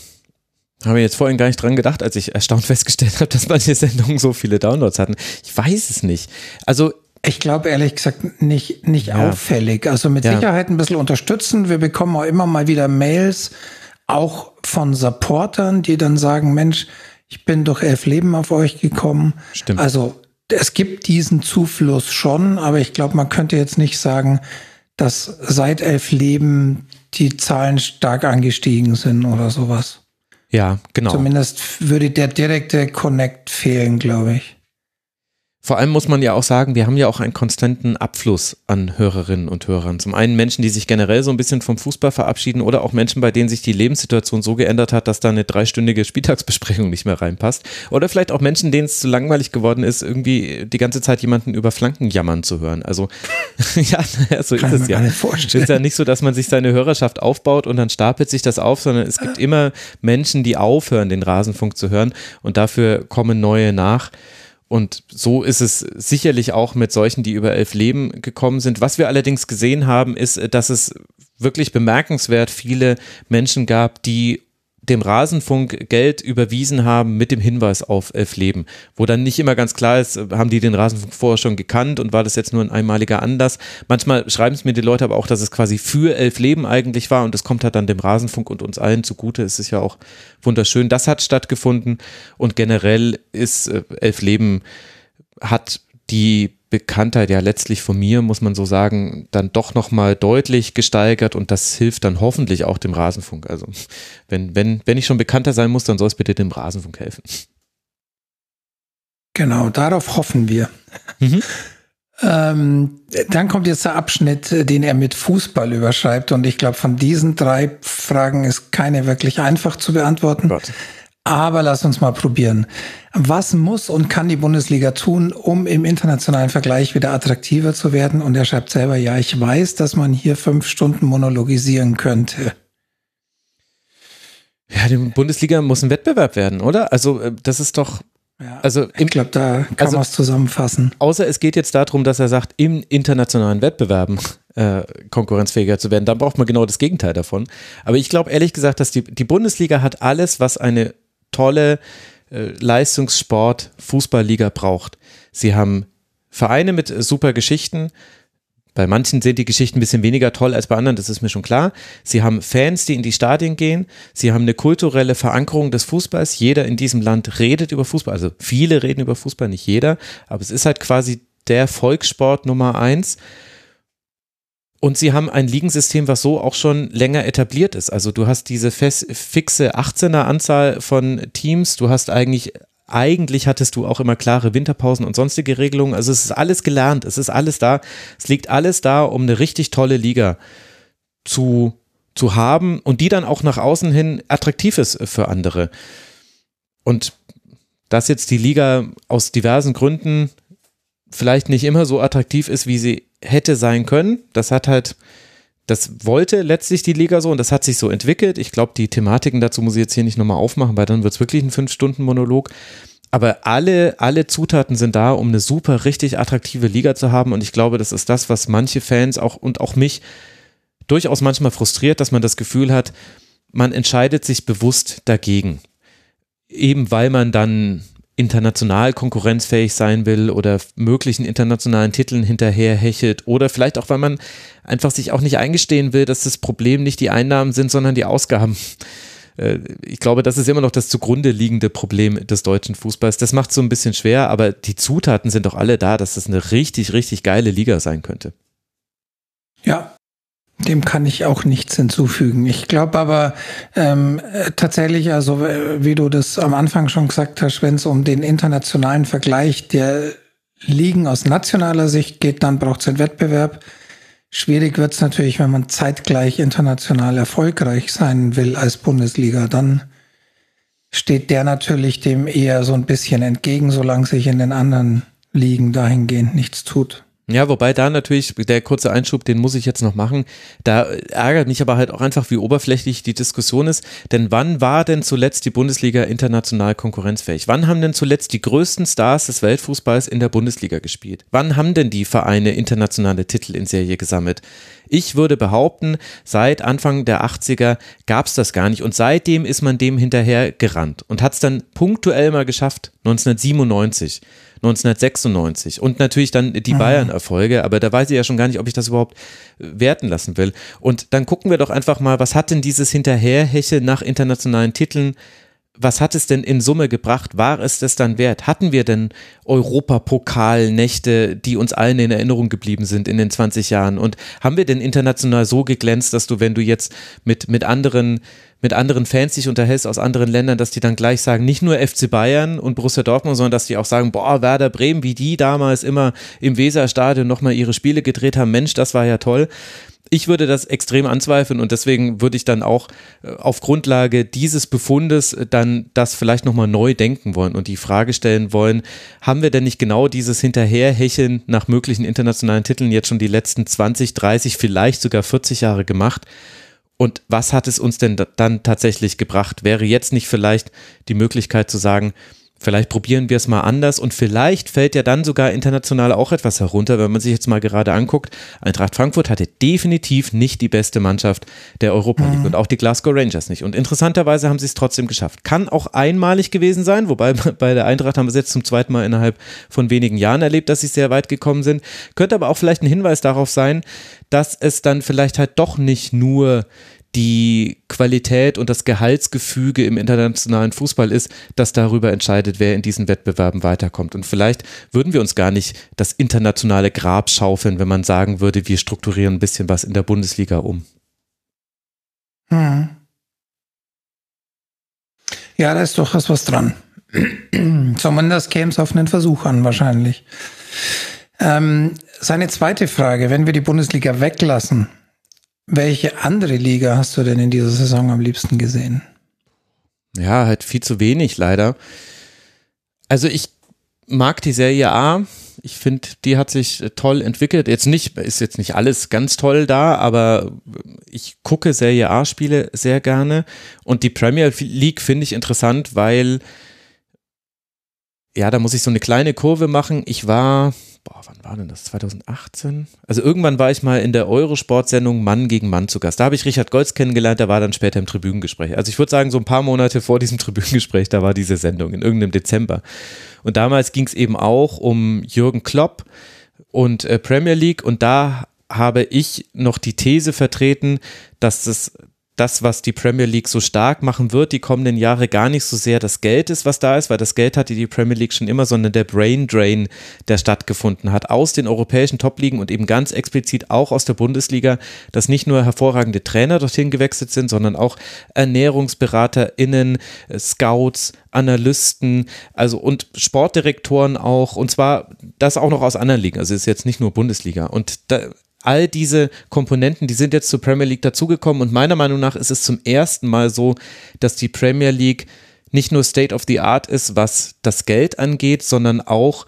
Habe ich jetzt vorhin gar nicht dran gedacht, als ich erstaunt festgestellt habe, dass manche Sendungen so viele Downloads hatten. Ich weiß es nicht. Also ich glaube ehrlich gesagt nicht, nicht ja. auffällig. Also mit ja. Sicherheit ein bisschen unterstützen. Wir bekommen auch immer mal wieder Mails, auch von Supportern, die dann sagen, Mensch, ich bin durch elf Leben auf euch gekommen. Stimmt. Also es gibt diesen Zufluss schon, aber ich glaube, man könnte jetzt nicht sagen, dass seit elf Leben die Zahlen stark angestiegen sind oder sowas. Ja, genau. Zumindest würde der direkte Connect fehlen, glaube ich. Vor allem muss man ja auch sagen, wir haben ja auch einen konstanten Abfluss an Hörerinnen und Hörern. Zum einen Menschen, die sich generell so ein bisschen vom Fußball verabschieden oder auch Menschen, bei denen sich die Lebenssituation so geändert hat, dass da eine dreistündige Spieltagsbesprechung nicht mehr reinpasst. Oder vielleicht auch Menschen, denen es zu langweilig geworden ist, irgendwie die ganze Zeit jemanden über Flanken jammern zu hören. Also ja, so Kann ist es ja. Es ist ja nicht so, dass man sich seine Hörerschaft aufbaut und dann stapelt sich das auf, sondern es gibt immer Menschen, die aufhören, den Rasenfunk zu hören und dafür kommen neue nach. Und so ist es sicherlich auch mit solchen, die über elf Leben gekommen sind. Was wir allerdings gesehen haben, ist, dass es wirklich bemerkenswert viele Menschen gab, die dem Rasenfunk Geld überwiesen haben mit dem Hinweis auf elf Leben, wo dann nicht immer ganz klar ist, haben die den Rasenfunk vorher schon gekannt und war das jetzt nur ein einmaliger Anlass. Manchmal schreiben es mir die Leute aber auch, dass es quasi für elf Leben eigentlich war und es kommt halt dann dem Rasenfunk und uns allen zugute. Es ist ja auch wunderschön. Das hat stattgefunden und generell ist äh, elf Leben hat die Bekanntheit ja letztlich von mir, muss man so sagen, dann doch nochmal deutlich gesteigert und das hilft dann hoffentlich auch dem Rasenfunk. Also wenn, wenn, wenn ich schon bekannter sein muss, dann soll es bitte dem Rasenfunk helfen. Genau, darauf hoffen wir. Mhm. Ähm, dann kommt jetzt der Abschnitt, den er mit Fußball überschreibt. Und ich glaube, von diesen drei Fragen ist keine wirklich einfach zu beantworten. Gott. Aber lass uns mal probieren. Was muss und kann die Bundesliga tun, um im internationalen Vergleich wieder attraktiver zu werden? Und er schreibt selber, ja, ich weiß, dass man hier fünf Stunden monologisieren könnte. Ja, die Bundesliga muss ein Wettbewerb werden, oder? Also, äh, das ist doch. Ja, also ich glaube, da kann also, man es zusammenfassen. Außer es geht jetzt darum, dass er sagt, im internationalen Wettbewerben äh, konkurrenzfähiger zu werden. Dann braucht man genau das Gegenteil davon. Aber ich glaube ehrlich gesagt, dass die, die Bundesliga hat alles, was eine tolle äh, Leistungssport Fußballliga braucht. Sie haben Vereine mit äh, super Geschichten. Bei manchen sind die Geschichten ein bisschen weniger toll als bei anderen, das ist mir schon klar. Sie haben Fans, die in die Stadien gehen. Sie haben eine kulturelle Verankerung des Fußballs. Jeder in diesem Land redet über Fußball. Also viele reden über Fußball, nicht jeder. Aber es ist halt quasi der Volkssport Nummer eins. Und sie haben ein Ligensystem, was so auch schon länger etabliert ist. Also du hast diese fixe 18er Anzahl von Teams. Du hast eigentlich, eigentlich hattest du auch immer klare Winterpausen und sonstige Regelungen. Also es ist alles gelernt. Es ist alles da. Es liegt alles da, um eine richtig tolle Liga zu, zu haben und die dann auch nach außen hin attraktiv ist für andere. Und dass jetzt die Liga aus diversen Gründen vielleicht nicht immer so attraktiv ist, wie sie hätte sein können. Das hat halt, das wollte letztlich die Liga so und das hat sich so entwickelt. Ich glaube, die Thematiken dazu muss ich jetzt hier nicht nochmal aufmachen, weil dann wird es wirklich ein Fünf-Stunden-Monolog. Aber alle, alle Zutaten sind da, um eine super, richtig attraktive Liga zu haben. Und ich glaube, das ist das, was manche Fans auch und auch mich durchaus manchmal frustriert, dass man das Gefühl hat, man entscheidet sich bewusst dagegen. Eben weil man dann international konkurrenzfähig sein will oder möglichen internationalen Titeln hinterherhechelt oder vielleicht auch, weil man einfach sich auch nicht eingestehen will, dass das Problem nicht die Einnahmen sind, sondern die Ausgaben. Äh, ich glaube, das ist immer noch das zugrunde liegende Problem des deutschen Fußballs. Das macht es so ein bisschen schwer, aber die Zutaten sind doch alle da, dass das eine richtig, richtig geile Liga sein könnte. Ja, dem kann ich auch nichts hinzufügen. Ich glaube aber ähm, tatsächlich, also wie du das am Anfang schon gesagt hast, wenn es um den internationalen Vergleich der Ligen aus nationaler Sicht geht, dann braucht es einen Wettbewerb. Schwierig wird es natürlich, wenn man zeitgleich international erfolgreich sein will als Bundesliga. Dann steht der natürlich dem eher so ein bisschen entgegen, solange sich in den anderen Ligen dahingehend nichts tut. Ja, wobei da natürlich, der kurze Einschub, den muss ich jetzt noch machen, da ärgert mich aber halt auch einfach, wie oberflächlich die Diskussion ist. Denn wann war denn zuletzt die Bundesliga international konkurrenzfähig? Wann haben denn zuletzt die größten Stars des Weltfußballs in der Bundesliga gespielt? Wann haben denn die Vereine internationale Titel in Serie gesammelt? Ich würde behaupten, seit Anfang der 80er gab es das gar nicht und seitdem ist man dem hinterher gerannt und hat es dann punktuell mal geschafft, 1997. 1996 und natürlich dann die Bayern-Erfolge, aber da weiß ich ja schon gar nicht, ob ich das überhaupt äh, werten lassen will. Und dann gucken wir doch einfach mal, was hat denn dieses Hinterherhecheln nach internationalen Titeln was hat es denn in Summe gebracht? War es das dann wert? Hatten wir denn Europapokalnächte, die uns allen in Erinnerung geblieben sind in den 20 Jahren? Und haben wir denn international so geglänzt, dass du, wenn du jetzt mit, mit anderen mit anderen Fans dich unterhältst aus anderen Ländern, dass die dann gleich sagen, nicht nur FC Bayern und Borussia Dortmund, sondern dass die auch sagen, boah, Werder Bremen, wie die damals immer im Weserstadion nochmal ihre Spiele gedreht haben, Mensch, das war ja toll. Ich würde das extrem anzweifeln und deswegen würde ich dann auch äh, auf Grundlage dieses Befundes dann das vielleicht nochmal neu denken wollen und die Frage stellen wollen, haben wir denn nicht genau dieses Hinterherhecheln nach möglichen internationalen Titeln jetzt schon die letzten 20, 30, vielleicht sogar 40 Jahre gemacht? Und was hat es uns denn dann tatsächlich gebracht? Wäre jetzt nicht vielleicht die Möglichkeit zu sagen, Vielleicht probieren wir es mal anders und vielleicht fällt ja dann sogar international auch etwas herunter, wenn man sich jetzt mal gerade anguckt. Eintracht Frankfurt hatte definitiv nicht die beste Mannschaft der Europa League mhm. und auch die Glasgow Rangers nicht. Und interessanterweise haben sie es trotzdem geschafft. Kann auch einmalig gewesen sein, wobei bei der Eintracht haben wir es jetzt zum zweiten Mal innerhalb von wenigen Jahren erlebt, dass sie sehr weit gekommen sind. Könnte aber auch vielleicht ein Hinweis darauf sein, dass es dann vielleicht halt doch nicht nur die Qualität und das Gehaltsgefüge im internationalen Fußball ist, das darüber entscheidet, wer in diesen Wettbewerben weiterkommt. Und vielleicht würden wir uns gar nicht das internationale Grab schaufeln, wenn man sagen würde, wir strukturieren ein bisschen was in der Bundesliga um. Hm. Ja, da ist durchaus was dran. Zumindest käme es auf einen Versuch an, wahrscheinlich. Ähm, seine zweite Frage, wenn wir die Bundesliga weglassen, welche andere Liga hast du denn in dieser Saison am liebsten gesehen? Ja, halt viel zu wenig leider. Also ich mag die Serie A. Ich finde, die hat sich toll entwickelt. Jetzt nicht, ist jetzt nicht alles ganz toll da, aber ich gucke Serie A-Spiele sehr gerne. Und die Premier League finde ich interessant, weil, ja, da muss ich so eine kleine Kurve machen. Ich war boah, wann war denn das? 2018? Also irgendwann war ich mal in der Eurosport-Sendung Mann gegen Mann zu Gast. Da habe ich Richard Goltz kennengelernt, der war dann später im Tribünengespräch. Also ich würde sagen, so ein paar Monate vor diesem Tribünengespräch, da war diese Sendung in irgendeinem Dezember. Und damals ging es eben auch um Jürgen Klopp und äh, Premier League und da habe ich noch die These vertreten, dass das das, was die Premier League so stark machen wird, die kommenden Jahre gar nicht so sehr das Geld ist, was da ist, weil das Geld hatte die Premier League schon immer, sondern der Brain Drain, der stattgefunden hat aus den europäischen Top-Ligen und eben ganz explizit auch aus der Bundesliga, dass nicht nur hervorragende Trainer dorthin gewechselt sind, sondern auch ErnährungsberaterInnen, Scouts, Analysten, also und Sportdirektoren auch, und zwar das auch noch aus anderen Ligen, also ist jetzt nicht nur Bundesliga. Und da, all diese Komponenten, die sind jetzt zur Premier League dazugekommen und meiner Meinung nach ist es zum ersten Mal so, dass die Premier League nicht nur State of the Art ist, was das Geld angeht, sondern auch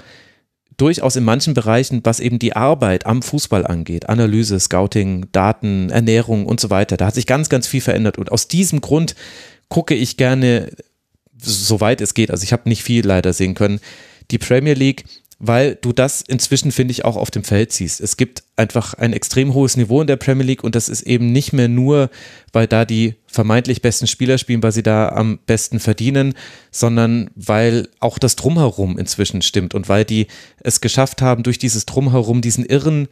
durchaus in manchen Bereichen, was eben die Arbeit am Fußball angeht, Analyse, Scouting, Daten, Ernährung und so weiter. Da hat sich ganz, ganz viel verändert. Und aus diesem Grund gucke ich gerne, soweit es geht, also ich habe nicht viel leider sehen können, die Premier League weil du das inzwischen, finde ich, auch auf dem Feld siehst. Es gibt einfach ein extrem hohes Niveau in der Premier League und das ist eben nicht mehr nur, weil da die vermeintlich besten Spieler spielen, weil sie da am besten verdienen, sondern weil auch das Drumherum inzwischen stimmt und weil die es geschafft haben, durch dieses Drumherum diesen irren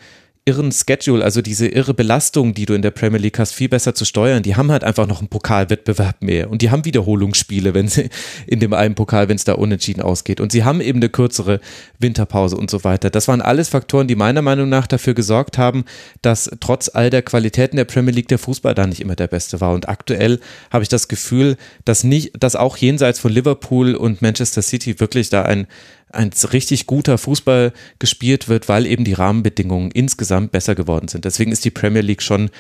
irren Schedule, also diese irre Belastung, die du in der Premier League hast, viel besser zu steuern. Die haben halt einfach noch einen Pokalwettbewerb mehr und die haben Wiederholungsspiele, wenn sie in dem einen Pokal, wenn es da unentschieden ausgeht. Und sie haben eben eine kürzere Winterpause und so weiter. Das waren alles Faktoren, die meiner Meinung nach dafür gesorgt haben, dass trotz all der Qualitäten der Premier League der Fußball da nicht immer der beste war. Und aktuell habe ich das Gefühl, dass nicht, dass auch jenseits von Liverpool und Manchester City wirklich da ein ein richtig guter Fußball gespielt wird, weil eben die Rahmenbedingungen insgesamt besser geworden sind. Deswegen ist die Premier League schon,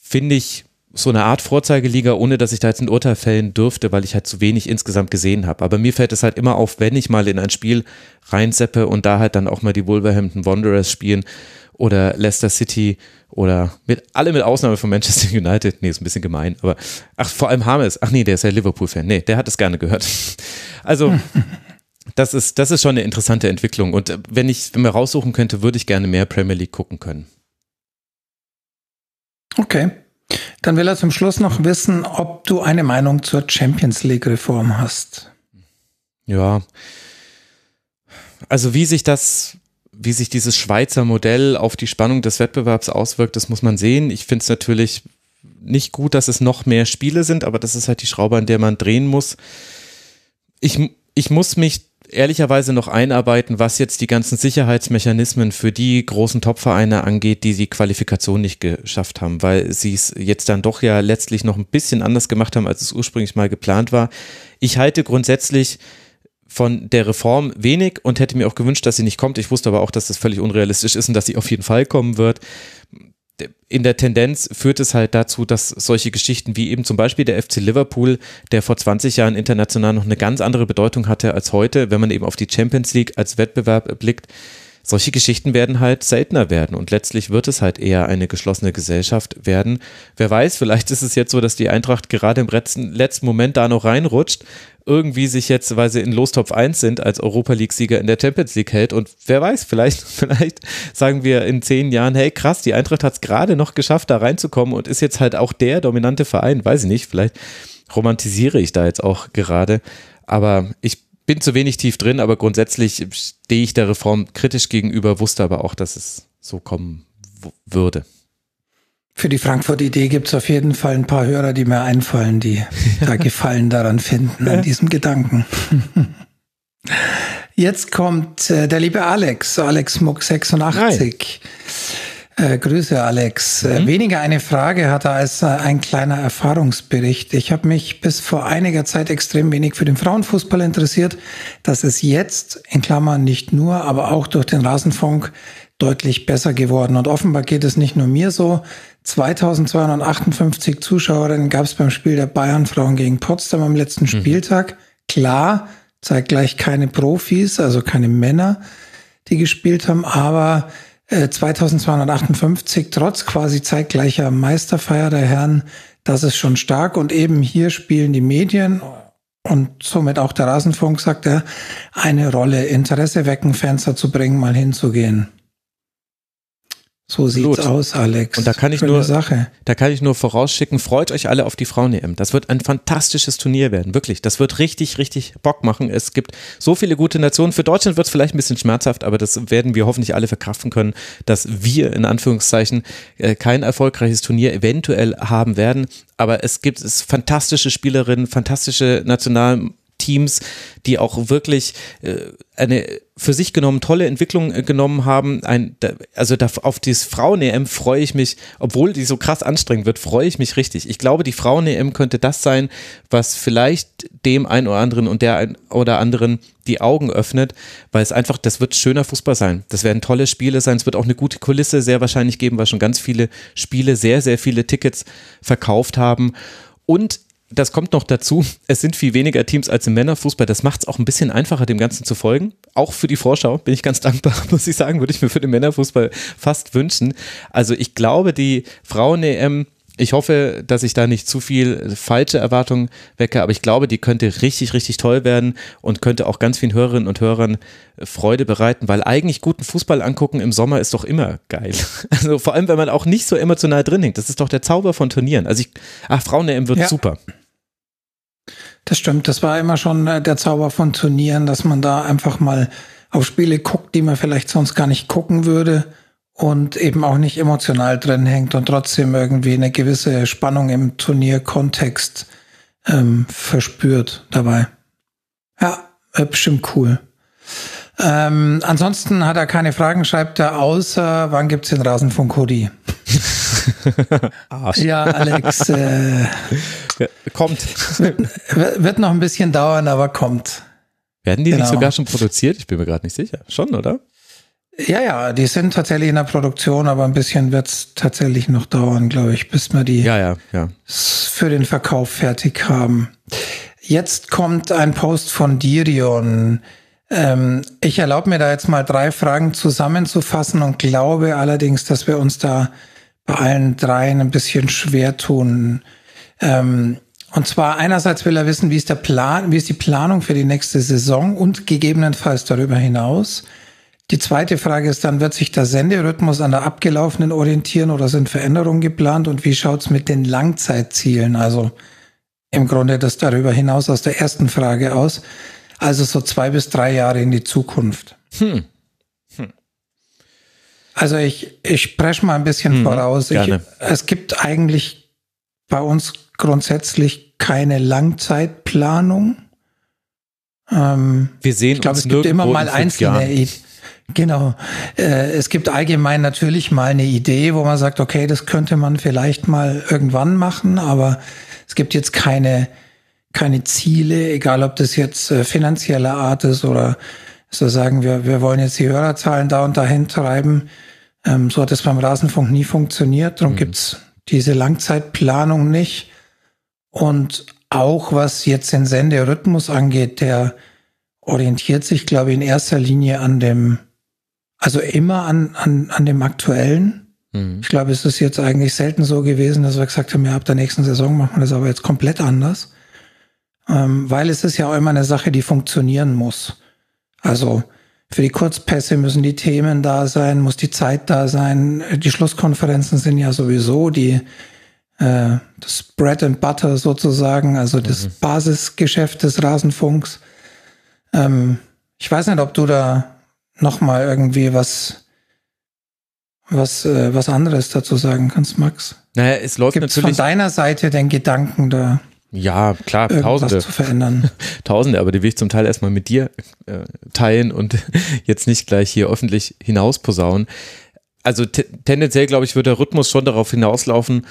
finde ich, so eine Art Vorzeigeliga, ohne dass ich da jetzt ein Urteil fällen dürfte, weil ich halt zu wenig insgesamt gesehen habe. Aber mir fällt es halt immer auf, wenn ich mal in ein Spiel reinseppe und da halt dann auch mal die Wolverhampton Wanderers spielen oder Leicester City oder mit alle mit Ausnahme von Manchester United. Nee, ist ein bisschen gemein, aber ach, vor allem Hames. Ach nee, der ist ja Liverpool-Fan. Nee, der hat es gerne gehört. Also das ist, das ist schon eine interessante Entwicklung. Und äh, wenn ich, wenn man raussuchen könnte, würde ich gerne mehr Premier League gucken können. Okay. Dann will er zum Schluss noch wissen, ob du eine Meinung zur Champions League Reform hast. Ja. Also wie sich das, wie sich dieses Schweizer Modell auf die Spannung des Wettbewerbs auswirkt, das muss man sehen. Ich finde es natürlich nicht gut, dass es noch mehr Spiele sind, aber das ist halt die Schraube, an der man drehen muss. Ich, ich muss mich ehrlicherweise noch einarbeiten, was jetzt die ganzen Sicherheitsmechanismen für die großen Topvereine angeht, die die Qualifikation nicht geschafft haben, weil sie es jetzt dann doch ja letztlich noch ein bisschen anders gemacht haben, als es ursprünglich mal geplant war. Ich halte grundsätzlich von der Reform wenig und hätte mir auch gewünscht, dass sie nicht kommt. Ich wusste aber auch, dass das völlig unrealistisch ist und dass sie auf jeden Fall kommen wird in der Tendenz führt es halt dazu, dass solche Geschichten wie eben zum Beispiel der FC Liverpool, der vor 20 Jahren international noch eine ganz andere Bedeutung hatte als heute, wenn man eben auf die Champions League als Wettbewerb blickt, solche Geschichten werden halt seltener werden und letztlich wird es halt eher eine geschlossene Gesellschaft werden. Wer weiß, vielleicht ist es jetzt so, dass die Eintracht gerade im letzten, Moment da noch reinrutscht, irgendwie sich jetzt, weil sie in Lostopf 1 sind, als Europa League-Sieger in der Champions League hält und wer weiß, vielleicht, vielleicht sagen wir in zehn Jahren, hey krass, die Eintracht hat es gerade noch geschafft, da reinzukommen und ist jetzt halt auch der dominante Verein, weiß ich nicht, vielleicht romantisiere ich da jetzt auch gerade, aber ich bin zu wenig tief drin, aber grundsätzlich stehe ich der Reform kritisch gegenüber, wusste aber auch, dass es so kommen würde. Für die Frankfurt-Idee gibt es auf jeden Fall ein paar Hörer, die mir einfallen, die da Gefallen daran finden, an diesem Gedanken. Jetzt kommt äh, der liebe Alex, Alex Muck 86. Hi. Äh, Grüße, Alex. Äh, mhm. Weniger eine Frage hat er als äh, ein kleiner Erfahrungsbericht. Ich habe mich bis vor einiger Zeit extrem wenig für den Frauenfußball interessiert. Das ist jetzt, in Klammern nicht nur, aber auch durch den Rasenfunk deutlich besser geworden. Und offenbar geht es nicht nur mir so. 2258 Zuschauerinnen gab es beim Spiel der Bayern Frauen gegen Potsdam am letzten mhm. Spieltag. Klar, zeigt gleich keine Profis, also keine Männer, die gespielt haben, aber 2258 äh, trotz quasi zeitgleicher Meisterfeier der Herren, das ist schon stark und eben hier spielen die Medien und somit auch der Rasenfunk, sagt er, eine Rolle, Interesse wecken, Fans dazu bringen, mal hinzugehen. So sieht's Blut. aus, Alex. Und da kann ich Schöne nur, Sache. da kann ich nur vorausschicken, freut euch alle auf die Frauen-EM. Das wird ein fantastisches Turnier werden, wirklich. Das wird richtig, richtig Bock machen. Es gibt so viele gute Nationen. Für Deutschland wird es vielleicht ein bisschen schmerzhaft, aber das werden wir hoffentlich alle verkraften können, dass wir in Anführungszeichen äh, kein erfolgreiches Turnier eventuell haben werden. Aber es gibt es fantastische Spielerinnen, fantastische National Teams, die auch wirklich äh, eine für sich genommen tolle Entwicklung äh, genommen haben. Ein, also da, auf dieses Frauen-EM freue ich mich, obwohl die so krass anstrengend wird, freue ich mich richtig. Ich glaube, die Frauen-EM könnte das sein, was vielleicht dem einen oder anderen und der einen oder anderen die Augen öffnet, weil es einfach, das wird schöner Fußball sein. Das werden tolle Spiele sein. Es wird auch eine gute Kulisse sehr wahrscheinlich geben, weil schon ganz viele Spiele sehr, sehr viele Tickets verkauft haben. Und das kommt noch dazu, es sind viel weniger Teams als im Männerfußball. Das macht es auch ein bisschen einfacher, dem Ganzen zu folgen. Auch für die Vorschau bin ich ganz dankbar, muss ich sagen, würde ich mir für den Männerfußball fast wünschen. Also ich glaube, die Frauen-EM ich hoffe, dass ich da nicht zu viel falsche Erwartungen wecke, aber ich glaube, die könnte richtig, richtig toll werden und könnte auch ganz vielen Hörerinnen und Hörern Freude bereiten, weil eigentlich guten Fußball angucken im Sommer ist doch immer geil. Also vor allem, wenn man auch nicht so emotional drin hängt. Das ist doch der Zauber von Turnieren. Also ich, ach, Frauen-EM wird ja. super. Das stimmt, das war immer schon äh, der Zauber von Turnieren, dass man da einfach mal auf Spiele guckt, die man vielleicht sonst gar nicht gucken würde und eben auch nicht emotional drin hängt und trotzdem irgendwie eine gewisse Spannung im Turnierkontext ähm, verspürt dabei. Ja, äh, bestimmt cool. Ähm, ansonsten hat er keine Fragen, schreibt er, außer wann gibt's den Rasenfunk Hoodie? Arsch. Ja, Alex, äh, Kommt. wird, wird noch ein bisschen dauern, aber kommt. Werden die Genau. nicht sogar schon produziert? Ich bin mir gerade nicht sicher. Schon, oder? Ja, ja, die sind tatsächlich in der Produktion, aber ein bisschen wird's tatsächlich noch dauern, glaube ich, bis wir die Ja, ja, ja. für den Verkauf fertig haben. Jetzt kommt ein Post von Dirion. Ähm, ich erlaube mir da jetzt mal drei Fragen zusammenzufassen und glaube allerdings, dass wir uns da bei allen dreien ein bisschen schwer tun. Ähm, und zwar einerseits will er wissen, wie ist der Plan, wie ist die Planung für die nächste Saison und gegebenenfalls darüber hinaus. Die zweite Frage ist dann, wird sich der Senderhythmus an der abgelaufenen orientieren oder sind Veränderungen geplant und wie schaut's mit den Langzeitzielen, also im Grunde das darüber hinaus aus der ersten Frage aus, also so zwei bis drei Jahre in die Zukunft. Hm. Also ich, ich spreche mal ein bisschen Mhm, voraus. Ich, es gibt eigentlich bei uns grundsätzlich keine Langzeitplanung. Ähm, Wir sehen ich glaube, uns es gibt immer mal einzelne. Ideen. Genau. Äh, es gibt allgemein natürlich mal eine Idee, wo man sagt, okay, das könnte man vielleicht mal irgendwann machen, aber es gibt jetzt keine, keine Ziele, egal ob das jetzt äh, finanzieller Art ist oder so sagen wir, wir wollen jetzt die Hörerzahlen da und dahin treiben. Ähm, so hat es beim Rasenfunk nie funktioniert. Darum gibt's diese Langzeitplanung nicht. Und auch was jetzt den Senderhythmus angeht, der orientiert sich, glaube ich, in erster Linie an dem, also immer an, an, an dem aktuellen. Mhm. Ich glaube, es ist jetzt eigentlich selten so gewesen, dass wir gesagt haben, ja, ab der nächsten Saison machen wir das aber jetzt komplett anders. Ähm, weil es ist ja auch immer eine Sache, die funktionieren muss. Also für die Kurzpässe müssen die Themen da sein, muss die Zeit da sein. Die Schlusskonferenzen sind ja sowieso die äh, das Bread and Butter sozusagen, also das Basisgeschäft des Rasenfunks. Ähm, ich weiß nicht, ob du da noch mal irgendwie was was äh, was anderes dazu sagen kannst, Max. Naja, es läuft Gibt es von natürlich. deiner Seite den Gedanken, da Ja, klar, Tausende. zu verändern? Tausende, aber die will ich zum Teil erstmal mit dir äh, teilen und jetzt nicht gleich hier öffentlich hinausposaunen. Also te tendenziell, glaube ich, wird der Rhythmus schon darauf hinauslaufen,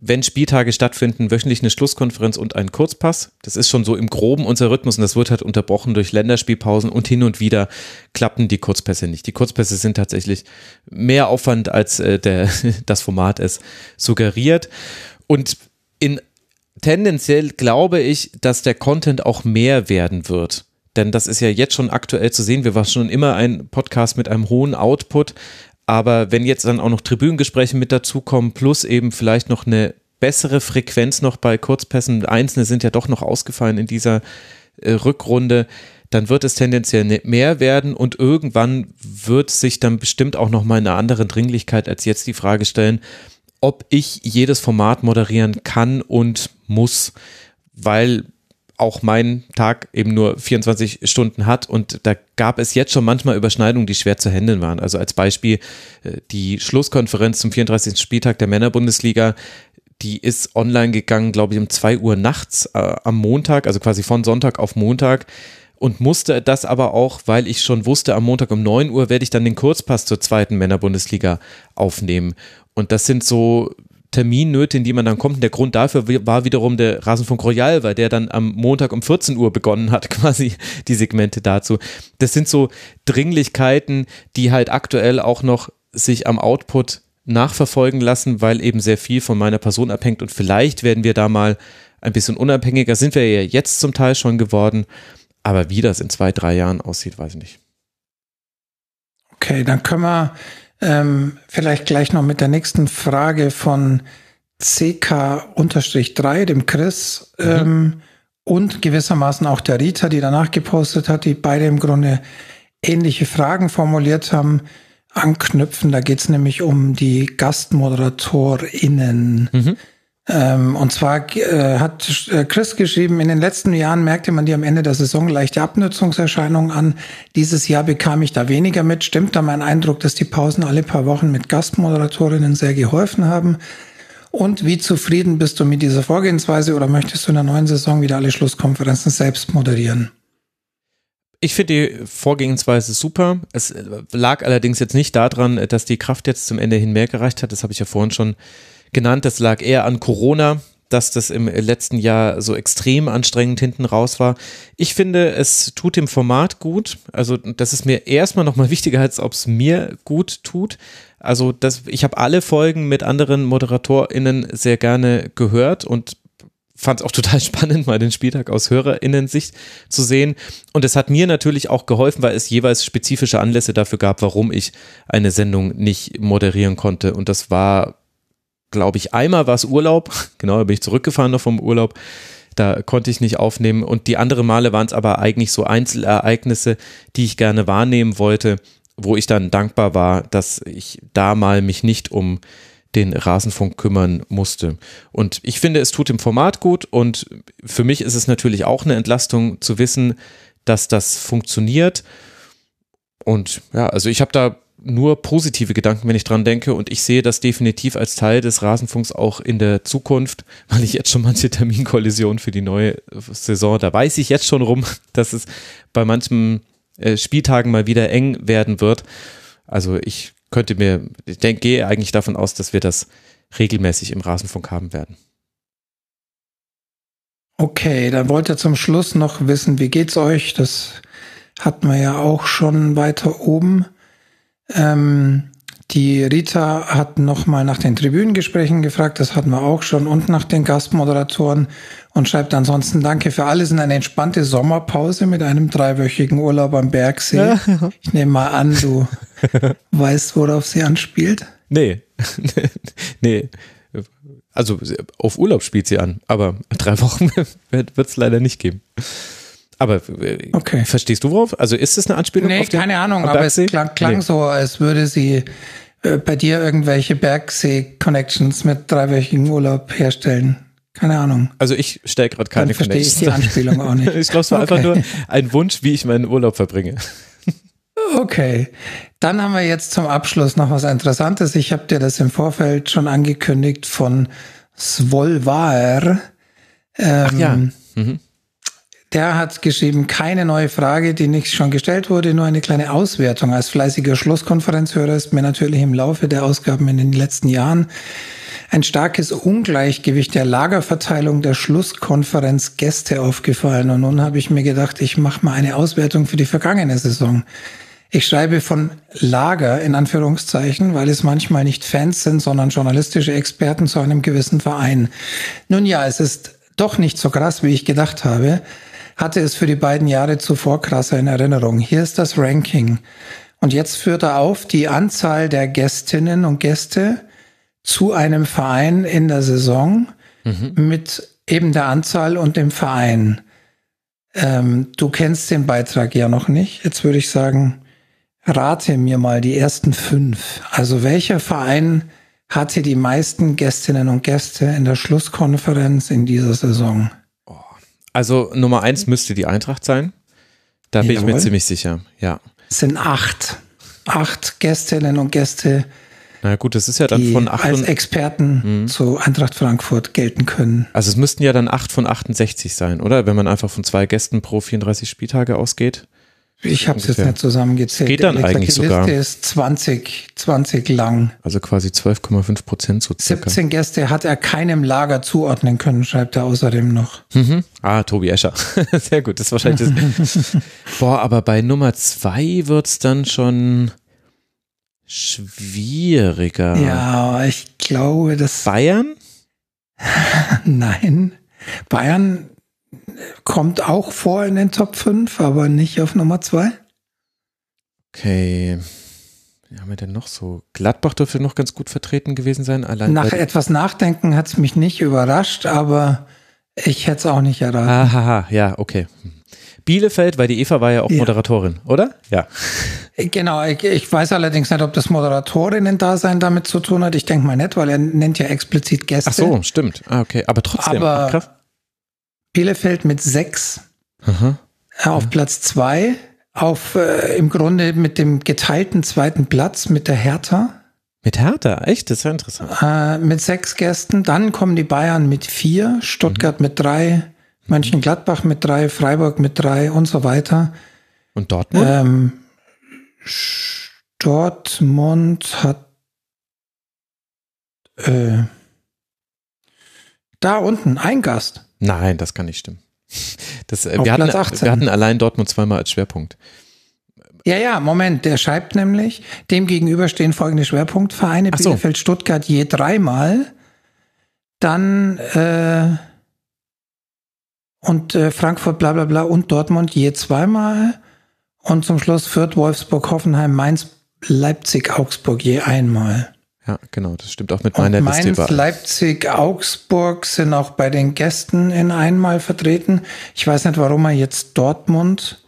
wenn Spieltage stattfinden, wöchentlich eine Schlusskonferenz und ein Kurzpass. Das ist schon so im Groben unser Rhythmus und das wird halt unterbrochen durch Länderspielpausen und hin und wieder klappen die Kurzpässe nicht. Die Kurzpässe sind tatsächlich mehr Aufwand, als äh, der, das Format es suggeriert. Und in tendenziell glaube ich, dass der Content auch mehr werden wird. Denn das ist ja jetzt schon aktuell zu sehen. Wir waren schon immer ein Podcast mit einem hohen Output. Aber wenn jetzt dann auch noch Tribünengespräche mit dazukommen, plus eben vielleicht noch eine bessere Frequenz noch bei Kurzpässen, einzelne sind ja doch noch ausgefallen in dieser äh, Rückrunde, dann wird es tendenziell ne- mehr werden und irgendwann wird sich dann bestimmt auch noch mal in einer anderen Dringlichkeit als jetzt die Frage stellen, ob ich jedes Format moderieren kann und muss, weil auch mein Tag eben nur 24 Stunden hat und da gab es jetzt schon manchmal Überschneidungen, die schwer zu handeln waren. Also als Beispiel äh, die Schlusskonferenz zum 34. Spieltag der Männerbundesliga, die ist online gegangen, glaube ich, um 2 Uhr nachts äh, am Montag, also quasi von Sonntag auf Montag und musste das aber auch, weil ich schon wusste, am Montag um 9 Uhr werde ich dann den Kurzpass zur zweiten Männerbundesliga aufnehmen. Und das sind so Terminnöte, in die man dann kommt. Und der Grund dafür war wiederum der Rasenfunk Royal, weil der dann am Montag um 14 Uhr begonnen hat, quasi die Segmente dazu. Das sind so Dringlichkeiten, die halt aktuell auch noch sich am Output nachverfolgen lassen, weil eben sehr viel von meiner Person abhängt und vielleicht werden wir da mal ein bisschen unabhängiger, sind wir ja jetzt zum Teil schon geworden, aber wie das in zwei, drei Jahren aussieht, weiß ich nicht. Okay, dann können wir ähm, vielleicht gleich noch mit der nächsten Frage von CK-3, dem Chris, ähm, und gewissermaßen auch der Rita, die danach gepostet hat, die beide im Grunde ähnliche Fragen formuliert haben, anknüpfen. Da geht es nämlich um die GastmoderatorInnen. Mhm. Ähm, und zwar äh, hat äh, Chris geschrieben, in den letzten Jahren merkte man dir am Ende der Saison leichte Abnutzungserscheinungen an. Dieses Jahr bekam ich da weniger mit. Stimmt da mein Eindruck, dass die Pausen alle paar Wochen mit Gastmoderatorinnen sehr geholfen haben? Und wie zufrieden bist du mit dieser Vorgehensweise oder möchtest du in der neuen Saison wieder alle Schlusskonferenzen selbst moderieren? Ich finde die Vorgehensweise super. Es lag allerdings jetzt nicht daran, dass die Kraft jetzt zum Ende hin mehr gereicht hat. Das habe ich ja vorhin schon genannt. Das lag eher an Corona, dass das im letzten Jahr so extrem anstrengend hinten raus war. Ich finde, es tut dem Format gut. Also das ist mir erstmal nochmal wichtiger, als ob es mir gut tut. Also das, ich habe alle Folgen mit anderen ModeratorInnen sehr gerne gehört und fand es auch total spannend, mal den Spieltag aus HörerInnen-Sicht zu sehen. Und es hat mir natürlich auch geholfen, weil es jeweils spezifische Anlässe dafür gab, warum ich eine Sendung nicht moderieren konnte. Und das war glaube ich, einmal war es Urlaub. Genau, da bin ich zurückgefahren noch vom Urlaub. Da konnte ich nicht aufnehmen. Und die anderen Male waren es aber eigentlich so Einzelereignisse, die ich gerne wahrnehmen wollte, wo ich dann dankbar war, dass ich da mal mich nicht um den Rasenfunk kümmern musste. Und ich finde, es tut dem Format gut und für mich ist es natürlich auch eine Entlastung zu wissen, dass das funktioniert. Und ja, also ich habe da nur positive Gedanken, wenn ich dran denke. Und ich sehe das definitiv als Teil des Rasenfunks auch in der Zukunft, weil ich jetzt schon manche Terminkollisionen für die neue Saison, da weiß ich jetzt schon rum, dass es bei manchen äh, Spieltagen mal wieder eng werden wird. Also ich könnte mir, ich denke, gehe eigentlich davon aus, dass wir das regelmäßig im Rasenfunk haben werden. Okay, dann wollt ihr zum Schluss noch wissen, wie geht's euch? Das hatten wir ja auch schon weiter oben. Ähm, die Rita hat nochmal nach den Tribünengesprächen gefragt, das hatten wir auch schon, und nach den Gastmoderatoren und schreibt ansonsten Danke für alles in eine entspannte Sommerpause mit einem dreiwöchigen Urlaub am Bergsee. Ich nehme mal an, du weißt, worauf sie anspielt. Nee, nee. Also auf Urlaub spielt sie an, aber drei Wochen wird es leider nicht geben. Aber äh, okay. verstehst du worauf? Also ist es eine Anspielung nee, auf den keine Ahnung, aber es klang, klang nee. so, als würde sie äh, bei dir irgendwelche Bergsee-Connections mit dreiwöchigen Urlaub herstellen. Keine Ahnung. Also ich stelle gerade keine Dann verstehe ich die Anspielung auch nicht. ich glaube, es war okay. einfach nur ein Wunsch, wie ich meinen Urlaub verbringe. Okay, dann haben wir jetzt zum Abschluss noch was Interessantes. Ich habe dir das im Vorfeld schon angekündigt von Svolvar. Ähm, Ach ja. Mhm. Der hat geschrieben, keine neue Frage, die nicht schon gestellt wurde, nur eine kleine Auswertung. Als fleißiger Schlusskonferenzhörer ist mir natürlich im Laufe der Ausgaben in den letzten Jahren ein starkes Ungleichgewicht der Lagerverteilung der Schlusskonferenz Gäste aufgefallen. Und nun habe ich mir gedacht, ich mache mal eine Auswertung für die vergangene Saison. Ich schreibe von Lager in Anführungszeichen, weil es manchmal nicht Fans sind, sondern journalistische Experten zu einem gewissen Verein. Nun ja, es ist doch nicht so krass, wie ich gedacht habe hatte es für die beiden Jahre zuvor krasser in Erinnerung. Hier ist das Ranking. Und jetzt führt er auf die Anzahl der Gästinnen und Gäste zu einem Verein in der Saison mhm. mit eben der Anzahl und dem Verein. Ähm, du kennst den Beitrag ja noch nicht. Jetzt würde ich sagen, rate mir mal die ersten fünf. Also welcher Verein hatte die meisten Gästinnen und Gäste in der Schlusskonferenz in dieser Saison? Also Nummer eins müsste die Eintracht sein. Da bin Jawohl. ich mir ziemlich sicher, ja. Es sind acht. Acht Gästinnen und Gäste. Na gut, das ist ja dann von acht als Experten mhm. zu Eintracht Frankfurt gelten können. Also es müssten ja dann acht von 68 sein, oder? Wenn man einfach von zwei Gästen pro 34 Spieltage ausgeht. Ich habe es jetzt nicht zusammengezählt. Geht dann Die eigentlich Liste sogar. Die Liste ist 20, 20 lang. Also quasi 12,5 Prozent so circa. 17 Gäste hat er keinem Lager zuordnen können, schreibt er außerdem noch. Mhm. Ah, Tobi Escher. Sehr gut, das ist wahrscheinlich das. Boah, aber bei Nummer zwei wird's dann schon schwieriger. Ja, ich glaube, dass. Bayern? Nein. Bayern kommt auch vor in den Top 5, aber nicht auf Nummer 2. Okay. Wie haben wir denn noch so? Gladbach dürfte noch ganz gut vertreten gewesen sein. Allein Nach etwas Nachdenken hat es mich nicht überrascht, aber ich hätte es auch nicht erraten. Haha, ja, okay. Bielefeld, weil die Eva war ja auch Ja. Moderatorin, oder? Ja. Genau, ich, ich weiß allerdings nicht, ob das Moderatorinnen-Dasein damit zu tun hat. Ich denke mal nicht, weil er nennt ja explizit Gäste. Ach so, stimmt. Ah, okay. Aber trotzdem. Aber- Ach. Bielefeld mit sechs Aha. äh, auf Platz zwei, auf äh, im Grunde mit dem geteilten zweiten Platz mit der Hertha. Mit Hertha, echt? Das ist ja interessant. äh, mit sechs Gästen. Dann kommen die Bayern mit vier, Stuttgart mit drei, Mönchengladbach mit drei, Freiburg mit drei und so weiter. Und Dortmund? Ähm, Dortmund hat äh, da unten ein Gast. Nein, das kann nicht stimmen. Das, äh, wir, hatten, 18. wir hatten allein Dortmund zweimal als Schwerpunkt. Ja, ja, Moment, der schreibt nämlich, dem gegenüber stehen folgende Schwerpunktvereine, so. Bielefeld, Stuttgart je dreimal, dann äh, und äh, Frankfurt, bla bla bla und Dortmund je zweimal und zum Schluss Fürth, Wolfsburg, Hoffenheim, Mainz, Leipzig, Augsburg je einmal. Ja, genau, das stimmt auch mit Und meiner Mainz, Liste. War. Leipzig, Augsburg sind auch bei den Gästen in einmal vertreten. Ich weiß nicht, warum er jetzt Dortmund,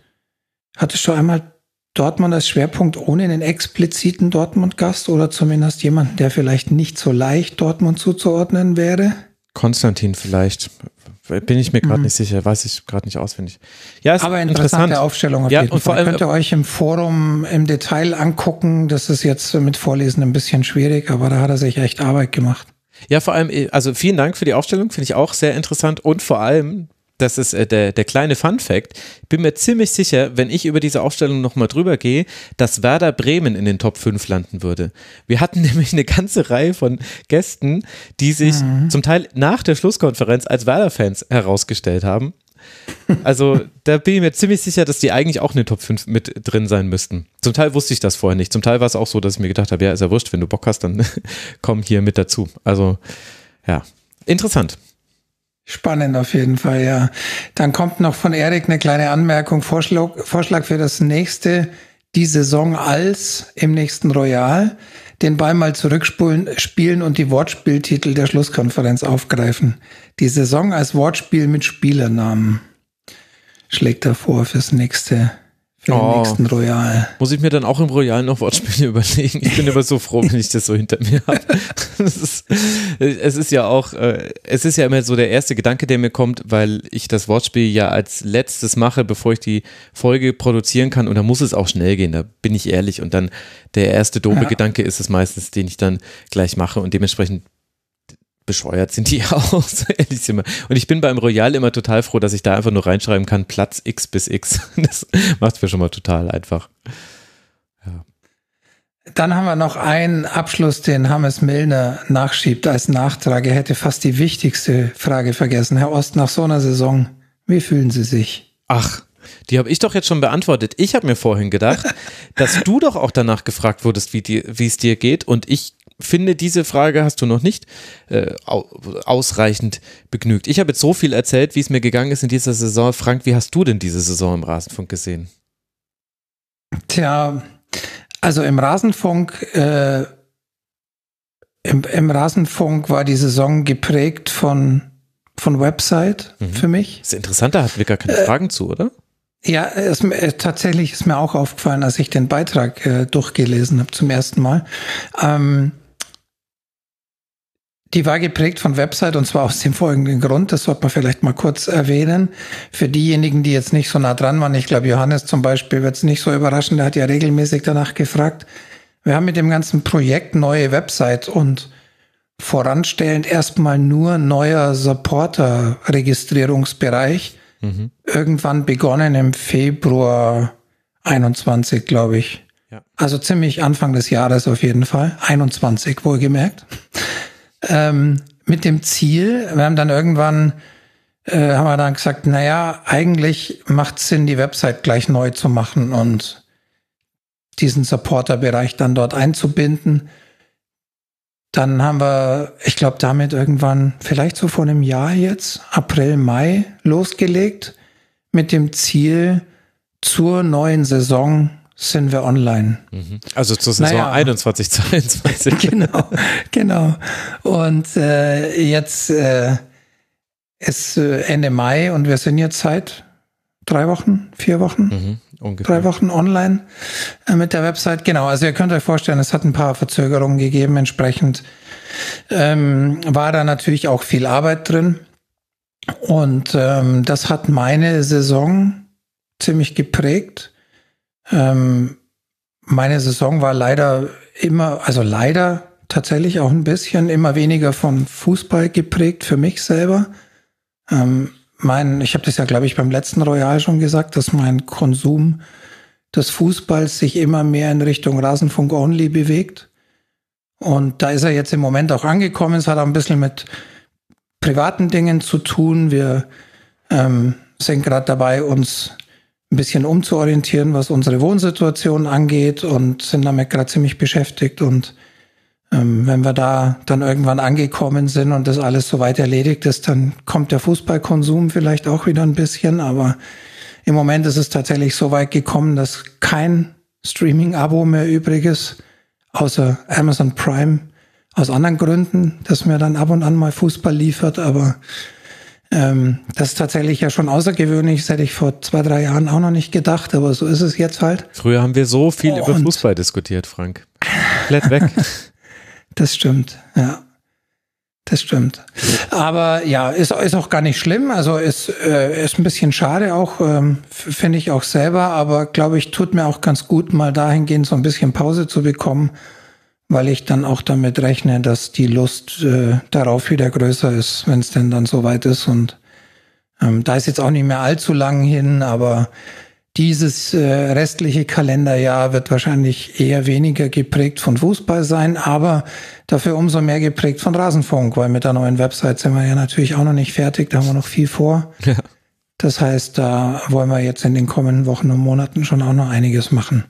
hattest du einmal Dortmund als Schwerpunkt ohne einen expliziten Dortmund-Gast oder zumindest jemanden, der vielleicht nicht so leicht Dortmund zuzuordnen wäre? Konstantin vielleicht. Bin ich mir gerade nicht sicher, weiß ich gerade nicht auswendig. Ja, ist Mhm. Aber interessant. interessante Aufstellung auf Ja, jeden und vor Fall. allem- Könnt ihr euch im Forum im Detail angucken. Das ist jetzt mit Vorlesen ein bisschen schwierig, aber da hat er sich echt Arbeit gemacht. Ja, vor allem, äh, also vielen Dank für die Aufstellung, finde ich auch sehr interessant und vor allem, das ist äh, der, der kleine Fun-Fact, ich bin mir ziemlich sicher, wenn ich über diese Aufstellung nochmal drüber gehe, dass Werder Bremen in den Top 5 landen würde. Wir hatten nämlich eine ganze Reihe von Gästen, die sich zum Teil nach der Schlusskonferenz als Werder-Fans herausgestellt haben. Also da bin ich mir ziemlich sicher, dass die eigentlich auch in den Top 5 mit drin sein müssten. Zum Teil wusste ich das vorher nicht. Zum Teil war es auch so, dass ich mir gedacht habe, ja, ist ja wurscht, wenn du Bock hast, dann komm hier mit dazu. Also ja, interessant. Spannend auf jeden Fall, ja. Dann kommt noch von Erik eine kleine Anmerkung, Vorschlag, Vorschlag für das nächste, die Saison als im nächsten Royal, den Ball mal zurückspulen, spielen und die Wortspieltitel der Schlusskonferenz aufgreifen. Die Saison als Wortspiel mit Spielernamen schlägt er vor fürs nächste, für den Oh. nächsten Royal. Muss ich mir dann auch im Royal noch Wortspiele überlegen? Ich bin immer so froh, wenn ich das so hinter mir habe. Es ist ja auch, äh, es ist ja immer so der erste Gedanke, der mir kommt, weil ich das Wortspiel ja als letztes mache, bevor ich die Folge produzieren kann und da muss es auch schnell gehen, da bin ich ehrlich und dann der erste doofe Ja. Gedanke ist es meistens, den ich dann gleich mache und dementsprechend bescheuert sind die wir. Und ich bin beim Royal immer total froh, dass ich da einfach nur reinschreiben kann, Platz X bis X. Das macht mir schon mal total einfach. Dann haben wir noch einen Abschluss, den Hammes Milner nachschiebt als Nachtrag. Er hätte fast die wichtigste Frage vergessen. Herr Ost, nach so einer Saison, wie fühlen Sie sich? Ach, die habe ich doch jetzt schon beantwortet. Ich habe mir vorhin gedacht, dass du doch auch danach gefragt wurdest, wie es dir geht. Und ich finde, diese Frage hast du noch nicht äh, au- ausreichend begnügt. Ich habe jetzt so viel erzählt, wie es mir gegangen ist in dieser Saison. Frank, wie hast du denn diese Saison im Rasenfunk gesehen? Tja, also im Rasenfunk, äh, im, im Rasenfunk war die Saison geprägt von, von Website Mhm. für mich. Das ist interessant, da hatten wir gar keine Fragen zu, oder? Ja, es, äh, tatsächlich ist mir auch aufgefallen, als ich den Beitrag äh, durchgelesen habe zum ersten Mal. Ähm, die war geprägt von Website und zwar aus dem folgenden Grund, das sollte man vielleicht mal kurz erwähnen. Für diejenigen, die jetzt nicht so nah dran waren, ich glaube, Johannes zum Beispiel wird es nicht so überraschen, der hat ja regelmäßig danach gefragt. Wir haben mit dem ganzen Projekt neue Website und voranstellend erstmal nur neuer Supporter-Registrierungsbereich Mhm. irgendwann begonnen im Februar 21, glaube ich. Ja. Also ziemlich Anfang des Jahres auf jeden Fall. 21 wohlgemerkt. Ähm, mit dem Ziel, wir haben dann irgendwann, äh, haben wir dann gesagt, naja, eigentlich macht Sinn, die Website gleich neu zu machen und diesen Supporter-Bereich dann dort einzubinden. Dann haben wir, ich glaube, damit irgendwann, vielleicht so vor einem Jahr jetzt, April, Mai, losgelegt mit dem Ziel, zur neuen Saison sind wir online. Also zur Saison Naja. 21, 22. genau, genau. Und äh, jetzt äh, ist äh, Ende Mai und wir sind jetzt seit drei Wochen, vier Wochen, mhm, ungefähr. drei Wochen online äh, mit der Website. Genau, also ihr könnt euch vorstellen, es hat ein paar Verzögerungen gegeben. Entsprechend ähm, war da natürlich auch viel Arbeit drin. Und ähm, das hat meine Saison ziemlich geprägt. Ähm, meine Saison war leider immer, also leider tatsächlich auch ein bisschen immer weniger von Fußball geprägt für mich selber. Ähm, mein, ich habe das ja, glaube ich, beim letzten Royal schon gesagt, dass mein Konsum des Fußballs sich immer mehr in Richtung Rasenfunk Only bewegt. Und da ist er jetzt im Moment auch angekommen. Es hat auch ein bisschen mit privaten Dingen zu tun. Wir ähm, sind gerade dabei, uns ein bisschen umzuorientieren, was unsere Wohnsituation angeht und sind damit gerade ziemlich beschäftigt. Und ähm, wenn wir da dann irgendwann angekommen sind und das alles soweit erledigt ist, dann kommt der Fußballkonsum vielleicht auch wieder ein bisschen. Aber im Moment ist es tatsächlich so weit gekommen, dass kein Streaming-Abo mehr übrig ist, außer Amazon Prime aus anderen Gründen, dass mir dann ab und an mal Fußball liefert, aber ähm, das ist tatsächlich ja schon außergewöhnlich. Das hätte ich vor zwei, drei Jahren auch noch nicht gedacht, aber so ist es jetzt halt. Früher haben wir so viel oh, über Fußball diskutiert, Frank. Komplett weg. das stimmt, ja. Das stimmt. Aber ja, ist, ist auch gar nicht schlimm. Also ist, äh, ist ein bisschen schade auch, ähm, finde ich auch selber, aber glaube ich, tut mir auch ganz gut, mal dahingehend so ein bisschen Pause zu bekommen weil ich dann auch damit rechne, dass die Lust äh, darauf wieder größer ist, wenn es denn dann soweit ist. Und ähm, da ist jetzt auch nicht mehr allzu lang hin, aber dieses äh, restliche Kalenderjahr wird wahrscheinlich eher weniger geprägt von Fußball sein, aber dafür umso mehr geprägt von Rasenfunk, weil mit der neuen Website sind wir ja natürlich auch noch nicht fertig, da haben wir noch viel vor. Ja. Das heißt, da wollen wir jetzt in den kommenden Wochen und Monaten schon auch noch einiges machen.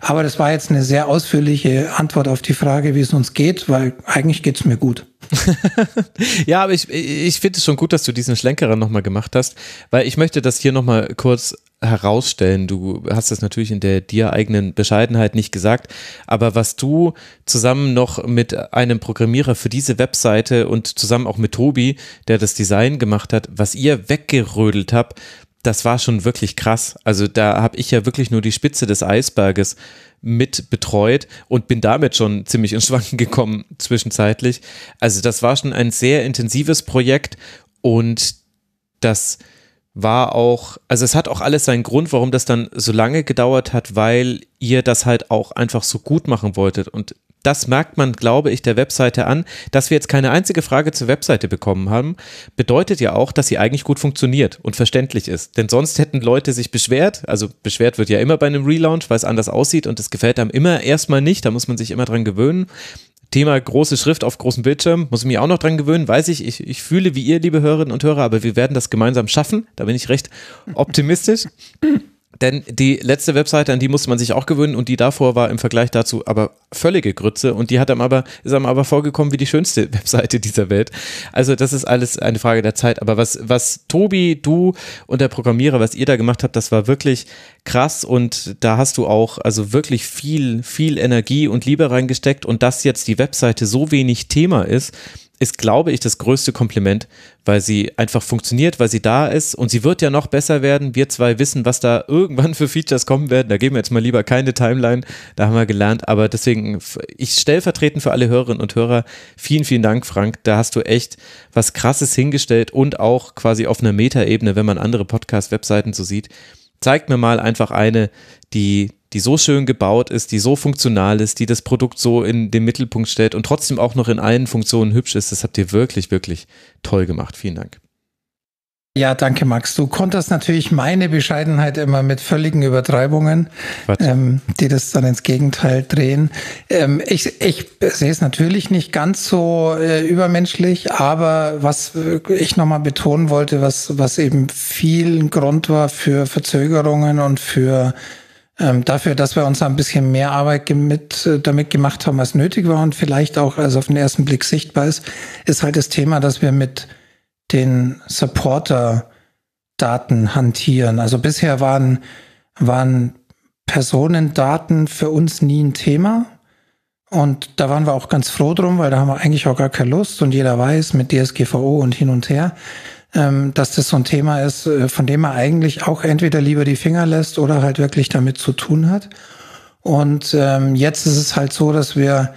Aber das war jetzt eine sehr ausführliche Antwort auf die Frage, wie es uns geht, weil eigentlich geht's mir gut. ja, aber ich, ich finde es schon gut, dass du diesen Schlenkerer nochmal gemacht hast, weil ich möchte das hier nochmal kurz herausstellen. Du hast das natürlich in der dir eigenen Bescheidenheit nicht gesagt, aber was du zusammen noch mit einem Programmierer für diese Webseite und zusammen auch mit Tobi, der das Design gemacht hat, was ihr weggerödelt habt, das war schon wirklich krass. Also da habe ich ja wirklich nur die Spitze des Eisberges mit betreut und bin damit schon ziemlich ins Schwanken gekommen zwischenzeitlich. Also das war schon ein sehr intensives Projekt und das war auch, also es hat auch alles seinen Grund, warum das dann so lange gedauert hat, weil ihr das halt auch einfach so gut machen wolltet. Und das merkt man, glaube ich, der Webseite an. Dass wir jetzt keine einzige Frage zur Webseite bekommen haben, bedeutet ja auch, dass sie eigentlich gut funktioniert und verständlich ist. Denn sonst hätten Leute sich beschwert. Also beschwert wird ja immer bei einem Relaunch, weil es anders aussieht und es gefällt einem immer erstmal nicht. Da muss man sich immer dran gewöhnen. Thema große Schrift auf großem Bildschirm, muss ich mich auch noch dran gewöhnen, weiß ich, ich, ich fühle wie ihr, liebe Hörerinnen und Hörer, aber wir werden das gemeinsam schaffen, da bin ich recht optimistisch. Denn die letzte Webseite, an die musste man sich auch gewöhnen und die davor war im Vergleich dazu aber völlige Grütze und die hat einem aber, ist einem aber vorgekommen wie die schönste Webseite dieser Welt. Also das ist alles eine Frage der Zeit. Aber was, was Tobi, du und der Programmierer, was ihr da gemacht habt, das war wirklich krass und da hast du auch also wirklich viel, viel Energie und Liebe reingesteckt und dass jetzt die Webseite so wenig Thema ist, ist, glaube ich, das größte Kompliment, weil sie einfach funktioniert, weil sie da ist und sie wird ja noch besser werden. Wir zwei wissen, was da irgendwann für Features kommen werden. Da geben wir jetzt mal lieber keine Timeline, da haben wir gelernt. Aber deswegen, ich stellvertretend für alle Hörerinnen und Hörer, vielen, vielen Dank, Frank. Da hast du echt was Krasses hingestellt und auch quasi auf einer Metaebene, wenn man andere Podcast-Webseiten so sieht. Zeigt mir mal einfach eine, die, die so schön gebaut ist, die so funktional ist, die das Produkt so in den Mittelpunkt stellt und trotzdem auch noch in allen Funktionen hübsch ist. Das habt ihr wirklich, wirklich toll gemacht. Vielen Dank. Ja, danke, Max. Du konntest natürlich meine Bescheidenheit immer mit völligen Übertreibungen, ähm, die das dann ins Gegenteil drehen. Ähm, ich, ich sehe es natürlich nicht ganz so äh, übermenschlich, aber was ich nochmal betonen wollte, was, was eben viel Grund war für Verzögerungen und für ähm, dafür, dass wir uns ein bisschen mehr Arbeit mit, äh, damit gemacht haben, als nötig war und vielleicht auch, also auf den ersten Blick sichtbar ist, ist halt das Thema, dass wir mit den Supporter-Daten hantieren. Also bisher waren, waren Personendaten für uns nie ein Thema. Und da waren wir auch ganz froh drum, weil da haben wir eigentlich auch gar keine Lust und jeder weiß mit DSGVO und hin und her. Ähm, dass das so ein Thema ist, äh, von dem man eigentlich auch entweder lieber die Finger lässt oder halt wirklich damit zu tun hat. Und ähm, jetzt ist es halt so, dass wir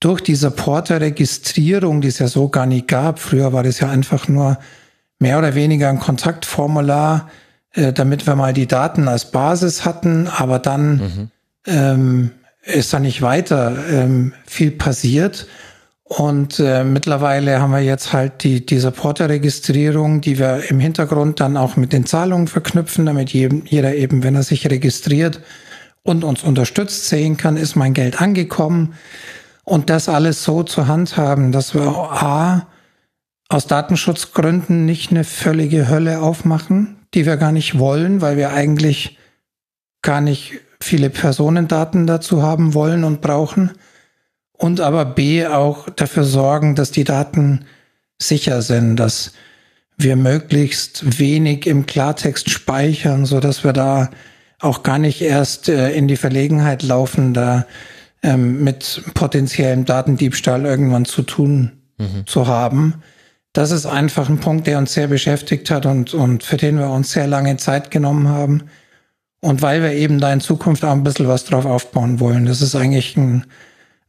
durch diese Porter-Registrierung, die es ja so gar nicht gab, früher war das ja einfach nur mehr oder weniger ein Kontaktformular, äh, damit wir mal die Daten als Basis hatten, aber dann mhm. ähm, ist da nicht weiter ähm, viel passiert. Und äh, mittlerweile haben wir jetzt halt die, diese Porter-Registrierung, die wir im Hintergrund dann auch mit den Zahlungen verknüpfen, damit jeder eben, wenn er sich registriert und uns unterstützt, sehen kann, ist mein Geld angekommen. Und das alles so zu handhaben, dass wir A, aus Datenschutzgründen nicht eine völlige Hölle aufmachen, die wir gar nicht wollen, weil wir eigentlich gar nicht viele Personendaten dazu haben wollen und brauchen und aber B auch dafür sorgen, dass die Daten sicher sind, dass wir möglichst wenig im Klartext speichern, so dass wir da auch gar nicht erst äh, in die Verlegenheit laufen, da ähm, mit potenziellem Datendiebstahl irgendwann zu tun mhm. zu haben. Das ist einfach ein Punkt, der uns sehr beschäftigt hat und, und für den wir uns sehr lange Zeit genommen haben. Und weil wir eben da in Zukunft auch ein bisschen was drauf aufbauen wollen. Das ist eigentlich ein,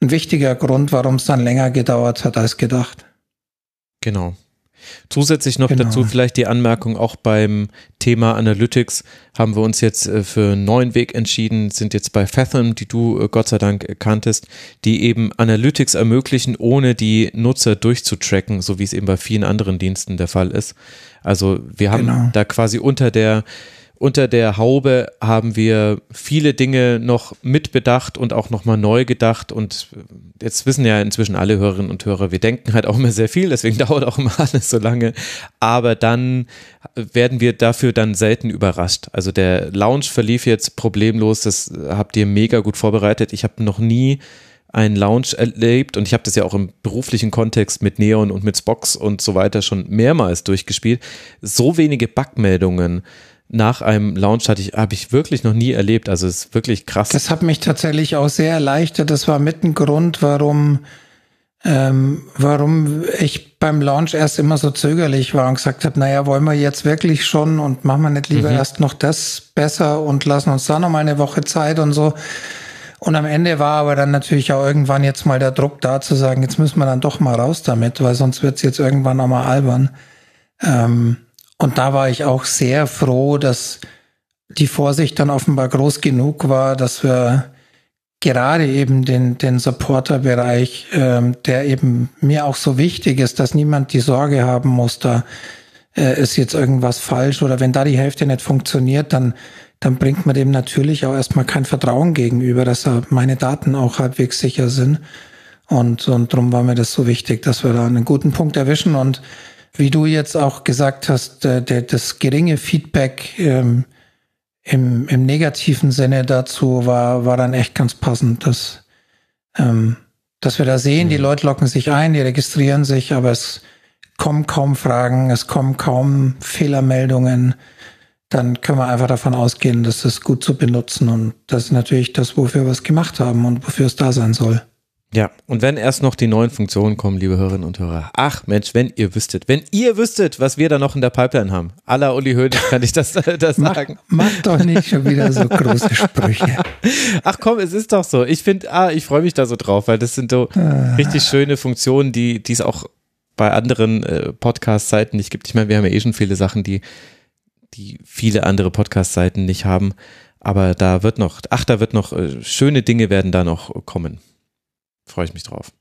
ein wichtiger Grund, warum es dann länger gedauert hat als gedacht. Genau. Zusätzlich noch genau. dazu vielleicht die Anmerkung, auch beim Thema Analytics haben wir uns jetzt äh, für einen neuen Weg entschieden, sind jetzt bei Fathom, die du äh, Gott sei Dank kanntest, die eben Analytics ermöglichen, ohne die Nutzer durchzutracken, so wie es eben bei vielen anderen Diensten der Fall ist. Also wir haben genau. da quasi unter der unter der Haube haben wir viele Dinge noch mitbedacht und auch nochmal neu gedacht. Und jetzt wissen ja inzwischen alle Hörerinnen und Hörer, wir denken halt auch immer sehr viel, deswegen dauert auch immer alles so lange. Aber dann werden wir dafür dann selten überrascht. Also der Launch verlief jetzt problemlos, das habt ihr mega gut vorbereitet. Ich habe noch nie einen Lounge erlebt und ich habe das ja auch im beruflichen Kontext mit Neon und mit Spox und so weiter schon mehrmals durchgespielt. So wenige Bugmeldungen nach einem Launch hatte ich, habe ich wirklich noch nie erlebt. Also es ist wirklich krass. Das hat mich tatsächlich auch sehr erleichtert. Das war mit ein Grund, warum, ähm, warum ich beim Launch erst immer so zögerlich war und gesagt habe, naja, wollen wir jetzt wirklich schon und machen wir nicht lieber mhm. erst noch das besser und lassen uns da noch mal eine Woche Zeit und so. Und am Ende war aber dann natürlich auch irgendwann jetzt mal der Druck da zu sagen, jetzt müssen wir dann doch mal raus damit, weil sonst wird es jetzt irgendwann auch mal albern. Ähm, und da war ich auch sehr froh, dass die Vorsicht dann offenbar groß genug war, dass wir gerade eben den, den Supporter-Bereich, ähm, der eben mir auch so wichtig ist, dass niemand die Sorge haben muss, da äh, ist jetzt irgendwas falsch oder wenn da die Hälfte nicht funktioniert, dann, dann bringt man dem natürlich auch erstmal kein Vertrauen gegenüber, dass meine Daten auch halbwegs sicher sind. Und, und darum war mir das so wichtig, dass wir da einen guten Punkt erwischen und wie du jetzt auch gesagt hast, der, der, das geringe Feedback ähm, im, im negativen Sinne dazu war, war dann echt ganz passend, dass, ähm, dass wir da sehen, die mhm. Leute locken sich ein, die registrieren sich, aber es kommen kaum Fragen, es kommen kaum Fehlermeldungen. Dann können wir einfach davon ausgehen, dass es gut zu benutzen und das ist natürlich das, wofür wir es gemacht haben und wofür es da sein soll. Ja, und wenn erst noch die neuen Funktionen kommen, liebe Hörerinnen und Hörer. Ach Mensch, wenn ihr wüsstet, wenn ihr wüsstet, was wir da noch in der Pipeline haben. Aller Uli Höhne kann ich das, das sagen. Mach, mach doch nicht schon wieder so große Sprüche. Ach komm, es ist doch so. Ich finde, ah, ich freue mich da so drauf, weil das sind so ah. richtig schöne Funktionen, die, die es auch bei anderen äh, Podcast-Seiten nicht gibt. Ich meine, wir haben ja eh schon viele Sachen, die, die viele andere Podcast-Seiten nicht haben. Aber da wird noch, ach, da wird noch, äh, schöne Dinge werden da noch kommen. Freue ich mich drauf.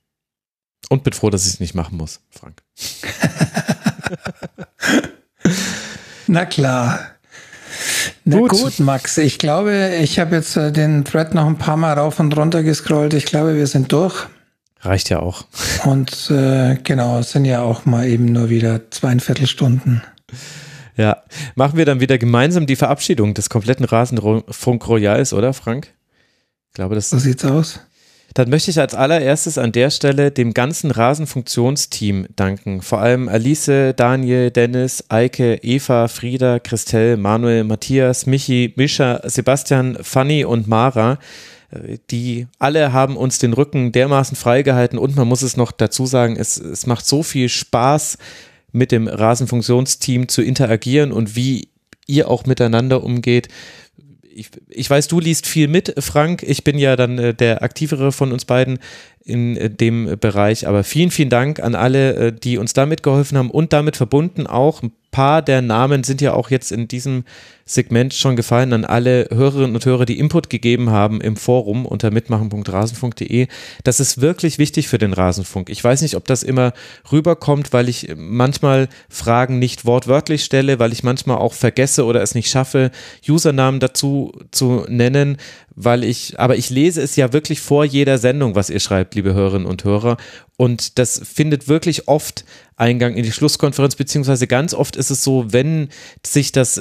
Und bin froh, dass ich es nicht machen muss, Frank. Na klar. Na gut. gut. Max. Ich glaube, ich habe jetzt äh, den Thread noch ein paar Mal rauf und runter gescrollt. Ich glaube, wir sind durch. Reicht ja auch. Und äh, genau, es sind ja auch mal eben nur wieder zweieinviertel Stunden. Ja, machen wir dann wieder gemeinsam die Verabschiedung des kompletten Rasenfunk Royals, oder Frank? Ich glaube, das so sieht's aus. Dann möchte ich als allererstes an der Stelle dem ganzen Rasenfunktionsteam danken. Vor allem Alice, Daniel, Dennis, Eike, Eva, Frieda, Christelle, Manuel, Matthias, Michi, Mischa, Sebastian, Fanny und Mara. Die alle haben uns den Rücken dermaßen freigehalten und man muss es noch dazu sagen, es, es macht so viel Spaß, mit dem Rasenfunktionsteam zu interagieren und wie ihr auch miteinander umgeht. Ich, ich, weiß, du liest viel mit, Frank. Ich bin ja dann äh, der aktivere von uns beiden in äh, dem Bereich. Aber vielen, vielen Dank an alle, äh, die uns damit geholfen haben und damit verbunden auch ein paar der Namen sind ja auch jetzt in diesem Segment schon gefallen an alle Hörerinnen und Hörer, die Input gegeben haben im Forum unter mitmachen.rasenfunk.de. Das ist wirklich wichtig für den Rasenfunk. Ich weiß nicht, ob das immer rüberkommt, weil ich manchmal Fragen nicht wortwörtlich stelle, weil ich manchmal auch vergesse oder es nicht schaffe, Usernamen dazu zu nennen, weil ich, aber ich lese es ja wirklich vor jeder Sendung, was ihr schreibt, liebe Hörerinnen und Hörer. Und das findet wirklich oft Eingang in die Schlusskonferenz, beziehungsweise ganz oft ist es so, wenn sich das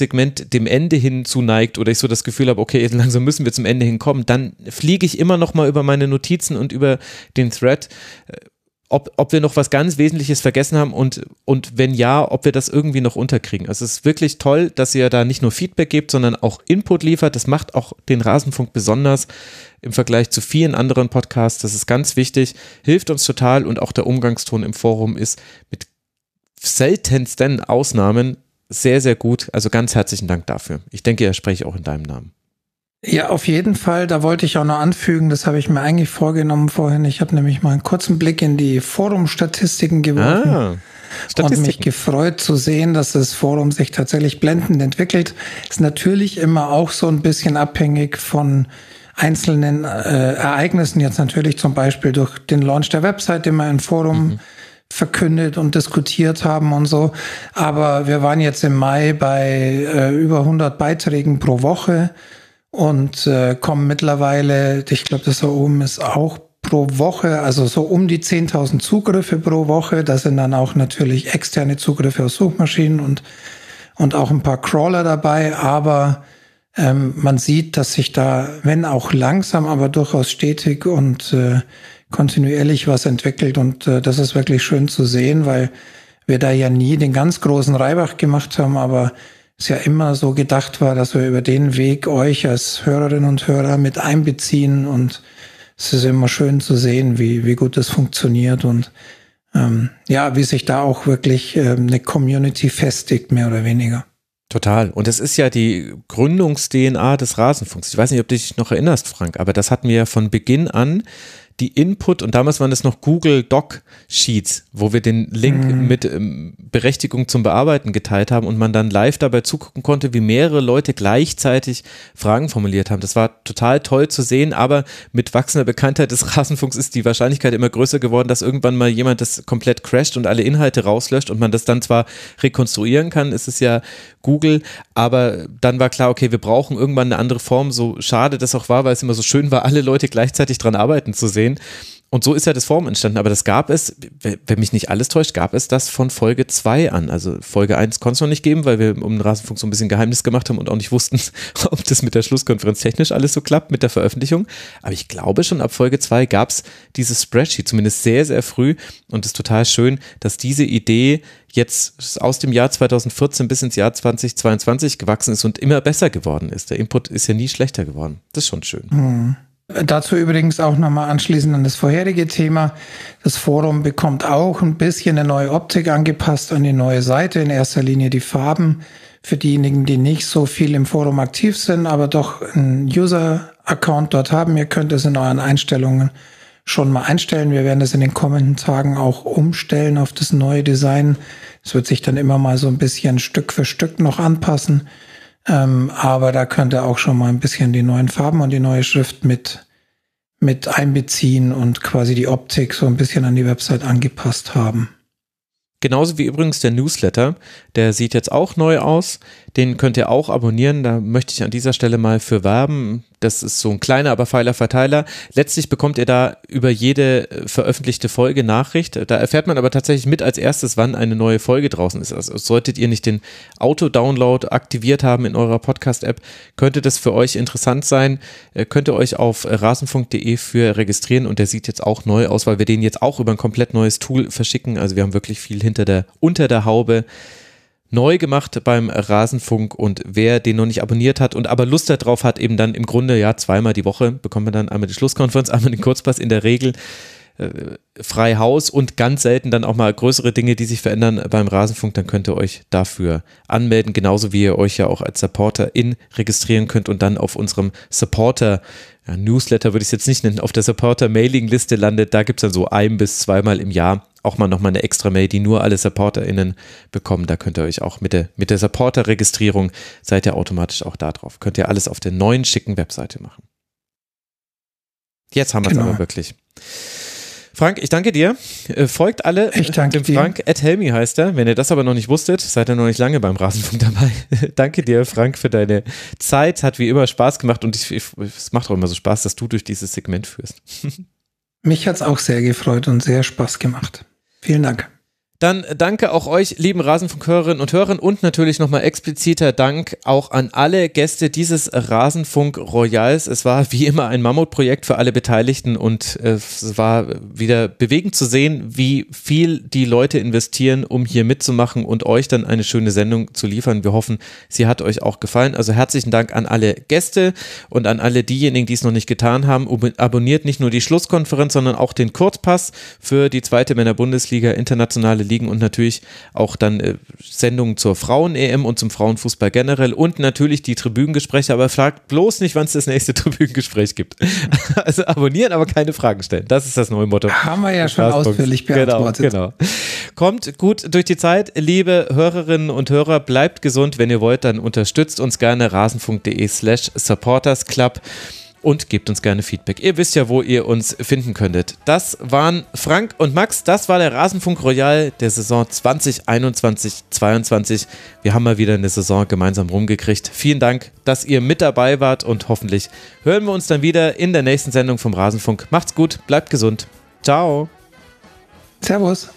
Schwerpunktsegment dem Ende hin zuneigt oder ich so das Gefühl habe, okay, langsam müssen wir zum Ende hinkommen, dann fliege ich immer noch mal über meine Notizen und über den Thread ob, ob wir noch was ganz Wesentliches vergessen haben und, und wenn ja, ob wir das irgendwie noch unterkriegen. Also es ist wirklich toll, dass ihr da nicht nur Feedback gebt, sondern auch Input liefert. Das macht auch den Rasenfunk besonders im Vergleich zu vielen anderen Podcasts. Das ist ganz wichtig, hilft uns total und auch der Umgangston im Forum ist mit seltensten Ausnahmen sehr, sehr gut. Also ganz herzlichen Dank dafür. Ich denke, er spreche auch in deinem Namen. Ja, auf jeden Fall. Da wollte ich auch noch anfügen, das habe ich mir eigentlich vorgenommen vorhin. Ich habe nämlich mal einen kurzen Blick in die Forum-Statistiken geworfen. Ah. Und mich gefreut zu sehen, dass das Forum sich tatsächlich blendend entwickelt. Ist natürlich immer auch so ein bisschen abhängig von einzelnen äh, Ereignissen. Jetzt natürlich zum Beispiel durch den Launch der Website, den wir im Forum mhm. Verkündet und diskutiert haben und so. Aber wir waren jetzt im Mai bei äh, über 100 Beiträgen pro Woche und äh, kommen mittlerweile, ich glaube, das da oben ist auch pro Woche, also so um die 10.000 Zugriffe pro Woche. Da sind dann auch natürlich externe Zugriffe aus Suchmaschinen und, und auch ein paar Crawler dabei. Aber ähm, man sieht, dass sich da, wenn auch langsam, aber durchaus stetig und äh, kontinuierlich was entwickelt. Und äh, das ist wirklich schön zu sehen, weil wir da ja nie den ganz großen Reibach gemacht haben, aber es ja immer so gedacht war, dass wir über den Weg euch als Hörerinnen und Hörer mit einbeziehen und es ist immer schön zu sehen, wie, wie gut das funktioniert und ähm, ja, wie sich da auch wirklich ähm, eine Community festigt, mehr oder weniger. Total. Und es ist ja die Gründungs-DNA des Rasenfunks. Ich weiß nicht, ob du dich noch erinnerst, Frank, aber das hatten wir ja von Beginn an die Input und damals waren es noch Google Doc Sheets, wo wir den Link mhm. mit ähm, Berechtigung zum Bearbeiten geteilt haben und man dann live dabei zugucken konnte, wie mehrere Leute gleichzeitig Fragen formuliert haben. Das war total toll zu sehen, aber mit wachsender Bekanntheit des Rasenfunks ist die Wahrscheinlichkeit immer größer geworden, dass irgendwann mal jemand das komplett crasht und alle Inhalte rauslöscht und man das dann zwar rekonstruieren kann, ist es ja Google, aber dann war klar, okay, wir brauchen irgendwann eine andere Form, so schade das auch war, weil es immer so schön war, alle Leute gleichzeitig dran arbeiten zu sehen. Und so ist ja das Forum entstanden, aber das gab es, wenn mich nicht alles täuscht, gab es das von Folge 2 an. Also Folge 1 konnte es noch nicht geben, weil wir um den Rasenfunk so ein bisschen Geheimnis gemacht haben und auch nicht wussten, ob das mit der Schlusskonferenz technisch alles so klappt mit der Veröffentlichung. Aber ich glaube schon ab Folge 2 gab es dieses Spreadsheet, zumindest sehr, sehr früh. Und es ist total schön, dass diese Idee jetzt aus dem Jahr 2014 bis ins Jahr 2022 gewachsen ist und immer besser geworden ist. Der Input ist ja nie schlechter geworden. Das ist schon schön. Mhm. Dazu übrigens auch nochmal anschließend an das vorherige Thema. Das Forum bekommt auch ein bisschen eine neue Optik angepasst an die neue Seite. In erster Linie die Farben für diejenigen, die nicht so viel im Forum aktiv sind, aber doch einen User-Account dort haben. Ihr könnt es in euren Einstellungen schon mal einstellen. Wir werden das in den kommenden Tagen auch umstellen auf das neue Design. Es wird sich dann immer mal so ein bisschen Stück für Stück noch anpassen. Ähm, aber da könnt ihr auch schon mal ein bisschen die neuen Farben und die neue Schrift mit, mit einbeziehen und quasi die Optik so ein bisschen an die Website angepasst haben. Genauso wie übrigens der Newsletter, der sieht jetzt auch neu aus. Den könnt ihr auch abonnieren. Da möchte ich an dieser Stelle mal für werben. Das ist so ein kleiner, aber feiler Verteiler. Letztlich bekommt ihr da über jede äh, veröffentlichte Folge Nachricht. Da erfährt man aber tatsächlich mit als erstes, wann eine neue Folge draußen ist. Also solltet ihr nicht den Auto-Download aktiviert haben in eurer Podcast-App, könnte das für euch interessant sein. Äh, könnt ihr euch auf rasenfunk.de für registrieren und der sieht jetzt auch neu aus, weil wir den jetzt auch über ein komplett neues Tool verschicken. Also wir haben wirklich viel hinter der, unter der Haube neu gemacht beim Rasenfunk und wer den noch nicht abonniert hat und aber Lust darauf hat, eben dann im Grunde ja zweimal die Woche bekommt man dann einmal die Schlusskonferenz, einmal den Kurzpass in der Regel äh, frei Haus und ganz selten dann auch mal größere Dinge, die sich verändern beim Rasenfunk, dann könnt ihr euch dafür anmelden, genauso wie ihr euch ja auch als Supporter in registrieren könnt und dann auf unserem Supporter ja, Newsletter würde ich es jetzt nicht nennen, auf der Supporter-Mailing-Liste landet. Da gibt es dann so ein bis zweimal im Jahr auch mal nochmal eine extra Mail, die nur alle SupporterInnen bekommen. Da könnt ihr euch auch mit der, mit der Supporter-Registrierung, seid ihr automatisch auch da drauf. Könnt ihr alles auf der neuen schicken Webseite machen. Jetzt haben wir es genau. aber wirklich. Frank, ich danke dir. Äh, folgt alle ich danke dem Frank. Ed Helmi heißt er. Wenn ihr das aber noch nicht wusstet, seid ihr noch nicht lange beim Rasenfunk dabei. danke dir, Frank, für deine Zeit. Hat wie immer Spaß gemacht und ich, ich, es macht auch immer so Spaß, dass du durch dieses Segment führst. Mich hat es auch sehr gefreut und sehr Spaß gemacht. Vielen Dank. Dann danke auch euch, lieben Rasenfunkhörerinnen und Hörern und natürlich nochmal expliziter Dank auch an alle Gäste dieses Rasenfunk Royals. Es war wie immer ein Mammutprojekt für alle Beteiligten und es war wieder bewegend zu sehen, wie viel die Leute investieren, um hier mitzumachen und euch dann eine schöne Sendung zu liefern. Wir hoffen, sie hat euch auch gefallen. Also herzlichen Dank an alle Gäste und an alle diejenigen, die es noch nicht getan haben. Abonniert nicht nur die Schlusskonferenz, sondern auch den Kurzpass für die zweite Männer-Bundesliga internationale liegen und natürlich auch dann äh, Sendungen zur Frauen-EM und zum Frauenfußball generell und natürlich die Tribünengespräche, aber fragt bloß nicht, wann es das nächste Tribünengespräch gibt. also abonnieren, aber keine Fragen stellen. Das ist das neue Motto. Haben wir ja schon ausführlich genau, beantwortet. Genau, genau. Kommt gut durch die Zeit, liebe Hörerinnen und Hörer, bleibt gesund. Wenn ihr wollt, dann unterstützt uns gerne rasenfunk.de slash supportersclub und gebt uns gerne Feedback. Ihr wisst ja, wo ihr uns finden könntet. Das waren Frank und Max. Das war der Rasenfunk Royal der Saison 2021-22. Wir haben mal wieder eine Saison gemeinsam rumgekriegt. Vielen Dank, dass ihr mit dabei wart und hoffentlich hören wir uns dann wieder in der nächsten Sendung vom Rasenfunk. Macht's gut, bleibt gesund. Ciao. Servus.